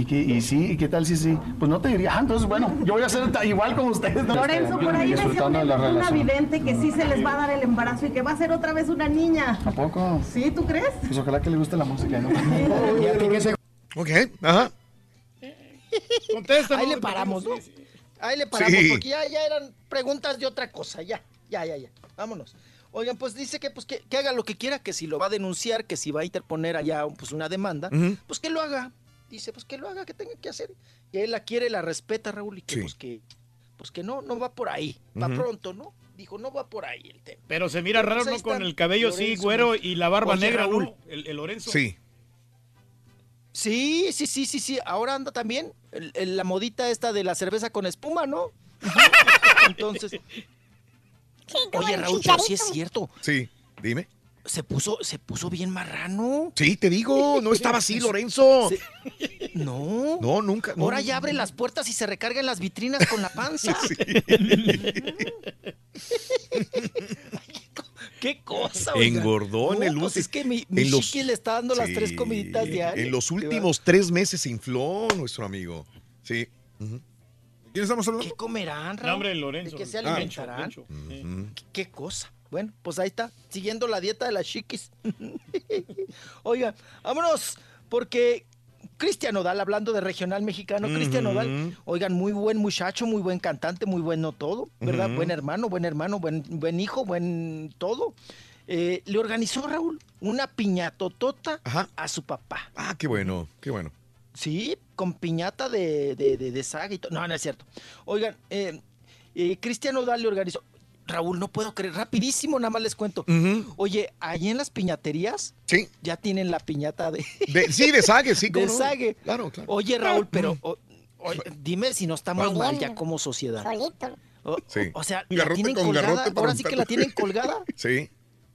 [SPEAKER 48] y, que- y sí, y qué tal si sí? Pues no te diría, ah, entonces, bueno, yo voy a ser ta- igual como ustedes. ¿no?
[SPEAKER 51] Lorenzo, por ahí decía
[SPEAKER 48] de
[SPEAKER 51] una, una vidente que sí se les va a dar el embarazo y que va a ser otra vez una niña.
[SPEAKER 48] ¿A poco?
[SPEAKER 51] ¿Sí, tú crees?
[SPEAKER 48] Pues ojalá que le guste la música, ¿no?
[SPEAKER 1] Ok, ajá.
[SPEAKER 43] Ahí le paramos, ¿no? Ahí le paramos,
[SPEAKER 1] Sí.
[SPEAKER 43] porque ya, ya eran preguntas de otra cosa, ya, ya, ya, ya. Vámonos. Oigan, pues dice que pues que, que haga lo que quiera, que si lo va a denunciar, que si va a interponer allá pues una demanda, pues que lo haga. Dice, pues que lo haga, que tenga que hacer. Y él la quiere, la respeta, Raúl, y que
[SPEAKER 1] Sí.
[SPEAKER 43] pues que pues que no, no va por ahí. Va pronto, ¿no? Dijo, no va por ahí el tema.
[SPEAKER 4] Pero se mira
[SPEAKER 43] Pero,
[SPEAKER 4] raro, ¿no? Con el cabello así,
[SPEAKER 43] Lorenzo,
[SPEAKER 4] güero, y la barba
[SPEAKER 43] Oye,
[SPEAKER 4] negra,
[SPEAKER 43] Raúl.
[SPEAKER 4] ¿no? El, el Lorenzo.
[SPEAKER 1] Sí.
[SPEAKER 43] Sí, sí, sí, sí, sí. Ahora anda también el- el- la modita esta de la cerveza con espuma, ¿no? Entonces. Oye, Raúl, pero sí es cierto.
[SPEAKER 1] Sí, dime.
[SPEAKER 43] Se puso, se puso bien marrano.
[SPEAKER 1] Sí, te digo, no estaba así, Lorenzo.
[SPEAKER 43] Se- No.
[SPEAKER 1] No, nunca. no,
[SPEAKER 43] Ahora
[SPEAKER 1] no,
[SPEAKER 43] ya abre
[SPEAKER 1] no.
[SPEAKER 43] las puertas y se recarga en las vitrinas con la panza. qué cosa, oiga.
[SPEAKER 1] Engordó en el
[SPEAKER 43] pues
[SPEAKER 1] último.
[SPEAKER 43] es que mi, mi chiquis le está dando las tres comiditas diarias.
[SPEAKER 1] En los últimos tres meses se infló nuestro amigo. Sí. ujú.
[SPEAKER 6] ¿Quién estamos hablando?
[SPEAKER 43] ¿Qué comerán, Raúl?
[SPEAKER 4] No, hombre, Lorenzo.
[SPEAKER 43] ¿De qué se
[SPEAKER 4] Ah,
[SPEAKER 43] alimentarán? ¿Qué cosa? Bueno, pues ahí está, siguiendo la dieta de las chiquis. Oiga, vámonos, porque Cristian Nodal, hablando de regional mexicano, Cristian
[SPEAKER 1] Ujú.
[SPEAKER 43] Nodal, oigan, muy buen muchacho, muy buen cantante, muy bueno todo, ¿verdad? Buen hermano, buen hermano, buen, buen hijo, buen todo. Eh, le organizó Raúl una piñatotota a su papá.
[SPEAKER 1] Ah, qué bueno, qué bueno.
[SPEAKER 43] Sí, con piñata de, de, de, de saga y todo. No, no es cierto. Oigan, eh, eh, Cristian Nodal le organizó. Raúl, no puedo creer, rapidísimo, nada más les cuento. Oye, ahí en las piñaterías
[SPEAKER 1] sí.
[SPEAKER 43] ya tienen la piñata de...
[SPEAKER 1] De- sí, de sague, sí,
[SPEAKER 43] de
[SPEAKER 1] cómo no.
[SPEAKER 43] sague.
[SPEAKER 1] Claro, claro.
[SPEAKER 43] Oye, Raúl, pero o- dime si no estamos mal ya como sociedad.
[SPEAKER 5] Solito.
[SPEAKER 43] O,
[SPEAKER 1] Sí.
[SPEAKER 43] o sea, la tienen
[SPEAKER 1] con
[SPEAKER 43] colgada, ahora sí que la tienen colgada.
[SPEAKER 1] Sí.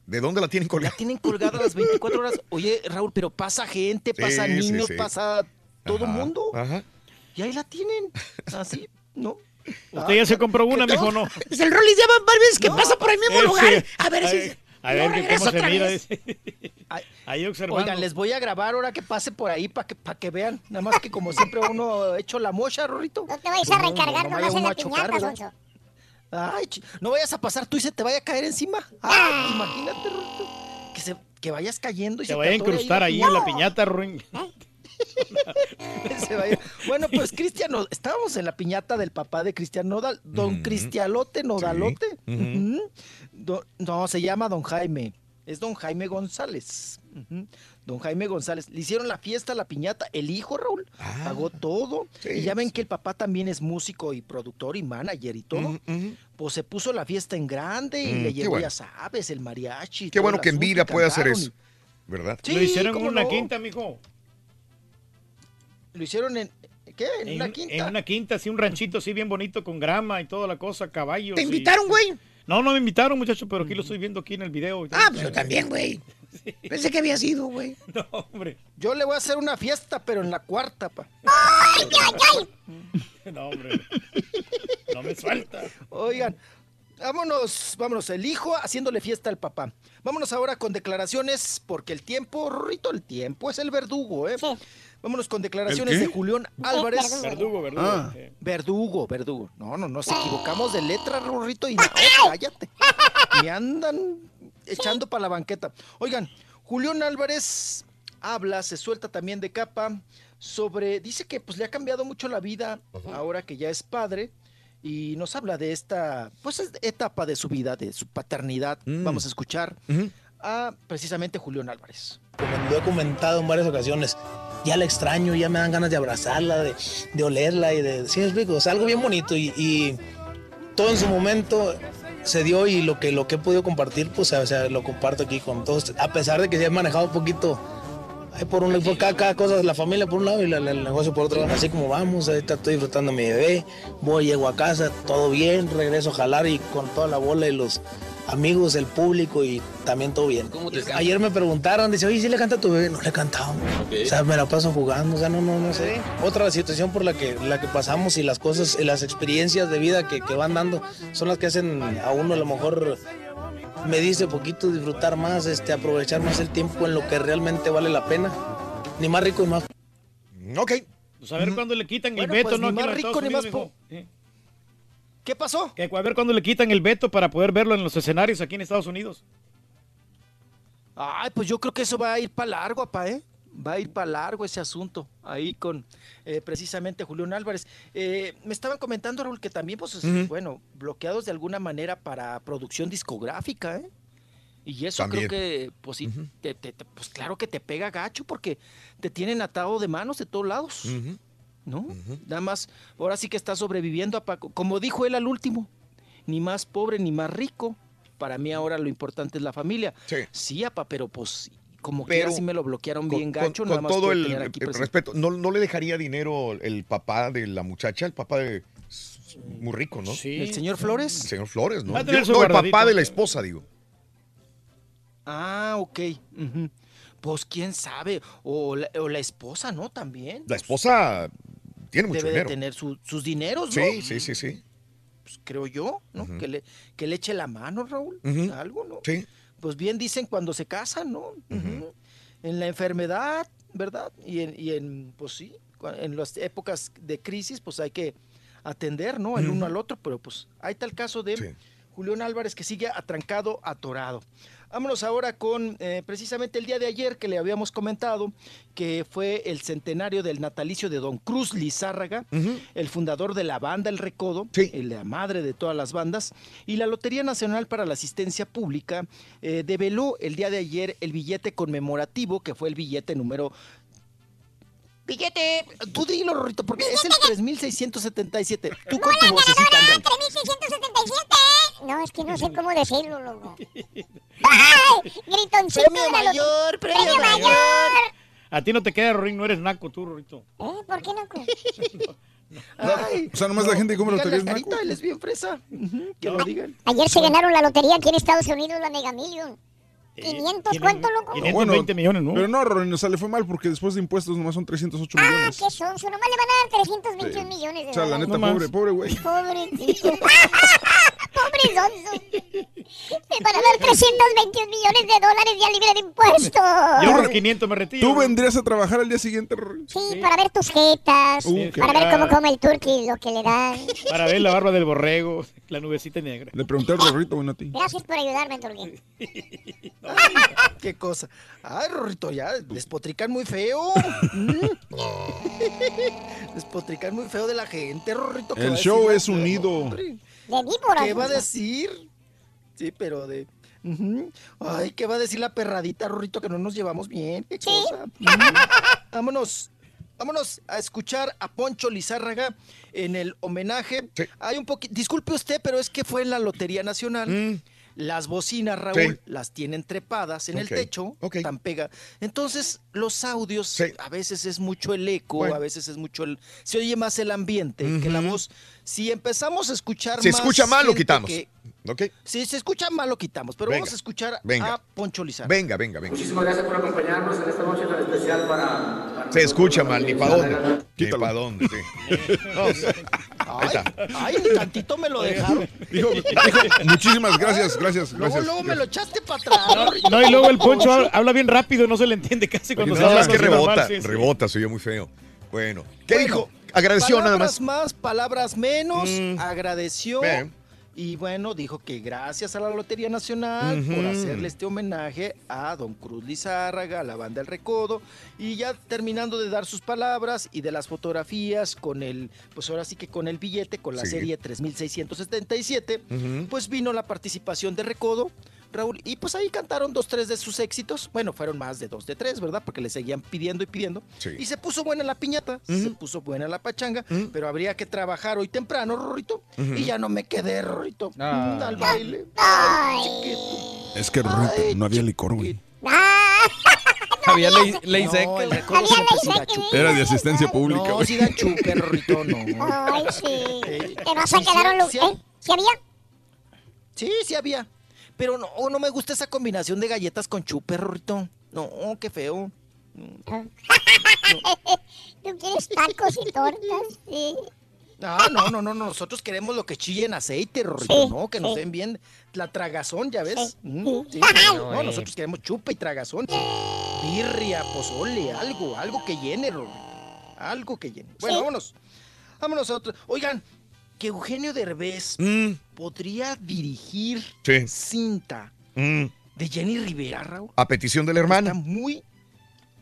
[SPEAKER 1] ¿De dónde la tienen colgada?
[SPEAKER 43] La tienen colgada las 24 horas. Oye, Raúl, pero pasa gente,
[SPEAKER 1] Sí,
[SPEAKER 43] pasa
[SPEAKER 1] sí,
[SPEAKER 43] niños,
[SPEAKER 1] sí.
[SPEAKER 43] pasa todo
[SPEAKER 1] Ajá,
[SPEAKER 43] mundo.
[SPEAKER 1] Ajá.
[SPEAKER 43] Y ahí la tienen. Así, ¿no?
[SPEAKER 4] Usted ya se compró una, mijo, ¿no?
[SPEAKER 52] Es el Rollis ya van varias veces que pasa por el mismo
[SPEAKER 4] Ese.
[SPEAKER 52] lugar. A ver si.
[SPEAKER 4] A ver, que cómo se mira. Ahí observando.
[SPEAKER 43] Oigan, les voy a grabar ahora que pase por ahí para que, para que vean. Nada más que como siempre uno ha hecho la mocha, Rorrito.
[SPEAKER 5] No te vayas a recargar
[SPEAKER 43] vaya
[SPEAKER 5] nomás en la piñata. Sonso.
[SPEAKER 43] Ay, no vayas a pasar tú y se te vaya a caer encima. Ah, imagínate, Rorrito. Que, se, que vayas cayendo y
[SPEAKER 4] Se
[SPEAKER 43] se
[SPEAKER 4] vaya a
[SPEAKER 43] te
[SPEAKER 4] incrustar ahí en la piñata, Ruin.
[SPEAKER 43] Bueno, pues Cristiano, estábamos en la piñata del papá de Cristian Nodal, don Cristialote Nodalote. Do- no, se llama don Jaime. Es don Jaime González. Don Jaime González. Le hicieron la fiesta, la piñata. El hijo, Raúl, pagó todo.
[SPEAKER 1] sí,
[SPEAKER 43] y ya ven que el papá también es músico y productor y manager y todo. Pues se puso la fiesta en grande y
[SPEAKER 1] Mm,
[SPEAKER 43] le llevó,
[SPEAKER 1] bueno.
[SPEAKER 43] ya sabes, el mariachi.
[SPEAKER 1] Qué
[SPEAKER 43] todo
[SPEAKER 1] bueno que en vida puede hacer eso. ¿Verdad?
[SPEAKER 43] Sí,
[SPEAKER 4] Lo hicieron en una
[SPEAKER 43] no.
[SPEAKER 4] quinta, mijo.
[SPEAKER 43] Lo hicieron en. ¿Qué? En,
[SPEAKER 4] En,
[SPEAKER 43] una quinta.
[SPEAKER 4] en una quinta, así un ranchito así bien bonito con grama y toda la cosa, caballos.
[SPEAKER 52] ¿Te
[SPEAKER 4] y-
[SPEAKER 52] invitaron, güey?
[SPEAKER 4] No, no me invitaron, muchachos, pero aquí lo estoy viendo aquí en el video.
[SPEAKER 52] Ah, pues yo también, güey. Pensé que había sido, güey.
[SPEAKER 4] No, hombre.
[SPEAKER 43] Yo le voy a hacer una fiesta, pero en la cuarta, pa.
[SPEAKER 4] No, hombre. No me suelta.
[SPEAKER 43] Oigan, vámonos, vámonos, el hijo haciéndole fiesta al papá. Vámonos ahora con declaraciones, porque el tiempo, Rorrito, el tiempo es el verdugo, ¿eh? Vámonos con declaraciones de Julián Álvarez.
[SPEAKER 4] Verdugo, verdugo.
[SPEAKER 43] Ah, verdugo, verdugo. No, no, nos equivocamos de letra, Rorrito, y no, cállate. Me andan echando para la banqueta. Oigan, Julián Álvarez habla, se suelta también de capa sobre, dice que pues le ha cambiado mucho la vida ahora que ya es padre y nos habla de esta pues es- etapa de su vida, de su paternidad.
[SPEAKER 1] Mm.
[SPEAKER 43] Vamos a escuchar a precisamente Julián Álvarez.
[SPEAKER 53] Como lo he comentado en varias ocasiones, ya la extraño, ya me dan ganas de abrazarla, de, de olerla y de... ¿Sí me explico? O sea, algo bien bonito y, y todo en su momento se dio y lo que, lo que he podido compartir, pues o sea, lo comparto aquí con todos, a pesar de que se ha manejado un poquito... Por, un, por cada, cada cosa, la familia por un lado y la- la- el negocio por otro. Así como vamos, ahorita estoy disfrutando a mi bebé, voy, llego a casa, todo bien, regreso a jalar y con toda la bola y los amigos, el público y también todo bien. Ayer me preguntaron, dice, oye, ¿sí le canta a tu bebé? No le he cantado. O sea, me la paso jugando, o sea, no, no, no sé. Otra situación por la que, la que pasamos y las cosas, y las experiencias de vida que, que van dando son las que hacen a uno a lo mejor me dice poquito disfrutar más, este, aprovechar más el tiempo en lo que realmente vale la pena. Ni más rico ni más.
[SPEAKER 1] Ok.
[SPEAKER 4] Pues a ver cuándo le quitan el veto,
[SPEAKER 43] pues,
[SPEAKER 4] ¿no?
[SPEAKER 43] ni más rico ni más po-.
[SPEAKER 4] Sí.
[SPEAKER 43] ¿Qué pasó?
[SPEAKER 4] Que a ver cuándo le quitan el veto para poder verlo en los escenarios aquí en Estados Unidos.
[SPEAKER 43] Ay, pues yo creo que eso va a ir para largo, apa, ¿eh? Va a ir para largo ese asunto ahí con eh, precisamente Julián Álvarez. Eh, me estaban comentando, Raúl, que también, pues, bueno, bloqueados de alguna manera para producción discográfica, ¿eh? Y eso
[SPEAKER 1] También.
[SPEAKER 43] creo que, pues sí, te- te- te- pues claro que te pega gacho porque te tienen atado de manos de todos lados, ¿no? Nada más, ahora sí que está sobreviviendo, apa, como dijo él al último, ni más pobre ni más rico. Para mí ahora lo importante es la familia. Sí, apa, pero pues como que
[SPEAKER 1] Pero
[SPEAKER 43] así me lo bloquearon bien
[SPEAKER 1] con,
[SPEAKER 43] gacho,
[SPEAKER 1] con-
[SPEAKER 43] nada
[SPEAKER 1] con
[SPEAKER 43] más
[SPEAKER 1] todo el, respeto, ¿no, no le dejaría dinero el papá de la muchacha? El papá de... Muy rico, ¿no?
[SPEAKER 43] ¿El señor Flores?
[SPEAKER 1] El señor Flores, ¿no? No, el papá de la esposa, digo.
[SPEAKER 43] Ah, ok. ujú. Pues quién sabe. O la, o la esposa, ¿no? También.
[SPEAKER 1] La esposa tiene mucho
[SPEAKER 43] Debe
[SPEAKER 1] dinero.
[SPEAKER 43] de tener su- sus dineros, ¿no?
[SPEAKER 1] Sí, sí, sí, sí.
[SPEAKER 43] Pues creo yo, ¿no? que, le, que le eche la mano, Raúl. Algo, ¿no?
[SPEAKER 1] Sí.
[SPEAKER 43] Pues bien dicen cuando se casan, ¿no? En la enfermedad, ¿verdad? Y en, y en pues sí, en las épocas de crisis, pues hay que atender, ¿no? El uno al otro, pero pues hay tal caso de Julián Álvarez que sigue atrancado, atorado. Vámonos ahora con eh, precisamente el día de ayer que le habíamos comentado que fue el centenario del natalicio de Don Cruz Lizárraga, el fundador de la banda El Recodo, el- la madre de todas las bandas, y la Lotería Nacional para la Asistencia Pública eh, develó el día de ayer el billete conmemorativo, que fue el billete número Billete, tú dilo, Rorrito, porque es el 3677. Tú con tu vocecita, ándale.
[SPEAKER 5] 3677. No, es que no sé cómo decirlo, loco. ¡Ay! Gritoncito
[SPEAKER 52] Premio
[SPEAKER 5] la
[SPEAKER 52] mayor, premio
[SPEAKER 5] premio mayor.
[SPEAKER 52] mayor.
[SPEAKER 4] A ti no te queda, Rorín, no eres naco tú, Rorito.
[SPEAKER 5] ¿Eh? ¿Por qué no?
[SPEAKER 43] Ay,
[SPEAKER 6] O sea, nomás la gente
[SPEAKER 43] díganle
[SPEAKER 6] lotería
[SPEAKER 43] a
[SPEAKER 6] es naco.
[SPEAKER 43] Carita, él es bien fresa. Que lo digan.
[SPEAKER 5] Ayer se ganaron la lotería aquí en Estados Unidos, la Mega Million. 500, ¿cuánto, loco?
[SPEAKER 6] millones, ¿no? Pero no, Rorin, o sea, le fue mal porque después de impuestos nomás son 308
[SPEAKER 5] Ah,
[SPEAKER 6] millones.
[SPEAKER 5] qué sonso. Nomás le van a dar 321
[SPEAKER 6] Sí.
[SPEAKER 5] millones de
[SPEAKER 6] O sea, la
[SPEAKER 5] dólares.
[SPEAKER 6] neta, pobre, pobre güey.
[SPEAKER 5] Pobrecito. Pobre sonso. Me van a dar 321 millones de dólares ya libre de impuestos.
[SPEAKER 4] Yo por 500 me retiro.
[SPEAKER 6] ¿Tú vendrías a trabajar al día siguiente, Rorin?
[SPEAKER 5] Sí, para ver tus jetas,
[SPEAKER 6] Uh,
[SPEAKER 5] para ver cómo come el turkey, lo que le dan.
[SPEAKER 4] Para ver la barba del borrego, la nubecita negra.
[SPEAKER 6] Le pregunté al Rorrito, bueno, a ti.
[SPEAKER 5] Gracias por ayudarme, turkey.
[SPEAKER 43] Qué cosa. Ay, Rorrito, ya despotrican muy feo. Despotrican muy feo de la gente, Rorrito. ¿qué va
[SPEAKER 6] El show es unido.
[SPEAKER 5] De víboras.
[SPEAKER 43] ¿Qué va a decir? Sí, pero de. Ay, ¿qué va a decir la perradita, Rorrito, que no nos llevamos bien? ¿Qué cosa? Ujú. Vámonos. Vámonos a escuchar a Poncho Lizárraga en el homenaje. Hay un poquito. Disculpe usted, pero es que fue en la Lotería Nacional. Las bocinas, Raúl.
[SPEAKER 1] Sí.
[SPEAKER 43] las tienen trepadas en el techo, tan pega. Entonces, los audios, a veces es mucho el eco,
[SPEAKER 1] Bueno.
[SPEAKER 43] a veces es mucho el. Se oye más el ambiente que la voz. Si empezamos a escuchar
[SPEAKER 1] Si
[SPEAKER 43] más
[SPEAKER 1] escucha mal, lo quitamos.
[SPEAKER 43] que-
[SPEAKER 1] ¿Ok?
[SPEAKER 43] si se escucha mal, lo quitamos. Pero
[SPEAKER 1] Venga,
[SPEAKER 43] vamos a escuchar
[SPEAKER 1] venga.
[SPEAKER 43] a Poncho Lizárraga.
[SPEAKER 1] Venga, venga, venga.
[SPEAKER 54] Muchísimas gracias por acompañarnos en esta noche tan especial para...
[SPEAKER 1] Se escucha mal, ni para dónde. Ni para dónde, sí. No.
[SPEAKER 43] Ay, ni tantito me lo dejaron.
[SPEAKER 6] Dijo, dijo, muchísimas gracias, gracias,
[SPEAKER 43] Luego,
[SPEAKER 6] gracias.
[SPEAKER 43] luego me lo echaste para atrás.
[SPEAKER 4] No, y luego el Poncho habla, bien rápido, no se le entiende casi cuando
[SPEAKER 1] No,
[SPEAKER 4] se habla
[SPEAKER 1] es que
[SPEAKER 4] normal,
[SPEAKER 1] rebota,
[SPEAKER 4] sí, sí.
[SPEAKER 1] rebota, se oye muy feo. Bueno, ¿qué
[SPEAKER 43] Bueno,
[SPEAKER 1] dijo? Agradeció nada
[SPEAKER 43] palabras
[SPEAKER 1] más.
[SPEAKER 43] más, palabras menos.
[SPEAKER 1] Mm.
[SPEAKER 43] Agradeció.
[SPEAKER 1] Bien.
[SPEAKER 43] Y bueno, dijo que gracias a la Lotería Nacional por hacerle este homenaje a Don Cruz Lizárraga, a la banda El Recodo. Y ya terminando de dar sus palabras y de las fotografías con el, pues ahora sí que con el billete, con la
[SPEAKER 1] Sí.
[SPEAKER 43] serie 3677,
[SPEAKER 1] Ujú.
[SPEAKER 43] pues vino la participación de Recodo. Raúl, y pues ahí cantaron dos, tres de sus éxitos. Bueno, fueron más de dos, de tres, ¿verdad? Porque le seguían pidiendo y pidiendo.
[SPEAKER 1] Sí.
[SPEAKER 43] Y se puso buena la piñata, se puso buena la pachanga, pero habría que trabajar hoy temprano, Rorrito. Y ya no me quedé, Rorrito,
[SPEAKER 6] Ah.
[SPEAKER 43] mm, al baile.
[SPEAKER 6] Es que Rorrito, no había licor, güey.
[SPEAKER 8] Había ley, ley
[SPEAKER 43] No,
[SPEAKER 8] seca.
[SPEAKER 43] el.
[SPEAKER 6] Era de asistencia pública,
[SPEAKER 43] No, dan chupe, Rorrito, no.
[SPEAKER 5] Ay, sí. Te vas a quedar un lugar. ¿Eh? ¿Sí había?
[SPEAKER 43] Sí, sí había. Pero no, no me gusta esa combinación de galletas con chupe, Rorrito. No, qué feo.
[SPEAKER 5] Tú quieres tacos y tortas, sí.
[SPEAKER 43] Ah, no, no, no, no, nosotros queremos lo que chille en aceite, Rorrito,
[SPEAKER 5] Sí,
[SPEAKER 43] ¿no? Que nos
[SPEAKER 5] sí.
[SPEAKER 43] den bien la tragazón, ¿ya ves? Mm, no, nosotros queremos chupa y tragazón. Birria, pozole, algo, algo que llene, Rorrito. Algo que llene. Bueno,
[SPEAKER 1] Sí.
[SPEAKER 43] vámonos. Vámonos a otro. Oigan, que Eugenio Derbez
[SPEAKER 1] Mm,
[SPEAKER 43] podría dirigir
[SPEAKER 1] Sí.
[SPEAKER 43] cinta
[SPEAKER 1] mm.
[SPEAKER 43] de Jenny Rivera, Raúl.
[SPEAKER 1] A petición de la hermana.
[SPEAKER 43] Está muy.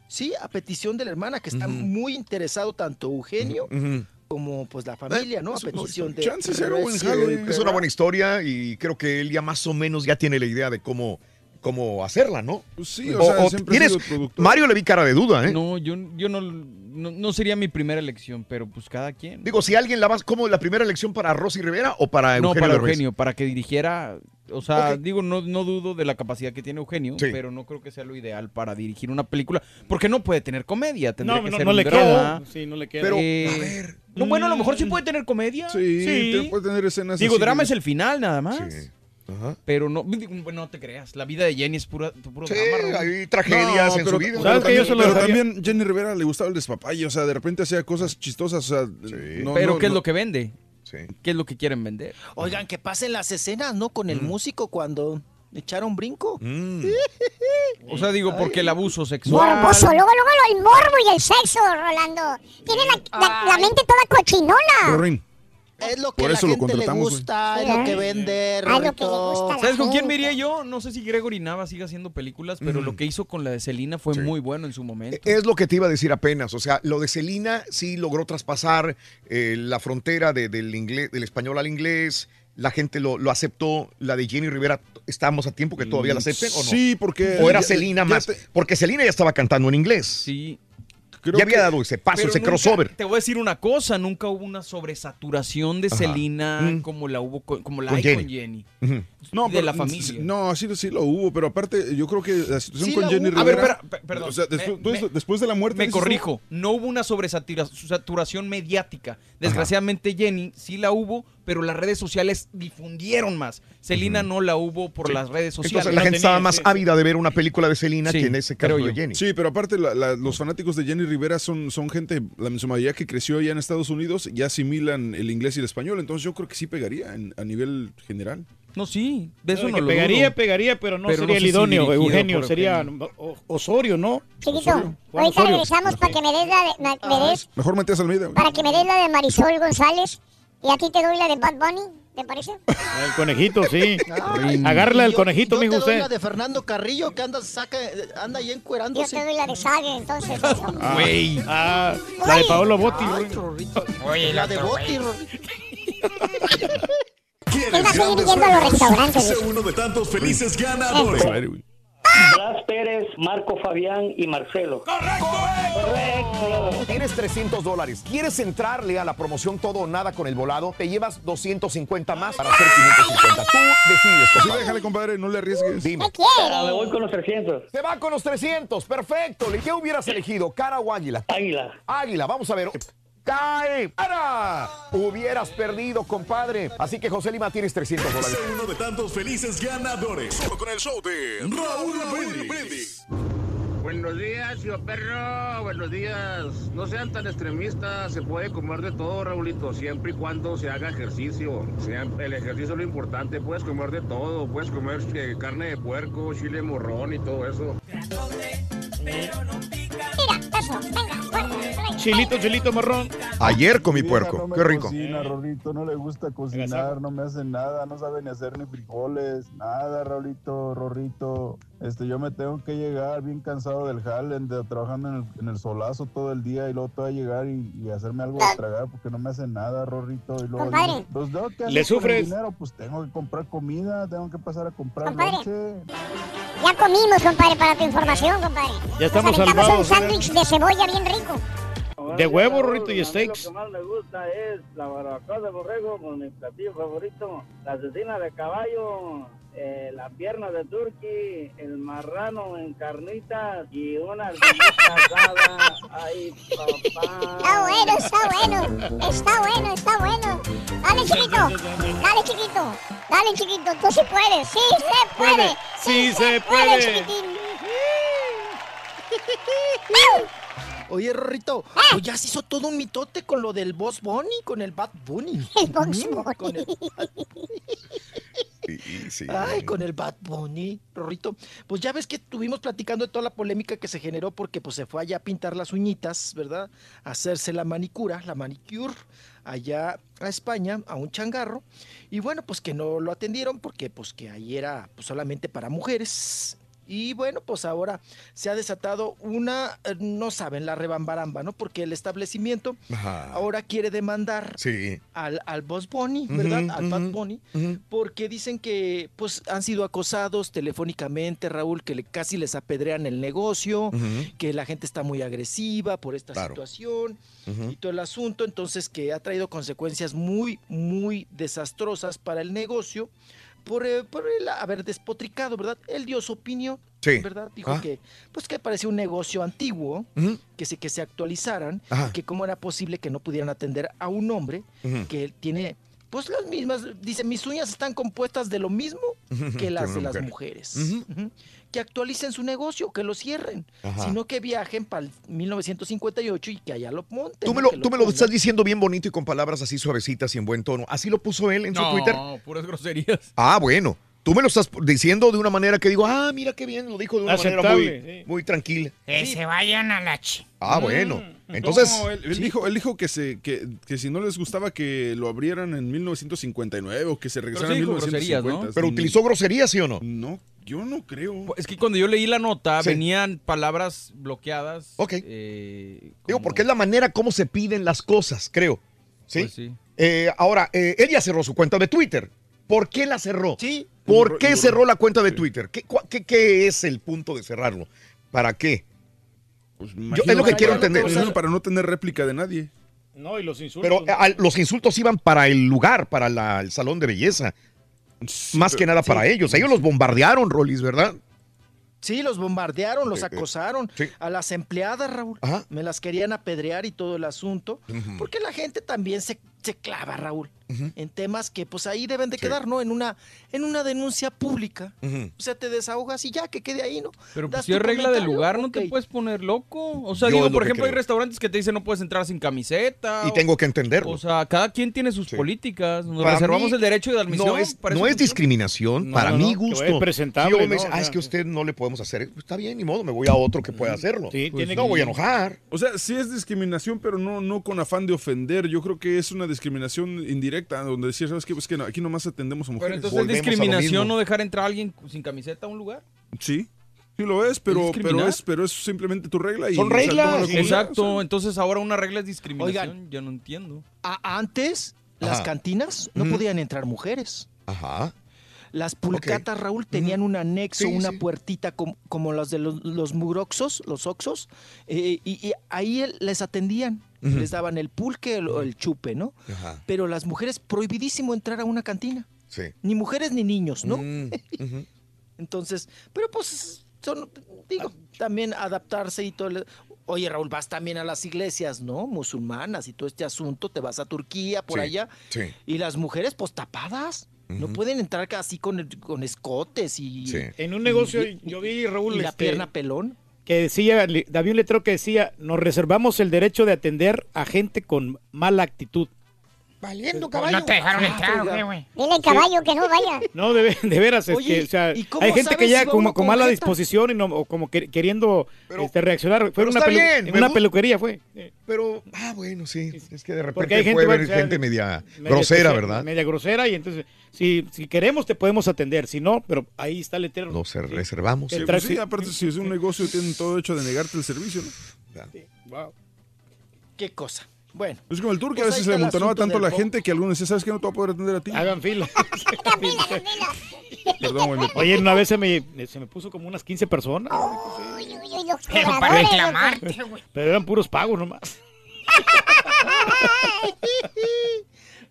[SPEAKER 43] Sí, a petición de la hermana, que está muy interesado tanto Eugenio como pues la familia, ¿no? A petición de.
[SPEAKER 1] Chance será
[SPEAKER 43] Rivera.
[SPEAKER 1] buen jale. Es una buena historia y creo que él ya más o menos ya tiene la idea de cómo, cómo hacerla, ¿no?
[SPEAKER 6] Pues sí, o sea, siempre ha
[SPEAKER 1] tienes-
[SPEAKER 6] sido productor.
[SPEAKER 1] Mario le vi cara de duda, ¿eh?
[SPEAKER 8] No, yo, yo no, no, no sería mi primera elección, pero pues cada quien.
[SPEAKER 1] Digo, si alguien la va, ¿cómo la primera elección para Rosy Rivera o para
[SPEAKER 8] no,
[SPEAKER 1] Eugenio
[SPEAKER 8] para
[SPEAKER 1] Derbez?
[SPEAKER 8] Eugenio, para que dirigiera. O sea, digo, no, no dudo de la capacidad que tiene Eugenio,
[SPEAKER 1] Sí.
[SPEAKER 8] pero no creo que sea lo ideal para dirigir una película, porque no puede tener comedia, tendría
[SPEAKER 4] No,
[SPEAKER 8] que
[SPEAKER 4] no,
[SPEAKER 8] ser
[SPEAKER 4] no
[SPEAKER 8] un
[SPEAKER 4] le
[SPEAKER 8] drama.
[SPEAKER 4] queda. Sí, no le queda.
[SPEAKER 8] Pero,
[SPEAKER 4] Eh,
[SPEAKER 8] a ver. No, bueno, a lo mejor sí puede tener comedia.
[SPEAKER 6] Sí, te- puede tener escenas
[SPEAKER 8] Digo,
[SPEAKER 6] así
[SPEAKER 8] drama
[SPEAKER 6] de-
[SPEAKER 8] es el final nada más.
[SPEAKER 1] Sí. Ajá.
[SPEAKER 8] Pero no, bueno, no te creas. La vida de Jenny es pura, puro
[SPEAKER 1] Sí,
[SPEAKER 8] drama.
[SPEAKER 1] Hay tragedias
[SPEAKER 6] No,
[SPEAKER 1] en
[SPEAKER 6] pero-
[SPEAKER 1] su vida.
[SPEAKER 6] Pero,
[SPEAKER 4] ¿Sabes que yo
[SPEAKER 6] también, pero Jenny Rivera le gustaba el despapalle, o sea, de repente hacía cosas chistosas, o sea, no,
[SPEAKER 8] pero
[SPEAKER 6] no,
[SPEAKER 8] ¿qué es lo que vende?
[SPEAKER 1] Sí.
[SPEAKER 8] ¿Qué es lo que quieren vender?
[SPEAKER 43] Oigan, que pasen las escenas, ¿no? Con el músico cuando echar un brinco.
[SPEAKER 1] Mm.
[SPEAKER 8] O sea, digo, porque el abuso sexual.
[SPEAKER 5] Morboso, luego, luego el morbo y el sexo, Rolando. Tiene la, la- la mente toda cochinona.
[SPEAKER 43] Es lo que
[SPEAKER 6] Por
[SPEAKER 43] la
[SPEAKER 6] eso lo
[SPEAKER 43] gente le
[SPEAKER 6] contratamos, güey.
[SPEAKER 43] gusta, es lo que vende,
[SPEAKER 5] lo le la
[SPEAKER 8] ¿Sabes con quién me iría yo? No sé si Gregory Nava sigue haciendo películas, pero lo que hizo con la de Selena fue muy bueno en su momento.
[SPEAKER 1] Es lo que te iba a decir apenas. O sea, lo de Celina sí logró traspasar eh, la frontera de- del, inglés, del español al inglés. La gente lo, lo aceptó. La de Jenny Rivera, ¿estamos a tiempo que todavía la acepten o no?
[SPEAKER 6] Sí, porque-
[SPEAKER 1] O era Celina
[SPEAKER 6] ya
[SPEAKER 1] más.
[SPEAKER 6] te-
[SPEAKER 1] Porque Celina ya estaba cantando en inglés.
[SPEAKER 8] Sí.
[SPEAKER 1] Ya había dado ese paso,
[SPEAKER 8] Pero
[SPEAKER 1] ese
[SPEAKER 8] nunca-
[SPEAKER 1] crossover.
[SPEAKER 8] Te voy a decir una cosa, nunca hubo una sobresaturación de. Selena
[SPEAKER 6] Mm.
[SPEAKER 8] como la hubo con, como la
[SPEAKER 6] Con
[SPEAKER 8] hay
[SPEAKER 6] Jenny.
[SPEAKER 8] con Jenny.
[SPEAKER 6] No,
[SPEAKER 8] de
[SPEAKER 6] pero-
[SPEAKER 8] la familia.
[SPEAKER 6] No, sí, sí lo hubo, pero aparte, yo creo que la situación
[SPEAKER 8] Sí
[SPEAKER 6] con
[SPEAKER 8] la
[SPEAKER 6] Jenny
[SPEAKER 8] hubo. A ver,
[SPEAKER 6] Rivera.
[SPEAKER 8] espera, pe- perdón.
[SPEAKER 6] O sea, después,
[SPEAKER 8] Me-
[SPEAKER 6] tú-
[SPEAKER 8] me-
[SPEAKER 6] después de la muerte.
[SPEAKER 8] Me corrijo, no hubo una sobresaturación mediática. Desgraciadamente Jenny sí la hubo, pero las redes sociales difundieron más. Selena no la hubo por las redes sociales.
[SPEAKER 1] Entonces la gente estaba más ávida de ver una película de Celina
[SPEAKER 8] Sí,
[SPEAKER 1] que en ese caso de. Jenny.
[SPEAKER 6] Sí, pero aparte la- la- los fanáticos de Jenny Rivera son, son gente, la su mayoría que creció ya en Estados Unidos, ya asimilan el inglés y el español, entonces yo creo que sí pegaría en- a nivel general.
[SPEAKER 8] No, sí, de eso
[SPEAKER 4] No,
[SPEAKER 8] no lo
[SPEAKER 4] pegaría,
[SPEAKER 8] dudo.
[SPEAKER 4] pegaría, pero no
[SPEAKER 8] Pero
[SPEAKER 4] sería
[SPEAKER 8] no
[SPEAKER 4] el
[SPEAKER 8] sé
[SPEAKER 4] idóneo, Eugenio, sería
[SPEAKER 8] Eugenio.
[SPEAKER 4] Osorio, ¿no?
[SPEAKER 5] Chiquito,
[SPEAKER 4] Osorio.
[SPEAKER 5] Ahorita
[SPEAKER 4] Osorio.
[SPEAKER 5] regresamos para que me des la de, me des,
[SPEAKER 6] Mejor Matías Almeida. güey.
[SPEAKER 5] para que me des la de Marisol González y a ti te doy la de Bad Bunny, ¿te parece?
[SPEAKER 4] El conejito, sí.
[SPEAKER 43] Ay,
[SPEAKER 4] Agárrala
[SPEAKER 43] y
[SPEAKER 4] el
[SPEAKER 43] yo-
[SPEAKER 4] conejito,
[SPEAKER 43] yo
[SPEAKER 4] mijo
[SPEAKER 43] te doy
[SPEAKER 4] usted.
[SPEAKER 43] la de Fernando Carrillo que anda, saca, anda ahí
[SPEAKER 5] Yo
[SPEAKER 43] encuerándose.
[SPEAKER 5] te doy la de Sague, entonces.
[SPEAKER 4] Ah,
[SPEAKER 8] Güey.
[SPEAKER 4] ah, la de Paolo Botti.
[SPEAKER 43] Ay,
[SPEAKER 4] güey.
[SPEAKER 43] Rorrito.
[SPEAKER 8] Oye,
[SPEAKER 43] la de
[SPEAKER 8] güey.
[SPEAKER 43] Rorrito.
[SPEAKER 5] Él va a seguir
[SPEAKER 45] grandes
[SPEAKER 5] yendo a los
[SPEAKER 45] premios?
[SPEAKER 5] restaurantes.
[SPEAKER 45] Sé
[SPEAKER 5] dice.
[SPEAKER 45] uno de tantos felices ganadores.
[SPEAKER 6] Güey.
[SPEAKER 54] Blas Pérez, Marco Fabián y Marcelo. Correcto.
[SPEAKER 55] Tienes 300 dólares. ¿Quieres entrarle a la promoción todo o nada con el volado? Te llevas 250 más para hacer 550. Tú decides,
[SPEAKER 6] Sí,
[SPEAKER 55] compadre.
[SPEAKER 6] déjale, compadre, no le arriesgues.
[SPEAKER 55] Dime.
[SPEAKER 5] ¿Qué
[SPEAKER 54] Ah, me voy con los 300.
[SPEAKER 55] Se va con los 300. Perfecto. ¿Qué hubieras elegido? ¿Cara o águila?
[SPEAKER 54] Águila.
[SPEAKER 55] Águila. Vamos a ver. ¡Cae! ¡Para! Hubieras perdido, compadre. Así que, José Lima, tienes 300 dólares.
[SPEAKER 45] Uno de tantos felices ganadores. Solo con el show de Raúl Brindis.
[SPEAKER 56] Buenos días, tío perro. Buenos días. No sean tan extremistas. Se puede comer de todo, Raulito, siempre y cuando se haga ejercicio. El ejercicio es lo importante. Puedes comer de todo. Puedes comer eh, carne de puerco, chile morrón y todo eso.
[SPEAKER 5] Mira, eso, venga, fuerte.
[SPEAKER 4] Chilito, chilito marrón.
[SPEAKER 1] Ayer comí puerco.
[SPEAKER 47] no
[SPEAKER 1] Qué rico.
[SPEAKER 47] Cocina, Raulito, no le gusta cocinar, no me hace nada, no sabe ni hacer ni frijoles, nada, Raulito, Rorrito. Este, yo me tengo que llegar bien cansado del jale, de, trabajando en el, en el solazo todo el día y luego te voy a llegar y, y hacerme algo de tragar porque no me hace nada, Rorrito. Y luego
[SPEAKER 5] Compadre.
[SPEAKER 47] digo, pues. ¿qué
[SPEAKER 4] ¿Le sufres?
[SPEAKER 47] dinero? Pues tengo que comprar comida, tengo que pasar a comprar
[SPEAKER 5] Compadre.
[SPEAKER 47] leche.
[SPEAKER 5] Ya comimos, compadre, para tu información, compadre.
[SPEAKER 4] Ya estamos
[SPEAKER 5] Nos aventamos
[SPEAKER 4] salvados,
[SPEAKER 5] un
[SPEAKER 4] ¿eh?
[SPEAKER 5] sándwich de cebolla bien rico.
[SPEAKER 4] De huevo, Rorrito, y steaks.
[SPEAKER 54] Lo que más me gusta es la barbacoa de borrego con mi platillo favorito, la asesina de caballo, eh, la pierna de turkey, el marrano en carnitas y una asada. Ay, papá.
[SPEAKER 5] Está bueno, está bueno. Está bueno, está bueno. Dale, chiquito. Dale, chiquito. Dale, chiquito. Tú sí puedes. Sí se puede.
[SPEAKER 4] Puede. Sí se puede.
[SPEAKER 5] chiquitín.
[SPEAKER 43] Oye, Rorrito,
[SPEAKER 5] Ah.
[SPEAKER 43] pues ya se hizo todo un mitote con lo del Boss Bunny, con el Bad Bunny.
[SPEAKER 5] El Boss
[SPEAKER 43] Mm,
[SPEAKER 5] Bunny.
[SPEAKER 43] Con el,
[SPEAKER 1] Sí, sí.
[SPEAKER 43] ay, con el Bad Bunny, Rorrito. Pues ya ves que estuvimos platicando de toda la polémica que se generó porque pues se fue allá a pintar las uñitas, ¿verdad? A hacerse la manicura, la manicure, allá a España, a un changarro. Y bueno, pues que no lo atendieron porque pues que ahí era pues, solamente para mujeres. Y bueno, pues ahora se ha desatado una, eh, no saben, la rebambaramba, ¿no? Porque el establecimiento
[SPEAKER 1] Ajá.
[SPEAKER 43] ahora quiere demandar
[SPEAKER 1] Sí.
[SPEAKER 43] al, al Boss Bunny, ¿verdad? Al Bad Bunny, porque dicen que pues han sido acosados telefónicamente, Raúl, que le, casi les apedrean el negocio, que la gente está muy agresiva por esta
[SPEAKER 1] Claro.
[SPEAKER 43] situación y todo el asunto, entonces que ha traído consecuencias muy, muy desastrosas para el negocio por, eh, por el haber despotricado, ¿verdad? Él dio su opinión,
[SPEAKER 1] Sí.
[SPEAKER 43] ¿verdad? Dijo
[SPEAKER 1] Ah.
[SPEAKER 43] que pues que parecía un negocio antiguo,
[SPEAKER 1] Ujú.
[SPEAKER 43] que se, que se actualizaran,
[SPEAKER 1] Ajá.
[SPEAKER 43] que cómo era posible que no pudieran atender a un hombre
[SPEAKER 1] Ujú.
[SPEAKER 43] que tiene pues las mismas, dice, mis uñas están compuestas de lo mismo que las de las
[SPEAKER 1] mujer.
[SPEAKER 43] mujeres. Que actualicen su negocio, que lo cierren,
[SPEAKER 1] Ajá.
[SPEAKER 43] sino que viajen para el 1958 y que allá lo monten.
[SPEAKER 1] Tú me
[SPEAKER 43] ¿no?
[SPEAKER 1] lo, tú me lo estás diciendo bien bonito y con palabras así suavecitas y en buen tono. Así lo puso él en su
[SPEAKER 8] No,
[SPEAKER 1] Twitter.
[SPEAKER 8] puras groserías.
[SPEAKER 1] Ah, bueno. Tú me lo estás diciendo de una manera que digo, ah, mira qué bien, lo dijo de una manera muy, muy tranquila.
[SPEAKER 52] Que se vayan a la ch...
[SPEAKER 1] Ah, bueno. Entonces,
[SPEAKER 6] No, él, él dijo, él dijo que, se, que, que si no les gustaba que lo abrieran en 1959 o que se regresaran
[SPEAKER 8] sí
[SPEAKER 6] en
[SPEAKER 8] dijo groserías,
[SPEAKER 6] 1950.
[SPEAKER 8] ¿no?
[SPEAKER 1] pero utilizó groserías, ¿sí o no?
[SPEAKER 6] No, yo no creo.
[SPEAKER 8] Es que cuando yo leí la nota,
[SPEAKER 1] Sí.
[SPEAKER 8] venían palabras bloqueadas.
[SPEAKER 1] Ok.
[SPEAKER 8] eh,
[SPEAKER 1] Digo, porque es la manera como se piden las cosas, creo. ¿Sí?
[SPEAKER 8] Pues sí.
[SPEAKER 1] Eh, ahora, eh, él ya cerró su cuenta de Twitter. ¿Por qué la cerró?
[SPEAKER 43] Sí.
[SPEAKER 1] ¿Por qué cerró la cuenta de Twitter? ¿Qué, cua- qué- qué es el punto de cerrarlo? ¿Para qué?
[SPEAKER 6] Pues
[SPEAKER 1] Yo- es lo que quiero entender.
[SPEAKER 6] Imagino para no tener réplica de nadie.
[SPEAKER 4] No, y los insultos.
[SPEAKER 1] Pero eh, los insultos iban para el lugar, para la- el salón de belleza. Más que nada para
[SPEAKER 43] sí.
[SPEAKER 1] ellos. Ellos los bombardearon, Rolis, ¿verdad?
[SPEAKER 43] Sí, los bombardearon, los
[SPEAKER 1] sí.
[SPEAKER 43] acosaron.
[SPEAKER 1] Sí.
[SPEAKER 43] A las empleadas, Raúl,
[SPEAKER 1] Ajá.
[SPEAKER 43] me las querían apedrear y todo el asunto. Porque la gente también se, se clava, Raúl, en temas que pues ahí deben de
[SPEAKER 1] Sí.
[SPEAKER 43] quedar, ¿no? En una, en una denuncia pública. O sea, te desahogas y ya, que quede ahí, ¿no?
[SPEAKER 8] Pero pues si es regla del lugar, no te puedes poner loco. O sea,
[SPEAKER 1] Yo
[SPEAKER 8] digo, por ejemplo, hay restaurantes que te dicen no puedes entrar sin camiseta.
[SPEAKER 1] Y
[SPEAKER 8] o-
[SPEAKER 1] tengo que entenderlo.
[SPEAKER 8] O sea, cada quien tiene sus
[SPEAKER 1] Sí.
[SPEAKER 8] políticas. Nos
[SPEAKER 1] Para
[SPEAKER 8] reservamos
[SPEAKER 1] mí,
[SPEAKER 8] el derecho de admisión.
[SPEAKER 1] No es, no discriminación,
[SPEAKER 4] No,
[SPEAKER 1] para
[SPEAKER 4] no,
[SPEAKER 1] mi gusto.
[SPEAKER 4] presentable,
[SPEAKER 1] yo me dice, ah, es que usted no le podemos hacer. Pues está bien, ni modo, me voy a otro que pueda hacerlo.
[SPEAKER 4] Sí,
[SPEAKER 1] Pues
[SPEAKER 4] tiene
[SPEAKER 1] no
[SPEAKER 4] que-
[SPEAKER 1] voy a enojar.
[SPEAKER 6] O sea, sí es discriminación, pero no, no con afán de ofender. Yo creo que es una discriminación indirecta, donde decir, ¿sabes qué? Pues que no, aquí nomás atendemos a
[SPEAKER 8] Pero
[SPEAKER 6] mujeres.
[SPEAKER 8] entonces es discriminación no dejar entrar a alguien sin camiseta a un lugar.
[SPEAKER 6] Sí, sí lo es, pero, pero,
[SPEAKER 8] discriminar?
[SPEAKER 6] es, pero es simplemente tu regla. Y,
[SPEAKER 1] Son
[SPEAKER 6] o sea,
[SPEAKER 1] reglas.
[SPEAKER 8] Exacto,
[SPEAKER 6] sea.
[SPEAKER 8] entonces ahora una regla es discriminación.
[SPEAKER 43] Oigan.
[SPEAKER 8] ya no entiendo.
[SPEAKER 43] A- antes, las cantinas no podían entrar mujeres.
[SPEAKER 1] Ajá.
[SPEAKER 43] Las pulcatas, Raúl, tenían un anexo,
[SPEAKER 1] Sí,
[SPEAKER 43] una
[SPEAKER 1] sí.
[SPEAKER 43] puertita com- como las de los, los muroxos, los oxos, eh, y, y ahí les atendían, Les daban el pulque o el chupe, ¿no?
[SPEAKER 1] Ajá.
[SPEAKER 43] Pero las mujeres, prohibidísimo entrar a una cantina.
[SPEAKER 1] Sí.
[SPEAKER 43] Ni mujeres ni niños, ¿no?
[SPEAKER 1] Mm.
[SPEAKER 43] Entonces, pero pues, son, digo, también adaptarse y todo. el- Oye, Raúl, vas también a las iglesias, ¿no? Musulmanas y todo este asunto, te vas a Turquía, por
[SPEAKER 1] Sí,
[SPEAKER 43] allá.
[SPEAKER 1] Sí.
[SPEAKER 43] Y las mujeres, pues tapadas. No pueden entrar así con, con escotes y,
[SPEAKER 1] Sí.
[SPEAKER 4] En un negocio
[SPEAKER 43] y-
[SPEAKER 4] yo vi, Raúl,
[SPEAKER 43] y la
[SPEAKER 4] este,
[SPEAKER 43] pierna pelón.
[SPEAKER 4] Que decía, había un letrero que decía, nos reservamos el derecho de atender a gente con mala actitud.
[SPEAKER 52] Valiendo, caballo.
[SPEAKER 50] no te dejaron
[SPEAKER 43] Ah,
[SPEAKER 50] entrar, ¿o
[SPEAKER 43] oiga.
[SPEAKER 50] qué, güey?
[SPEAKER 5] Dile caballo que no vaya.
[SPEAKER 4] No, de, de veras, es
[SPEAKER 43] Oye,
[SPEAKER 4] que, o sea,
[SPEAKER 43] ¿y cómo
[SPEAKER 4] hay gente que llega
[SPEAKER 43] si
[SPEAKER 4] como, con mala disposición y no, o como que- queriendo
[SPEAKER 1] Pero-
[SPEAKER 4] este, reaccionar. Fue
[SPEAKER 1] pero
[SPEAKER 4] una,
[SPEAKER 1] está
[SPEAKER 4] pelu-
[SPEAKER 1] bien,
[SPEAKER 4] en una peluquería, fue.
[SPEAKER 1] Pero, ah, bueno, sí. Es que de repente
[SPEAKER 4] Porque hay gente,
[SPEAKER 1] puede haber
[SPEAKER 4] o sea,
[SPEAKER 1] gente media,
[SPEAKER 4] media
[SPEAKER 1] grosera, ¿verdad?
[SPEAKER 4] Media grosera y entonces, si, si queremos te podemos atender, si no, pero ahí está el letrero.
[SPEAKER 1] Nos reservamos.
[SPEAKER 4] El
[SPEAKER 6] Sí, pues sí, aparte, si es un negocio, tienen todo hecho de negarte el servicio, ¿no?
[SPEAKER 4] Wow.
[SPEAKER 43] ¿Qué cosa? Bueno.
[SPEAKER 6] Es como el turco,
[SPEAKER 43] Pues
[SPEAKER 6] a veces se amontonaba tanto la gente que algunos decían, ¿sabes qué? No te voy a poder atender a ti.
[SPEAKER 4] Hagan fila.
[SPEAKER 6] Perdón, güey.
[SPEAKER 4] Oye, una vez se me, se me puso como unas 15 personas.
[SPEAKER 5] Uy, uy, uy, los
[SPEAKER 50] Pero para reclamarte, güey.
[SPEAKER 4] Pero eran puros pagos nomás.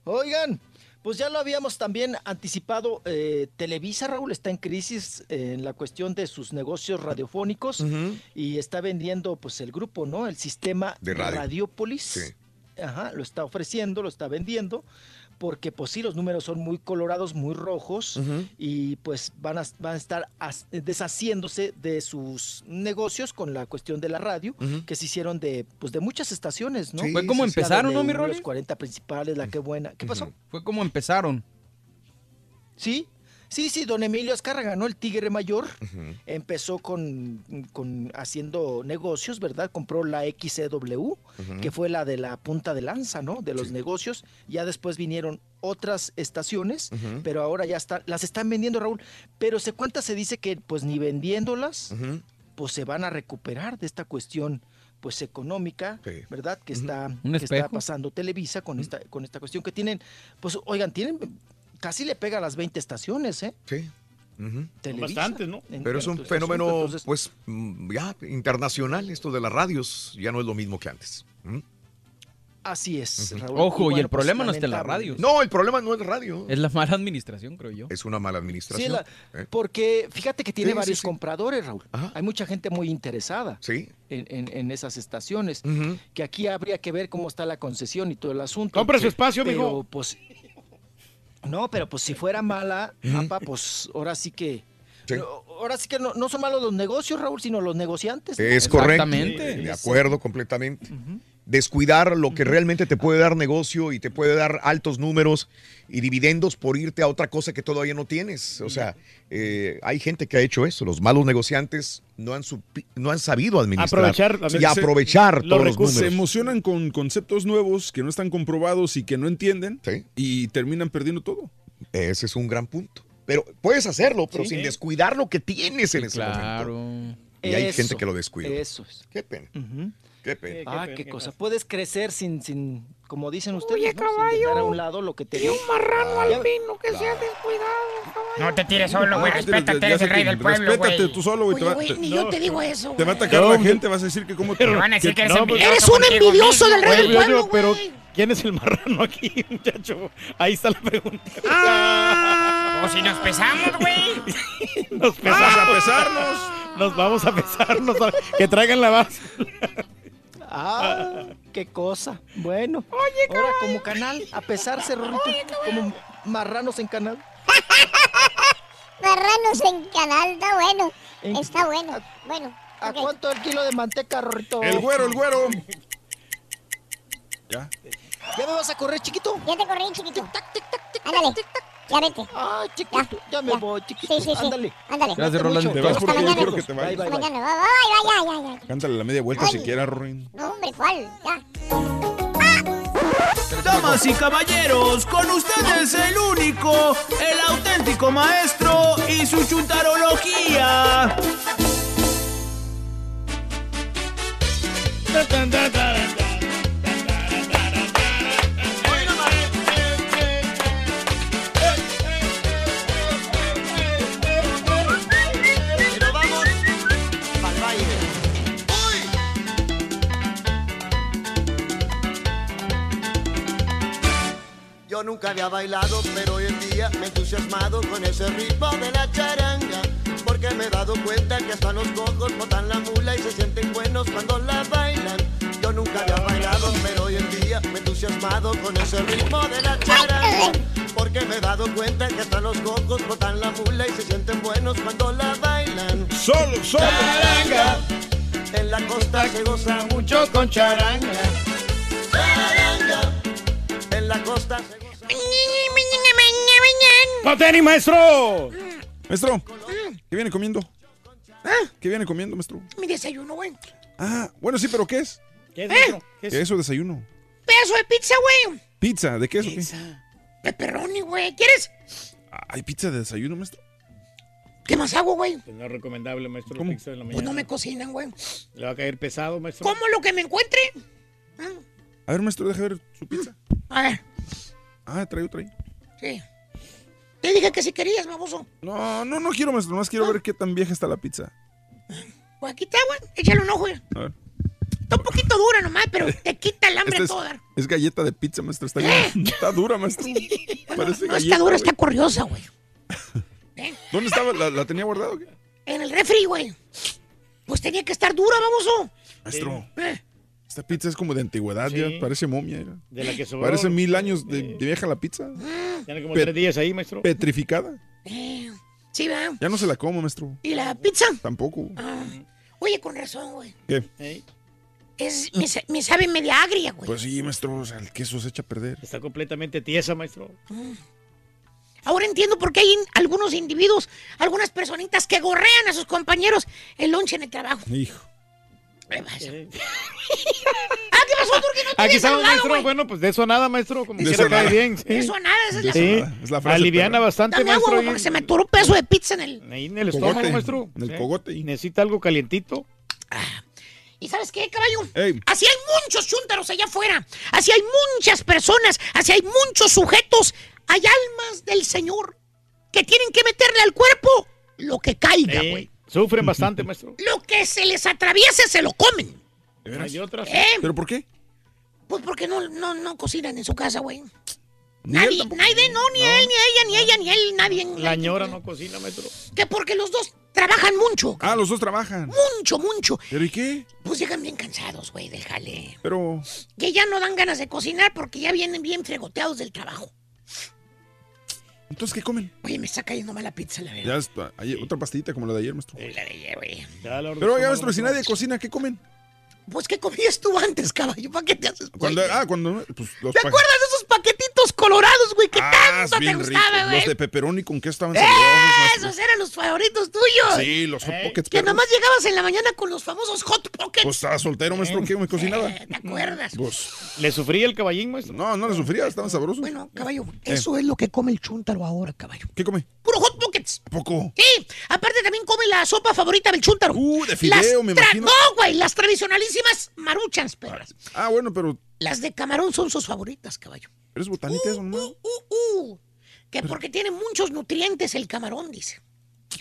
[SPEAKER 43] Oigan, pues ya lo habíamos también anticipado. eh, Televisa, Raúl, está en crisis eh, en la cuestión de sus negocios radiofónicos y está vendiendo, pues, el grupo, ¿no? El sistema
[SPEAKER 1] De radio.
[SPEAKER 43] Radiopolis.
[SPEAKER 1] Sí.
[SPEAKER 43] Ajá, lo está ofreciendo, lo está vendiendo, porque pues sí, los números son muy colorados, muy rojos, y pues van a, van a estar as- deshaciéndose de sus negocios con la cuestión de la radio, que se hicieron de, pues, de muchas estaciones, ¿no?
[SPEAKER 1] Sí,
[SPEAKER 8] Fue como empezaron, ¿no, mi Rolly?
[SPEAKER 43] Los 40 principales, la que buena. ¿Qué pasó?
[SPEAKER 8] Fue como empezaron.
[SPEAKER 43] Sí, sí, sí, don Emilio Azcárraga, ¿no? El tigre mayor empezó con, con haciendo negocios, ¿verdad? Compró la XCW, que fue la de la punta de lanza, ¿no? De los
[SPEAKER 1] Sí.
[SPEAKER 43] negocios. Ya después vinieron otras estaciones, pero ahora ya están, las están vendiendo, Raúl. Pero se cuenta, se dice que pues ni vendiéndolas, pues se van a recuperar de esta cuestión pues económica,
[SPEAKER 1] Sí.
[SPEAKER 43] ¿verdad? Que está que está pasando Televisa con esta con esta cuestión que tienen, pues oigan, tienen casi le pega a las 20 estaciones, ¿eh?
[SPEAKER 1] Sí.
[SPEAKER 43] Televisa.
[SPEAKER 4] bastantes, ¿no?
[SPEAKER 43] En-
[SPEAKER 1] Pero es un fenómeno,
[SPEAKER 43] entonces,
[SPEAKER 1] pues, mm, ya internacional. Esto de las radios ya no es lo mismo que antes. ¿Mm?
[SPEAKER 43] así es, Raúl.
[SPEAKER 8] Ojo, y
[SPEAKER 43] bueno,
[SPEAKER 8] el problema no
[SPEAKER 43] pues,
[SPEAKER 8] está en la radio.
[SPEAKER 1] No, el problema no es radio.
[SPEAKER 8] Es la mala administración, creo yo.
[SPEAKER 1] Es una mala
[SPEAKER 43] Sí,
[SPEAKER 1] administración.
[SPEAKER 43] la-
[SPEAKER 1] ¿eh?
[SPEAKER 43] porque fíjate que tiene
[SPEAKER 1] Sí,
[SPEAKER 43] varios
[SPEAKER 1] sí.
[SPEAKER 43] compradores, Raúl.
[SPEAKER 1] Ajá.
[SPEAKER 43] Hay mucha gente muy interesada
[SPEAKER 1] Sí.
[SPEAKER 43] en, en- en esas estaciones. Que aquí habría que ver cómo está la concesión y todo el asunto.
[SPEAKER 4] Compra su espacio,
[SPEAKER 43] pero,
[SPEAKER 4] mijo.
[SPEAKER 43] pues no, pero pues si fuera mala, apa, pues ahora sí que
[SPEAKER 1] Sí.
[SPEAKER 43] ahora sí que no, no son malos los negocios, Raúl, sino los negociantes. ¿no?
[SPEAKER 1] Es correcto.
[SPEAKER 8] Exactamente.
[SPEAKER 1] De acuerdo completamente. descuidar lo que realmente te puede dar negocio y te puede dar altos números y dividendos por irte a otra cosa que todavía no tienes. O sea, eh, hay gente que ha hecho eso. Los malos negociantes no han, supi- no han sabido administrar
[SPEAKER 4] Aprovechar-
[SPEAKER 1] y aprovechar
[SPEAKER 6] los
[SPEAKER 1] todos los
[SPEAKER 6] recursos. Se emocionan con conceptos nuevos que no están comprobados y que no entienden y terminan perdiendo todo.
[SPEAKER 1] Ese es un gran punto. Pero puedes hacerlo, pero
[SPEAKER 6] Sí.
[SPEAKER 1] sin descuidar lo que tienes en ese
[SPEAKER 8] claro.
[SPEAKER 1] momento. Y hay gente que lo descuida.
[SPEAKER 43] Eso es.
[SPEAKER 1] Qué pena. Qué pena.
[SPEAKER 43] Ah, qué cosa. Puedes crecer sin, sin, como dicen ustedes,
[SPEAKER 2] Oye,
[SPEAKER 43] ¿no? sin dejar a un lado lo que te dio.
[SPEAKER 2] Un marrano albino que sea descuidado. No te tires solo, güey.
[SPEAKER 6] Ah,
[SPEAKER 2] Respétate,
[SPEAKER 6] ya
[SPEAKER 2] eres el rey del pueblo,
[SPEAKER 6] Respétate
[SPEAKER 2] güey.
[SPEAKER 6] tú solo, güey. te
[SPEAKER 2] Oye, güey, ni yo te digo eso,
[SPEAKER 6] Te va a
[SPEAKER 2] güey.
[SPEAKER 6] atacar la gente, vas a decir que cómo te...
[SPEAKER 2] Van a decir que eres envidioso Eres un envidioso del rey del pueblo,
[SPEAKER 4] Pero, ¿quién es el marrano aquí, muchacho? Ahí está la pregunta.
[SPEAKER 2] O si nos pesamos, güey.
[SPEAKER 4] Nos pesamos.
[SPEAKER 2] Vamos a
[SPEAKER 6] pesarnos.
[SPEAKER 4] Nos vamos a pesarnos. a- Que traigan la base.
[SPEAKER 43] Ah, qué cosa. Bueno. ahora como canal, a pesarse, Rorrito, como marranos en canal.
[SPEAKER 5] Marranos en canal, está bueno. Está bueno. Bueno.
[SPEAKER 43] ¿A cuánto el kilo de manteca, Rorrito?
[SPEAKER 6] El güero, el güero. Ya.
[SPEAKER 43] ¿Ya me vas a correr, chiquito?
[SPEAKER 5] Ya te corrí, chiquito. Ándale. Ya vete.
[SPEAKER 43] Ah, chiquito. Ya, me voy, chiquito.
[SPEAKER 5] Sí, sí, sí.
[SPEAKER 43] Ándale.
[SPEAKER 5] Ándale.
[SPEAKER 6] Gracias, Roland. Te vas porque yo quiero que te
[SPEAKER 43] Bye,
[SPEAKER 6] vayas.
[SPEAKER 43] bye, bye.
[SPEAKER 5] Mañana. Bye, bye, bye, ya, ya.
[SPEAKER 6] Cántale la media vuelta si quieres, Rorin.
[SPEAKER 5] No, hombre, ¿cuál? Ya.
[SPEAKER 57] Damas y caballeros, con ustedes el único, el auténtico maestro y su chuntarología.
[SPEAKER 58] Nunca había bailado, pero hoy en día me he entusiasmado con ese ritmo de la charanga. Porque me he dado cuenta que hasta los cojos botan la mula y se sienten buenos cuando la bailan. Yo nunca había bailado, pero hoy en día me he entusiasmado con ese ritmo de la charanga. Porque me he dado cuenta que hasta los cojos botan la mula y se sienten buenos cuando la bailan.
[SPEAKER 6] Solo, solo.
[SPEAKER 58] Charanga. En la costa se goza mucho con charanga. Charanga. En la costa se goza.
[SPEAKER 4] ¡Pateni, maestro!
[SPEAKER 6] Maestro, ¿qué viene comiendo? ¿Qué viene comiendo, maestro?
[SPEAKER 2] Mi desayuno, güey.
[SPEAKER 6] Ah, bueno, sí, pero ¿qué es?
[SPEAKER 4] ¿Qué
[SPEAKER 2] es eso?
[SPEAKER 6] ¿Qué es eso, desayuno?
[SPEAKER 2] Pedazo de pizza, güey.
[SPEAKER 6] ¿Pizza? ¿De qué es o qué?
[SPEAKER 2] Pepperoni, güey. ¿Quieres?
[SPEAKER 6] ¿Hay pizza de desayuno, maestro?
[SPEAKER 2] ¿Qué más hago, güey?
[SPEAKER 4] Pues no es recomendable, maestro,
[SPEAKER 6] ¿Cómo?
[SPEAKER 4] la pizza de la
[SPEAKER 2] Pues
[SPEAKER 4] mañana.
[SPEAKER 2] no me cocinan, güey.
[SPEAKER 4] Le va a caer pesado, maestro.
[SPEAKER 2] Como lo que me encuentre.
[SPEAKER 6] A ver, maestro, deja ver su pizza.
[SPEAKER 2] A ver,
[SPEAKER 6] Ah, trae otra ahí.
[SPEAKER 2] sí. Te dije que si querías, baboso.
[SPEAKER 6] No, no, no quiero, maestro. Nomás quiero ver qué tan vieja está la pizza.
[SPEAKER 2] Pues aquí está, güey. Échale un ojo, güey.
[SPEAKER 6] A ver.
[SPEAKER 2] Está un poquito dura nomás, pero te quita el hambre
[SPEAKER 6] es,
[SPEAKER 2] todo dar.
[SPEAKER 6] es galleta de pizza, maestro. Está, está dura, maestro. Parece
[SPEAKER 2] No
[SPEAKER 6] galleta.
[SPEAKER 2] está dura,
[SPEAKER 6] güey.
[SPEAKER 2] está corriosa, güey.
[SPEAKER 6] ¿Dónde estaba? ¿La, la tenía guardada o qué?
[SPEAKER 2] En el refri, güey. Pues tenía que estar dura, baboso.
[SPEAKER 6] Maestro,
[SPEAKER 2] Eh,
[SPEAKER 6] esta pizza es como de antigüedad,
[SPEAKER 4] Sí.
[SPEAKER 6] ya parece momia.
[SPEAKER 4] De la que sobró.
[SPEAKER 6] Parece mil años de, de vieja la pizza.
[SPEAKER 4] Tiene como
[SPEAKER 6] Pe-
[SPEAKER 4] tres días ahí, maestro.
[SPEAKER 6] Petrificada.
[SPEAKER 2] eh, sí, va.
[SPEAKER 6] Ya no se la como, maestro.
[SPEAKER 2] ¿Y la pizza?
[SPEAKER 6] Tampoco.
[SPEAKER 2] Ah, oye, con razón, güey.
[SPEAKER 6] ¿Qué?
[SPEAKER 2] Es, me, me sabe media agria, güey.
[SPEAKER 6] Pues sí, maestro. O sea, el queso se echa a perder.
[SPEAKER 4] Está completamente tiesa, maestro.
[SPEAKER 2] Ahora entiendo por qué hay in- algunos individuos, algunas personitas que gorrean a sus compañeros el lonche en el trabajo.
[SPEAKER 6] Hijo.
[SPEAKER 2] ¿Qué pasa? ah, ¿qué pasó, Turki? No te
[SPEAKER 4] Aquí estamos,
[SPEAKER 2] saludado,
[SPEAKER 4] maestro. Bueno, pues de eso nada, maestro. Como
[SPEAKER 6] De
[SPEAKER 4] quiera
[SPEAKER 6] eso
[SPEAKER 4] cae
[SPEAKER 6] nada.
[SPEAKER 4] bien. sí.
[SPEAKER 2] De eso nada, esa es la...
[SPEAKER 4] Sí.
[SPEAKER 6] nada. Es la frase
[SPEAKER 4] Aliviana
[SPEAKER 6] perra.
[SPEAKER 4] bastante,
[SPEAKER 2] Dame agua,
[SPEAKER 4] maestro. ahí-
[SPEAKER 2] porque se me atoró un pedazo de pizza en el...
[SPEAKER 4] Ahí en el estómago,
[SPEAKER 6] Cogote,
[SPEAKER 4] maestro.
[SPEAKER 6] en el
[SPEAKER 4] Sí.
[SPEAKER 6] cogote.
[SPEAKER 4] Necesita algo calientito.
[SPEAKER 2] ¿Y sabes qué, caballo?
[SPEAKER 6] Ey.
[SPEAKER 2] Así hay muchos chúntaros allá afuera. Así hay muchas personas. Así hay muchos sujetos. Hay almas del Señor que tienen que meterle al cuerpo lo que caiga, güey.
[SPEAKER 4] Sufren bastante, maestro.
[SPEAKER 2] Lo que se les atraviese se lo comen.
[SPEAKER 6] ¿De veras?
[SPEAKER 4] Hay otras.
[SPEAKER 2] ¿Eh?
[SPEAKER 6] ¿Pero por qué?
[SPEAKER 2] Pues porque no, no, no cocinan en su casa, güey. Nadie, nadie, no, ni él, ni ella, ni ella, ni él, nadie.
[SPEAKER 4] La ñora no cocina, maestro.
[SPEAKER 2] Que porque los dos trabajan mucho.
[SPEAKER 6] Ah, los dos trabajan.
[SPEAKER 2] Mucho, mucho.
[SPEAKER 6] ¿Pero y qué?
[SPEAKER 2] Pues llegan bien cansados, güey, del jale.
[SPEAKER 6] Pero.
[SPEAKER 2] Que ya no dan ganas de cocinar porque ya vienen bien fregoteados del trabajo.
[SPEAKER 6] ¿Entonces qué comen?
[SPEAKER 2] Oye, me está cayendo mala pizza, la verdad.
[SPEAKER 6] Ya está. Hay otra pastillita como la de ayer, maestro.
[SPEAKER 2] La de ayer, güey.
[SPEAKER 4] Ya la
[SPEAKER 6] Pero oiga, maestro, si nadie cocina, ¿qué comen?
[SPEAKER 2] Pues, ¿qué comías tú antes, caballo? ¿Para qué te haces?
[SPEAKER 6] Cuando, ah, cuando. Pues, los
[SPEAKER 2] ¿Te
[SPEAKER 6] pa-
[SPEAKER 2] acuerdas de esos colorados, güey? Que
[SPEAKER 6] Ah,
[SPEAKER 2] tanto te
[SPEAKER 6] bien ricos.
[SPEAKER 2] gustaba, güey.
[SPEAKER 6] Los de pepperoni con qué estaban
[SPEAKER 2] ¡Eh!
[SPEAKER 6] sabrosos.
[SPEAKER 2] Esos eran los favoritos tuyos.
[SPEAKER 6] Sí, los hot pockets.
[SPEAKER 2] Que nomás llegabas en la mañana con los famosos hot pockets.
[SPEAKER 6] Pues estaba soltero, maestro, ¿qué me cocinaba?
[SPEAKER 2] ¿Te acuerdas?
[SPEAKER 6] Pues,
[SPEAKER 4] ¿Le sufría el caballín, maestro?
[SPEAKER 6] no, no le sufría, estaban sabrosos.
[SPEAKER 2] Bueno, caballo,
[SPEAKER 6] Eh.
[SPEAKER 2] eso es lo que come el chúntaro ahora, caballo.
[SPEAKER 6] ¿Qué come?
[SPEAKER 2] Puro hot pockets.
[SPEAKER 6] ¿A poco?
[SPEAKER 2] Sí, aparte también come la sopa favorita del chúntaro.
[SPEAKER 6] Uh, de
[SPEAKER 2] Las
[SPEAKER 6] fideo, me imagino.
[SPEAKER 2] No, güey, las tradicionalísimas maruchans, perras.
[SPEAKER 6] Ah, bueno, pero
[SPEAKER 2] Las de camarón son sus favoritas, caballo.
[SPEAKER 6] eres botanita eso nomás.
[SPEAKER 2] Uh, que porque tiene muchos nutrientes el camarón, dice.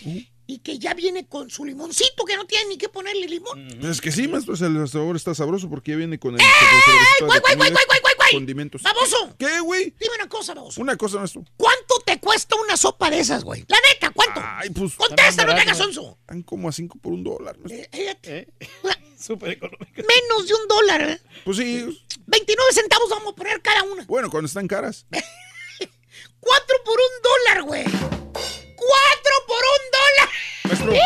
[SPEAKER 6] Uh.
[SPEAKER 2] Y que ya viene con su limoncito, que no tiene ni que ponerle limón.
[SPEAKER 6] Pues es que sí, maestro, el sabor está sabroso porque ya viene con el
[SPEAKER 2] ¡Ey,
[SPEAKER 6] sobrecito
[SPEAKER 2] güey,
[SPEAKER 6] de
[SPEAKER 2] güey, güey,
[SPEAKER 6] comida,
[SPEAKER 2] güey, güey, güey!
[SPEAKER 6] condimentos.
[SPEAKER 2] ¡Baboso!
[SPEAKER 6] ¿Qué, güey?
[SPEAKER 2] Dime una cosa, baboso.
[SPEAKER 6] Una cosa, maestro.
[SPEAKER 2] ¿Cuánto te cuesta una sopa de esas, güey? La neta, ¿cuánto?
[SPEAKER 6] Ay, pues.
[SPEAKER 2] Contesta, no te hagas sonso.
[SPEAKER 6] Están como a cinco por un dólar. maestro.
[SPEAKER 2] Eh,
[SPEAKER 4] Súper económico.
[SPEAKER 2] Menos de un dólar, ¿eh?
[SPEAKER 6] Pues sí.
[SPEAKER 2] 29 centavos vamos a poner cada una.
[SPEAKER 6] Bueno, cuando están caras.
[SPEAKER 2] Cuatro por un dólar, güey. Cuatro por un dólar.
[SPEAKER 6] Maestro.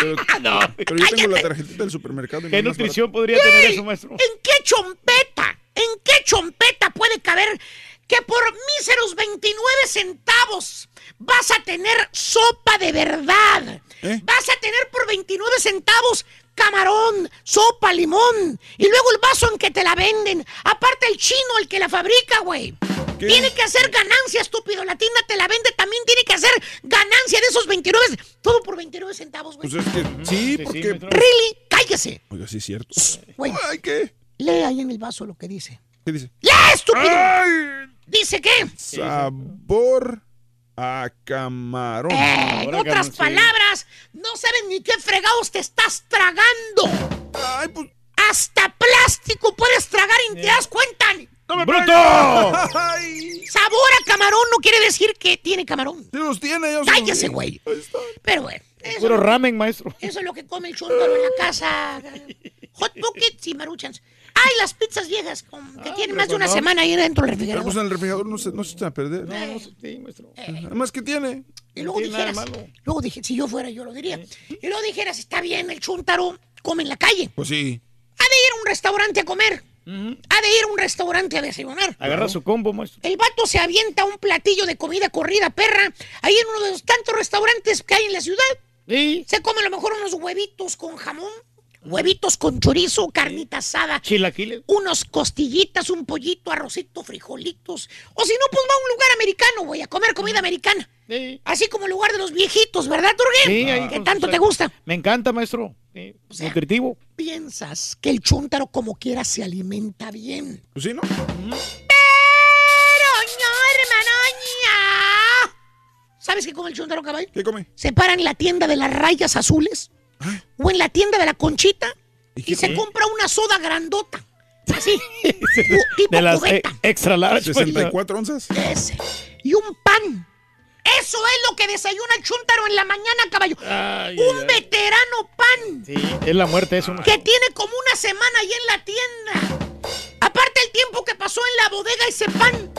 [SPEAKER 6] Pero, pero- pero yo tengo la tarjetita del supermercado.
[SPEAKER 4] ¿Qué
[SPEAKER 6] no
[SPEAKER 4] nutrición
[SPEAKER 6] barato.
[SPEAKER 4] podría tener eso, maestro?
[SPEAKER 2] ¿En qué chompeta? ¿En qué chompeta puede caber que por míseros 29 centavos vas a tener sopa de verdad?
[SPEAKER 6] ¿Eh?
[SPEAKER 2] Vas a tener por 29 centavos camarón, sopa, limón y luego el vaso en que te la venden. Aparte el chino, el que la fabrica, güey.
[SPEAKER 6] ¿Qué?
[SPEAKER 2] Tiene que hacer ganancia, estúpido. La tienda te la vende, también tiene que hacer ganancia de esos 29. Todo por 29 centavos, güey.
[SPEAKER 6] Pues es que sí, porque.
[SPEAKER 2] Really, cállese.
[SPEAKER 6] Oiga, sí es cierto.
[SPEAKER 2] Güey,
[SPEAKER 6] Ay, ¿qué?
[SPEAKER 2] lee ahí en el vaso lo que dice.
[SPEAKER 6] ¿Qué dice?
[SPEAKER 2] ¡lee, estúpido!
[SPEAKER 6] Ay,
[SPEAKER 2] ¿Dice qué?
[SPEAKER 6] sabor a camarón.
[SPEAKER 2] Eh, en otras palabras, no saben ni qué fregados te estás tragando.
[SPEAKER 6] Ay, pues.
[SPEAKER 2] Hasta plástico puedes tragar y te das cuenta.
[SPEAKER 4] ¡Bruto!
[SPEAKER 6] Ay,
[SPEAKER 2] Sabor a camarón no quiere decir que tiene camarón.
[SPEAKER 6] sí los tiene. yo
[SPEAKER 2] Cállese, güey.
[SPEAKER 6] Ahí está.
[SPEAKER 2] Pero bueno, eso,
[SPEAKER 4] Puro ramen, maestro.
[SPEAKER 2] eso es lo que come el chúntaro en la casa. Hot pockets y maruchans. Ay, las pizzas viejas que tienen más de una
[SPEAKER 4] no.
[SPEAKER 2] semana ahí dentro del
[SPEAKER 6] Pero
[SPEAKER 2] refrigerador.
[SPEAKER 6] pues en el refrigerador no se, no se echan a perder.
[SPEAKER 4] No, no, sí, maestro.
[SPEAKER 6] Además, ¿qué tiene?
[SPEAKER 2] Y luego
[SPEAKER 4] tiene
[SPEAKER 2] dijeras, luego dije, si yo fuera yo lo diría. Y luego dijeras, está bien, el chúntaro come en la calle.
[SPEAKER 6] Pues sí.
[SPEAKER 2] Ha de ir a un restaurante a comer. Ha de ir a un restaurante a desayunar.
[SPEAKER 4] Agarra su combo, maestro.
[SPEAKER 2] El vato se avienta un platillo de comida corrida perra ahí en uno de los tantos restaurantes que hay en la ciudad.
[SPEAKER 4] Sí.
[SPEAKER 2] Se come a lo mejor unos huevitos con jamón, huevitos con chorizo, carnita asada,
[SPEAKER 4] Chilaquiles.
[SPEAKER 2] unos costillitas, un pollito, arrocito, frijolitos. O si no, pues va a un lugar americano, güey, a comer comida americana.
[SPEAKER 4] Sí.
[SPEAKER 2] Así como el lugar de los viejitos, ¿verdad, Turguín?
[SPEAKER 4] Sí, ahí
[SPEAKER 2] que
[SPEAKER 4] con
[SPEAKER 2] tanto
[SPEAKER 4] su-
[SPEAKER 2] te gusta.
[SPEAKER 4] Me encanta, maestro. Sí,
[SPEAKER 2] sea,
[SPEAKER 4] Nutritivo.
[SPEAKER 2] Piensas que el chúntaro como quiera se alimenta bien.
[SPEAKER 6] Pues sí, ¿no?
[SPEAKER 2] Pero, no, hermano, ña. ¿Sabes qué come el chúntaro, caballo?
[SPEAKER 6] ¿Qué come?
[SPEAKER 2] Se para en la tienda de las rayas azules o en la tienda de la conchita y, se compra una soda grandota. Así, tipo
[SPEAKER 4] De las eh, extra large. maestro.
[SPEAKER 6] 64 onzas.
[SPEAKER 2] Ese. Y un pan. Eso es lo que desayuna el chúntaro en la mañana, caballo.
[SPEAKER 4] Ay,
[SPEAKER 2] un
[SPEAKER 4] ay,
[SPEAKER 2] veterano pan
[SPEAKER 4] Sí, es la muerte eso.
[SPEAKER 2] que tiene como una semana ahí en la tienda. Aparte el tiempo que pasó en la bodega ese pan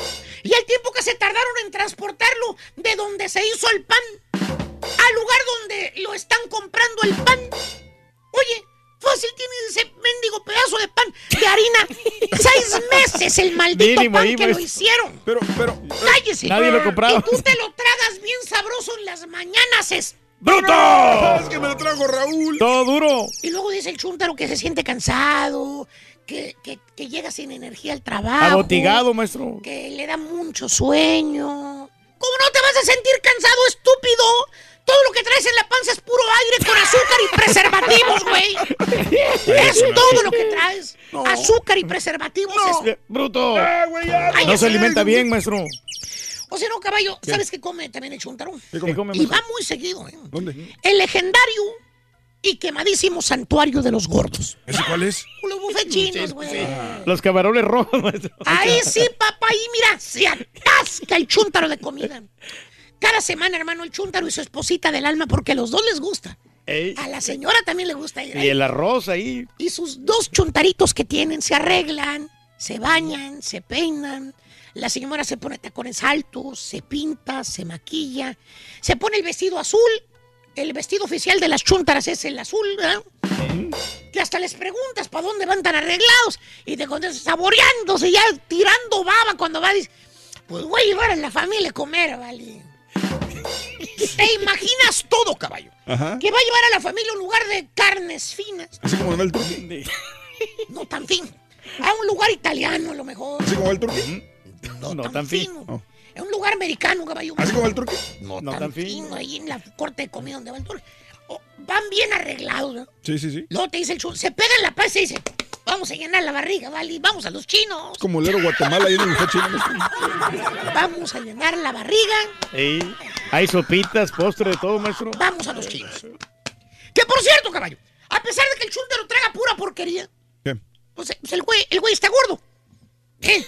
[SPEAKER 2] y el tiempo que se tardaron en transportarlo de donde se hizo el pan al lugar donde lo están comprando el pan. Oye, fácil tiene ese mendigo pedazo de pan de harina. Seis meses el maldito
[SPEAKER 4] Mínimo
[SPEAKER 2] pan
[SPEAKER 4] ahí,
[SPEAKER 2] que lo
[SPEAKER 4] maestro.
[SPEAKER 2] hicieron.
[SPEAKER 6] Pero, pero.
[SPEAKER 2] Cállese.
[SPEAKER 4] Nadie lo compraba.
[SPEAKER 2] Y tú te lo tragas bien sabroso en las mañanas. Es...
[SPEAKER 4] ¡Bruto!
[SPEAKER 6] Es que me lo trajo Raúl.
[SPEAKER 4] Todo duro.
[SPEAKER 2] Y luego dice el chúntaro que se siente cansado, que, que- que llega sin energía al trabajo.
[SPEAKER 4] Agotigado, maestro.
[SPEAKER 2] Que le da mucho sueño. ¿Cómo no te vas a sentir cansado, estúpido? Todo lo que traes en la panza es puro aire con azúcar y preservativos, güey. Es todo lo que traes. Azúcar y preservativos. es-
[SPEAKER 4] Bruto.
[SPEAKER 2] Ay,
[SPEAKER 4] No
[SPEAKER 2] ya
[SPEAKER 4] se alimenta bien, maestro.
[SPEAKER 2] O sea, no, caballo, ¿sabes qué come también el chúntaro?
[SPEAKER 6] ¿Qué come?
[SPEAKER 4] ¿Qué come,
[SPEAKER 2] Y va muy seguido, ¿eh?
[SPEAKER 6] ¿Dónde?
[SPEAKER 2] El legendario y quemadísimo santuario de los gordos.
[SPEAKER 6] ¿Ese cuál es?
[SPEAKER 2] Los buffet chinos, güey.
[SPEAKER 4] Los camarones rojos, maestro.
[SPEAKER 2] Ahí sí, papá, ahí mira, se atasca el chúntaro de comida. Cada semana, hermano, el chúntaro y su esposita del alma, porque a los dos les gusta.
[SPEAKER 4] Ey.
[SPEAKER 2] A la señora también le gusta ir
[SPEAKER 4] Y
[SPEAKER 2] ahí.
[SPEAKER 4] el arroz ahí.
[SPEAKER 2] Y sus dos chuntaritos que tienen se arreglan, se bañan, se peinan. La señora se pone tacones altos, se pinta, se maquilla, se pone el vestido azul. El vestido oficial de las chuntaras es el azul, ¿verdad? Que hasta les preguntas para dónde van tan arreglados y te contestan saboreándose, ya tirando baba cuando va. Dice, pues voy a llevar a la familia a comer, vale. Te imaginas todo, caballo.
[SPEAKER 6] Ajá.
[SPEAKER 2] Que va a llevar a la familia a un lugar de carnes finas.
[SPEAKER 6] Así como en el turqui.
[SPEAKER 2] No tan fin. A un lugar italiano, a lo mejor.
[SPEAKER 6] Así como el turqui.
[SPEAKER 2] No, tan, fino. A un lugar americano, caballo.
[SPEAKER 6] Así como el turqui.
[SPEAKER 2] No, tan, fino. Ahí en la corte de comida donde va el turqui. Van bien arreglados, ¿no?
[SPEAKER 6] Sí, sí, sí.
[SPEAKER 2] Luego te dice el chulo, se pega en la paz y dice, vamos a llenar la barriga, ¿vale? Vamos a los chinos.
[SPEAKER 6] Como el héroe Guatemala ahí en el chino.
[SPEAKER 2] Vamos a llenar la barriga.
[SPEAKER 4] Ey, hay sopitas, postre, de todo, maestro.
[SPEAKER 2] Vamos a los chinos. Que por cierto, caballo, a pesar de que el chúndaro traga pura porquería,
[SPEAKER 6] ¿Qué?
[SPEAKER 2] pues, pues el güey, el güey está gordo. ¿Eh?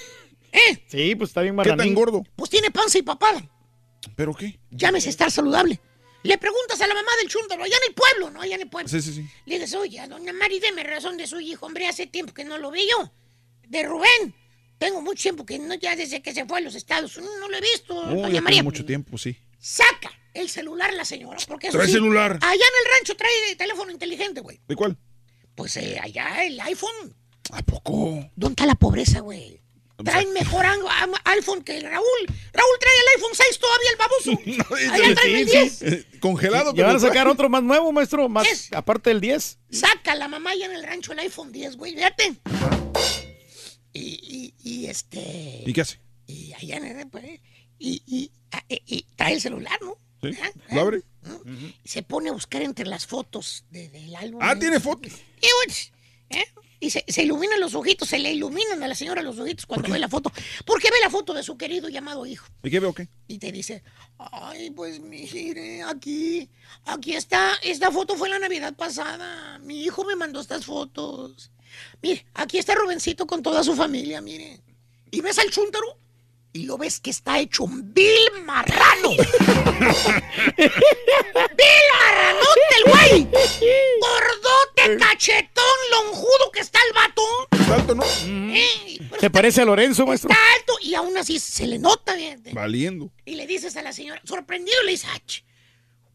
[SPEAKER 2] ¿Eh?
[SPEAKER 4] Sí, pues está bien
[SPEAKER 6] ¿Qué tan
[SPEAKER 4] marranín.
[SPEAKER 6] gordo?
[SPEAKER 2] Pues tiene panza y papada.
[SPEAKER 6] ¿Pero qué?
[SPEAKER 2] Llámese estar saludable. Le preguntas a la mamá del chúndaro, allá en el pueblo, ¿no? Allá en el pueblo.
[SPEAKER 6] Sí, sí, sí.
[SPEAKER 2] Le dices, oye, doña Mari, deme razón de su hijo, hombre, hace tiempo que no lo veo. De Rubén. Tengo mucho tiempo que no, ya desde que se fue a los Estados Unidos, no lo he visto.
[SPEAKER 6] Oh,
[SPEAKER 2] doña
[SPEAKER 6] ya
[SPEAKER 2] María,
[SPEAKER 6] mucho tiempo, sí.
[SPEAKER 2] saca el celular la señora, porque eso
[SPEAKER 6] Trae
[SPEAKER 2] sí,
[SPEAKER 6] celular.
[SPEAKER 2] Allá en el rancho trae teléfono inteligente, güey.
[SPEAKER 6] ¿De cuál?
[SPEAKER 2] Pues eh, allá el iPhone.
[SPEAKER 6] ¿A poco?
[SPEAKER 2] ¿Dónde está la pobreza, güey? Traen mejor iPhone que Raúl. Raúl trae el iPhone 6 todavía, el baboso. Allá traen el 10.
[SPEAKER 6] Eh, Congelado.
[SPEAKER 4] Ya van a sacar otro más nuevo, maestro, más aparte del 10.
[SPEAKER 2] Saca la mamá allá en el rancho el iPhone 10, güey, fíjate. Y, y, y este.
[SPEAKER 6] ¿Y qué hace?
[SPEAKER 2] Y allá en el. pues, y, y, ah, y- y trae el celular, ¿no?
[SPEAKER 6] ¿Sí? ¿Lo abre?
[SPEAKER 2] Se pone a buscar entre las fotos de- del álbum.
[SPEAKER 6] Ah, tiene fotos.
[SPEAKER 2] Y, pues, ¿eh? Y se, se iluminan los ojitos, se le iluminan a la señora los ojitos cuando ve la foto. Porque ve la foto de su querido llamado hijo.
[SPEAKER 6] ¿Y qué veo qué?
[SPEAKER 2] Y te dice, ay, pues mire, aquí, aquí está, esta foto fue la Navidad pasada. Mi hijo me mandó estas fotos. Mire, aquí está Rubencito con toda su familia, mire. Y ves al chúntaro y lo ves que está hecho un vil marrano. ¡Vil marranote el güey! Gordote, cachetón, lonjudo que está el vato.
[SPEAKER 6] ¿Está alto, no?
[SPEAKER 2] Eh,
[SPEAKER 4] ¿Se parece a Lorenzo, maestro?
[SPEAKER 2] Está alto y aún así se le nota bien.
[SPEAKER 6] Valiendo.
[SPEAKER 2] Y le dices a la señora, sorprendido, le dices, "Ach,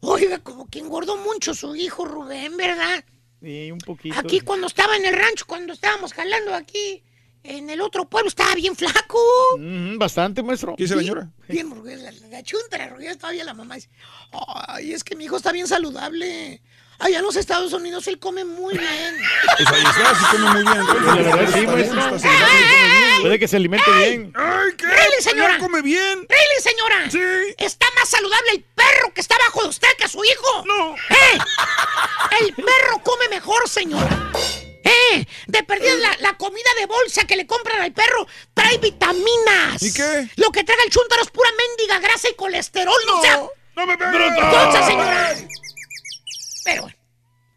[SPEAKER 2] oiga, como que engordó mucho su hijo Rubén, ¿verdad?
[SPEAKER 4] Sí, un poquito.
[SPEAKER 2] Aquí cuando estaba en el rancho, cuando estábamos jalando aquí, en el otro pueblo, estaba bien flaco.
[SPEAKER 4] Mm, bastante, maestro.
[SPEAKER 6] ¿Qué dice la señora?
[SPEAKER 2] Bien, porque la, la chunta, la todavía la mamá dice, ay, es que mi hijo está bien saludable. Allá en los Estados Unidos él come muy bien.
[SPEAKER 6] Pues ahí está, sí come muy bien.
[SPEAKER 4] La verdad, sí, maestro.
[SPEAKER 6] Está saludable.
[SPEAKER 4] Puede que se alimente bien.
[SPEAKER 6] ¡Ay, qué!
[SPEAKER 2] ¡Really, señora!
[SPEAKER 6] Come bien!
[SPEAKER 2] ¡Really, señora!
[SPEAKER 6] Sí.
[SPEAKER 2] ¿Está más saludable el perro que está bajo de usted que su hijo?
[SPEAKER 6] No.
[SPEAKER 2] ¡Eh! El perro come mejor, señora. ¡Eh! De perdida la, la comida de bolsa que le compran al perro trae vitaminas.
[SPEAKER 6] ¿Y qué?
[SPEAKER 2] Lo que traga el chúntaro es pura mendiga grasa y colesterol, no, sea.
[SPEAKER 6] ¡No me pegues!
[SPEAKER 2] Señora. Pero bueno.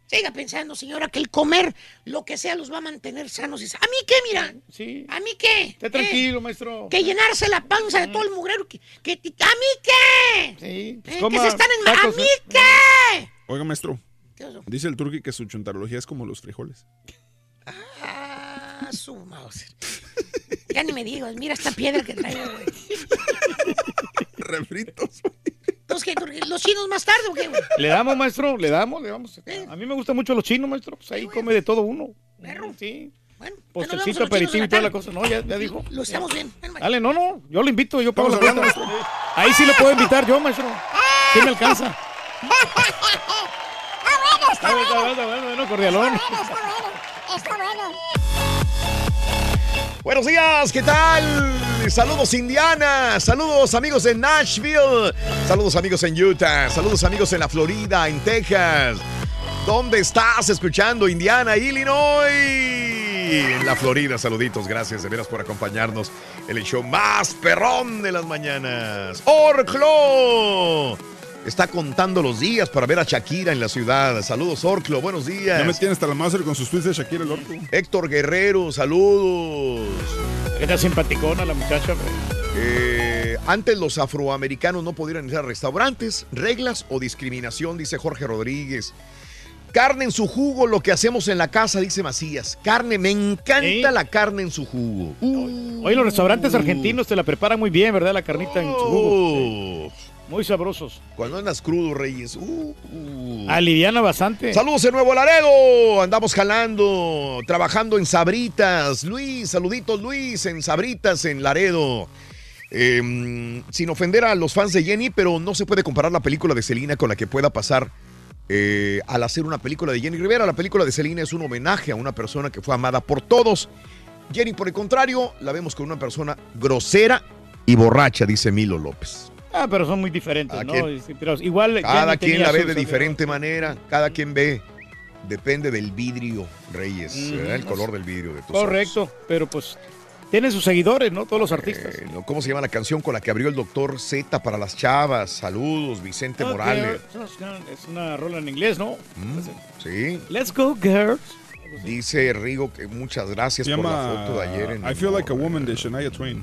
[SPEAKER 2] Siga pensando, señora, que el comer lo que sea los va a mantener sanos. y sa- ¿A mí qué, mira?
[SPEAKER 4] Sí.
[SPEAKER 2] ¿A mí qué?
[SPEAKER 4] Esté
[SPEAKER 2] ¿Eh?
[SPEAKER 4] tranquilo, maestro.
[SPEAKER 2] Que llenarse la panza de todo el mugrero. Que, que- ¿A mí qué?
[SPEAKER 4] Sí, pues
[SPEAKER 2] Eh, que
[SPEAKER 4] coma
[SPEAKER 2] se están en... ¿A mí
[SPEAKER 4] ¿eh?
[SPEAKER 2] qué?
[SPEAKER 6] Oiga, maestro.
[SPEAKER 2] ¿Qué pasó?
[SPEAKER 6] Dice el turqui que su chuntarología es como los frijoles.
[SPEAKER 2] Ah, su. Ya ni me digas, mira esta piedra que traigo, güey.
[SPEAKER 6] Refritos.
[SPEAKER 2] Entonces, ¿qué, Turquía? ¿Los chinos más tarde o qué, güey?
[SPEAKER 4] Le damos, maestro, le damos, le damos. A mí me gustan mucho los chinos, maestro. Pues ahí come de todo uno.
[SPEAKER 2] Perro.
[SPEAKER 4] Sí.
[SPEAKER 2] Bueno,
[SPEAKER 4] Postrecito, aperitivo y toda la cosa. No, ya, ya dijo.
[SPEAKER 2] Lo estamos bien. Bueno,
[SPEAKER 4] Dale, no, no. Yo lo invito, yo pago la cuenta. maestro. Ahí sí lo puedo invitar yo, maestro. Sí me alcanza.
[SPEAKER 5] Está bueno, está
[SPEAKER 4] Está
[SPEAKER 5] bueno.
[SPEAKER 4] bueno, bueno, bueno, cordialón.
[SPEAKER 5] Está bueno, está bueno. Está bueno.
[SPEAKER 1] Buenos días, ¿qué tal? Saludos Indiana, saludos amigos en Nashville, saludos amigos en Utah, saludos amigos en la Florida, en Texas. ¿Dónde estás escuchando Indiana, Illinois? En la Florida, saluditos, gracias de veras por acompañarnos en el show más perrón de las mañanas. Orclo está contando los días para ver a Shakira en la ciudad. Saludos Orclo, buenos días.
[SPEAKER 6] Ya me tiene hasta la madre con sus tweets de Shakira el orto.
[SPEAKER 1] Héctor Guerrero, saludos.
[SPEAKER 4] Era simpaticona la muchacha.
[SPEAKER 1] Eh, antes los afroamericanos no podían ir a restaurantes, reglas o discriminación, dice Jorge Rodríguez. Carne en su jugo, lo que hacemos en la casa, dice Macías. Carne, me encanta
[SPEAKER 4] ¿Sí?
[SPEAKER 1] la carne en su jugo.
[SPEAKER 4] Hoy los restaurantes argentinos te la preparan muy bien, ¿verdad? La carnita en su jugo.
[SPEAKER 1] Oh,
[SPEAKER 4] Muy sabrosos.
[SPEAKER 1] Cuando andas crudo, Reyes. Uh, uh.
[SPEAKER 4] Aliviana bastante.
[SPEAKER 1] Saludos de Nuevo Laredo. Andamos jalando, trabajando en Sabritas. Luis, saluditos Luis, en Sabritas, en Laredo. Eh, sin ofender a los fans de Jenny, pero no se puede comparar la película de Selena con la que pueda pasar eh, al hacer una película de Jenny Rivera. La película de Selena es un homenaje a una persona que fue amada por todos. Jenny, por el contrario, la vemos con una persona grosera y borracha, dice Milo López.
[SPEAKER 4] Ah, pero son muy diferentes,
[SPEAKER 1] ¿A
[SPEAKER 4] ¿no?
[SPEAKER 1] quién?
[SPEAKER 4] Sí, Pero igual.
[SPEAKER 1] Cada quien la ve de diferente manera, cada quien ve. Depende del vidrio, Reyes,
[SPEAKER 4] Mm,
[SPEAKER 1] ¿verdad? el
[SPEAKER 4] no
[SPEAKER 1] color
[SPEAKER 4] sé.
[SPEAKER 1] del vidrio de tus ojos.
[SPEAKER 4] Correcto, pero pues tienen sus seguidores, ¿no? Todos los artistas.
[SPEAKER 1] Eh. ¿Cómo se llama la canción con la que abrió el doctor Z para las chavas? Saludos, Vicente Morales.
[SPEAKER 4] Es una rola en inglés, ¿no?
[SPEAKER 1] Mm, sí.
[SPEAKER 4] Let's go, girls.
[SPEAKER 1] Dice Rigo que muchas gracias
[SPEAKER 6] Se
[SPEAKER 1] por la
[SPEAKER 6] llama
[SPEAKER 1] foto de ayer. En
[SPEAKER 6] I Feel Like a Woman de Shania Twain.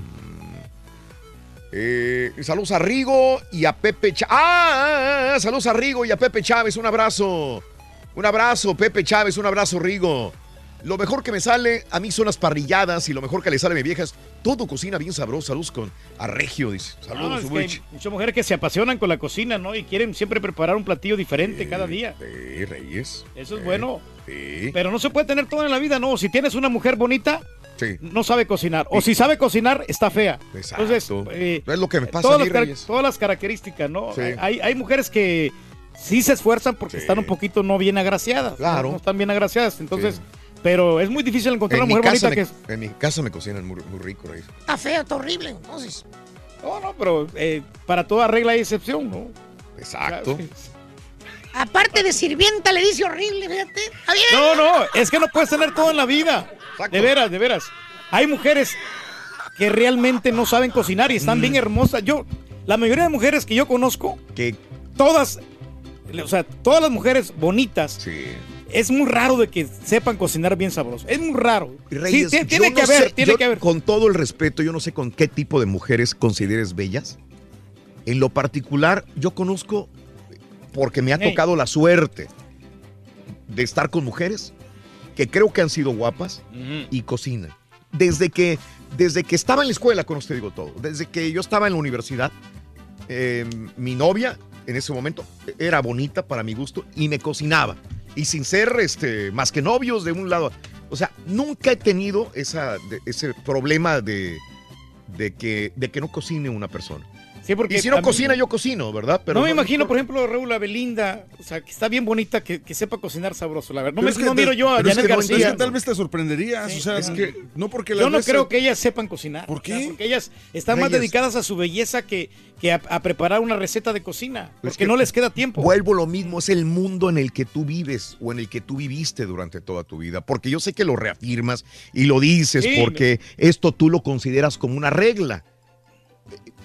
[SPEAKER 1] Eh, saludos a Rigo y a Pepe Chávez. ¡Ah! ah, Saludos a Rigo y a Pepe Chávez. Un abrazo. Un abrazo, Pepe Chávez. Un abrazo, Rigo. Lo mejor que me sale a mí son las parrilladas y lo mejor que le sale a mi vieja es todo cocina bien sabrosa. Saludos con a Regio, dice.
[SPEAKER 4] No,
[SPEAKER 1] Saludos,
[SPEAKER 4] es que hay
[SPEAKER 1] Rich.
[SPEAKER 4] muchas mujeres que se apasionan con la cocina, ¿no? Y quieren siempre preparar un platillo diferente cada día.
[SPEAKER 1] Sí, Reyes.
[SPEAKER 4] Eso es bueno.
[SPEAKER 1] Sí.
[SPEAKER 4] Pero no se puede tener todo en la vida, ¿no? Si tienes una mujer bonita,
[SPEAKER 1] Sí.
[SPEAKER 4] no sabe cocinar. O si sabe cocinar, está fea.
[SPEAKER 1] Exacto.
[SPEAKER 4] Entonces, eh,
[SPEAKER 1] es lo que me pasa
[SPEAKER 4] todas,
[SPEAKER 1] a mí,
[SPEAKER 4] las, car-
[SPEAKER 1] Reyes.
[SPEAKER 4] todas las características, ¿no?
[SPEAKER 1] Sí.
[SPEAKER 4] Hay, hay mujeres que sí se esfuerzan porque están un poquito no bien agraciadas.
[SPEAKER 1] Claro.
[SPEAKER 4] No, están bien agraciadas. Entonces, pero es muy difícil encontrar
[SPEAKER 1] En
[SPEAKER 4] una mujer bonita
[SPEAKER 1] me,
[SPEAKER 4] que es.
[SPEAKER 1] en mi casa me cocinan muy, muy rico, Reyes.
[SPEAKER 52] Está feo, está horrible, entonces.
[SPEAKER 4] No, no, pero eh, para toda regla hay excepción, ¿no?
[SPEAKER 1] Exacto.
[SPEAKER 52] Aparte de sirvienta, le dice horrible, fíjate.
[SPEAKER 4] No, no, es que no puedes tener todo en la vida. De veras, de veras. Hay mujeres que realmente no saben cocinar y están
[SPEAKER 1] Mm.
[SPEAKER 4] bien hermosas. Yo, la mayoría de mujeres que yo conozco,
[SPEAKER 1] Que
[SPEAKER 4] todas, o sea, todas las mujeres bonitas, es muy raro de que sepan cocinar bien sabroso. Es muy raro.
[SPEAKER 1] Reyes,
[SPEAKER 4] sí, tiene
[SPEAKER 1] no
[SPEAKER 4] que haber,
[SPEAKER 1] sé,
[SPEAKER 4] tiene
[SPEAKER 1] yo,
[SPEAKER 4] que haber.
[SPEAKER 1] Con todo el respeto, yo no sé con qué tipo de mujeres consideres bellas. En lo particular, yo conozco, porque me ha tocado la suerte de estar con mujeres que creo que han sido guapas y cocinan. Desde que, desde que estaba en la escuela, con usted digo todo, desde que yo estaba en la universidad, eh, mi novia en ese momento era bonita para mi gusto y me cocinaba. Y sin ser este, más que novios de un lado. O sea, nunca he tenido esa, de- ese problema de, de, que, de que no cocine una persona.
[SPEAKER 4] Sí, porque
[SPEAKER 1] y si no cocina, yo cocino, ¿verdad?
[SPEAKER 4] no me imagino, por ejemplo, Raúl, a Belinda, o sea, que está bien bonita, que, que sepa cocinar sabroso, la verdad. No, me,
[SPEAKER 6] es que
[SPEAKER 4] no
[SPEAKER 6] te-
[SPEAKER 4] miro yo a
[SPEAKER 6] pero es
[SPEAKER 4] Janet
[SPEAKER 6] que no,
[SPEAKER 4] García.
[SPEAKER 6] es que tal vez te sorprenderías.
[SPEAKER 4] Sí,
[SPEAKER 6] o sea,
[SPEAKER 4] es
[SPEAKER 6] es
[SPEAKER 4] que-
[SPEAKER 6] no porque las
[SPEAKER 4] Yo no creo que ellas sepan cocinar. ¿Por
[SPEAKER 6] qué?
[SPEAKER 4] porque ellas están más dedicadas a su belleza que, que a, a preparar una receta de cocina.
[SPEAKER 1] Es
[SPEAKER 4] Porque
[SPEAKER 1] que
[SPEAKER 4] no les queda tiempo.
[SPEAKER 1] Vuelvo lo mismo, es el mundo en el que tú vives o en el que tú viviste durante toda tu vida. Porque yo sé que lo reafirmas y lo dices
[SPEAKER 4] Sí,
[SPEAKER 1] porque esto tú lo consideras como una regla.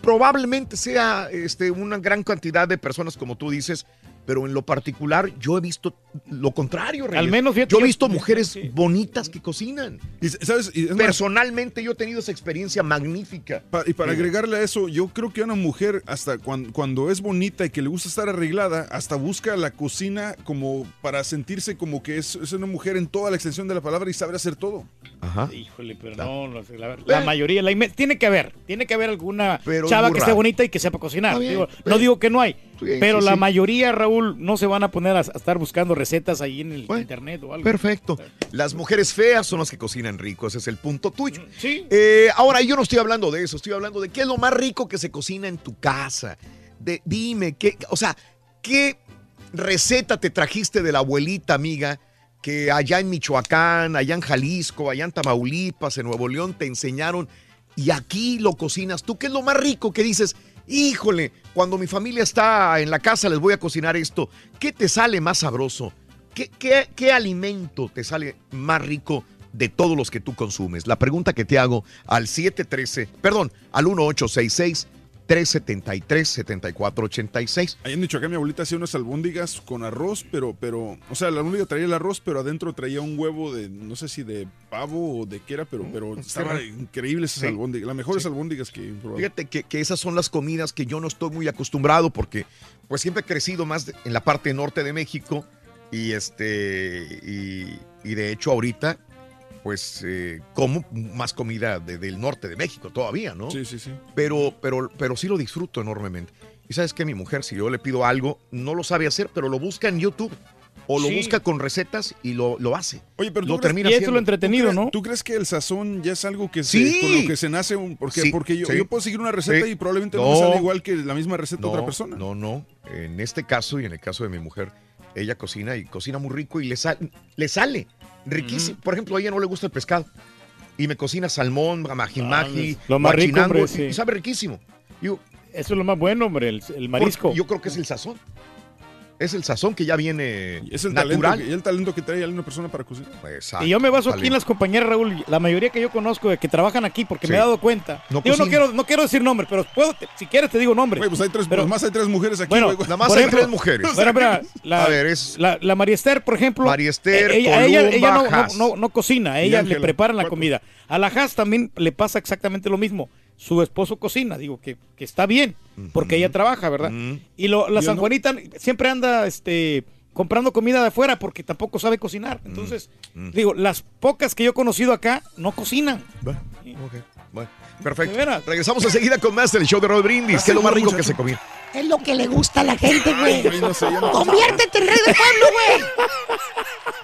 [SPEAKER 1] Probablemente sea este, una gran cantidad de personas, como tú dices, pero en lo particular yo he visto lo contrario. Reyes.
[SPEAKER 4] Al menos, fíjate,
[SPEAKER 1] yo he visto mujeres bonitas que cocinan.
[SPEAKER 6] Y, ¿sabes? Y es más-
[SPEAKER 1] Personalmente yo he tenido esa experiencia magnífica.
[SPEAKER 6] Pa- y para
[SPEAKER 1] Sí.
[SPEAKER 6] agregarle a eso, yo creo que una mujer, hasta cuan- cuando, es bonita y que le gusta estar arreglada, hasta busca la cocina como para sentirse como que es, es una mujer en toda la extensión de la palabra y sabe hacer todo.
[SPEAKER 1] Ajá.
[SPEAKER 4] Híjole, pero no, la, la mayoría, la tiene que haber, tiene que haber alguna
[SPEAKER 1] Pero
[SPEAKER 4] chava que esté bonita y que sepa cocinar.
[SPEAKER 1] Bien,
[SPEAKER 4] Digo, no digo que no hay, pero la
[SPEAKER 1] sí.
[SPEAKER 4] mayoría, Raúl, no se van a poner a, a estar buscando recetas ahí en el internet o algo.
[SPEAKER 1] Perfecto. Las mujeres feas son las que cocinan rico, ese es el punto tuyo.
[SPEAKER 4] Sí.
[SPEAKER 1] Eh, ahora, yo no estoy hablando de eso, estoy hablando de qué es lo más rico que se cocina en tu casa. De, dime, qué, o sea, ¿qué receta te trajiste de la abuelita, amiga, que allá en Michoacán, allá en Jalisco, allá en Tamaulipas, en Nuevo León te enseñaron y aquí lo cocinas tú? ¿Qué es lo más rico que dices? Híjole, cuando mi familia está en la casa les voy a cocinar esto. ¿Qué te sale más sabroso? ¿Qué, qué, qué alimento te sale más rico de todos los que tú consumes? La pregunta que te hago al 713, perdón, al 1866 373 7486.
[SPEAKER 6] Ahí en Michoacán mi abuelita hacía unas albóndigas con arroz, pero, pero, o sea, la albóndiga traía el arroz, pero adentro traía un huevo de, no sé si de pavo o de qué era, pero, pero estaba
[SPEAKER 1] raro.
[SPEAKER 6] increíble esas
[SPEAKER 1] Sí.
[SPEAKER 6] albóndigas, las mejores
[SPEAKER 1] Sí.
[SPEAKER 6] albóndigas que he probado.
[SPEAKER 1] Fíjate que, que esas son las comidas que yo no estoy muy acostumbrado porque pues siempre he crecido más de- en la parte norte de México y este y, y de hecho ahorita pues eh, como más comida de- del norte de México todavía, ¿no?
[SPEAKER 6] Sí, sí, sí.
[SPEAKER 1] Pero, pero, pero sí lo disfruto enormemente. Y sabes que mi mujer, si yo le pido algo, no lo sabe hacer, pero lo busca en YouTube. O lo
[SPEAKER 6] Sí.
[SPEAKER 1] busca con recetas y lo, lo hace.
[SPEAKER 6] Oye, pero
[SPEAKER 1] lo
[SPEAKER 6] tú crees-
[SPEAKER 1] termina
[SPEAKER 6] ¿tú
[SPEAKER 1] haciendo.
[SPEAKER 6] crees- ¿Tú crees que el sazón ya es algo que se,
[SPEAKER 1] Sí.
[SPEAKER 6] con lo que se nace? Un, porque
[SPEAKER 1] Sí,
[SPEAKER 6] porque yo,
[SPEAKER 1] sí.
[SPEAKER 6] yo puedo seguir una receta
[SPEAKER 1] Sí.
[SPEAKER 6] y probablemente no,
[SPEAKER 1] No.
[SPEAKER 6] me sale igual que la misma receta
[SPEAKER 1] No,
[SPEAKER 6] otra persona.
[SPEAKER 1] No, no. En este caso y en el caso de mi mujer, ella cocina y cocina muy rico y le, sal- le sale riquísimo. Por ejemplo, a ella no le gusta el pescado y me cocina salmón, majimaji,
[SPEAKER 4] lo más rico,
[SPEAKER 1] guachinango,
[SPEAKER 4] hombre, sí.
[SPEAKER 1] y sabe riquísimo. Yo,
[SPEAKER 4] Eso es lo más bueno, hombre, el, el marisco.
[SPEAKER 1] Yo creo que es el sazón. Es el sazón que ya viene
[SPEAKER 6] Es el
[SPEAKER 1] natural.
[SPEAKER 6] talento, que, y el talento que trae una persona para cocinar.
[SPEAKER 4] Y yo me baso aquí en las compañeras, Raúl, la mayoría que yo conozco de que trabajan aquí, porque me he dado cuenta.
[SPEAKER 6] No
[SPEAKER 4] Digo, no quiero, no quiero decir nombres, pero puedo, te- si quieres te digo nombres.
[SPEAKER 6] Güey, pues hay tres,
[SPEAKER 4] Pero-
[SPEAKER 6] nomás hay tres mujeres aquí.
[SPEAKER 4] Bueno,
[SPEAKER 6] güey.
[SPEAKER 4] por ejemplo, Bueno, mira, la,
[SPEAKER 1] A ver, es-
[SPEAKER 4] la, la María Esther, por ejemplo.
[SPEAKER 1] María Esther,
[SPEAKER 4] eh, ella, ella- ella no,
[SPEAKER 1] Columba,
[SPEAKER 4] no- no- no cocina, ella le preparan la comida. A la Haas también le pasa exactamente lo mismo. Su esposo cocina, digo que, que está bien, porque ella trabaja, ¿verdad? Y lo, la
[SPEAKER 6] Yo
[SPEAKER 4] San
[SPEAKER 6] no.
[SPEAKER 4] Juanita siempre anda este, comprando comida de afuera porque tampoco sabe cocinar. Entonces, digo, las pocas que yo he conocido acá no cocinan.
[SPEAKER 1] Bueno, perfecto. Regresamos enseguida con más del show de Roll Brindis, que es lo más rico que se comió.
[SPEAKER 2] Es lo que le gusta a la gente, güey.
[SPEAKER 14] Ay, no sé, yo no-
[SPEAKER 2] Conviértete en rey del pueblo, güey.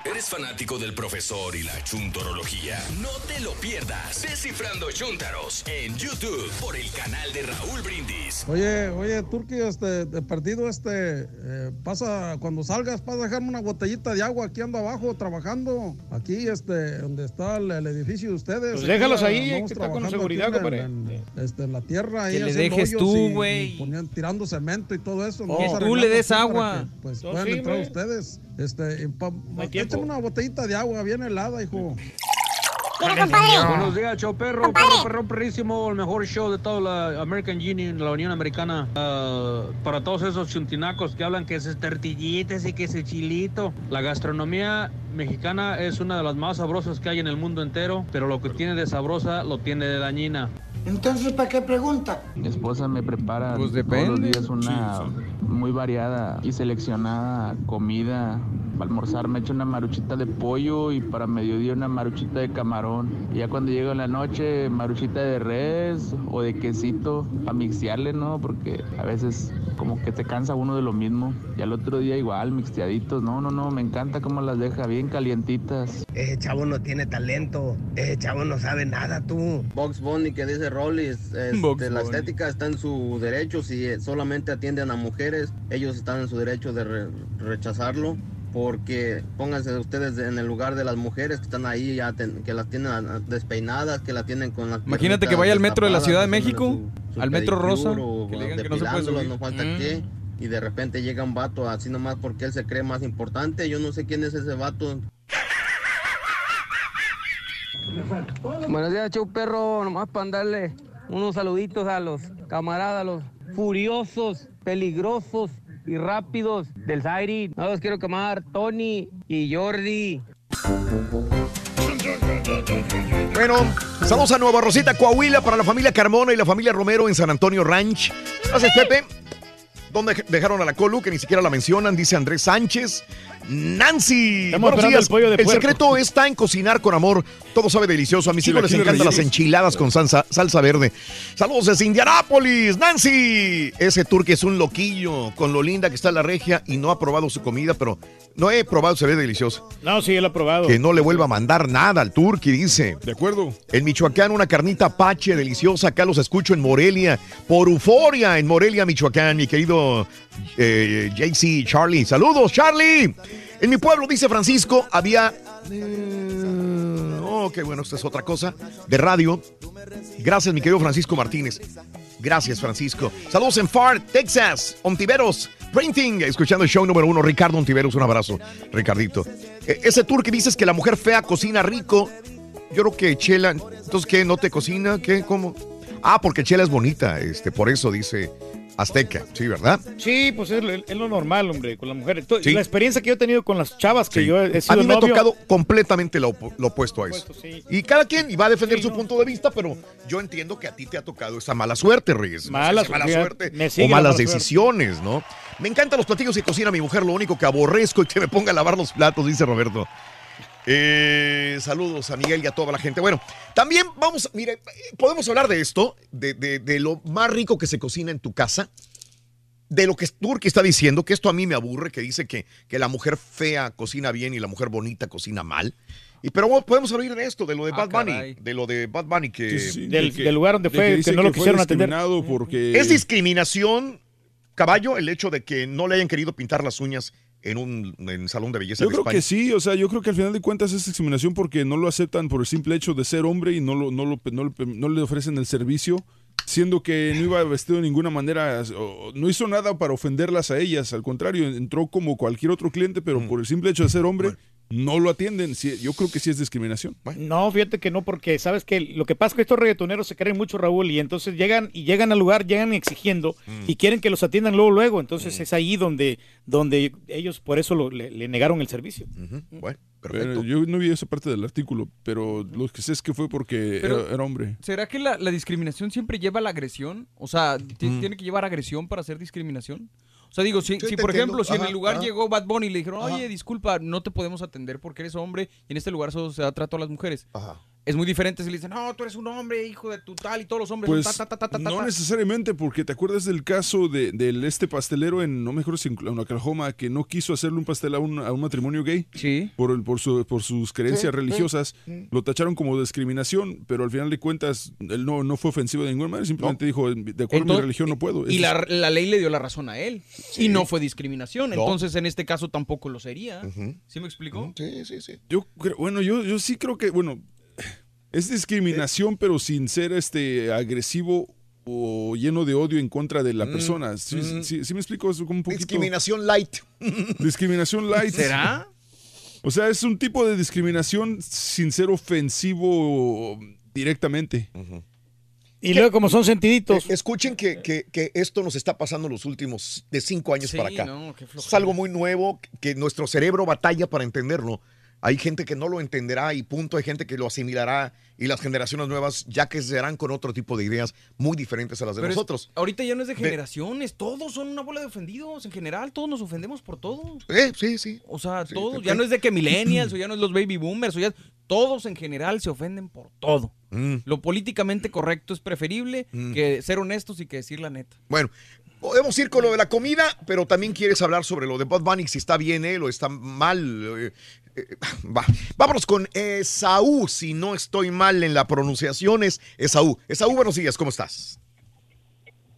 [SPEAKER 14] ¿Eres fanático del profesor y la chuntorología? No te lo pierdas. Descifrando Chuntaros en YouTube por el canal de Raúl Brindis.
[SPEAKER 59] Oye, oye, Turki, este, de partido, este, eh, pasa, cuando salgas, pasa a dejarme una botellita de agua, aquí ando abajo trabajando, aquí, este, donde está el, el edificio de ustedes.
[SPEAKER 4] Pues
[SPEAKER 59] Aquí,
[SPEAKER 4] déjalos
[SPEAKER 59] ah,
[SPEAKER 4] ahí, que está con seguridad, compadre.
[SPEAKER 59] en- este, en la tierra, ahí
[SPEAKER 8] Que le dejes
[SPEAKER 59] hoyos
[SPEAKER 8] tú, güey.
[SPEAKER 59] tirando cemento y todo eso.
[SPEAKER 8] Que
[SPEAKER 59] vamos
[SPEAKER 8] tú le des agua.
[SPEAKER 59] que, Pues
[SPEAKER 8] sí,
[SPEAKER 59] entrar ustedes. Este, pa- échame una botellita de agua bien helada, hijo.
[SPEAKER 38] Buenos días, show perro, perro, perro, perrísimo, el mejor show de toda la American Union, la Unión Americana. Ah, para todos esos chuntinacos que hablan que es tortillitas y que es chilito. La gastronomía mexicana es una de las más sabrosas que hay en el mundo entero, pero lo que tiene de sabrosa lo tiene de dañina.
[SPEAKER 2] Entonces, ¿para qué pregunta?
[SPEAKER 60] Mi esposa me prepara
[SPEAKER 8] Pues
[SPEAKER 60] todos los días una muy variada y seleccionada comida. Para almorzar me echo una maruchita de pollo y para mediodía una maruchita de camarón. Y ya cuando llego en la noche, maruchita de res o de quesito para mixearle, ¿no? Porque a veces como que te cansa uno de lo mismo. Y al otro día igual, mixteaditos. No, no, no, me encanta cómo las deja bien calientitas.
[SPEAKER 61] Ese chavo no tiene talento. Ese chavo no sabe nada, tú. Box Bunny que dice Rollis, este, la estética está en su derecho. Si solamente atienden a mujeres, ellos están en su derecho de re- rechazarlo. Porque pónganse ustedes en el lugar de las mujeres que están ahí, ya ten- que las tienen ah, despeinadas, que la tienen con las
[SPEAKER 8] Imagínate que vaya al metro de la Ciudad de México,
[SPEAKER 61] su
[SPEAKER 8] al metro rosa,
[SPEAKER 61] o
[SPEAKER 8] que le digan que no se puede
[SPEAKER 61] depilándolos,
[SPEAKER 8] subir.
[SPEAKER 61] no falta
[SPEAKER 8] Mm.
[SPEAKER 61] qué. Y de repente llega un vato así nomás porque él se cree más importante. Yo no sé quién es ese vato.
[SPEAKER 38] Buenos días, show perro, nomás para darle unos saluditos a los camaradas, los furiosos, peligrosos y rápidos del Zairi. No los quiero quemar, Tony y Jordi.
[SPEAKER 1] Bueno, saludos a Nueva Rosita, Coahuila, para la familia Carmona y la familia Romero en San Antonio Ranch. Gracias, Pepe. ¿Dónde dejaron a la Colu? Que ni siquiera la mencionan, dice Andrés Sánchez. Nancy,
[SPEAKER 4] Estamos
[SPEAKER 1] buenos
[SPEAKER 4] esperando
[SPEAKER 1] días.
[SPEAKER 4] el pollo de puerco.
[SPEAKER 1] secreto está en cocinar con amor. Todo sabe delicioso. A mis hijos les encantan las enchiladas con salsa, salsa verde. Saludos desde Indianápolis, Nancy. Ese turque es un loquillo con lo linda que está la regia y no ha probado su comida, pero no he probado, se ve delicioso.
[SPEAKER 4] No, sí, él ha probado.
[SPEAKER 1] Que no le vuelva a mandar nada al turqui, dice.
[SPEAKER 6] De acuerdo.
[SPEAKER 1] En Michoacán, una carnita apache deliciosa. Acá los escucho en Morelia. Por euforia en Morelia, Michoacán, mi querido eh, JC Charlie. Saludos, Charlie. En mi pueblo, dice Francisco, había. eh, oh, bueno, esta es otra cosa. De radio. Gracias, mi querido Francisco Martínez. Gracias, Francisco. Saludos en Far, Texas. Ontiveros, Printing. Escuchando el show número uno. Ricardo Ontiveros, un abrazo, Ricardito. Eh, ese tour que dices que la mujer fea cocina rico. Yo creo que Chela, entonces ¿qué? ¿No te cocina? ¿Qué? ¿Cómo? Ah, porque Chela es bonita, este, por eso dice Azteca, sí, ¿verdad?
[SPEAKER 4] Sí, pues es, es lo normal, hombre, con las mujeres.
[SPEAKER 1] Sí.
[SPEAKER 4] La experiencia que yo he tenido con las chavas que
[SPEAKER 1] Sí.
[SPEAKER 4] yo he he
[SPEAKER 1] A
[SPEAKER 4] sido
[SPEAKER 1] mí me ha tocado completamente lo, opu- lo opuesto a eso. Y cada quien y va a defender su punto de vista, pero yo entiendo que a ti te ha tocado esa mala suerte, Reyes. No sé
[SPEAKER 4] Mala
[SPEAKER 1] si mala
[SPEAKER 4] suerte,
[SPEAKER 1] o
[SPEAKER 4] la
[SPEAKER 1] malas
[SPEAKER 4] mala suerte.
[SPEAKER 1] decisiones, ¿no? Me encantan los platillos que cocina mi mujer, lo único que aborrezco es que me ponga a lavar los platos, dice Roberto. Eh, saludos a Miguel y a toda la gente. Bueno, también vamos, mire, podemos hablar de esto, de, de- de lo más rico que se cocina en tu casa. de lo que Turki está diciendo, que esto a mí me aburre, que dice que, que la mujer fea cocina bien y la mujer bonita cocina mal. Y, pero podemos hablar de esto, de lo de
[SPEAKER 8] Ah,
[SPEAKER 1] Bad Bunny,
[SPEAKER 8] caray.
[SPEAKER 1] de lo de Bad Bunny que...
[SPEAKER 6] Que sí,
[SPEAKER 4] Del-
[SPEAKER 6] de que-
[SPEAKER 4] del lugar donde
[SPEAKER 6] de
[SPEAKER 4] fue, que no lo quisieron atender.
[SPEAKER 6] porque
[SPEAKER 1] ¿Es discriminación, caballo, el hecho de que no le hayan querido pintar las uñas en un en salón de belleza
[SPEAKER 6] Yo
[SPEAKER 1] de
[SPEAKER 6] creo
[SPEAKER 1] España?
[SPEAKER 6] que sí, o sea, yo creo que al final de cuentas es discriminación porque no lo aceptan por el simple hecho de ser hombre y no, lo, no, lo- no le- no le ofrecen el servicio, siendo que no iba vestido de ninguna manera, o- no hizo nada para ofenderlas a ellas, al contrario, entró como cualquier otro cliente, pero por el simple hecho de ser hombre, no lo atienden. Sí, yo creo que sí es discriminación.
[SPEAKER 4] No, fíjate que no, porque sabes que lo que pasa es que estos reggaetoneros se creen mucho, Raúl, y entonces llegan y llegan al lugar, llegan exigiendo y quieren que los atiendan luego, luego. Entonces es ahí donde, donde ellos por eso lo- le, le negaron el servicio.
[SPEAKER 1] Bueno,
[SPEAKER 6] Pero yo no vi esa parte del artículo, pero lo que sé es que fue porque era, era hombre.
[SPEAKER 8] ¿Será que la, la discriminación siempre lleva a la agresión? O sea, ti-
[SPEAKER 6] Mm.
[SPEAKER 8] ¿tiene que llevar agresión para hacer discriminación? O sea, digo, si,
[SPEAKER 1] Sí,
[SPEAKER 8] si
[SPEAKER 1] te
[SPEAKER 8] por ejemplo, si en el lugar
[SPEAKER 1] ajá.
[SPEAKER 8] llegó Bad Bunny y le dijeron,
[SPEAKER 1] Ajá.
[SPEAKER 8] oye, disculpa, no te podemos atender porque eres hombre y en este lugar solo se da trato a las mujeres. Es muy diferente si le dicen, no, tú eres un hombre, hijo de tu tal, y todos los hombres
[SPEAKER 6] Pues
[SPEAKER 8] son ta, ta, ta, ta, ta,
[SPEAKER 6] no
[SPEAKER 8] ta".
[SPEAKER 6] necesariamente, porque te acuerdas del caso de, del este pastelero en, no me acuerdo si en, en Oklahoma, que no quiso hacerle un pastel a un, a un matrimonio gay
[SPEAKER 8] Sí.
[SPEAKER 6] por, el, por, su- por sus creencias
[SPEAKER 8] Sí,
[SPEAKER 6] religiosas.
[SPEAKER 8] sí.
[SPEAKER 6] Lo tacharon como discriminación, pero al final de cuentas él no, no fue ofensivo de ninguna manera, simplemente dijo, de acuerdo a mi
[SPEAKER 8] Entonces-
[SPEAKER 6] religión no puedo.
[SPEAKER 8] Y
[SPEAKER 6] Es-
[SPEAKER 8] la, la ley le dio la razón a él. Y no fue discriminación.
[SPEAKER 6] No.
[SPEAKER 8] Entonces, en este caso tampoco lo sería. ¿Sí me explicó?
[SPEAKER 1] Sí, sí, sí.
[SPEAKER 6] Yo creo, bueno, yo, yo sí creo que, bueno, es discriminación, pero sin ser este agresivo o lleno de odio en contra de la
[SPEAKER 1] Mm,
[SPEAKER 6] persona. Sí,
[SPEAKER 1] mm.
[SPEAKER 6] sí- sí me explico, es como un poquito...
[SPEAKER 1] Discriminación light.
[SPEAKER 6] Discriminación light.
[SPEAKER 8] ¿Será?
[SPEAKER 6] O sea, es un tipo de discriminación sin ser ofensivo directamente.
[SPEAKER 4] Y luego, como son sentiditos.
[SPEAKER 1] Eh, Escuchen que, que- que esto nos está pasando los últimos de cinco años
[SPEAKER 8] Sí,
[SPEAKER 1] para acá.
[SPEAKER 8] no, qué flojera.
[SPEAKER 1] es algo muy nuevo que nuestro cerebro batalla para entenderlo. Hay gente que no lo entenderá y punto. Hay gente que lo asimilará y las generaciones nuevas ya que serán con otro tipo de ideas muy diferentes a las de
[SPEAKER 8] Pero es-
[SPEAKER 1] nosotros.
[SPEAKER 8] ahorita ya no es de generaciones, todos son una bola de ofendidos. En general, todos nos ofendemos por todo.
[SPEAKER 1] Eh, sí, sí.
[SPEAKER 8] O sea,
[SPEAKER 1] Sí,
[SPEAKER 8] todos. Ya no es de que millennials o ya no es los baby boomers o ya. Todos en general se ofenden por todo.
[SPEAKER 1] Mm.
[SPEAKER 8] Lo políticamente correcto es preferible que ser honestos y que decir la neta.
[SPEAKER 1] Bueno, podemos ir con lo de la comida, pero también quieres hablar sobre lo de Bud Bunny, si está bien él o está mal. eh, eh, va. Vámonos con Esaú, si no estoy mal en la pronunciación, es Esaú. Esaú, buenos días, ¿cómo estás?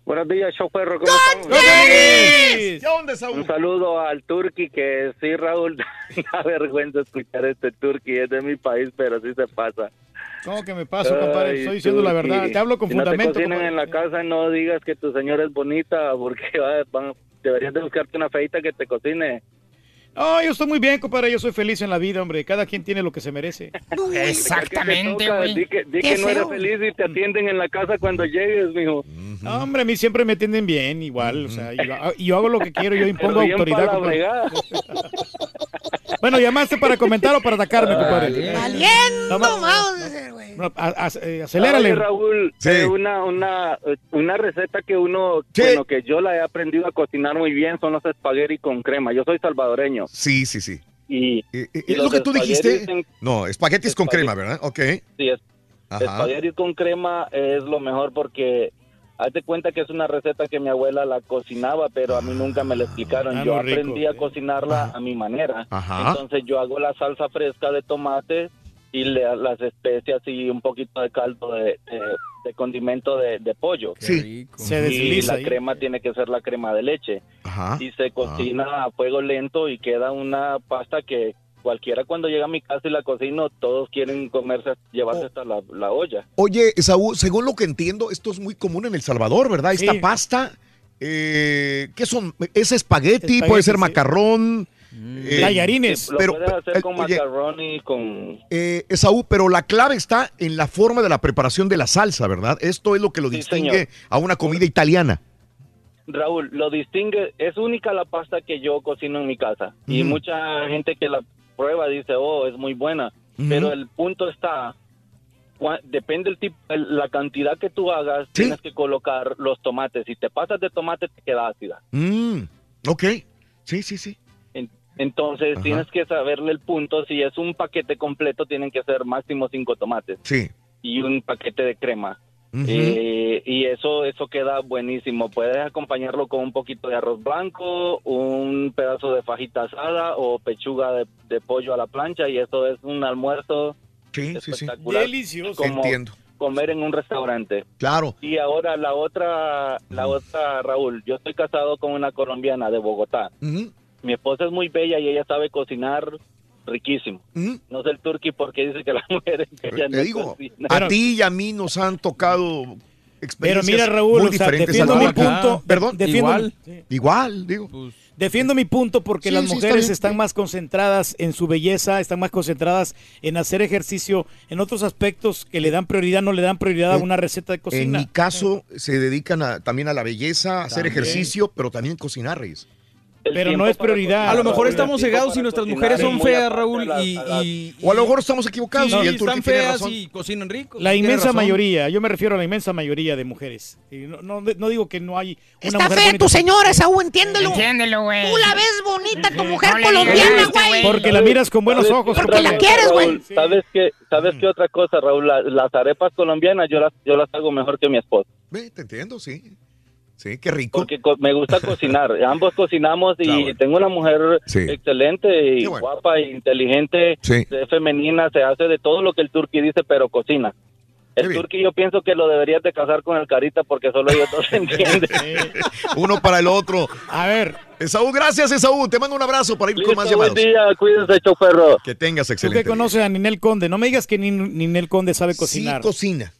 [SPEAKER 62] Buenos días, show perro. ¿Cómo?
[SPEAKER 1] ¿Qué onda, Esaú?
[SPEAKER 62] Un saludo al Turqui, que sí, Raúl, da vergüenza escuchar este Turqui, es de mi país, pero sí se pasa.
[SPEAKER 4] ¿Cómo que me paso, compadre? Estoy diciendo la verdad. Te hablo con
[SPEAKER 62] si no
[SPEAKER 4] fundamento.
[SPEAKER 62] te en la casa, no digas que tu señora es bonita, porque va- van- deberías de buscarte una feita que te cocine.
[SPEAKER 4] No, yo estoy muy bien, compadre. Yo soy feliz en la vida, hombre. Cada quien tiene lo que se merece.
[SPEAKER 62] Exactamente, Di que, di que no eres feliz y te atienden en la casa cuando llegues, mijo.
[SPEAKER 4] No, hombre, a mí siempre me atienden bien, igual. O sea, yo, y yo hago lo que quiero, yo impongo autoridad. Bueno, ¿llamaste para comentar o para atacarme, compadre?
[SPEAKER 52] Valiendo,
[SPEAKER 4] No, no,
[SPEAKER 52] vamos a hacer, güey.
[SPEAKER 4] no, a- a- acelérale.
[SPEAKER 62] Raúl,
[SPEAKER 4] Sí.
[SPEAKER 62] eh, una, una, eh, una receta que uno, bueno, que yo la he aprendido a cocinar muy bien son los espaguetis con crema. Yo soy salvadoreño.
[SPEAKER 1] Sí, sí, sí.
[SPEAKER 62] Y,
[SPEAKER 1] ¿Es
[SPEAKER 62] y
[SPEAKER 1] lo que tú dijiste?
[SPEAKER 62] en-
[SPEAKER 1] No, espaguetis con crema, ¿verdad? Ok.
[SPEAKER 62] Sí, es, espaguetis con crema es lo mejor porque hazte cuenta que es una receta que mi abuela la cocinaba, pero a mí nunca me la explicaron.
[SPEAKER 4] Ah,
[SPEAKER 62] yo
[SPEAKER 4] rico,
[SPEAKER 62] aprendí a cocinarla a mi manera.
[SPEAKER 1] Ajá.
[SPEAKER 62] Entonces yo hago la salsa fresca de tomate y le, las especias y un poquito de caldo de, de- de condimento de, de pollo.
[SPEAKER 1] Sí.
[SPEAKER 4] Se
[SPEAKER 62] y la
[SPEAKER 4] ahí.
[SPEAKER 62] crema tiene que ser la crema de leche.
[SPEAKER 1] Ajá.
[SPEAKER 62] Y se cocina a fuego lento y queda una pasta que cualquiera cuando llega a mi casa y la cocino, todos quieren comerse, llevarse hasta la, la olla.
[SPEAKER 1] Oye, Esaú, según lo que entiendo, esto es muy común en El Salvador, ¿verdad? Esta
[SPEAKER 62] Sí.
[SPEAKER 1] pasta, eh, ¿qué son? ¿Es espagueti?
[SPEAKER 62] Espagueti,
[SPEAKER 1] ¿Puede ser
[SPEAKER 62] sí.
[SPEAKER 1] macarrón? Eh,
[SPEAKER 4] Tallarines.
[SPEAKER 62] Lo
[SPEAKER 1] pero,
[SPEAKER 62] puedes hacer
[SPEAKER 1] eh,
[SPEAKER 62] con
[SPEAKER 1] oye,
[SPEAKER 62] y con...
[SPEAKER 1] eh, Esaú, pero la clave está en la forma de la preparación de la salsa, ¿verdad? Esto es lo que lo
[SPEAKER 62] Sí,
[SPEAKER 1] distingue
[SPEAKER 62] señor.
[SPEAKER 1] a una comida italiana.
[SPEAKER 62] Raúl, lo distingue, es única la pasta que yo cocino en mi casa. Y mucha gente que la prueba dice, oh, es muy buena. Pero el punto está, cua- depende el tipo, la cantidad que tú hagas, tienes que colocar los tomates. Si te pasas de tomate, te queda ácida.
[SPEAKER 1] Mm, ok, sí, sí, sí.
[SPEAKER 62] En- Entonces
[SPEAKER 1] Ajá.
[SPEAKER 62] tienes que saberle el punto. Si es un paquete completo, tienen que ser máximo cinco tomates
[SPEAKER 1] Sí.
[SPEAKER 62] y un paquete de crema. Eh, y eso eso queda buenísimo. Puedes acompañarlo con un poquito de arroz blanco, un pedazo de fajita asada o pechuga de, de pollo a la plancha y eso es un almuerzo
[SPEAKER 1] sí, sí.
[SPEAKER 62] espectacular.
[SPEAKER 1] Delicioso.
[SPEAKER 62] Como
[SPEAKER 1] Entiendo.
[SPEAKER 62] comer en un restaurante.
[SPEAKER 1] Claro.
[SPEAKER 62] Y ahora la otra, la otra, Raúl, yo estoy casado con una colombiana de Bogotá. Mi esposa es muy bella y ella sabe cocinar riquísimo. No sé el turqui porque dice que las mujeres que
[SPEAKER 1] Te
[SPEAKER 62] no
[SPEAKER 1] digo,
[SPEAKER 62] cocinan.
[SPEAKER 1] a ti y a mí nos han tocado
[SPEAKER 4] Pero
[SPEAKER 1] experiencias
[SPEAKER 4] mira, Raúl,
[SPEAKER 1] muy
[SPEAKER 4] o sea,
[SPEAKER 1] diferentes
[SPEAKER 4] defiendo mi punto.
[SPEAKER 1] Perdón,
[SPEAKER 4] defiendo-
[SPEAKER 1] igual.
[SPEAKER 4] Sí.
[SPEAKER 1] Igual, digo.
[SPEAKER 4] Defiendo mi punto porque
[SPEAKER 1] Sí,
[SPEAKER 4] las
[SPEAKER 1] sí, está
[SPEAKER 4] mujeres están más concentradas en su belleza, están más concentradas en hacer ejercicio, en otros aspectos que le dan prioridad, no le dan prioridad a
[SPEAKER 1] En-
[SPEAKER 4] una receta de
[SPEAKER 1] En
[SPEAKER 4] cocina.
[SPEAKER 1] mi caso, se dedican a- también a la belleza, a hacer
[SPEAKER 4] También.
[SPEAKER 1] ejercicio, pero también cocinar, Reyes.
[SPEAKER 4] Pero no es prioridad.
[SPEAKER 8] A lo mejor estamos cegados y nuestras mujeres son feas, Raúl, y, y-
[SPEAKER 1] O a lo mejor estamos equivocados
[SPEAKER 8] Sí,
[SPEAKER 1] y el
[SPEAKER 8] están feas
[SPEAKER 1] razón.
[SPEAKER 8] y cocinan rico.
[SPEAKER 4] La inmensa
[SPEAKER 8] razón.
[SPEAKER 4] mayoría, yo me refiero a la inmensa mayoría de mujeres. Y no, no- no digo que no hay una
[SPEAKER 52] Está
[SPEAKER 4] mujer
[SPEAKER 52] fea
[SPEAKER 4] bonita.
[SPEAKER 52] tu señora, Saúl, entiéndelo.
[SPEAKER 63] Entiéndelo, güey.
[SPEAKER 52] Tú la ves bonita, tu mujer
[SPEAKER 63] No
[SPEAKER 52] colombiana, güey.
[SPEAKER 4] Porque la miras con buenos ojos.
[SPEAKER 52] Porque la quieres, güey.
[SPEAKER 62] ¿Sabes qué, ¿Sabes qué otra cosa, Raúl? La- las arepas colombianas yo las, yo las hago mejor que mi esposa.
[SPEAKER 1] Ve, te entiendo, sí. Sí, qué rico.
[SPEAKER 62] Porque co- me gusta cocinar. Ambos cocinamos y tengo una mujer
[SPEAKER 1] Sí.
[SPEAKER 62] excelente y
[SPEAKER 1] bueno.
[SPEAKER 62] guapa y inteligente,
[SPEAKER 1] Sí.
[SPEAKER 62] es femenina, se hace de todo lo que el turqui dice, pero cocina. El turqui yo pienso que lo deberías de casar con el carita porque solo ellos dos se entienden.
[SPEAKER 1] Uno para el otro.
[SPEAKER 4] A ver.
[SPEAKER 1] Esaú, gracias, Esaú. Te mando un abrazo para ir con más
[SPEAKER 62] Listo, buen
[SPEAKER 1] llamados.
[SPEAKER 62] día, cuídense, choferro.
[SPEAKER 1] Que tengas
[SPEAKER 4] Tú que
[SPEAKER 1] excelente.
[SPEAKER 4] conoces a Ninel Conde, no me digas que Nin- Ninel Conde sabe cocinar.
[SPEAKER 1] Sí cocina.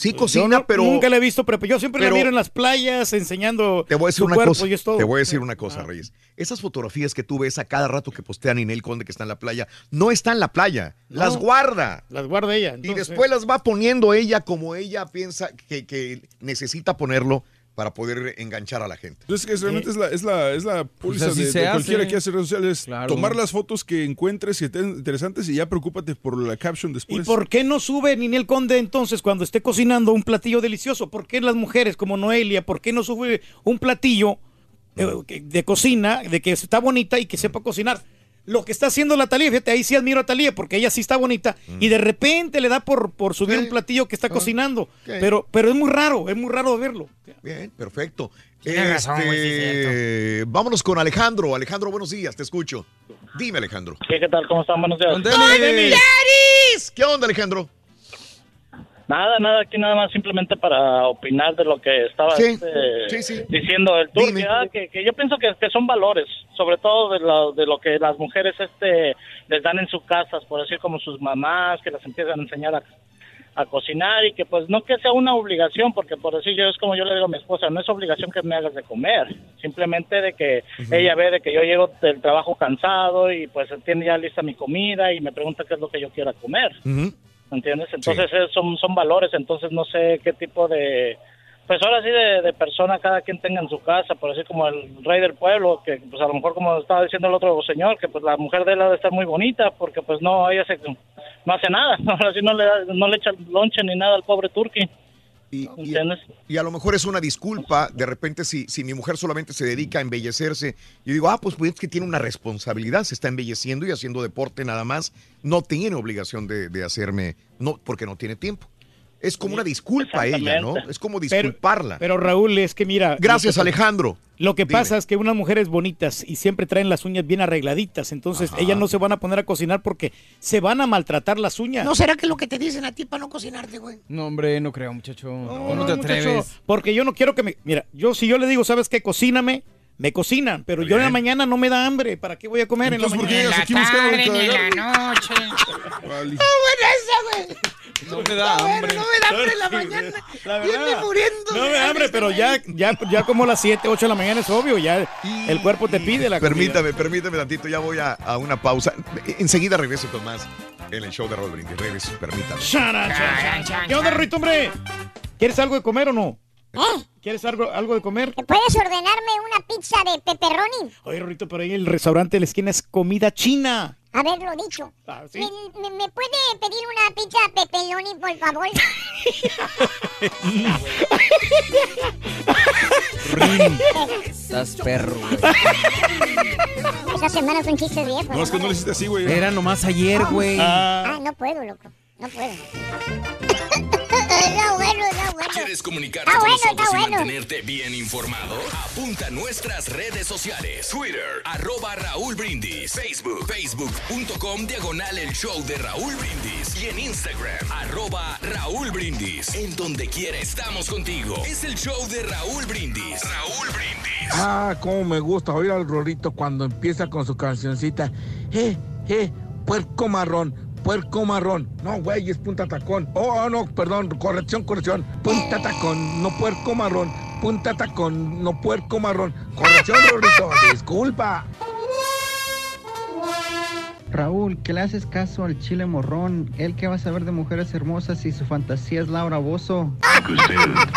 [SPEAKER 1] Sí cocina,
[SPEAKER 4] no-
[SPEAKER 1] pero...
[SPEAKER 4] Nunca la he visto, pero yo siempre
[SPEAKER 1] pero-
[SPEAKER 4] la miro en las playas enseñando
[SPEAKER 1] Te voy a decir
[SPEAKER 4] su
[SPEAKER 1] una
[SPEAKER 4] cuerpo
[SPEAKER 1] cosa.
[SPEAKER 4] y es todo.
[SPEAKER 1] Te voy a decir una cosa, Reyes. Esas fotografías que tú ves a cada rato que postea Ninel Conde que está en la playa, no está en la playa, las guarda.
[SPEAKER 4] Las guarda ella.
[SPEAKER 1] Y después las va poniendo ella como ella piensa que, que necesita ponerlo para poder enganchar a la gente.
[SPEAKER 6] Entonces, que realmente es la, es la, es la póliza
[SPEAKER 1] así
[SPEAKER 6] de, de cualquiera que hace redes sociales.
[SPEAKER 8] Claro.
[SPEAKER 6] Tomar las fotos que encuentres que estén interesantes y ya preocúpate por la caption
[SPEAKER 4] ¿Y
[SPEAKER 6] después.
[SPEAKER 4] por qué no sube Ninel Conde entonces cuando esté cocinando un platillo delicioso? ¿Por qué las mujeres como Noelia, por qué no sube un platillo eh, que- de cocina, de que está bonita y que sepa cocinar? Lo que está haciendo la Talía, fíjate, ahí sí admiro a Talía porque ella sí está bonita y de repente le da por, por subir un platillo que está cocinando.
[SPEAKER 1] Ok.
[SPEAKER 4] Pero, pero es muy raro, es muy raro verlo.
[SPEAKER 1] Bien, perfecto.
[SPEAKER 4] Tienes razón, güey, sí,
[SPEAKER 1] Este, vámonos con Alejandro. Alejandro, buenos días, te escucho. Dime, Alejandro.
[SPEAKER 54] ¿Qué, qué tal? ¿Cómo están? Buenos días.
[SPEAKER 1] ¿Qué onda, Alejandro?
[SPEAKER 54] Nada, nada, aquí nada más simplemente para opinar de lo que estaba
[SPEAKER 1] Sí,
[SPEAKER 54] este,
[SPEAKER 1] sí, sí.
[SPEAKER 54] diciendo el tour,
[SPEAKER 1] Dime.
[SPEAKER 54] que, que yo pienso que, que son valores, sobre todo de lo, de lo que las mujeres este les dan en sus casas, por decir como sus mamás, que las empiezan a enseñar a, a cocinar y que pues no que sea una obligación, porque por decir yo es como yo le digo a mi esposa, no es obligación que me hagas de comer, simplemente de que ella ve de que yo llego del trabajo cansado y pues tiene ya lista mi comida y me pregunta qué es lo que yo quiera comer. ¿Entiendes? Entonces eh, son, son valores, entonces no sé qué tipo de, pues ahora sí de, de persona cada quien tenga en su casa, por decir como el rey del pueblo, que pues a lo mejor como estaba diciendo el otro señor, que pues la mujer de él ha de estar muy bonita, porque pues no, ella se, no hace nada, ahora sí no le, da- no le echa lonche ni nada al pobre turqui.
[SPEAKER 1] Y, y- y a lo mejor es una disculpa, de repente si, si mi mujer solamente se dedica a embellecerse, yo digo, ah, pues, pues es que tiene una responsabilidad, se está embelleciendo y haciendo deporte nada más, no tiene obligación de, de hacerme, no, porque no tiene tiempo. Es como una disculpa a ella, ¿no? Es como disculparla.
[SPEAKER 4] Pero Raúl, es que mira.
[SPEAKER 1] Gracias,
[SPEAKER 4] lo que-
[SPEAKER 1] Alejandro.
[SPEAKER 4] Lo que
[SPEAKER 1] Dime.
[SPEAKER 4] pasa es que unas mujeres bonitas y siempre traen las uñas bien arregladitas, entonces ellas no se van a poner a cocinar porque se van a maltratar las uñas.
[SPEAKER 52] ¿No será que lo que te dicen a ti para no cocinarte, güey?
[SPEAKER 8] No, hombre, no creo, muchacho. ¿Cómo
[SPEAKER 4] No,
[SPEAKER 8] te
[SPEAKER 4] muchacho,
[SPEAKER 8] atreves?
[SPEAKER 4] porque yo no quiero que me. Mira, yo si yo le digo, ¿sabes qué? Cocíname, me cocinan, pero yo en la mañana no me da hambre. ¿Para qué voy a comer en la
[SPEAKER 6] Entonces, ¿por qué
[SPEAKER 4] mañana?
[SPEAKER 6] llegas aquí buscando
[SPEAKER 63] Tarde, en la noche.
[SPEAKER 6] Vale.
[SPEAKER 52] ¡Ah, buena esa, güey!
[SPEAKER 8] No me da hambre.
[SPEAKER 52] No me da hambre en la mañana.
[SPEAKER 4] La verdad.
[SPEAKER 52] muriendo.
[SPEAKER 4] No me da hambre, pero ya, ya, ya como las 7, 8 de la mañana es obvio, ya el cuerpo te pide la comida.
[SPEAKER 1] Permítame, permítame tantito, ya voy a, a una pausa. Enseguida regreso con más en el show de Raúl Brindis. Regreso, permítame.
[SPEAKER 4] ¿Qué onda, Rito, hombre? ¿Quieres algo de comer o no? ¿Quieres algo, algo de comer?
[SPEAKER 5] ¿Puedes ordenarme una pizza de pepperoni?
[SPEAKER 4] Oye, Rito, pero ahí el restaurante de la esquina es comida china.
[SPEAKER 5] Haberlo dicho.
[SPEAKER 4] Ah, ¿sí?
[SPEAKER 5] ¿Me, me, me puede pedir una pizza de pepperoni, por favor?
[SPEAKER 8] Estás perro, güey.
[SPEAKER 5] Esta semana son chistes viejos.
[SPEAKER 6] No, es que no le hiciste así, güey.
[SPEAKER 8] Era nomás ayer, güey.
[SPEAKER 5] Ah, no puedo, loco. No puedo. Está bueno, está bueno.
[SPEAKER 45] ¿Quieres comunicarte
[SPEAKER 5] Está
[SPEAKER 45] con
[SPEAKER 5] bueno,
[SPEAKER 45] nosotros y
[SPEAKER 5] bueno.
[SPEAKER 45] mantenerte bien informado? Apunta a nuestras redes sociales. Twitter, arroba Raúl Brindis. Facebook, facebook.com, diagonal el show de Raúl Brindis. Y en Instagram, arroba Raúl Brindis. En donde quiera estamos contigo. Es el show de Raúl Brindis. Raúl Brindis.
[SPEAKER 63] Ah, cómo me gusta oír al Rorito cuando empieza con su cancioncita. Eh, eh, puerco marrón, puerco marrón. No, güey, es punta tacón. Oh, oh, no, perdón, corrección, corrección. Punta tacón, no puerco marrón. Punta tacón, no puerco marrón. Corrección, Rorito, disculpa.
[SPEAKER 64] Raúl, que le haces caso al chile morrón, él que va a saber de mujeres hermosas y su fantasía es Laura Bozo.
[SPEAKER 65] Que usted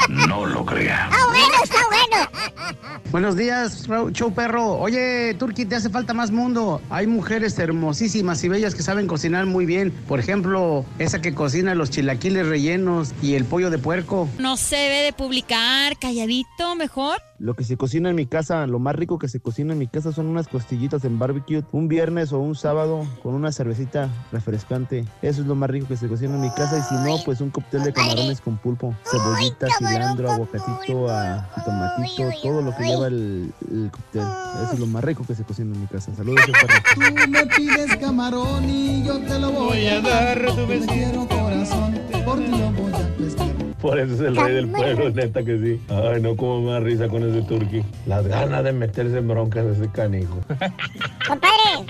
[SPEAKER 65] no lo crea.
[SPEAKER 5] Está bueno, está bueno.
[SPEAKER 64] Buenos días, Raúl, show perro. Oye, Turki, te hace falta más mundo. Hay mujeres hermosísimas y bellas que saben cocinar muy bien. Por ejemplo, esa que cocina los chilaquiles rellenos y el pollo de puerco.
[SPEAKER 66] No se debe de publicar, calladito, mejor.
[SPEAKER 67] Lo que se cocina en mi casa, lo más rico que se cocina en mi casa son unas costillitas en barbecue, un viernes o un sábado con una cervecita refrescante. Eso es lo más rico que se cocina en mi casa y si no, pues un cóctel de camarones con pulpo, cebollita, cilantro, aguacatito, a, tomatito, todo lo que lleva el, el cóctel. Eso es lo más rico que se cocina en mi casa. Saludos.
[SPEAKER 68] Tú me pides camarón y yo te lo voy a dar. Te quiero corazón, por ti lo voy a pescar.
[SPEAKER 69] Por eso es el rey del pueblo, neta que sí. Ay, no, como me da risa con ese turqui. Las ganas de meterse en broncas de ese canijo.
[SPEAKER 5] Compadre,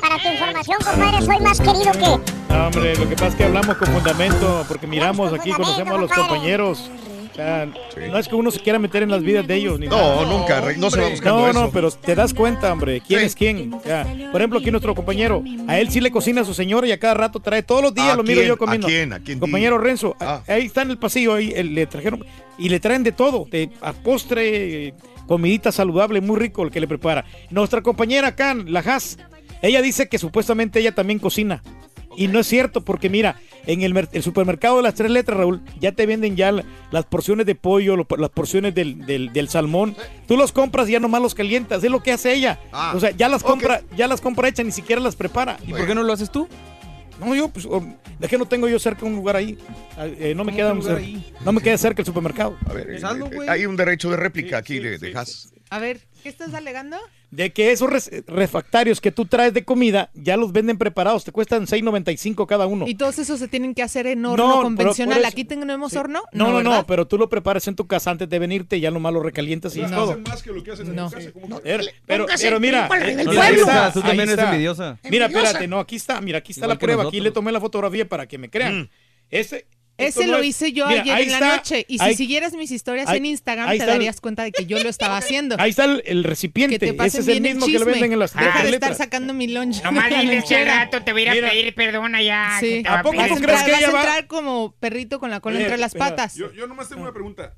[SPEAKER 5] para tu información, compadre, soy más querido que...
[SPEAKER 4] No, hombre, lo que pasa es que hablamos con fundamento, porque miramos aquí, conocemos a los compañeros. O sea, no es que uno se quiera meter en las vidas de ellos. Ni
[SPEAKER 1] No,
[SPEAKER 4] nada.
[SPEAKER 1] nunca, no se va buscando
[SPEAKER 4] No,
[SPEAKER 1] eso.
[SPEAKER 4] no, pero te das cuenta, hombre, quién es quién. O sea, por ejemplo, aquí nuestro compañero, a él sí le cocina a su señora y a cada rato trae, todos los días
[SPEAKER 1] ¿A
[SPEAKER 4] lo miro
[SPEAKER 1] quién?
[SPEAKER 4] yo comiendo.
[SPEAKER 1] ¿A quién? ¿A quién?
[SPEAKER 4] Compañero. Renzo, a- ahí está en el pasillo, ahí él- le trajeron, y le traen de todo, de, a postre, eh, comidita saludable, muy rico el que le prepara. Nuestra compañera acá, la Haas, ella dice que supuestamente ella también cocina. Y no es cierto, porque mira, en el, mer- el supermercado de las tres letras, Raúl, ya te venden ya la- las porciones de pollo, lo- las porciones del, del- del salmón. Tú los compras y ya nomás los calientas. Es lo que hace ella.
[SPEAKER 1] Ah,
[SPEAKER 4] o sea, ya las compra, ya las compra hechas, ni siquiera las prepara.
[SPEAKER 8] ¿Y por qué no lo haces tú?
[SPEAKER 4] No, yo, pues, o- es que no tengo yo cerca un lugar ahí. Ah, eh, no me
[SPEAKER 8] ¿Cómo
[SPEAKER 4] queda
[SPEAKER 8] lugar ahí?
[SPEAKER 4] no me queda cerca el supermercado.
[SPEAKER 1] A ver, eh,
[SPEAKER 8] güey.
[SPEAKER 1] hay un derecho de réplica aquí de, de Haas.
[SPEAKER 70] A ver, ¿qué estás alegando?
[SPEAKER 4] De que esos refractarios que tú traes de comida ya los venden preparados, te cuestan 6.95 cada uno.
[SPEAKER 70] Y todos esos se tienen que hacer en horno
[SPEAKER 4] No,
[SPEAKER 70] convencional.
[SPEAKER 4] eso-
[SPEAKER 70] ¿Aquí tenemos horno?
[SPEAKER 4] No, no, no, pero tú lo preparas en tu casa antes de venirte, ya nomás lo recalientas y es
[SPEAKER 70] No.
[SPEAKER 4] todo.
[SPEAKER 70] Hacen
[SPEAKER 6] más que lo que hacen en
[SPEAKER 70] No.
[SPEAKER 6] tu casa.
[SPEAKER 4] Pero, pero, pero mira, está,
[SPEAKER 8] Tú también eres envidiosa.
[SPEAKER 4] Mira, espérate, no, aquí está, mira, aquí está
[SPEAKER 8] Igual
[SPEAKER 4] la prueba, aquí le tomé la fotografía para que me crean. Ese esto
[SPEAKER 70] Ese lo hice yo
[SPEAKER 4] Mira,
[SPEAKER 70] ayer en la
[SPEAKER 4] está,
[SPEAKER 70] noche. Y si
[SPEAKER 4] ahí-
[SPEAKER 70] siguieras mis historias
[SPEAKER 4] ahí-
[SPEAKER 70] en Instagram, te
[SPEAKER 4] está el-
[SPEAKER 70] darías cuenta de que yo lo estaba haciendo.
[SPEAKER 4] Ahí está el, el recipiente,
[SPEAKER 70] que te pasen
[SPEAKER 4] ese es el mismo que le
[SPEAKER 70] chisme.
[SPEAKER 4] venden en las
[SPEAKER 70] Deja de estar sacando mi lunch.
[SPEAKER 52] Nomás
[SPEAKER 70] de la
[SPEAKER 52] dile que al rato te voy a ir a
[SPEAKER 4] Mira.
[SPEAKER 52] pedir perdón allá.
[SPEAKER 70] Sí.
[SPEAKER 52] que va
[SPEAKER 4] ¿A poco
[SPEAKER 52] pedir
[SPEAKER 4] tú
[SPEAKER 70] a
[SPEAKER 4] crees que ella
[SPEAKER 70] vas a
[SPEAKER 4] va-
[SPEAKER 70] entrar como perrito con la cola entre las patas.
[SPEAKER 6] Yo, yo nomás tengo una pregunta.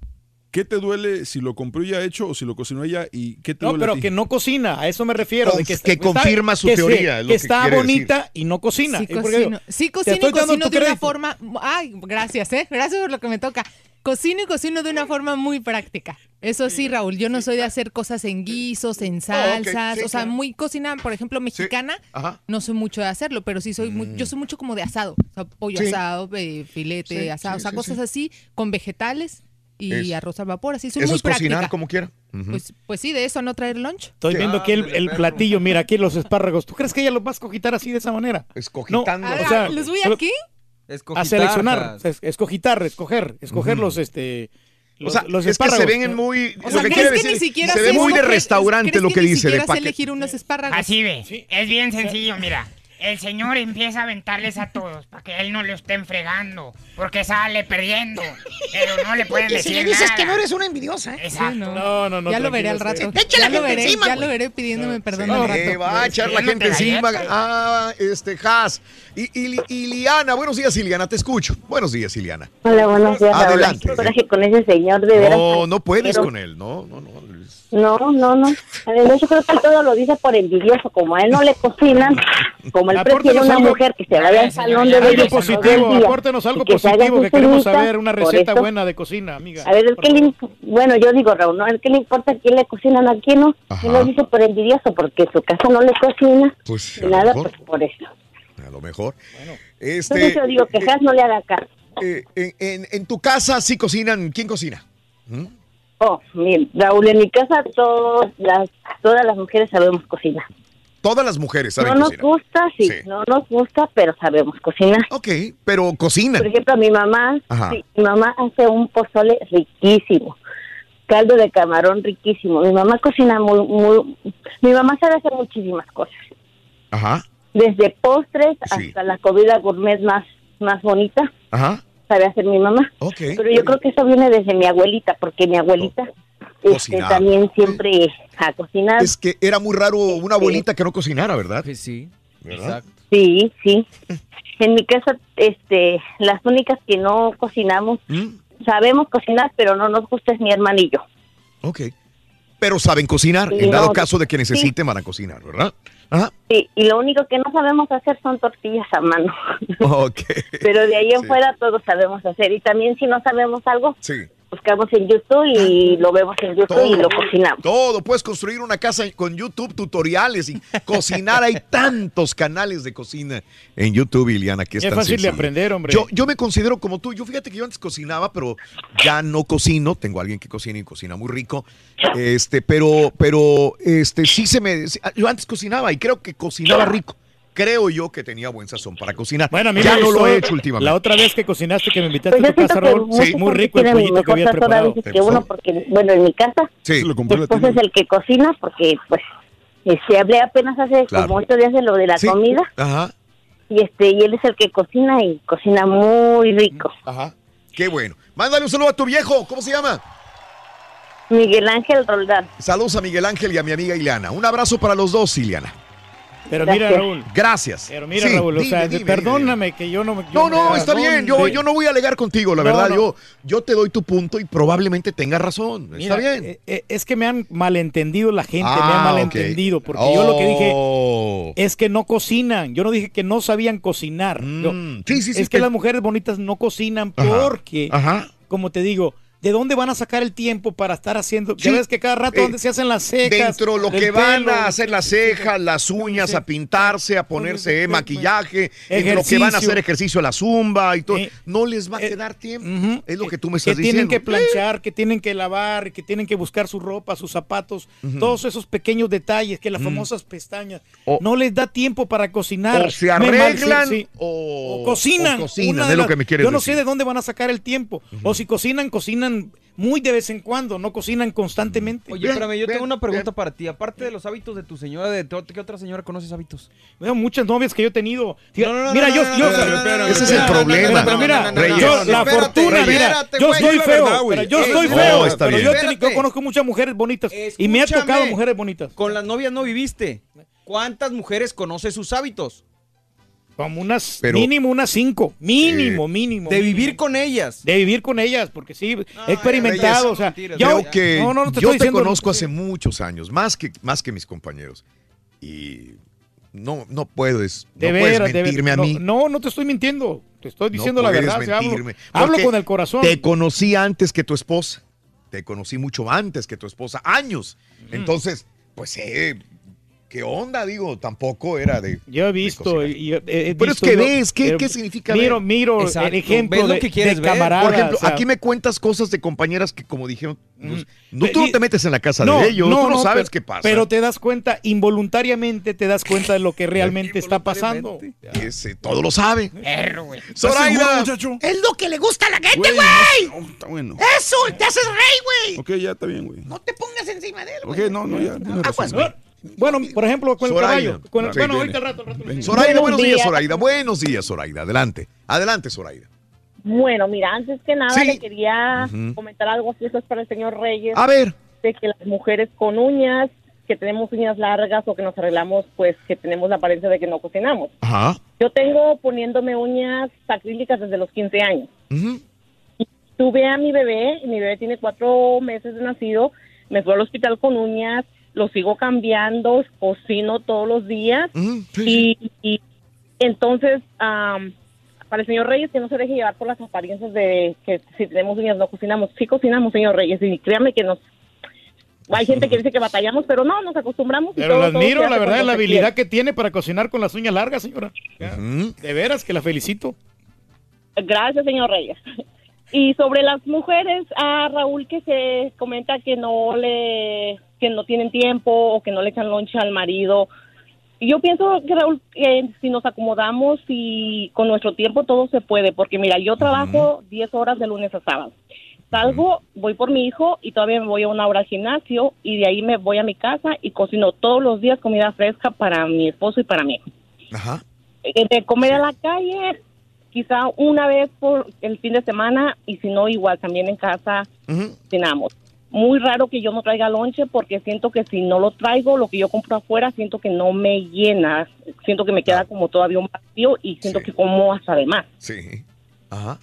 [SPEAKER 6] ¿Qué te duele si lo compró ya hecho o si lo cocinó ella? ¿Y qué te
[SPEAKER 4] No,
[SPEAKER 6] duele a
[SPEAKER 4] pero
[SPEAKER 6] ti?
[SPEAKER 4] que no cocina, a eso me refiero. de que, está-
[SPEAKER 1] que
[SPEAKER 4] está-
[SPEAKER 1] confirma su
[SPEAKER 4] que
[SPEAKER 1] teoría,
[SPEAKER 4] que está bonita y no cocina.
[SPEAKER 70] Sí cocino, sí y cocino de una forma... Ay, gracias, ¿eh? Gracias por lo que me toca. Cocino y cocino de una forma muy práctica. Eso sí, Raúl, yo no soy de hacer cosas en guisos, en salsas,
[SPEAKER 1] sí,
[SPEAKER 70] o sea,
[SPEAKER 1] claro.
[SPEAKER 70] muy cocina, por ejemplo, mexicana,
[SPEAKER 1] Ajá.
[SPEAKER 70] no soy mucho de hacerlo, pero sí soy muy, yo soy mucho como de asado, o sea, pollo
[SPEAKER 1] Sí.
[SPEAKER 70] asado, eh, filete
[SPEAKER 1] Sí,
[SPEAKER 70] asado,
[SPEAKER 1] sí,
[SPEAKER 70] o sea,
[SPEAKER 1] sí,
[SPEAKER 70] cosas
[SPEAKER 1] sí.
[SPEAKER 70] así, con vegetales y
[SPEAKER 1] Es-
[SPEAKER 70] arroz al vapor, así
[SPEAKER 1] Eso
[SPEAKER 70] muy
[SPEAKER 1] es cocinar como quiera.
[SPEAKER 70] Pues, pues sí, de eso a no traer lunch.
[SPEAKER 4] Estoy viendo aquí el, el platillo, mira, aquí los espárragos. ¿Tú crees que ella los va a escogitar así de esa manera?
[SPEAKER 1] Escogitando.
[SPEAKER 4] No,
[SPEAKER 70] Ah,
[SPEAKER 4] o sea,
[SPEAKER 70] ¿Los voy aquí?
[SPEAKER 4] a seleccionar, es- escogitar, escoger, escoger los, este,
[SPEAKER 1] O
[SPEAKER 4] los,
[SPEAKER 1] sea,
[SPEAKER 4] los
[SPEAKER 1] es que se ven en muy...
[SPEAKER 70] O
[SPEAKER 1] lo
[SPEAKER 70] sea,
[SPEAKER 1] que
[SPEAKER 70] ¿crees
[SPEAKER 1] quiere
[SPEAKER 70] que
[SPEAKER 1] decir,
[SPEAKER 70] ni siquiera
[SPEAKER 1] se ve muy de restaurante
[SPEAKER 70] ¿crees
[SPEAKER 1] lo que
[SPEAKER 70] ni
[SPEAKER 1] dice. De paquete.
[SPEAKER 70] elegir unos espárragos?
[SPEAKER 52] Así ve. Es bien sencillo, mira. El señor empieza a aventarles a todos para que él no lo estén fregando. Porque sale perdiendo. Pero no le pueden Y si decir le dices nada. que no
[SPEAKER 70] eres una envidiosa, ¿eh?
[SPEAKER 52] Exacto.
[SPEAKER 4] No, no, no.
[SPEAKER 70] ya lo veré al rato.
[SPEAKER 4] usted.
[SPEAKER 70] ya lo veré,
[SPEAKER 52] encima,
[SPEAKER 70] ya
[SPEAKER 52] güey.
[SPEAKER 70] lo veré pidiéndome perdón al rato.
[SPEAKER 1] eh, va a echar la gente encima. Ah, este, Has. Y, y, y Liliana, buenos días, Liliana, te escucho. Buenos días, Liliana.
[SPEAKER 71] Hola, buenos días.
[SPEAKER 1] Adelante.
[SPEAKER 71] Con ese señor, de.
[SPEAKER 1] No, no puedes
[SPEAKER 71] Pero-
[SPEAKER 1] con él, no, no, no.
[SPEAKER 71] No, no, no. Además, yo creo que él todo lo dice por envidioso. Como a él no le cocinan, como él prefiere una
[SPEAKER 4] algo-
[SPEAKER 71] mujer que se vaya al salón de
[SPEAKER 4] Algo positivo, apórtenos algo
[SPEAKER 71] que
[SPEAKER 4] positivo, que queremos saber una receta
[SPEAKER 71] eso-
[SPEAKER 4] buena de cocina, amiga.
[SPEAKER 71] A ver, ¿qué le imp- bueno, yo digo, Raúl, ¿no? ¿A qué le importa a quién le cocinan a quién no?
[SPEAKER 1] Ajá.
[SPEAKER 71] Él lo dice por envidioso, porque su casa no le cocina.
[SPEAKER 1] Pues
[SPEAKER 71] nada,
[SPEAKER 1] mejor.
[SPEAKER 71] pues por eso.
[SPEAKER 1] A lo mejor.
[SPEAKER 71] Entonces
[SPEAKER 1] Este,
[SPEAKER 71] yo digo que Has no le haga caso.
[SPEAKER 1] eh, en, en- en tu casa sí cocinan. ¿Quién cocina? ¿Mm?
[SPEAKER 71] Oh, bien, Raúl, en mi casa todas las, todas las mujeres sabemos cocinar.
[SPEAKER 1] Todas las mujeres saben
[SPEAKER 71] no nos
[SPEAKER 1] cocinar.
[SPEAKER 71] gusta, sí,
[SPEAKER 1] Sí.
[SPEAKER 71] no nos gusta, pero sabemos cocinar.
[SPEAKER 1] Ok, pero cocinan.
[SPEAKER 71] Por ejemplo, mi mamá, sí, mi mamá hace un pozole riquísimo, caldo de camarón riquísimo. Mi mamá cocina muy, muy, mi mamá sabe hacer muchísimas cosas,
[SPEAKER 1] Ajá,
[SPEAKER 71] desde postres
[SPEAKER 1] Sí.
[SPEAKER 71] hasta la comida gourmet más, más bonita,
[SPEAKER 1] ajá.
[SPEAKER 71] Sabe hacer mi mamá.
[SPEAKER 1] Ok.
[SPEAKER 71] Pero yo creo que eso viene desde mi abuelita, porque mi abuelita este,
[SPEAKER 1] Cocinaba.
[SPEAKER 71] también siempre ha cocinado.
[SPEAKER 1] Es que era muy raro una abuelita que no cocinara, ¿verdad?
[SPEAKER 8] Sí,
[SPEAKER 1] ¿verdad?
[SPEAKER 71] Sí, sí. En mi casa, este, las únicas que no cocinamos,
[SPEAKER 1] ¿Mm?
[SPEAKER 71] sabemos cocinar, pero no nos gusta es mi hermano y yo.
[SPEAKER 1] Ok. Pero saben cocinar.
[SPEAKER 71] Sí,
[SPEAKER 1] en dado
[SPEAKER 71] no,
[SPEAKER 1] caso de que
[SPEAKER 71] sí.
[SPEAKER 1] necesiten, van a cocinar, ¿verdad? Ajá.
[SPEAKER 71] Sí, y lo único que no sabemos hacer son tortillas a mano.
[SPEAKER 1] Ok.
[SPEAKER 71] Pero de ahí en
[SPEAKER 1] Sí.
[SPEAKER 71] fuera todos sabemos hacer. Y también si no sabemos algo,
[SPEAKER 1] Sí.
[SPEAKER 71] Buscamos en YouTube y lo vemos en YouTube y lo cocinamos.
[SPEAKER 1] Todo. Puedes construir una casa con YouTube, tutoriales y cocinar. Hay tantos canales de cocina en YouTube, Iliana, que es,
[SPEAKER 4] Es
[SPEAKER 1] tan
[SPEAKER 4] fácil de
[SPEAKER 1] sencillo.
[SPEAKER 4] aprender, hombre.
[SPEAKER 1] Yo, yo me considero como tú. Yo fíjate que yo antes cocinaba, pero ya no cocino. Tengo a alguien que cocina y cocina muy rico. Este, pero, pero, este, sí se me. Yo antes cocinaba y creo que cocinaba rico. Creo yo que tenía buen sazón para cocinar.
[SPEAKER 4] Bueno, a mí
[SPEAKER 1] ya
[SPEAKER 4] me
[SPEAKER 1] no lo he hecho últimamente.
[SPEAKER 4] La otra vez que cocinaste, que me invitaste
[SPEAKER 71] Pues
[SPEAKER 4] a tu casa, Raúl, sí, muy rico el pollito que
[SPEAKER 71] mejor
[SPEAKER 4] había
[SPEAKER 71] sazón a
[SPEAKER 4] preparado.
[SPEAKER 71] veces que uno, porque, bueno, en mi casa,
[SPEAKER 1] Sí.
[SPEAKER 71] mi esposo es el que cocina, porque, pues, este, hablé apenas hace
[SPEAKER 1] Claro.
[SPEAKER 71] como ocho días de lo de la
[SPEAKER 1] Sí.
[SPEAKER 71] comida,
[SPEAKER 1] Ajá.
[SPEAKER 71] y este, y él es el que cocina y cocina muy rico.
[SPEAKER 1] Ajá. Qué bueno. Mándale un saludo a tu viejo. ¿Cómo se llama?
[SPEAKER 71] Miguel Ángel Roldán.
[SPEAKER 1] Saludos a Miguel Ángel y a mi amiga Ileana. Un abrazo para los dos, Ileana.
[SPEAKER 4] Pero mira. Raúl.
[SPEAKER 1] Gracias.
[SPEAKER 4] Pero mira,
[SPEAKER 1] Sí,
[SPEAKER 4] Raúl, o
[SPEAKER 1] dime,
[SPEAKER 4] sea,
[SPEAKER 1] dime,
[SPEAKER 4] perdóname que yo no... yo
[SPEAKER 1] No,
[SPEAKER 4] me
[SPEAKER 1] no, está
[SPEAKER 4] razón
[SPEAKER 1] bien. Yo,
[SPEAKER 4] de-
[SPEAKER 1] yo no voy a alegar contigo, la
[SPEAKER 4] No,
[SPEAKER 1] verdad.
[SPEAKER 4] no.
[SPEAKER 1] Yo, yo te doy tu punto y probablemente tengas razón.
[SPEAKER 4] Mira,
[SPEAKER 1] está bien.
[SPEAKER 4] eh, eh, es que me han malentendido la gente, me
[SPEAKER 1] Ah,
[SPEAKER 4] han
[SPEAKER 1] ok.
[SPEAKER 4] malentendido, porque yo lo que dije
[SPEAKER 1] Oh.
[SPEAKER 4] es que no cocinan. Yo no dije que no sabían cocinar.
[SPEAKER 1] Mm, sí, sí, sí,
[SPEAKER 4] es que
[SPEAKER 1] que-
[SPEAKER 4] las mujeres bonitas no cocinan
[SPEAKER 1] Ajá,
[SPEAKER 4] porque,
[SPEAKER 1] ajá.
[SPEAKER 4] como te digo, ¿de dónde van a sacar el tiempo para estar haciendo? Ya
[SPEAKER 1] Sí,
[SPEAKER 4] ves que cada rato
[SPEAKER 1] eh,
[SPEAKER 4] donde se hacen las cejas.
[SPEAKER 1] Dentro lo que van
[SPEAKER 4] pelo,
[SPEAKER 1] a hacer las cejas, las uñas, a pintarse, a ponerse eh, maquillaje, entre lo que van a hacer ejercicio, la zumba y todo. no les va a quedar tiempo. Es lo que tú me
[SPEAKER 4] que
[SPEAKER 1] estás
[SPEAKER 4] tienen
[SPEAKER 1] diciendo.
[SPEAKER 4] que planchar, que tienen que lavar, que tienen que buscar su ropa, sus zapatos, todos esos pequeños detalles, que las
[SPEAKER 1] Mm.
[SPEAKER 4] famosas pestañas, no les da tiempo para cocinar.
[SPEAKER 1] O se arreglan
[SPEAKER 4] sí, sí.
[SPEAKER 1] o,
[SPEAKER 4] o cocinan.
[SPEAKER 1] o cocinan, es lo que me quieres
[SPEAKER 4] Yo no
[SPEAKER 1] decir.
[SPEAKER 4] sé de dónde van a sacar el tiempo. O si cocinan, cocinan muy de vez en cuando, no cocinan constantemente.
[SPEAKER 8] Oye, espérame, yo tengo una pregunta para ti. Aparte de los hábitos de tu señora, ¿de qué otra señora conoces hábitos?
[SPEAKER 4] Veo muchas novias que yo he tenido. Fíjate,
[SPEAKER 8] No, no, no,
[SPEAKER 4] mira,
[SPEAKER 8] no,
[SPEAKER 4] yo,
[SPEAKER 8] no,
[SPEAKER 4] yo-
[SPEAKER 1] Ese es el problema.
[SPEAKER 4] Pero mira,
[SPEAKER 1] No, no, no, no,
[SPEAKER 4] yo, la fortuna, mira, yo estoy feo, yo
[SPEAKER 1] Eh,
[SPEAKER 4] estoy
[SPEAKER 1] no,
[SPEAKER 4] feo,
[SPEAKER 1] está
[SPEAKER 4] pero
[SPEAKER 1] bien.
[SPEAKER 4] yo, conozco muchas mujeres bonitas y me ha tocado mujeres bonitas.
[SPEAKER 8] Con las novias no viviste. ¿Cuántas mujeres conoces sus hábitos?
[SPEAKER 4] Como unas,
[SPEAKER 8] Pero-
[SPEAKER 4] mínimo unas cinco, mínimo,
[SPEAKER 8] Eh,
[SPEAKER 4] mínimo.
[SPEAKER 8] de
[SPEAKER 4] mínimo.
[SPEAKER 8] vivir con ellas.
[SPEAKER 4] De vivir con ellas, porque sí, he experimentado, o sea, yo,
[SPEAKER 1] Creo que
[SPEAKER 4] no, no, no te
[SPEAKER 1] yo te
[SPEAKER 4] diciendo-
[SPEAKER 1] conozco hace muchos años, más que, más que mis compañeros. Y no, no puedes,
[SPEAKER 4] De
[SPEAKER 1] no
[SPEAKER 4] veras,
[SPEAKER 1] puedes
[SPEAKER 4] de
[SPEAKER 1] mentirme
[SPEAKER 4] veras.
[SPEAKER 1] a mí.
[SPEAKER 4] No, no, no te estoy mintiendo, te estoy
[SPEAKER 1] No
[SPEAKER 4] diciendo la verdad, o sea, hablo, hablo con el corazón.
[SPEAKER 1] Te conocí antes que tu esposa. Te conocí mucho antes que tu esposa, años. Entonces, pues sé qué onda, digo, tampoco era de.
[SPEAKER 4] Yo he visto, y- y he- he
[SPEAKER 1] Pero es que ves, ¿qué,
[SPEAKER 4] eh,
[SPEAKER 1] qué significa
[SPEAKER 4] Miro,
[SPEAKER 1] ver?
[SPEAKER 4] miro
[SPEAKER 8] Exacto,
[SPEAKER 4] el ejemplo
[SPEAKER 8] ves lo
[SPEAKER 4] de,
[SPEAKER 8] que quieres
[SPEAKER 4] de camarada.
[SPEAKER 1] Por ejemplo,
[SPEAKER 4] o sea,
[SPEAKER 1] aquí me cuentas cosas de compañeras que, como dijeron, pues, no,
[SPEAKER 4] Pe-
[SPEAKER 1] tú no te metes en la casa
[SPEAKER 4] no,
[SPEAKER 1] de ellos,
[SPEAKER 4] no,
[SPEAKER 1] tú no,
[SPEAKER 4] no,
[SPEAKER 1] sabes
[SPEAKER 4] pero-
[SPEAKER 1] qué pasa.
[SPEAKER 4] Pero te das cuenta, involuntariamente te das cuenta de lo que realmente está pasando.
[SPEAKER 1] Ese, todo lo sabe.
[SPEAKER 70] Perro, güey.
[SPEAKER 1] Zoraida.
[SPEAKER 70] Es lo que le gusta a la gente,
[SPEAKER 6] Güey, no, está bueno.
[SPEAKER 70] Eso, te haces rey, güey.
[SPEAKER 6] Ok, ya está bien, güey.
[SPEAKER 70] No te pongas encima de él,
[SPEAKER 6] Ok,
[SPEAKER 70] güey.
[SPEAKER 6] no, no, ya.
[SPEAKER 70] Aguas, güey.
[SPEAKER 4] Bueno, por ejemplo, con el
[SPEAKER 1] Zoraida.
[SPEAKER 4] caballo. con el-
[SPEAKER 1] Sí,
[SPEAKER 4] bueno, ahorita al rato, al rato.
[SPEAKER 1] Zoraida,
[SPEAKER 71] Buenos
[SPEAKER 1] buenos días,
[SPEAKER 71] días.
[SPEAKER 1] Zoraida. Buenos días, Zoraida. Adelante. Adelante, Zoraida.
[SPEAKER 71] Bueno, mira, antes que nada
[SPEAKER 1] Sí.
[SPEAKER 71] le quería comentar algo así, eso es para el señor Reyes.
[SPEAKER 1] A ver.
[SPEAKER 71] De que las mujeres con uñas, que tenemos uñas largas o que nos arreglamos, pues que tenemos la apariencia de que no cocinamos.
[SPEAKER 1] Ajá.
[SPEAKER 71] Yo tengo poniéndome uñas acrílicas desde los 15 años.
[SPEAKER 1] Ujú.
[SPEAKER 71] Tuve a mi bebé, y mi bebé tiene cuatro meses de nacido, me fui al hospital con uñas, lo sigo cambiando, cocino todos los días y, y entonces am, para el señor Reyes que no se deje llevar por las apariencias de que si tenemos uñas no cocinamos, sí cocinamos señor Reyes y créame que nos hay gente que dice que batallamos, pero no, nos acostumbramos. y
[SPEAKER 4] Pero
[SPEAKER 71] todo- se
[SPEAKER 4] admiro, la verdad, la habilidad
[SPEAKER 71] quiere.
[SPEAKER 4] que tiene para cocinar con las uñas largas, señora. De veras que la felicito.
[SPEAKER 71] Gracias, señor Reyes. Y sobre las mujeres, a Raúl que se comenta que no le que no tienen tiempo o que no le echan lonche al marido. Yo pienso que Raúl, que si nos acomodamos y con nuestro tiempo todo se puede, porque mira, yo trabajo 10 horas de lunes a sábado. Salgo, voy por mi hijo y todavía me voy a una hora al gimnasio y de ahí me voy a mi casa y cocino todos los días comida fresca para mi esposo y para mí.
[SPEAKER 1] Ajá.
[SPEAKER 71] Eh, De comer a la calle, quizá una vez por el fin de semana y si no, igual también en casa cenamos. Muy raro que yo no traiga lonche porque siento que si no lo traigo, lo que yo compro afuera, siento que no me llena. Siento que me queda como todavía un vacío y siento que como hasta de más.
[SPEAKER 1] Sí. Ajá.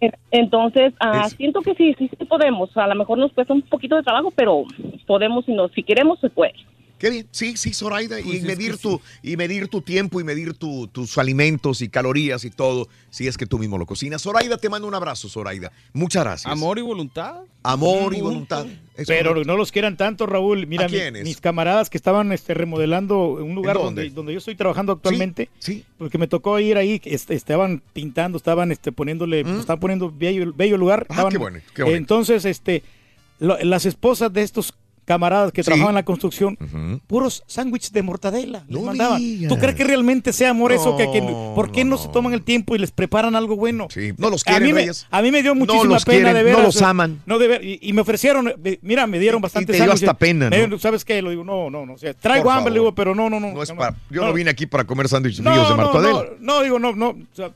[SPEAKER 71] En- Entonces, ah, siento que sí, sí, sí podemos. A lo mejor nos cuesta un poquito de trabajo, pero podemos, si, no, si queremos, se puede.
[SPEAKER 1] Qué bien, sí, sí, Zoraida, y
[SPEAKER 71] Pues es
[SPEAKER 1] medir tu y medir tu tiempo y medir tu- tus alimentos y calorías y todo, si es que tú mismo lo cocinas. Zoraida, te mando un abrazo, Zoraida. Muchas gracias.
[SPEAKER 8] Amor y voluntad.
[SPEAKER 1] Amor y voluntad. Es
[SPEAKER 4] Pero
[SPEAKER 1] correcto.
[SPEAKER 4] no los quieran tanto, Raúl. Mira,
[SPEAKER 1] ¿A
[SPEAKER 4] mi-
[SPEAKER 1] quiénes?
[SPEAKER 4] mis camaradas que estaban este, remodelando un lugar
[SPEAKER 1] ¿En
[SPEAKER 4] donde? donde yo estoy trabajando actualmente.
[SPEAKER 1] Sí.
[SPEAKER 4] Porque me tocó ir ahí, este, estaban pintando, estaban este, poniéndole, estaban poniendo bello, bello lugar.
[SPEAKER 1] Ah,
[SPEAKER 4] estaban-
[SPEAKER 1] qué bueno, qué.
[SPEAKER 4] Entonces, este, lo- las esposas de estos camaradas que
[SPEAKER 1] Sí.
[SPEAKER 4] trabajaban en la construcción, puros sándwiches de mortadela les
[SPEAKER 1] No
[SPEAKER 4] mandaban.
[SPEAKER 1] digas.
[SPEAKER 4] ¿Tú crees que realmente sea amor eso? Que, que-
[SPEAKER 1] No,
[SPEAKER 4] ¿Por qué no, se toman el tiempo y les preparan algo bueno?
[SPEAKER 1] no los
[SPEAKER 4] a
[SPEAKER 1] quieren,
[SPEAKER 4] mí, me, a mí me dio
[SPEAKER 1] No
[SPEAKER 4] muchísima pena
[SPEAKER 1] quieren,
[SPEAKER 4] de
[SPEAKER 1] no
[SPEAKER 4] veras.
[SPEAKER 1] los aman.
[SPEAKER 4] No, de ver- y, y me ofrecieron, eh, mira, me dieron bastante
[SPEAKER 1] te dio hasta pena, ¿no?
[SPEAKER 4] ¿Sabes qué? Lo digo, no, no, no. O sea, traigo
[SPEAKER 1] Por
[SPEAKER 4] hambre, le digo, pero no, no, no.
[SPEAKER 1] No es
[SPEAKER 4] no,
[SPEAKER 1] para- yo
[SPEAKER 4] no.
[SPEAKER 1] no vine aquí para comer sándwiches
[SPEAKER 4] No,
[SPEAKER 1] míos de
[SPEAKER 4] no,
[SPEAKER 1] mortadela.
[SPEAKER 4] No, no, digo, no, no. O sea,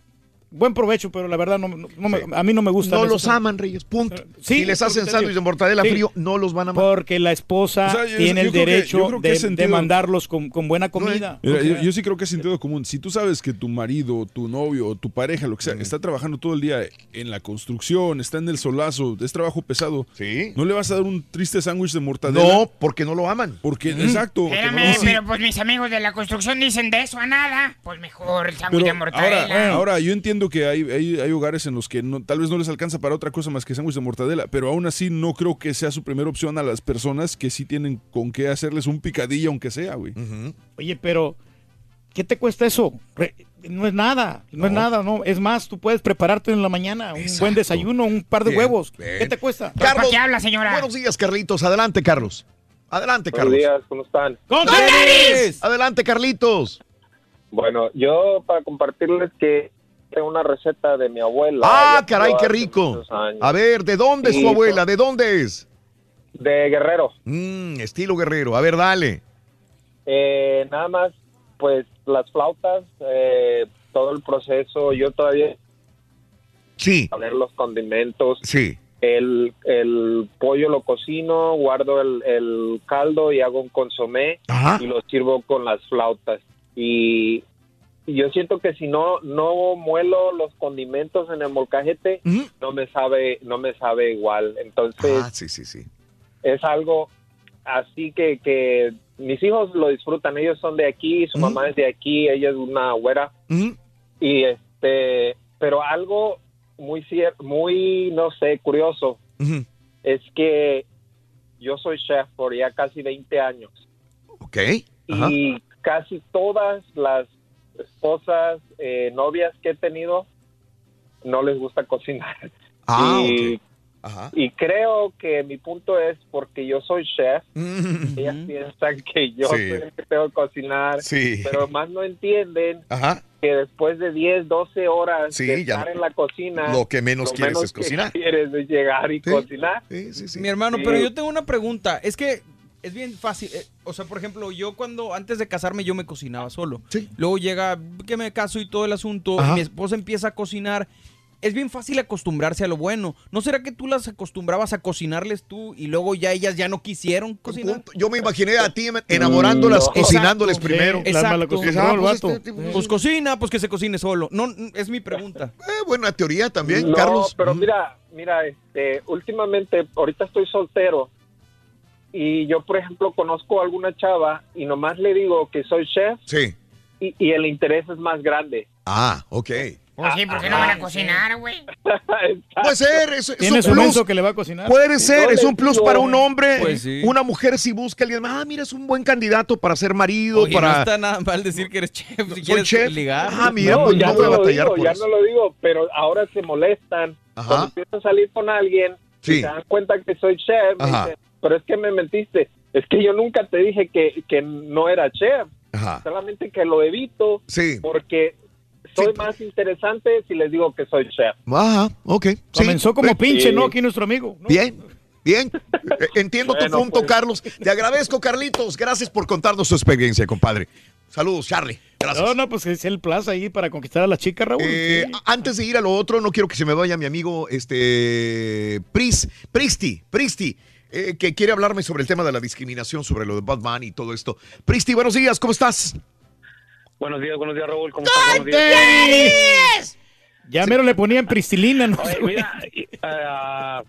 [SPEAKER 4] buen provecho, pero la verdad no, no- no me- a mí no me gusta.
[SPEAKER 1] No los aman, Reyes, punto.
[SPEAKER 4] Sí,
[SPEAKER 1] si les hacen sándwich de mortadela
[SPEAKER 4] sí.
[SPEAKER 1] frío, no los van a amar.
[SPEAKER 4] Porque la esposa
[SPEAKER 6] O sea, yo-
[SPEAKER 4] tiene
[SPEAKER 6] yo
[SPEAKER 4] el derecho
[SPEAKER 6] que
[SPEAKER 4] de,
[SPEAKER 6] sentido-
[SPEAKER 4] de mandarlos con, con buena comida.
[SPEAKER 6] Mira, yo, yo sí creo que es sentido común. Si tú sabes que tu marido, tu novio o tu pareja, lo que sea, está trabajando todo el día en la construcción, está en el solazo, es trabajo pesado, no le vas a dar un triste sándwich de mortadela.
[SPEAKER 1] No, porque no lo aman.
[SPEAKER 6] Porque, exacto.
[SPEAKER 72] Espérame, pero pues mis amigos de la construcción dicen de eso a nada. Pues mejor el sándwich de mortadela.
[SPEAKER 6] ahora, ahora, yo entiendo que hay, hay, hay hogares en los que no, tal vez no les alcanza para otra cosa más que sándwich de mortadela, pero aún así no creo que sea su primera opción a las personas que sí tienen con qué hacerles un picadillo, aunque sea, güey.
[SPEAKER 4] Oye, pero ¿qué te cuesta eso? Re- no es nada, no, es nada, no. Es más, tú puedes prepararte en la mañana un buen desayuno, un par de
[SPEAKER 1] Bien,
[SPEAKER 4] huevos.
[SPEAKER 1] bien.
[SPEAKER 4] ¿Qué te cuesta?
[SPEAKER 1] Carlos,
[SPEAKER 72] qué habla, señora?
[SPEAKER 1] Buenos días, Carlitos. Adelante, Carlos. Adelante,
[SPEAKER 73] Buenos
[SPEAKER 1] Carlos.
[SPEAKER 73] días, ¿cómo están?
[SPEAKER 4] ¡Con
[SPEAKER 1] Adelante, Carlitos.
[SPEAKER 73] Bueno, yo para compartirles que una receta de mi abuela.
[SPEAKER 1] Ah, caray, qué rico. A ver, ¿de dónde es
[SPEAKER 73] Sí,
[SPEAKER 1] tu abuela? ¿De dónde es?
[SPEAKER 73] De Guerrero.
[SPEAKER 1] Mm, estilo guerrero. A ver, dale.
[SPEAKER 73] Eh, nada más, pues las flautas, eh, todo el proceso, yo todavía...
[SPEAKER 1] Sí.
[SPEAKER 73] A ver los condimentos.
[SPEAKER 1] Sí.
[SPEAKER 73] El, el pollo lo cocino, guardo el, el caldo y hago un consomé y lo sirvo con las flautas. Y, y yo siento que si no no muelo los condimentos en el molcajete, no me sabe no me sabe igual. Entonces
[SPEAKER 1] Ah, sí, sí, sí.
[SPEAKER 73] es algo así que, que mis hijos lo disfrutan. Ellos son de aquí, su mamá es de aquí, ella es una güera. Y este, pero algo muy cier- muy no sé, curioso es que yo soy chef por ya casi 20 años
[SPEAKER 1] Ok.
[SPEAKER 73] Y casi todas las esposas, eh, novias que he tenido, no les gusta cocinar.
[SPEAKER 1] Ah,
[SPEAKER 73] y,
[SPEAKER 1] ok. Ajá.
[SPEAKER 73] y creo que mi punto es porque yo soy chef, ellas piensan que yo
[SPEAKER 1] Sí.
[SPEAKER 73] soy el que tengo que cocinar,
[SPEAKER 1] Sí.
[SPEAKER 73] pero más no entienden
[SPEAKER 1] Ajá.
[SPEAKER 73] que después de 10, 12 horas
[SPEAKER 1] Sí,
[SPEAKER 73] de
[SPEAKER 1] ya
[SPEAKER 73] estar en la cocina,
[SPEAKER 1] lo que menos quieres es
[SPEAKER 73] que
[SPEAKER 1] cocinar.
[SPEAKER 73] quieres es llegar y cocinar.
[SPEAKER 8] Mi hermano,
[SPEAKER 73] Sí.
[SPEAKER 8] pero yo tengo una pregunta. Es que es bien fácil. eh, o sea, por ejemplo, yo cuando antes de casarme yo me cocinaba solo. Luego llega que me caso y todo el asunto.
[SPEAKER 1] Ajá.
[SPEAKER 8] Mi esposa empieza a cocinar. Es bien fácil acostumbrarse a lo bueno. ¿No será que tú las acostumbrabas a cocinarles tú y luego ya ellas ya no quisieron cocinar?
[SPEAKER 1] Yo me imaginé a ti enamorándolas,
[SPEAKER 8] No.
[SPEAKER 1] cocinándoles
[SPEAKER 8] Exacto.
[SPEAKER 1] primero.
[SPEAKER 8] Sí, Exacto. Ah,
[SPEAKER 1] el
[SPEAKER 8] pues este tipo- Pues cocina, pues que se cocine solo. No, es mi pregunta.
[SPEAKER 1] Eh, buena teoría también,
[SPEAKER 73] no,
[SPEAKER 1] Carlos.
[SPEAKER 73] pero mira, mira, este, últimamente, ahorita estoy soltero y yo, por ejemplo, conozco a alguna chava y nomás le digo que soy chef
[SPEAKER 1] Sí.
[SPEAKER 73] y, y el interés es más grande.
[SPEAKER 1] Ah, ok.
[SPEAKER 72] Pues sí, porque no van a cocinar, güey.
[SPEAKER 1] Puede ser, es, es
[SPEAKER 4] Tiene
[SPEAKER 1] un plus.
[SPEAKER 4] que le va a cocinar.
[SPEAKER 1] Puede ser, es un plus para un hombre.
[SPEAKER 8] Pues sí.
[SPEAKER 1] Una mujer si busca a alguien, ah, mira, es un buen candidato para ser marido,
[SPEAKER 8] Oye,
[SPEAKER 1] para...
[SPEAKER 8] no está nada mal decir que eres chef. Si quieres
[SPEAKER 1] chef.
[SPEAKER 8] ligar.
[SPEAKER 1] Ah, mira,
[SPEAKER 73] no,
[SPEAKER 1] pues
[SPEAKER 73] ya
[SPEAKER 1] no
[SPEAKER 73] no,
[SPEAKER 1] voy a
[SPEAKER 73] lo
[SPEAKER 1] batallar
[SPEAKER 73] digo,
[SPEAKER 1] por
[SPEAKER 73] ya
[SPEAKER 1] eso.
[SPEAKER 73] no lo digo, pero ahora se molestan.
[SPEAKER 1] Ajá.
[SPEAKER 73] Cuando empiezo a salir con alguien,
[SPEAKER 1] Sí.
[SPEAKER 73] y se dan cuenta que soy chef, me
[SPEAKER 1] Ajá.
[SPEAKER 73] dicen, pero es que me mentiste. Es que yo nunca te dije que, que no era chef.
[SPEAKER 1] Ajá.
[SPEAKER 73] Solamente que lo evito
[SPEAKER 1] Sí.
[SPEAKER 73] porque soy más interesante si les digo que soy chef.
[SPEAKER 1] Ajá, ok. sí.
[SPEAKER 4] Comenzó como pinche,
[SPEAKER 73] Sí.
[SPEAKER 4] ¿no? Aquí nuestro amigo. ¿no?
[SPEAKER 1] Bien, bien. Eh, Entiendo tu punto,
[SPEAKER 73] pues.
[SPEAKER 1] Carlos. Te agradezco, Carlitos. Gracias por contarnos tu experiencia, compadre. Saludos, Charlie. Gracias.
[SPEAKER 4] No, no, pues es el plaza ahí para conquistar a la chica, Raúl.
[SPEAKER 1] Eh,
[SPEAKER 4] Sí.
[SPEAKER 1] Antes de ir a lo otro, no quiero que se me vaya mi amigo este Pris, Pristi, Pristi, eh, que quiere hablarme sobre el tema de la discriminación, sobre lo de Bunny y todo esto. Pristi, buenos días, ¿cómo estás?
[SPEAKER 74] Buenos días, buenos días, Raúl. ¿Cómo estás? Buenos días.
[SPEAKER 4] Ya mero le ponían pristilina, ¿no?
[SPEAKER 74] Oye, mira, ah,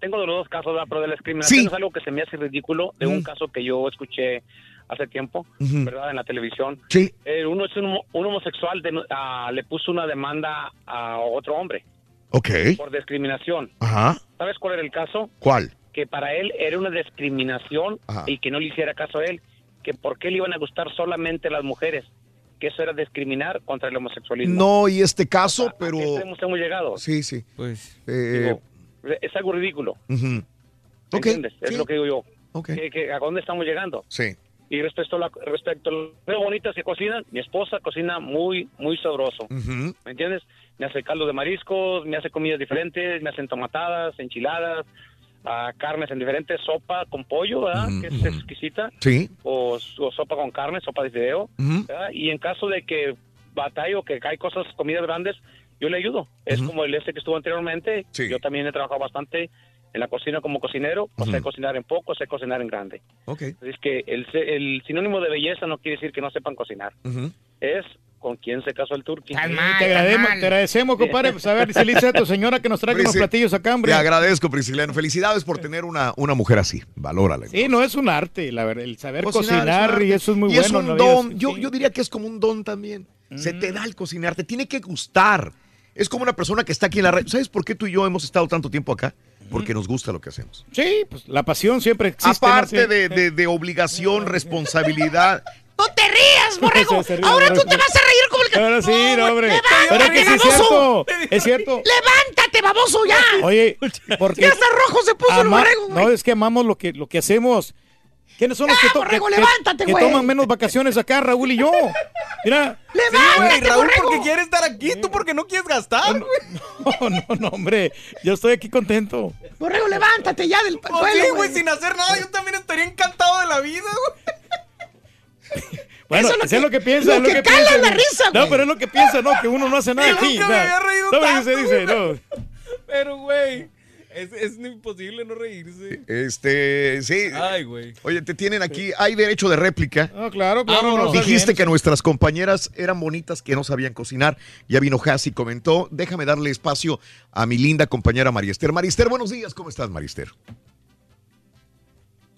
[SPEAKER 74] tengo de los dos casos, ¿verdad? pero de la discriminación
[SPEAKER 1] Sí.
[SPEAKER 74] es algo que se me hace ridículo de un caso que yo escuché hace tiempo. ¿verdad? En la televisión.
[SPEAKER 1] Sí.
[SPEAKER 74] Eh, uno es un, un homosexual, de- ah, le puso una demanda a otro hombre
[SPEAKER 1] Ok.
[SPEAKER 74] por discriminación.
[SPEAKER 1] Ajá.
[SPEAKER 74] ¿Sabes cuál era el caso?
[SPEAKER 1] ¿Cuál?
[SPEAKER 74] Que para él era una discriminación
[SPEAKER 1] Ajá.
[SPEAKER 74] y que no le hiciera caso a él, que por qué le iban a gustar solamente las mujeres, que eso era discriminar contra el homosexualismo.
[SPEAKER 1] No, y este caso,
[SPEAKER 74] ¿A qué
[SPEAKER 1] pero...
[SPEAKER 74] extremos hemos llegado?
[SPEAKER 1] Sí, sí.
[SPEAKER 8] Pues.
[SPEAKER 1] Eh,
[SPEAKER 74] Digo, es algo ridículo.
[SPEAKER 1] Ok,
[SPEAKER 74] ¿Entiendes? Es
[SPEAKER 1] sí.
[SPEAKER 74] lo que digo yo.
[SPEAKER 1] Ok.
[SPEAKER 74] Que- que ¿A dónde estamos llegando?
[SPEAKER 1] Sí.
[SPEAKER 74] Y respecto a, la, respecto a bonitas que cocinan, mi esposa cocina muy, muy sabroso. ¿Me entiendes? Me hace caldo de mariscos, me hace comidas diferentes, me hacen tomatadas, enchiladas, ah, carnes en diferentes, sopa con pollo, ¿verdad? Que es exquisita.
[SPEAKER 1] Sí.
[SPEAKER 74] O, o sopa con carne, sopa de fideo. Y en caso de que batallo, que hay cosas, comidas grandes, yo le ayudo. Es como el este que estuvo anteriormente. Yo también he trabajado bastante en la cocina como cocinero. O sé cocinar en poco, sé cocinar en grande.
[SPEAKER 1] Ok.
[SPEAKER 74] Es que el, el sinónimo de belleza no quiere decir que no sepan cocinar. Es con quién se casó el turqui.
[SPEAKER 4] te, agradecemos, te agradecemos, compadre. Pues a ver, dice Lisa, tu señora que nos traiga unos
[SPEAKER 1] Prisi,
[SPEAKER 4] platillos acá, hombre.
[SPEAKER 1] Te agradezco, Prisciliano. Felicidades por tener una, una mujer así. Valórala.
[SPEAKER 4] Sí, no es un arte, la verdad, el saber
[SPEAKER 1] Cocinar es
[SPEAKER 4] y eso es muy
[SPEAKER 1] Y
[SPEAKER 4] bueno.
[SPEAKER 1] es un
[SPEAKER 4] vida,
[SPEAKER 1] don. yo, yo diría que es como un don también. Se te da el cocinar, te tiene que gustar. Es como una persona que está aquí en la red. ¿Sabes por qué tú y yo hemos estado tanto tiempo acá? Porque nos gusta lo que hacemos.
[SPEAKER 4] Sí, pues la pasión siempre existe. ¿no?
[SPEAKER 1] Aparte
[SPEAKER 4] Sí.
[SPEAKER 1] de, de- de obligación, responsabilidad.
[SPEAKER 52] ¡No te rías, borrego!
[SPEAKER 4] Ríe,
[SPEAKER 52] Ahora tú te vas a reír como el que...
[SPEAKER 4] Ahora sí, no, hombre.
[SPEAKER 52] ¡Levántate,
[SPEAKER 4] Pero que sí es
[SPEAKER 52] baboso!
[SPEAKER 4] cierto. Es cierto.
[SPEAKER 52] ¡Levántate, baboso, ya!
[SPEAKER 4] Oye, porque.
[SPEAKER 52] Ya hasta rojo se puso el borrego, güey.
[SPEAKER 4] No, es que amamos lo que, lo que hacemos. ¿Quiénes son los que, to-
[SPEAKER 52] borrego,
[SPEAKER 4] que- que-
[SPEAKER 52] levántate,
[SPEAKER 4] que
[SPEAKER 52] güey.
[SPEAKER 4] toman menos vacaciones acá, Raúl y yo? Mira.
[SPEAKER 52] ¡Levántate,
[SPEAKER 8] Güey, Raúl,
[SPEAKER 52] borrego!
[SPEAKER 8] porque quiere estar aquí, tú porque no quieres gastar.
[SPEAKER 4] No, no, no, hombre. Yo estoy aquí contento.
[SPEAKER 52] Borrego, levántate ya del suelo,
[SPEAKER 8] sí, güey, sin hacer nada, yo también estaría encantado de la vida, güey.
[SPEAKER 4] Bueno,
[SPEAKER 52] Eso es
[SPEAKER 4] es
[SPEAKER 52] lo
[SPEAKER 4] que, piensa.
[SPEAKER 52] lo
[SPEAKER 4] es
[SPEAKER 52] que cala
[SPEAKER 4] piensa,
[SPEAKER 52] la
[SPEAKER 4] güey.
[SPEAKER 52] risa,
[SPEAKER 4] No,
[SPEAKER 52] güey.
[SPEAKER 4] pero es lo que piensa, ¿no? Que uno no hace nada
[SPEAKER 8] Yo
[SPEAKER 4] aquí.
[SPEAKER 8] nunca me había reído
[SPEAKER 4] no,
[SPEAKER 8] tanto,
[SPEAKER 4] se dice, no.
[SPEAKER 8] Pero, güey, es, es imposible no reírse.
[SPEAKER 1] Este, sí.
[SPEAKER 8] Ay, güey.
[SPEAKER 1] Oye, te tienen aquí, hay derecho de réplica.
[SPEAKER 4] No, claro, claro. No, está
[SPEAKER 1] Dijiste
[SPEAKER 4] bien.
[SPEAKER 1] que nuestras compañeras eran bonitas, que no sabían cocinar. Ya vino Hassi y comentó. Déjame darle espacio a mi linda compañera Mariester. Mariester, buenos días. ¿Cómo estás, Mariester?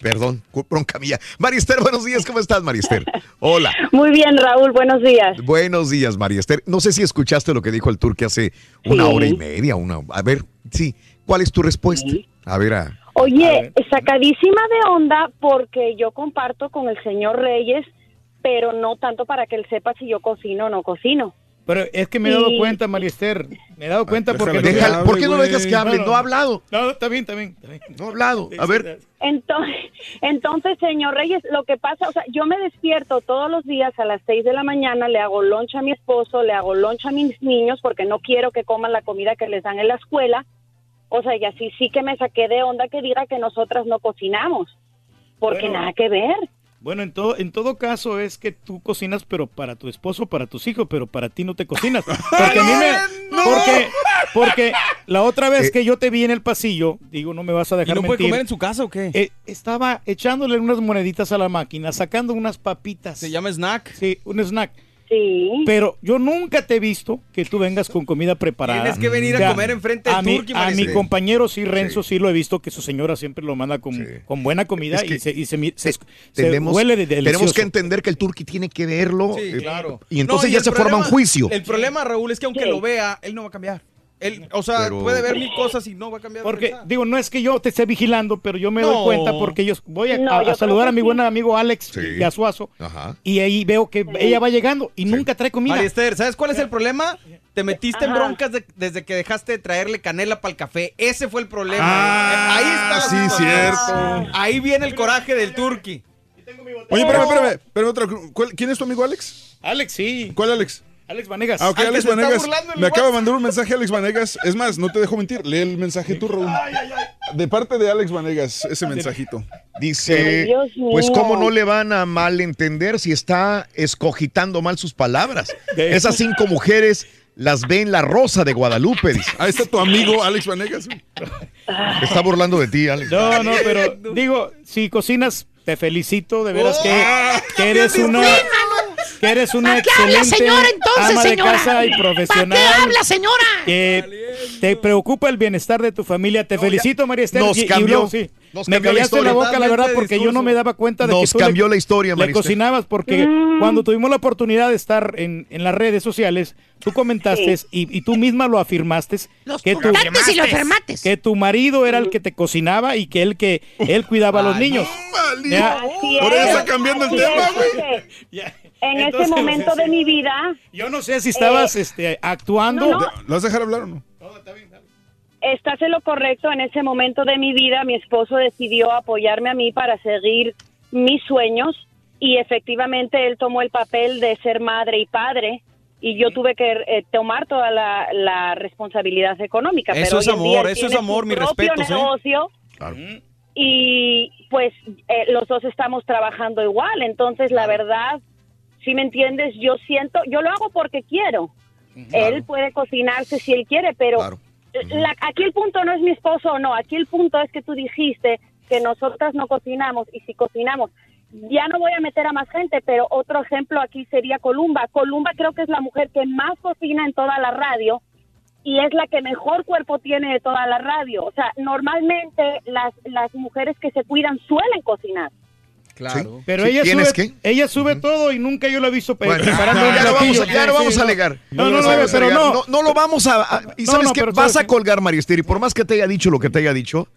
[SPEAKER 1] Perdón, bronca mía. Mariester, buenos días. ¿Cómo estás, Mariester? Hola.
[SPEAKER 71] Muy bien, Raúl, buenos días.
[SPEAKER 1] Buenos días, Mariester. No sé si escuchaste lo que dijo el turque hace una
[SPEAKER 71] Sí.
[SPEAKER 1] hora y media. Una... A ver, sí. ¿Cuál es tu respuesta? A ver, a...
[SPEAKER 71] Oye, sacadísima de onda porque yo comparto con el señor Reyes, pero no tanto para que él sepa si yo cocino o no cocino.
[SPEAKER 4] Pero es que me he dado
[SPEAKER 71] Sí.
[SPEAKER 4] cuenta, Mariester. Me he dado cuenta porque...
[SPEAKER 1] ¿Por qué no dejas que hable? No ha hablado.
[SPEAKER 4] No, está bien, está bien. está bien.
[SPEAKER 1] No ha hablado. A ver.
[SPEAKER 71] Entonces, entonces, señor Reyes, lo que pasa, o sea, yo me despierto todos los días a las 6 de la mañana, le hago loncha a mi esposo, le hago loncha a mis niños porque no quiero que coman la comida que les dan en la escuela. O sea, y así sí que me saqué de onda que diga que nosotras no cocinamos, porque
[SPEAKER 4] Bueno.
[SPEAKER 71] nada que ver.
[SPEAKER 4] Bueno, en todo, en todo caso es que tú cocinas, pero para tu esposo, para tus hijos, pero para ti no te cocinas. Porque a mí me... Porque, porque la otra vez que yo te vi en el pasillo, digo, no me vas a
[SPEAKER 8] ¿Y
[SPEAKER 4] dejar
[SPEAKER 8] no puede comer en su casa o qué?
[SPEAKER 4] eh, estaba echándole unas moneditas a la máquina, sacando unas papitas.
[SPEAKER 8] ¿Se llama snack?
[SPEAKER 4] Sí, un snack.
[SPEAKER 75] Sí.
[SPEAKER 4] Pero yo nunca te he visto que tú vengas con comida preparada.
[SPEAKER 8] Tienes que venir a comer enfrente de
[SPEAKER 4] a mi, A mi compañero sí, Renzo, sí. lo he visto que su señora siempre lo manda con, con buena comida
[SPEAKER 1] Es que
[SPEAKER 4] y se, y se se- se
[SPEAKER 1] Tenemos,
[SPEAKER 4] huele de delicioso.
[SPEAKER 1] tenemos que entender que el turqui tiene que verlo.
[SPEAKER 8] Sí,
[SPEAKER 1] eh,
[SPEAKER 8] claro.
[SPEAKER 1] Y entonces
[SPEAKER 8] No,
[SPEAKER 1] ya se forma un juicio.
[SPEAKER 8] El problema, Raúl, es que aunque lo vea, él no va a cambiar. Él, o sea,
[SPEAKER 1] Pero-
[SPEAKER 8] puede ver mil cosas y no va a cambiar.
[SPEAKER 4] Porque, digo, no es que yo te esté vigilando, pero yo me
[SPEAKER 8] No.
[SPEAKER 4] doy cuenta porque yo voy a,
[SPEAKER 8] No,
[SPEAKER 4] a- a
[SPEAKER 8] yo creo
[SPEAKER 4] saludar a mi
[SPEAKER 8] sí.
[SPEAKER 4] buen amigo Alex y a Suazo.
[SPEAKER 1] Ajá.
[SPEAKER 4] Y ahí veo que ella va llegando y nunca trae comida.
[SPEAKER 8] María Esther, ¿sabes cuál es el problema? Te metiste en broncas de- desde que dejaste de traerle canela para el café. Ese fue el problema.
[SPEAKER 6] Ah,
[SPEAKER 8] Ahí está.
[SPEAKER 6] sí, cierto.
[SPEAKER 8] Ahí viene el coraje del turqui.
[SPEAKER 6] Oye, espérame, espérame. espérame otra- ¿cuál- ¿Quién es tu amigo Alex?
[SPEAKER 4] Alex, sí.
[SPEAKER 6] ¿Cuál Alex?
[SPEAKER 4] Alex Vanegas.
[SPEAKER 6] Ah, ok, Alex Vanegas. Me acaba de mandar un mensaje Alex Vanegas. Es más, no te dejo mentir. Lee el mensaje tú, Raúl. De parte de Alex Vanegas, ese mensajito.
[SPEAKER 1] Dice, pues cómo no le van a malentender si está escogitando mal sus palabras. Esas cinco mujeres las ve en la rosa de Guadalupe, dice.
[SPEAKER 6] Ahí está tu amigo Alex Vanegas.
[SPEAKER 1] Está burlando de ti, Alex.
[SPEAKER 4] No, no, pero digo, si cocinas, te felicito, de veras que, que eres una que eres una
[SPEAKER 2] ¿Para qué habla,
[SPEAKER 4] excelente
[SPEAKER 2] señora, entonces,
[SPEAKER 4] ama
[SPEAKER 2] señora?
[SPEAKER 4] de casa y
[SPEAKER 2] ¿Para
[SPEAKER 4] profesional.
[SPEAKER 2] qué habla, señora?
[SPEAKER 4] Que te preocupa el bienestar de tu familia. Te felicito, María Esther.
[SPEAKER 1] Nos
[SPEAKER 4] y- y
[SPEAKER 1] cambió,
[SPEAKER 4] luego, sí,
[SPEAKER 1] nos
[SPEAKER 4] me
[SPEAKER 1] cambió la
[SPEAKER 4] callaste la
[SPEAKER 1] historia.
[SPEAKER 4] boca, la verdad, porque yo no me daba cuenta de
[SPEAKER 1] Nos
[SPEAKER 4] que tú
[SPEAKER 1] cambió
[SPEAKER 4] le,
[SPEAKER 1] la historia,
[SPEAKER 4] le cocinabas porque cuando tuvimos la oportunidad de estar en, en las redes sociales, tú comentaste y, y tú misma lo afirmaste que tu,
[SPEAKER 2] comentaste y lo afirmaste.
[SPEAKER 4] que tu marido era el que te cocinaba y que él que él cuidaba a los niños. Ya.
[SPEAKER 6] Por eso está cambiando el tema, güey.
[SPEAKER 75] En
[SPEAKER 4] Entonces,
[SPEAKER 75] ese momento de mi vida.
[SPEAKER 4] Yo no sé si estabas este, actuando.
[SPEAKER 75] No, no.
[SPEAKER 6] ¿Lo vas a dejar hablar o no?
[SPEAKER 75] Estás en lo correcto. En ese momento de mi vida, mi esposo decidió apoyarme a mí para seguir mis sueños y efectivamente él tomó el papel de ser madre y padre y yo tuve que eh, tomar toda la, la responsabilidad económica.
[SPEAKER 8] Eso
[SPEAKER 75] pero
[SPEAKER 8] es amor, eso es amor,
[SPEAKER 75] propio
[SPEAKER 8] respetos, ¿eh?
[SPEAKER 75] negocio y pues eh, los dos estamos trabajando igual. Entonces, la verdad, si me entiendes, yo siento, yo lo hago porque quiero. Él puede cocinarse si él quiere, pero la- aquí el punto no es mi esposo o no, aquí el punto es que tú dijiste que nosotras no cocinamos y si cocinamos, ya no voy a meter a más gente, pero otro ejemplo aquí sería Columba. Columba creo que es la mujer que más cocina en toda la radio y es la que mejor cuerpo tiene de toda la radio. O sea, normalmente las, las mujeres que se cuidan suelen cocinar.
[SPEAKER 8] Claro.
[SPEAKER 4] Pero
[SPEAKER 1] Sí,
[SPEAKER 4] ella
[SPEAKER 1] ¿tienes
[SPEAKER 4] sube, ella sube todo y nunca yo la he visto
[SPEAKER 1] Bueno,
[SPEAKER 4] preparando
[SPEAKER 1] ya lo vamos, a- ya lo vamos a alegar.
[SPEAKER 4] No, no,
[SPEAKER 1] Lo
[SPEAKER 4] no,
[SPEAKER 1] vamos a
[SPEAKER 4] pero no.
[SPEAKER 1] no. lo vamos a... a- y sabes que
[SPEAKER 4] pero
[SPEAKER 1] vas a colgar, Mariester, y por más que te haya dicho lo que te haya dicho,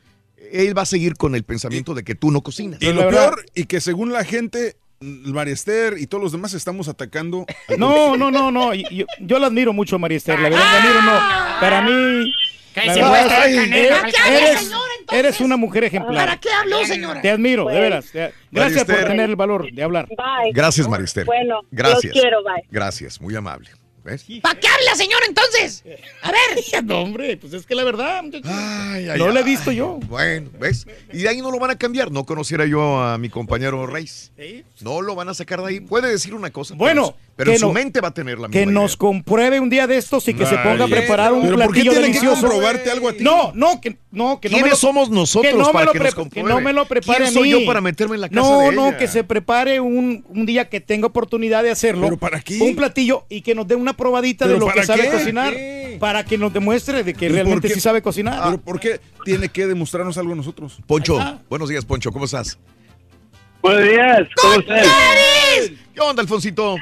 [SPEAKER 1] él va a seguir con el pensamiento de que tú no cocinas.
[SPEAKER 6] Y lo peor, y que según la gente, María Esther y todos los demás estamos atacando. al
[SPEAKER 4] No, no, no, no. Yo, yo la admiro mucho, María Esther. La verdad, la admiro, no. Para mí. La
[SPEAKER 2] se traer
[SPEAKER 4] eres-
[SPEAKER 2] canela. ¿Para qué habla,
[SPEAKER 4] eres, una mujer ejemplar.
[SPEAKER 2] ¿Para qué habló, señora?
[SPEAKER 4] Te admiro, de veras. Gracias por tener el valor de hablar.
[SPEAKER 75] Bye.
[SPEAKER 1] Gracias, Marister.
[SPEAKER 75] Bueno,
[SPEAKER 1] Gracias.
[SPEAKER 75] los quiero, bye.
[SPEAKER 1] Gracias, muy amable. ¿Ves?
[SPEAKER 2] ¿Para qué habla, señora, entonces? A ver.
[SPEAKER 4] No, hombre, pues es que la verdad,
[SPEAKER 1] Ay, ay,
[SPEAKER 4] no la he
[SPEAKER 1] ay.
[SPEAKER 4] visto yo.
[SPEAKER 1] Bueno, ¿ves? Y de ahí no lo van a cambiar. No conociera yo a mi compañero Reis. No lo van a sacar de ahí. Puede decir una cosa.
[SPEAKER 4] Bueno,
[SPEAKER 1] pero,
[SPEAKER 4] que
[SPEAKER 1] en su
[SPEAKER 4] no-
[SPEAKER 1] mente va a tener la
[SPEAKER 4] Que
[SPEAKER 1] misma
[SPEAKER 4] nos compruebe un día de estos y que se ponga a preparar un
[SPEAKER 1] pero ¿por qué
[SPEAKER 4] platillo
[SPEAKER 1] tiene que comprobarte algo a ti?
[SPEAKER 4] No, no, que no, que no me
[SPEAKER 1] ¿Quiénes
[SPEAKER 4] lo-
[SPEAKER 1] somos nosotros
[SPEAKER 4] que no me
[SPEAKER 1] para
[SPEAKER 4] lo
[SPEAKER 1] que nos
[SPEAKER 4] no me lo prepare
[SPEAKER 1] ¿Quién
[SPEAKER 4] a
[SPEAKER 1] soy
[SPEAKER 4] mí.
[SPEAKER 1] yo para meterme en la casa
[SPEAKER 4] no,
[SPEAKER 1] de
[SPEAKER 4] No,
[SPEAKER 1] ella?
[SPEAKER 4] que se prepare un, un día que tenga oportunidad de hacerlo.
[SPEAKER 6] ¿Pero para qué?
[SPEAKER 4] Un platillo y que nos dé una probadita de
[SPEAKER 6] ¿Pero
[SPEAKER 4] lo que sabe
[SPEAKER 6] qué?
[SPEAKER 4] cocinar. Para que nos demuestre de que
[SPEAKER 6] ¿Pero
[SPEAKER 4] realmente sí sabe cocinar.
[SPEAKER 6] ¿Pero por qué tiene que demostrarnos algo a nosotros?
[SPEAKER 1] Poncho, buenos días, Poncho, ¿cómo estás?
[SPEAKER 76] Buenos días, ¿cómo están?
[SPEAKER 1] ¿Qué onda, Alfonsito?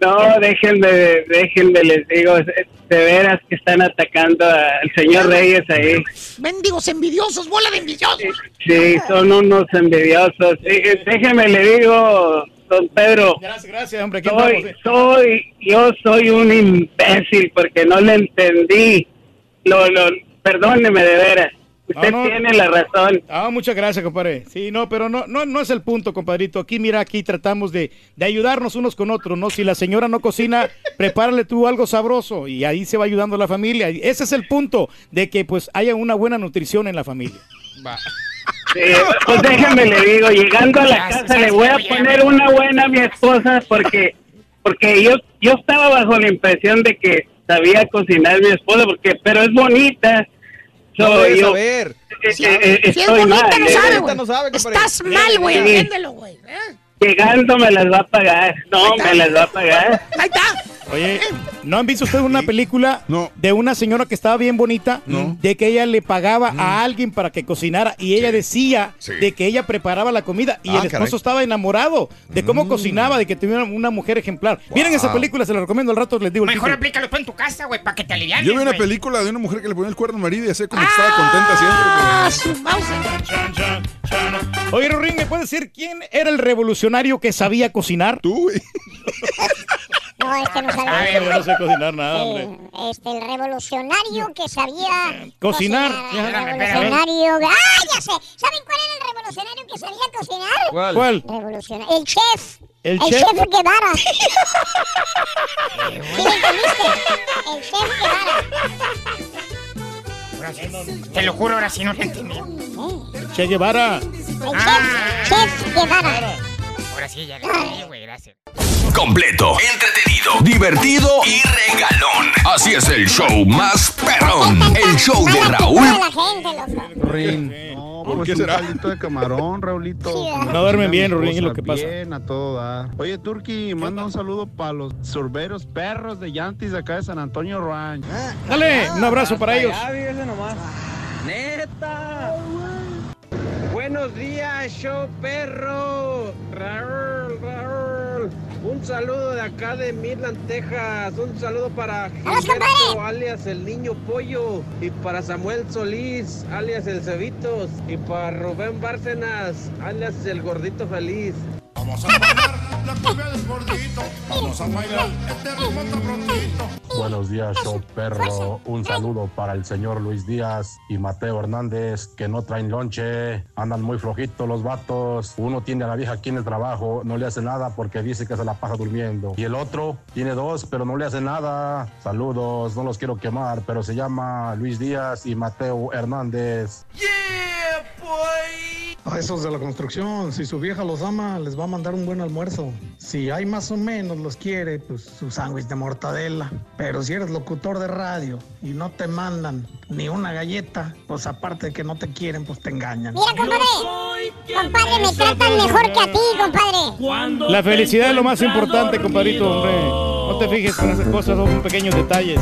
[SPEAKER 76] No, déjenme, déjenme, les digo, de veras que están atacando al señor Reyes ahí.
[SPEAKER 2] Mendigos envidiosos, bola de envidiosos.
[SPEAKER 76] Sí, son unos envidiosos. Eh, Déjenme, le digo, don Pedro,
[SPEAKER 4] Gracias, gracias, hombre. andamos,
[SPEAKER 76] soy,
[SPEAKER 4] eh.
[SPEAKER 76] soy, yo soy un imbécil porque no le entendí. Lo, lo, perdóneme de veras. Usted
[SPEAKER 4] No, no.
[SPEAKER 76] tiene la razón.
[SPEAKER 4] Ah, muchas gracias, compadre. Sí, no, pero no, no, no es el punto, compadrito. Aquí, mira, aquí tratamos de, de ayudarnos unos con otros, ¿no? Si la señora no cocina, prepárale tú algo sabroso y ahí se va ayudando la familia. Y ese es el punto, de que pues haya una buena nutrición en la familia.
[SPEAKER 76] Sí, pues déjame le digo, llegando a la casa le voy a poner una buena a mi esposa porque porque yo yo estaba bajo la impresión de que sabía cocinar mi esposa porque pero es bonita.
[SPEAKER 8] No
[SPEAKER 76] So,
[SPEAKER 8] debes
[SPEAKER 76] yo-
[SPEAKER 8] saber.
[SPEAKER 76] eh, eh, eh,
[SPEAKER 2] Si es
[SPEAKER 76] estoy
[SPEAKER 2] bonita,
[SPEAKER 76] mal,
[SPEAKER 2] no sabe, güey.
[SPEAKER 8] no sabe.
[SPEAKER 2] Estás mal, güey, entiéndelo, güey. ¿eh?
[SPEAKER 76] Llegando me las va a pagar. No, me las va a pagar.
[SPEAKER 52] Ahí está.
[SPEAKER 4] Oye, ¿no han visto ustedes una película de una señora que estaba bien bonita? De que ella le pagaba a alguien para que cocinara y ella decía
[SPEAKER 1] Sí.
[SPEAKER 4] de que ella preparaba la comida y
[SPEAKER 1] Ah,
[SPEAKER 4] el esposo
[SPEAKER 1] caray.
[SPEAKER 4] estaba enamorado de cómo cocinaba, de que tenía una mujer ejemplar. Miren esa
[SPEAKER 6] Wow.
[SPEAKER 4] película, se la recomiendo al rato, les digo el
[SPEAKER 72] Mejor aplícalo tú en tu casa, güey, para que te alivianes,
[SPEAKER 6] Yo vi una película de una mujer que le ponía el cuerno al marido y hacía como que estaba contenta siempre. pero-
[SPEAKER 4] Oye, Rorín, ¿me puedes decir quién era el revolucionario que sabía cocinar?
[SPEAKER 6] Tú, güey.
[SPEAKER 5] No, este no
[SPEAKER 4] Yo no sé cocinar nada, hombre.
[SPEAKER 5] Este, el revolucionario que sabía
[SPEAKER 4] Cocinar.
[SPEAKER 5] El
[SPEAKER 4] Espérame,
[SPEAKER 5] revolucionario. ¡Ah, ya sé! ¿Saben cuál era el revolucionario que sabía cocinar?
[SPEAKER 4] ¿Cuál? ¿Cuál?
[SPEAKER 5] Revolucionario. El chef.
[SPEAKER 4] ¿El
[SPEAKER 5] el
[SPEAKER 4] chef?
[SPEAKER 5] chef Guevara. ¿Sí me entendiste? El chef Guevara.
[SPEAKER 72] Te lo juro, ahora sí no lo entendí.
[SPEAKER 4] Che Guevara.
[SPEAKER 5] El
[SPEAKER 72] Ah.
[SPEAKER 5] chef, chef Guevara.
[SPEAKER 72] Ahora sí, ya lo entendí, güey, gracias.
[SPEAKER 77] Completo, entretenido, divertido y regalón. Así es el show más perrón. El show de Raúl.
[SPEAKER 67] No,
[SPEAKER 4] ¿Por
[SPEAKER 67] pues
[SPEAKER 4] qué
[SPEAKER 67] un
[SPEAKER 4] será?
[SPEAKER 67] caldito de camarón, Raulito.
[SPEAKER 4] No duermen bien, Rurín, es lo que pasa.
[SPEAKER 67] Bien, a todo dar. Oye, Turki, manda un saludo para los sorberos perros de Yantis de acá de San Antonio Ranch.
[SPEAKER 4] Dale, un abrazo para ellos.
[SPEAKER 17] ¡Neta! Buenos días, show perro. Raúl, Raúl. Un saludo de acá de Midland, Texas. Un saludo para Gilberto, alias el niño pollo. Y para Samuel Solís, alias el Cevitos. Y para Rubén Bárcenas, alias el gordito feliz.
[SPEAKER 78] Vamos a bailar la cumbia del gordito. Vamos a bailar este ritmo tan prontito.
[SPEAKER 69] Buenos días, show perro. Un saludo para el señor Luis Díaz y Mateo Hernández, que no traen lonche. Andan muy flojitos los vatos. Uno tiene a la vieja aquí en el trabajo, no le hace nada porque dice que se la paja durmiendo. Y el otro tiene dos, pero no le hace nada. Saludos, no los quiero quemar, pero se llama Luis Díaz y Mateo Hernández.
[SPEAKER 79] A esos de la construcción, si su vieja los ama, les va a mandar un buen almuerzo. Si hay más o menos los quiere, pues su sándwich de mortadela. Pero si eres locutor de radio y no te mandan ni una galleta, pues aparte de que no te quieren, pues te engañan.
[SPEAKER 5] Mira, compadre. Compadre, me tratan mejor que a ti, compadre.
[SPEAKER 4] La felicidad es lo más importante, compadrito, hombre. No te fijes con esas cosas, son pequeños detalles.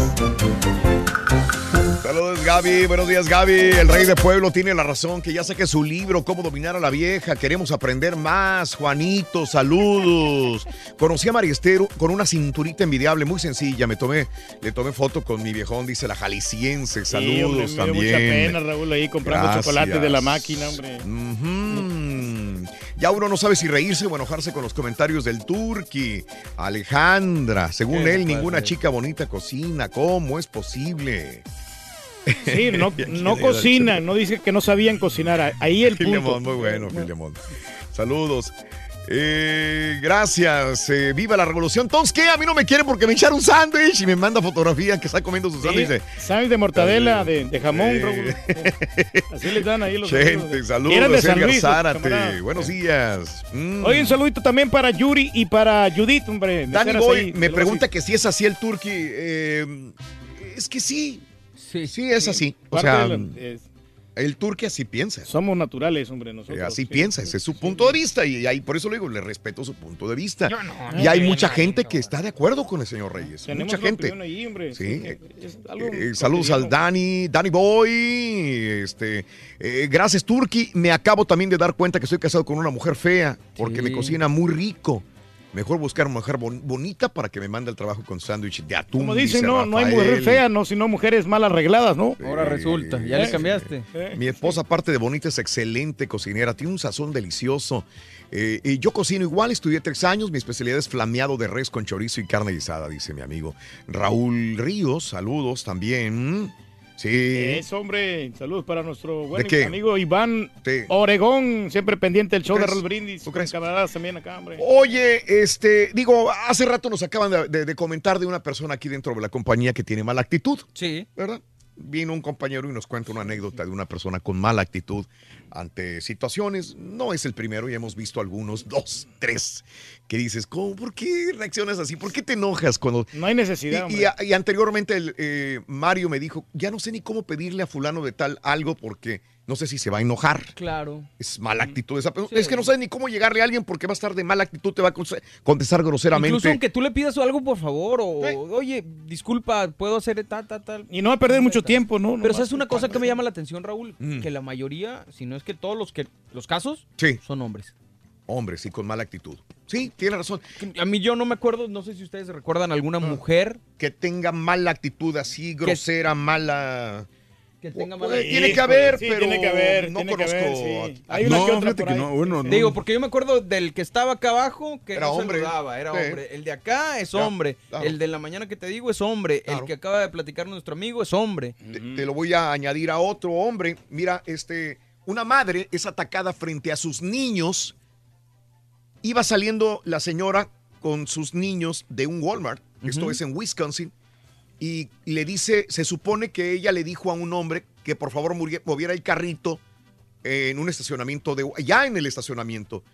[SPEAKER 1] Saludos, Gaby. Buenos días, Gaby. El rey de pueblo tiene la razón, que ya saque su libro, Cómo dominar a la vieja. Queremos aprender más. Juanito, saludos. Conocí a Mariestero con una cinturita envidiable, muy sencilla. Me tomé, le tomé foto con mi viejón, dice la jalisciense.
[SPEAKER 4] Sí, hombre,
[SPEAKER 1] Saludos
[SPEAKER 4] me dio mucha pena, Raúl, ahí comprando
[SPEAKER 1] Gracias.
[SPEAKER 4] chocolate de la máquina, hombre.
[SPEAKER 1] Ya uno no sabe si reírse o enojarse con los comentarios del Turqui. Alejandra, según
[SPEAKER 4] ¿Qué
[SPEAKER 1] él, ninguna chica bonita cocina. ¿Cómo es posible?
[SPEAKER 4] Sí, no, no cocinan, no dice que no sabían cocinar. Ahí el punto.
[SPEAKER 1] Filemón, muy bueno, Filemón. Saludos. Eh, gracias. eh, viva la revolución. Todos que a mí no me quieren porque me echaron un sándwich y me manda fotografía que está comiendo su sándwich. de-
[SPEAKER 4] Sándwich de mortadela, de, de jamón,
[SPEAKER 1] Eh.
[SPEAKER 4] Así les dan ahí los
[SPEAKER 1] Gente, saludos. Edgar
[SPEAKER 4] Luis,
[SPEAKER 1] Zárate. Buenos días. Mm.
[SPEAKER 4] Oye, un saludito también para Yuri y para Judith, hombre. Meseras
[SPEAKER 1] Boy
[SPEAKER 4] ahí,
[SPEAKER 1] me pregunta que si es así el turqui. eh, es que sí. Sí, es así. O sea,
[SPEAKER 4] de la- es-
[SPEAKER 1] el turqui así piensa.
[SPEAKER 4] somos naturales, hombre, nosotros.
[SPEAKER 1] Eh, Así
[SPEAKER 4] sí.
[SPEAKER 1] piensa, ese es su punto de vista y ahí por eso le digo, le respeto su punto de vista.
[SPEAKER 4] Yo no.
[SPEAKER 1] y hay
[SPEAKER 4] No,
[SPEAKER 1] mucha
[SPEAKER 4] no,
[SPEAKER 1] gente que está de acuerdo con el señor Reyes.
[SPEAKER 4] Tenemos
[SPEAKER 1] mucha gente.
[SPEAKER 4] opinión ahí, hombre.
[SPEAKER 1] Sí.
[SPEAKER 4] Sí, es algo
[SPEAKER 1] Eh, saludos al Dani, Dani Boy. Este, eh, gracias, Turki. Me acabo también de dar cuenta que estoy casado con una mujer fea porque
[SPEAKER 8] Sí.
[SPEAKER 1] me cocina muy rico. Mejor buscar una mujer bon- bonita para que me mande el trabajo con sándwich de atún.
[SPEAKER 4] Como dicen,
[SPEAKER 1] dice
[SPEAKER 4] no, no hay
[SPEAKER 1] Rafael.
[SPEAKER 4] mujer fea, no, sino mujeres mal arregladas, ¿no?
[SPEAKER 8] Ahora resulta, ya le
[SPEAKER 4] Eh,
[SPEAKER 8] cambiaste.
[SPEAKER 1] Mi esposa, aparte de bonita, es excelente cocinera, tiene un sazón delicioso. Eh, y yo cocino igual, estudié tres años, mi especialidad es flameado de res con chorizo y carne guisada, dice mi amigo. Raúl Ríos, saludos también. Sí.
[SPEAKER 4] Eso, hombre. Saludos para nuestro buen amigo Iván
[SPEAKER 1] Sí.
[SPEAKER 4] Oregón, siempre pendiente del show de
[SPEAKER 1] crees?
[SPEAKER 4] Raúl Brindis. Con camaradas también acá, hombre.
[SPEAKER 1] Oye, este, digo, hace rato nos acaban de, de- de comentar de una persona aquí dentro de la compañía que tiene mala actitud.
[SPEAKER 8] Sí.
[SPEAKER 1] ¿Verdad? Vino un compañero y nos cuenta una anécdota de una persona con mala actitud ante situaciones. No es el primero, ya hemos visto algunos, dos, tres, que dices, ¿cómo, ¿por qué reaccionas así? ¿Por qué te enojas cuando...
[SPEAKER 4] No hay necesidad,
[SPEAKER 1] Y, y- y anteriormente el, eh, Mario me dijo, ya no sé ni cómo pedirle a fulano de tal algo porque no sé si se va a enojar.
[SPEAKER 8] Claro.
[SPEAKER 1] Es mala actitud esa persona. Es que no sabes ni cómo llegarle a alguien porque va a estar de mala actitud, te va a contestar groseramente.
[SPEAKER 8] Incluso aunque tú le pidas algo, por favor, o oye, disculpa, puedo hacer tal, tal, tal.
[SPEAKER 4] Y no va a perder mucho tiempo, ¿no?
[SPEAKER 8] Pero ¿sabes una cosa que me llama la atención, Raúl? Que la mayoría, si no es que todos los que los casos, son hombres.
[SPEAKER 1] Hombres, sí, con mala actitud. Sí, tiene razón.
[SPEAKER 8] A mí yo no me acuerdo, no sé si ustedes recuerdan alguna mujer
[SPEAKER 1] que tenga mala actitud así, grosera, mala
[SPEAKER 8] que tenga
[SPEAKER 1] Pues, tiene que haber,
[SPEAKER 4] sí,
[SPEAKER 1] pero
[SPEAKER 4] tiene que haber,
[SPEAKER 1] no
[SPEAKER 4] tiene que
[SPEAKER 1] conozco.
[SPEAKER 4] haber, sí.
[SPEAKER 1] a-
[SPEAKER 4] Hay una
[SPEAKER 6] No,
[SPEAKER 4] que otra
[SPEAKER 6] que no, bueno, no.
[SPEAKER 8] Digo, porque yo me acuerdo del que estaba acá abajo, que
[SPEAKER 1] Era
[SPEAKER 8] no
[SPEAKER 1] hombre.
[SPEAKER 8] saludaba, era
[SPEAKER 1] Sí.
[SPEAKER 8] hombre. El de acá es
[SPEAKER 1] Ya,
[SPEAKER 8] hombre.
[SPEAKER 1] claro.
[SPEAKER 8] El de la mañana que te digo es hombre.
[SPEAKER 1] Claro.
[SPEAKER 8] El que acaba de platicar nuestro amigo es hombre.
[SPEAKER 1] Te, te lo voy a añadir a otro hombre. Mira, este, una madre es atacada frente a sus niños. Iba saliendo la señora con sus niños de un Walmart. Esto es en Wisconsin. Y le dice, se supone que ella le dijo a un hombre que por favor moviera el carrito en un estacionamiento de ya en el estacionamiento.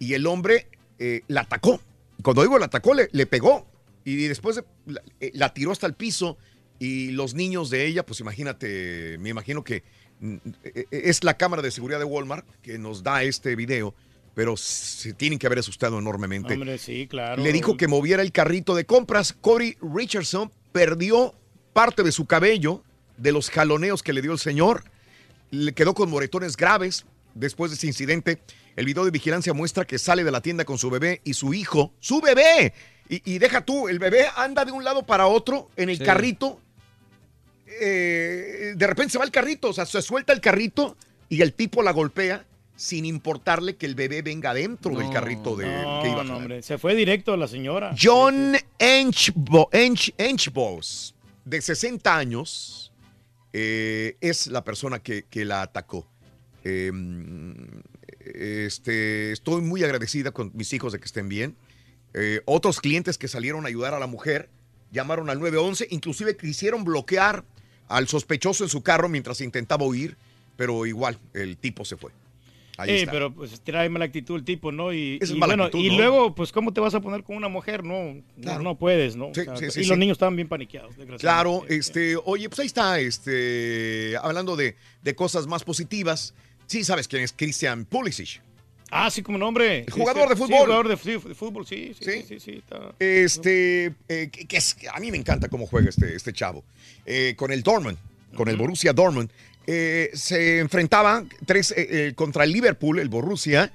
[SPEAKER 1] Y el hombre eh, la atacó. Cuando digo la atacó, le, le pegó. Y después la, eh, la tiró hasta el piso. Y los niños de ella, pues imagínate, me imagino que mm, eh, es la cámara de seguridad de Walmart que nos da este video. Pero se tienen que haber asustado enormemente.
[SPEAKER 4] Hombre, sí, claro.
[SPEAKER 1] Le dijo que moviera el carrito de compras. Corey Richardson perdió parte de su cabello de los jaloneos que le dio el señor. Le quedó con moretones graves después de ese incidente. El video de vigilancia muestra que sale de la tienda con su bebé y su hijo. ¡Su bebé! Y, y deja tú, el bebé anda de un lado para otro en el
[SPEAKER 8] Sí.
[SPEAKER 1] carrito. Eh, de repente se va el carrito, o sea, se suelta el carrito y el tipo la golpea sin importarle que el bebé venga dentro del carrito de,
[SPEAKER 4] No,
[SPEAKER 1] que iba a
[SPEAKER 4] no, hombre, se fue directo a la señora.
[SPEAKER 1] John Enchbo- Ench- Enchbos, de 60 años, eh, es la persona que, que la atacó. Eh, este, estoy muy agradecida con mis hijos de que estén bien. Eh, otros clientes que salieron a ayudar a la mujer llamaron al 911, inclusive quisieron bloquear al sospechoso en su carro mientras intentaba huir, pero igual el tipo se fue. Ahí está.
[SPEAKER 4] pero pues trae mala actitud el tipo, ¿no? Y, y bueno,
[SPEAKER 1] actitud,
[SPEAKER 4] y
[SPEAKER 1] ¿no?
[SPEAKER 4] luego, pues, ¿cómo te vas a poner con una mujer? No, no,
[SPEAKER 1] Claro.
[SPEAKER 4] no puedes, ¿no?
[SPEAKER 1] Sí,
[SPEAKER 4] O sea,
[SPEAKER 1] sí, sí,
[SPEAKER 4] y los niños estaban bien paniqueados.
[SPEAKER 1] Claro, este, oye, pues ahí está, este, hablando de, de cosas más positivas. Sí, sabes quién es Christian Pulisic.
[SPEAKER 4] Ah, sí, como nombre.
[SPEAKER 1] Jugador de
[SPEAKER 4] Sí,
[SPEAKER 1] fútbol.
[SPEAKER 4] jugador de, fútbol, sí, sí, sí, sí, sí, está-
[SPEAKER 1] Este, eh, que, que es, a mí me encanta cómo juega este, este chavo. Eh, con el Dortmund, con el Borussia Dortmund, eh, se enfrentaba tres, eh, eh, contra el Liverpool, el Borussia,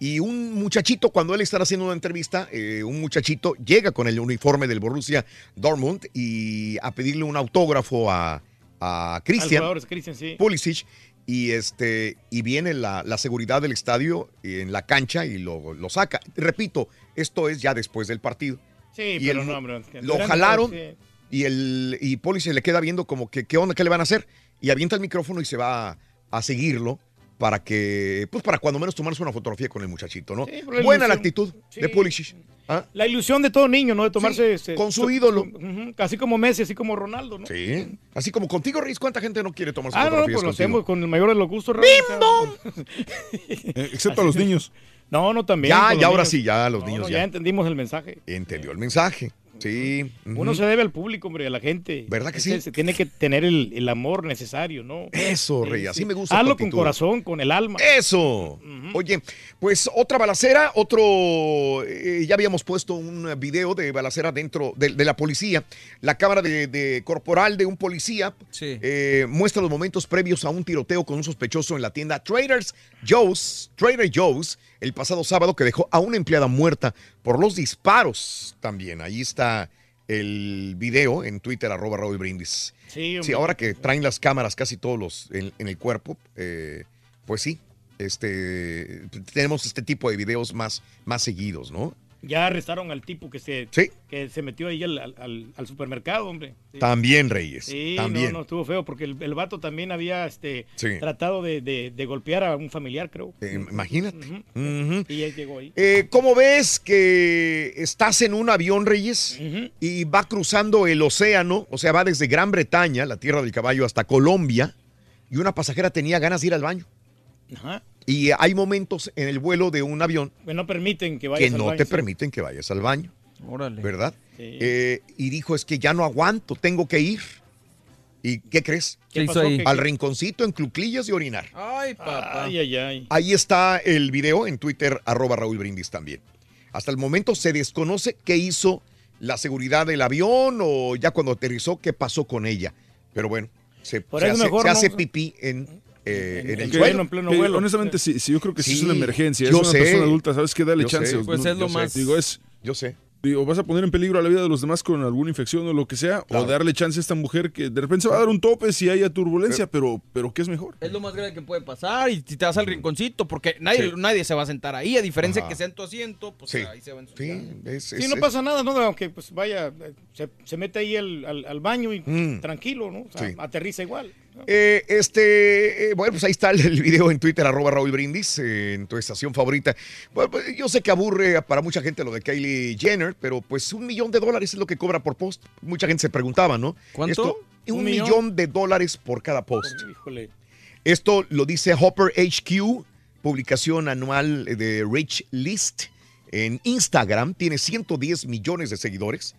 [SPEAKER 1] y un muchachito, cuando él está haciendo una entrevista, eh, un muchachito llega con el uniforme del Borussia Dortmund y a pedirle un autógrafo a, a Christian.
[SPEAKER 4] Christian, sí.
[SPEAKER 1] Pulisic y este y viene la, la seguridad del estadio en la cancha y lo, lo saca. Repito, esto es ya después del partido.
[SPEAKER 4] Sí,
[SPEAKER 1] y
[SPEAKER 4] pero
[SPEAKER 1] el-
[SPEAKER 4] no, hombre. que
[SPEAKER 1] lo jalaron
[SPEAKER 4] sí.
[SPEAKER 1] y el y Pulisic le queda viendo como que qué onda, qué le van a hacer y avienta el micrófono y se va a, a seguirlo para que pues para cuando menos tomarse una fotografía con el muchachito, ¿no?
[SPEAKER 4] Sí, por la
[SPEAKER 1] Buena la actitud
[SPEAKER 4] Sí.
[SPEAKER 1] de Pulisic. ¿ah?
[SPEAKER 4] La ilusión de todo niño, ¿no? De tomarse...
[SPEAKER 1] con su
[SPEAKER 4] su-
[SPEAKER 1] ídolo.
[SPEAKER 4] Así como Messi, así como Ronaldo, ¿no?
[SPEAKER 1] Sí. Así como contigo, Riz, ¿cuánta gente no quiere tomarse
[SPEAKER 4] Ah, no,
[SPEAKER 1] fotografías
[SPEAKER 4] pues lo hacemos con el mayor de los gustos. Raúl, o sea,
[SPEAKER 6] Eh, excepto a los niños.
[SPEAKER 4] No, no, también.
[SPEAKER 1] Ya, ya ahora
[SPEAKER 4] niños.
[SPEAKER 1] sí, ya los
[SPEAKER 4] No,
[SPEAKER 1] niños
[SPEAKER 4] no,
[SPEAKER 1] ya.
[SPEAKER 4] ya entendimos el mensaje.
[SPEAKER 1] Entendió el mensaje. Sí.
[SPEAKER 4] Uno se debe al público, hombre, a la gente.
[SPEAKER 1] ¿Verdad que
[SPEAKER 4] Es
[SPEAKER 1] sí?
[SPEAKER 4] Se tiene que tener el, el amor necesario, ¿no?
[SPEAKER 1] Eso, Rey, así me gusta
[SPEAKER 4] Hazlo con corazón, con el alma.
[SPEAKER 1] Eso. Oye, pues otra balacera, otro. eh, ya habíamos puesto un video de balacera dentro de, de la policía. La cámara de, de corporal de un policía eh, muestra los momentos previos a un tiroteo con un sospechoso en la tienda Traders Joe's, Trader Joe's, el pasado sábado que dejó a una empleada muerta por los disparos también. Ahí está el video en Twitter, arroba Raúl Brindis.
[SPEAKER 4] Sí.
[SPEAKER 1] Sí, ahora que traen las cámaras casi todos los en, en el cuerpo, eh, pues sí, este, tenemos este tipo de videos más, más seguidos, ¿no?
[SPEAKER 4] Ya arrestaron al tipo que se,
[SPEAKER 1] Sí.
[SPEAKER 4] que se metió ahí al, al- al supermercado, hombre. Sí.
[SPEAKER 1] También, Reyes,
[SPEAKER 4] Sí,
[SPEAKER 1] también.
[SPEAKER 4] no, no, estuvo feo porque el, el vato también había este,
[SPEAKER 1] Sí.
[SPEAKER 4] tratado de, de- de golpear a un familiar, creo.
[SPEAKER 1] Eh, imagínate.
[SPEAKER 4] Y él llegó ahí.
[SPEAKER 1] Eh, ¿Cómo ves que estás en un avión, Reyes, y va cruzando el océano? O sea, va desde Gran Bretaña, la tierra del caballo, hasta Colombia, y una pasajera tenía ganas de ir al baño.
[SPEAKER 4] Ajá.
[SPEAKER 1] Y hay momentos en el vuelo de un avión
[SPEAKER 4] Que no permiten que
[SPEAKER 1] que
[SPEAKER 4] vayas al
[SPEAKER 1] no
[SPEAKER 4] baño,
[SPEAKER 1] te
[SPEAKER 4] sí.
[SPEAKER 1] permiten que vayas al baño.
[SPEAKER 8] Órale.
[SPEAKER 1] ¿Verdad?
[SPEAKER 4] Sí.
[SPEAKER 1] Eh, y dijo, es que ya no aguanto, tengo que ir. ¿Y qué crees?
[SPEAKER 8] ¿Qué hizo ahí?
[SPEAKER 1] Al rinconcito en cluclillas y orinar.
[SPEAKER 8] Ay, papá.
[SPEAKER 4] Ay, ay, ay.
[SPEAKER 1] Ahí está el video en Twitter, arroba Raúl Brindis también. Hasta el momento se desconoce qué hizo la seguridad del avión o ya cuando aterrizó, qué pasó con ella. Pero bueno, se,
[SPEAKER 4] Por
[SPEAKER 1] se
[SPEAKER 4] eso
[SPEAKER 1] hace,
[SPEAKER 4] mejor
[SPEAKER 1] se
[SPEAKER 4] no-
[SPEAKER 1] hace pipí en, eh, en el
[SPEAKER 6] Que-
[SPEAKER 1] suelo.
[SPEAKER 6] que honestamente, si, si yo creo que sí.
[SPEAKER 1] Sí,
[SPEAKER 6] es una emergencia,
[SPEAKER 1] yo
[SPEAKER 6] es una
[SPEAKER 1] sé.
[SPEAKER 6] persona adulta, ¿sabes qué? Dale
[SPEAKER 1] Yo
[SPEAKER 6] chance.
[SPEAKER 1] sé.
[SPEAKER 8] Pues
[SPEAKER 6] No,
[SPEAKER 8] es lo
[SPEAKER 6] sé.
[SPEAKER 8] más-
[SPEAKER 6] Digo, es.
[SPEAKER 1] Yo sé.
[SPEAKER 6] Digo, vas a poner en peligro a la vida de los demás con alguna infección o lo que sea,
[SPEAKER 1] Claro.
[SPEAKER 6] o darle chance a esta mujer que de repente se va a dar un tope si haya turbulencia, pero, pero ¿qué es mejor?
[SPEAKER 8] Es lo más grave que puede pasar y si te vas al rinconcito, porque nadie,
[SPEAKER 6] Sí.
[SPEAKER 8] nadie se va a sentar ahí, a diferencia
[SPEAKER 1] Ajá.
[SPEAKER 8] que sea en tu asiento, pues
[SPEAKER 1] Sí.
[SPEAKER 8] ahí se va a ensuciar.
[SPEAKER 4] Sí, no pasa nada, ¿no? Aunque pues vaya, eh, se, se mete ahí al, al- al baño y
[SPEAKER 1] Mm.
[SPEAKER 4] tranquilo, ¿no? O sea,
[SPEAKER 1] Sí.
[SPEAKER 4] aterriza igual.
[SPEAKER 1] Eh, este, eh, bueno, pues ahí está el, el video en Twitter, arroba Raúl Brindis, eh, en tu estación favorita. Bueno, pues, yo sé que aburre para mucha gente lo de Kylie Jenner, pero pues un millón de dólares es lo que cobra por post. Mucha gente se preguntaba, ¿no?
[SPEAKER 8] ¿Cuánto?
[SPEAKER 1] Esto, un,
[SPEAKER 4] ¿Un
[SPEAKER 1] millón?
[SPEAKER 4] millón?
[SPEAKER 1] de dólares por cada post.
[SPEAKER 4] Híjole.
[SPEAKER 1] Esto lo dice Hopper HQ, publicación anual de Rich List. En Instagram tiene 110 millones de seguidores.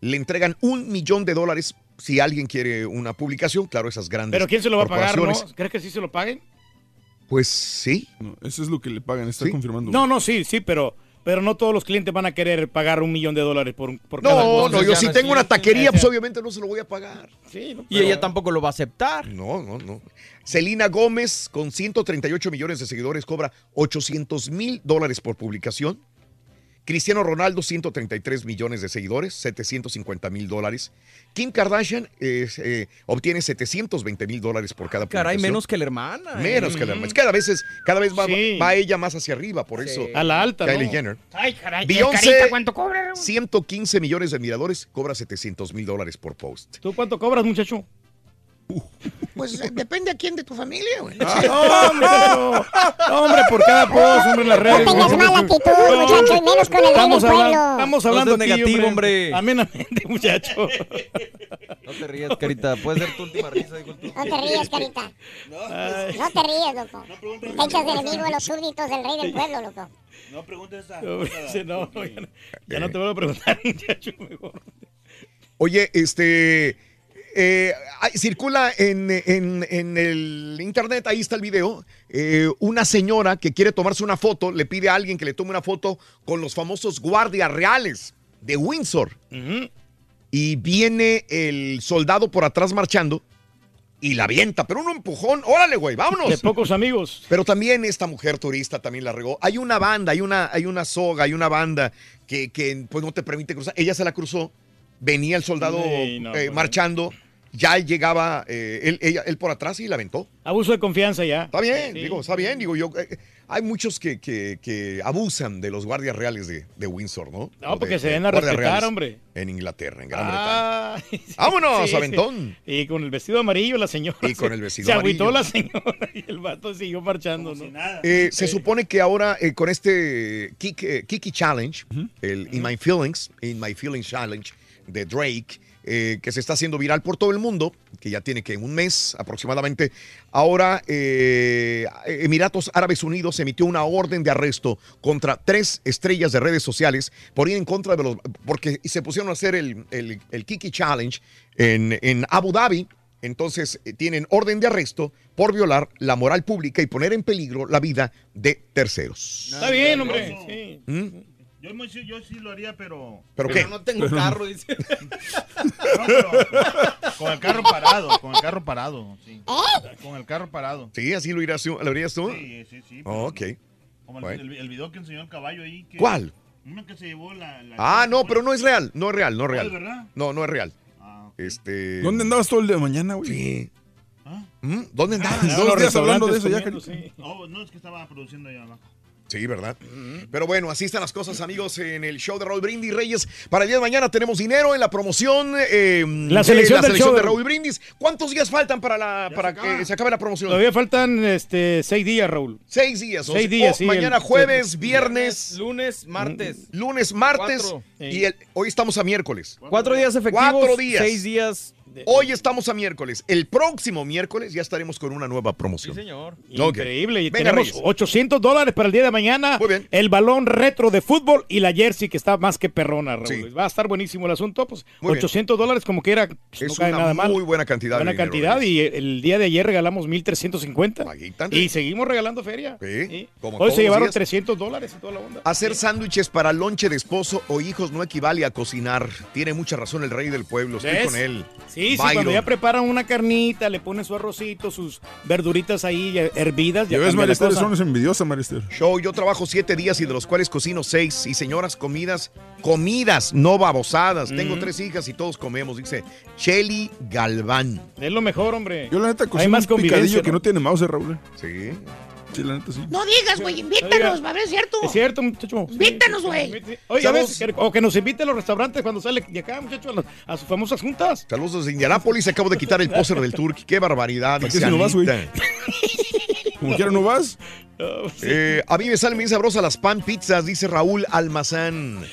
[SPEAKER 1] Le entregan un millón de dólares si alguien quiere una publicación. Claro, esas grandes.
[SPEAKER 4] Pero ¿quién se lo va a pagar, no? ¿Crees que sí se lo paguen?
[SPEAKER 1] Pues sí.
[SPEAKER 6] No, eso es lo que le pagan, está
[SPEAKER 1] Sí.
[SPEAKER 6] confirmando.
[SPEAKER 4] No, no, sí, sí, pero, pero no todos los clientes van a querer pagar un millón de dólares por, por cada
[SPEAKER 1] No,
[SPEAKER 4] cosa.
[SPEAKER 1] no, yo si
[SPEAKER 8] no
[SPEAKER 1] tengo una taquería, pues obviamente no se lo voy a pagar.
[SPEAKER 4] Sí, no,
[SPEAKER 8] Y
[SPEAKER 4] pero-
[SPEAKER 8] ella tampoco lo va a aceptar.
[SPEAKER 1] No, no, no. Selena Gómez, con 138 millones de seguidores, cobra 800 mil dólares por publicación. Cristiano Ronaldo, 133 millones de seguidores, 750 mil dólares. Kim Kardashian eh, obtiene 720 mil dólares por cada
[SPEAKER 8] Caray,
[SPEAKER 1] publicación.
[SPEAKER 8] menos que la hermana. ¿eh?
[SPEAKER 1] Menos que la hermana. Es Cada vez, es- cada vez va,
[SPEAKER 4] Sí.
[SPEAKER 1] va ella más hacia arriba, por eso.
[SPEAKER 4] A la alta,
[SPEAKER 1] Kylie
[SPEAKER 4] ¿no?
[SPEAKER 1] Jenner.
[SPEAKER 52] Ay, caray. ¿y el
[SPEAKER 1] Beyoncé,
[SPEAKER 52] Carita cuánto cobra? Raúl?
[SPEAKER 1] 115 millones de admiradores, cobra 700 mil dólares por post.
[SPEAKER 4] ¿Tú cuánto cobras, muchacho?
[SPEAKER 2] Pues eh, depende a quién de tu familia, güey.
[SPEAKER 4] No, hombre, no. Hombre, por cada post, hombre, en las redes.
[SPEAKER 5] No tengas mala actitud, muchacho, y menos con el rey del
[SPEAKER 4] Estamos, hablan-
[SPEAKER 5] pueblo.
[SPEAKER 4] estamos hablando
[SPEAKER 8] negativo, hombre.
[SPEAKER 4] Amenamente, muchacho.
[SPEAKER 8] No te rías, carita. Puede ser tu última risa.
[SPEAKER 5] No te rías, carita. No te rías, loco. Te echas de enemigo a los súbditos del rey del pueblo, loco.
[SPEAKER 80] No preguntes esa.
[SPEAKER 4] ya, no, ya no te vuelvo a preguntar, muchacho, mejor.
[SPEAKER 1] Oye, este. Eh, circula en, en- en el internet, ahí está el video. eh, una señora que quiere tomarse una foto, le pide a alguien que le tome una foto con los famosos guardias reales de Windsor. Y viene el soldado por atrás marchando y la avienta, pero un empujón. Órale, güey, vámonos.
[SPEAKER 4] De pocos amigos.
[SPEAKER 1] Pero también esta mujer turista también la regó. Hay una banda, hay una, hay una soga, hay una banda que, que, pues no te permite cruzar. Ella se la cruzó, venía el soldado
[SPEAKER 4] Sí, no,
[SPEAKER 1] eh,
[SPEAKER 4] pues,
[SPEAKER 1] marchando, ya llegaba eh, él, ella- él por atrás y la aventó.
[SPEAKER 4] Abuso de confianza ya.
[SPEAKER 1] Está bien,
[SPEAKER 4] Sí.
[SPEAKER 1] digo, está bien, digo yo. eh, hay muchos que, que- que abusan de los guardias reales de, de Windsor, ¿no?
[SPEAKER 4] No, porque
[SPEAKER 1] de-
[SPEAKER 4] se den a respetar, hombre.
[SPEAKER 1] En Inglaterra, en Gran Bretaña.
[SPEAKER 4] Ah, sí,
[SPEAKER 1] ¡Vámonos,
[SPEAKER 4] sí,
[SPEAKER 1] aventón!
[SPEAKER 4] sí. Y con el vestido amarillo la señora.
[SPEAKER 1] Y con el vestido
[SPEAKER 4] Se agüitó
[SPEAKER 1] amarillo.
[SPEAKER 4] la señora y el vato siguió marchando, ¿no?
[SPEAKER 1] Eh, se supone que ahora eh, con este Kiki Challenge, el In My Feelings, In My Feelings Challenge de Drake, eh, que se está haciendo viral por todo el mundo, que ya tiene que un mes aproximadamente, ahora eh, Emiratos Árabes Unidos emitió una orden de arresto contra tres estrellas de redes sociales por ir en contra de los, porque se pusieron a hacer el, el- el Kiki Challenge en, en Abu Dhabi. Entonces eh, tienen orden de arresto por violar la moral pública y poner en peligro la vida de terceros.
[SPEAKER 4] Está bien, hombre. Sí.
[SPEAKER 1] ¿Mm?
[SPEAKER 80] Yo, sí lo haría, pero.
[SPEAKER 1] ¿Pero qué?
[SPEAKER 8] no tengo carro, dice.
[SPEAKER 80] No, pero con el carro parado, con el carro parado, sí. Con el carro parado.
[SPEAKER 1] Sí, así lo harías tú. ¿Lo harías tú?
[SPEAKER 80] Sí, sí, sí.
[SPEAKER 1] Oh, ok.
[SPEAKER 80] Como el,
[SPEAKER 1] Bueno.
[SPEAKER 80] el- el video que enseñó el caballo ahí. que-
[SPEAKER 1] ¿Cuál?
[SPEAKER 80] Uno que se llevó la. la-
[SPEAKER 1] Ah, no, pero no es real. No es real, no es
[SPEAKER 80] ¿No
[SPEAKER 1] real.
[SPEAKER 80] es verdad?
[SPEAKER 1] No, no es real.
[SPEAKER 80] Ah,
[SPEAKER 1] Este.
[SPEAKER 6] ¿Dónde andabas todo el día de mañana, güey?
[SPEAKER 1] Sí.
[SPEAKER 80] ¿Ah?
[SPEAKER 1] ¿Mm? ¿Dónde andabas?
[SPEAKER 6] Ah, Dos días hablando de eso ya,
[SPEAKER 4] sí.
[SPEAKER 80] Oh, no, es que estaba produciendo allá abajo.
[SPEAKER 1] Sí, ¿verdad? Pero bueno, así están las cosas, amigos, en el show de Raúl Brindis Reyes. Para el día de mañana tenemos dinero en la promoción. eh,
[SPEAKER 4] La
[SPEAKER 1] de
[SPEAKER 4] selección
[SPEAKER 1] la
[SPEAKER 4] del
[SPEAKER 1] selección
[SPEAKER 4] show
[SPEAKER 1] de Raúl Brindis. ¿Cuántos días faltan para, la, para que se acabe la promoción?
[SPEAKER 4] Todavía faltan este, seis días, Raúl.
[SPEAKER 1] Seis días. o
[SPEAKER 4] Seis
[SPEAKER 1] sea,
[SPEAKER 4] días, sí,
[SPEAKER 1] Mañana
[SPEAKER 4] el-
[SPEAKER 1] jueves, viernes,
[SPEAKER 8] Lunes, martes.
[SPEAKER 1] lunes, martes.
[SPEAKER 8] Cuatro.
[SPEAKER 1] Y el- hoy estamos a miércoles.
[SPEAKER 8] Cuatro días efectivos.
[SPEAKER 1] Cuatro días.
[SPEAKER 8] Seis días
[SPEAKER 1] Hoy estamos a miércoles. El próximo miércoles ya estaremos con una nueva promoción.
[SPEAKER 8] Sí, señor.
[SPEAKER 4] Increíble. Y
[SPEAKER 1] Venga,
[SPEAKER 4] tenemos
[SPEAKER 1] Reyes.
[SPEAKER 4] 800 dólares para el día de mañana. El balón retro de fútbol y la jersey que está más que perrona, Raúl.
[SPEAKER 1] Sí.
[SPEAKER 4] Va a estar buenísimo el asunto. Pues
[SPEAKER 1] Muy bien.
[SPEAKER 4] 800 dólares como quiera. pues,
[SPEAKER 1] Es
[SPEAKER 4] no cae
[SPEAKER 1] una
[SPEAKER 4] nada mal.
[SPEAKER 1] muy buena cantidad de
[SPEAKER 4] Buena
[SPEAKER 1] dinero,
[SPEAKER 4] cantidad. Y el día de ayer regalamos 1350.
[SPEAKER 1] Imagínate.
[SPEAKER 4] Y seguimos regalando feria.
[SPEAKER 1] Sí, como
[SPEAKER 4] Hoy se llevaron
[SPEAKER 1] días.
[SPEAKER 4] 300 dólares y toda la onda.
[SPEAKER 1] Hacer sándwiches para lonche de esposo o hijos no equivale a cocinar. Tiene mucha razón el rey del pueblo. Estoy
[SPEAKER 4] ¿Ves?
[SPEAKER 1] con él.
[SPEAKER 4] Sí, sí,
[SPEAKER 1] Byron.
[SPEAKER 4] cuando ya preparan una carnita, le ponen su arrocito, sus verduritas ahí eh, hervidas.
[SPEAKER 6] Ya ves,
[SPEAKER 4] cambia la
[SPEAKER 6] Marister, son envidiosa, Marister.
[SPEAKER 1] Show, yo trabajo siete días y de los cuales cocino seis. Y señoras, comidas, comidas, no babosadas. Tengo
[SPEAKER 4] Mm.
[SPEAKER 1] tres hijas y todos comemos, dice Shelly Galván.
[SPEAKER 4] Es lo mejor, hombre.
[SPEAKER 6] Yo la neta
[SPEAKER 4] Hay
[SPEAKER 6] cocino
[SPEAKER 4] más
[SPEAKER 6] un picadillo que
[SPEAKER 4] ¿no?
[SPEAKER 6] no tiene mouse, Raúl.
[SPEAKER 1] Sí.
[SPEAKER 6] Sí, la neta sí.
[SPEAKER 2] No digas, güey, invítanos, va a ver, ¿cierto?
[SPEAKER 4] Es cierto, muchacho.
[SPEAKER 2] Invítanos, güey.
[SPEAKER 4] Oye, veces, o que nos invite a los restaurantes cuando sale de acá, muchacho, a, las- a sus famosas juntas.
[SPEAKER 1] Saludos desde Indianápolis. Acabo de quitar el póster del Turkey. Qué barbaridad.
[SPEAKER 6] ¿Para qué si no vas, güey? Como quiera no vas.
[SPEAKER 1] Eh, a mí me salen bien sabrosas las pan pizzas, dice Raúl Almazán.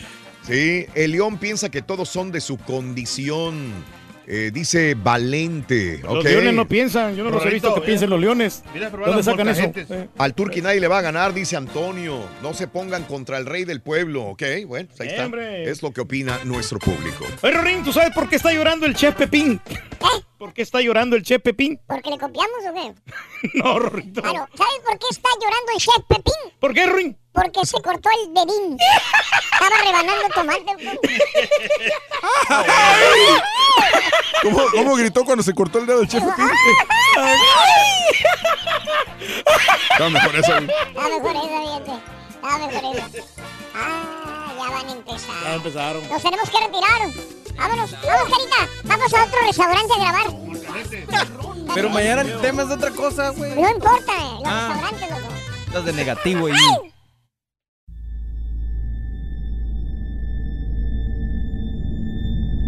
[SPEAKER 1] Sí, el león piensa que todos son de su condición. Eh, dice Valente.
[SPEAKER 4] Los leones no piensan, yo no los he visto que piensen los leones.
[SPEAKER 80] Mira,
[SPEAKER 4] ¿Dónde sacan eso? Eh.
[SPEAKER 1] Al Turqui nadie le va a ganar, dice Antonio. No se pongan contra el rey del pueblo, ¿ok? Bueno, pues ahí está.
[SPEAKER 4] Hombre.
[SPEAKER 1] Es lo que opina nuestro público.
[SPEAKER 4] Oye, Rorín, ¿tú sabes por qué está llorando el chef Pepín? ¿Por qué está llorando el chef Pepín?
[SPEAKER 5] ¿Porque le copiamos o qué?
[SPEAKER 4] No, Rorrito.
[SPEAKER 5] Claro, ¿sabes por qué está llorando el chef Pepín?
[SPEAKER 4] ¿Por qué, Rorín?
[SPEAKER 5] Porque se cortó el dedín. Estaba rebanando tomate.
[SPEAKER 6] ¿Cómo, cómo gritó cuando se cortó el dedo el chef? Está mejor eso. güey.
[SPEAKER 5] Está mejor esa, fíjate. Está mejor esa. Ah, ya van a empezar.
[SPEAKER 4] Ya empezaron.
[SPEAKER 5] Nos tenemos que retirar. Vámonos, vamos, Carita. Vamos a otro restaurante a grabar.
[SPEAKER 8] Pero mañana el tema es de otra cosa, güey.
[SPEAKER 5] No importa, eh, los
[SPEAKER 8] Ah.
[SPEAKER 5] restaurantes, loco.
[SPEAKER 8] Estás de negativo ahí.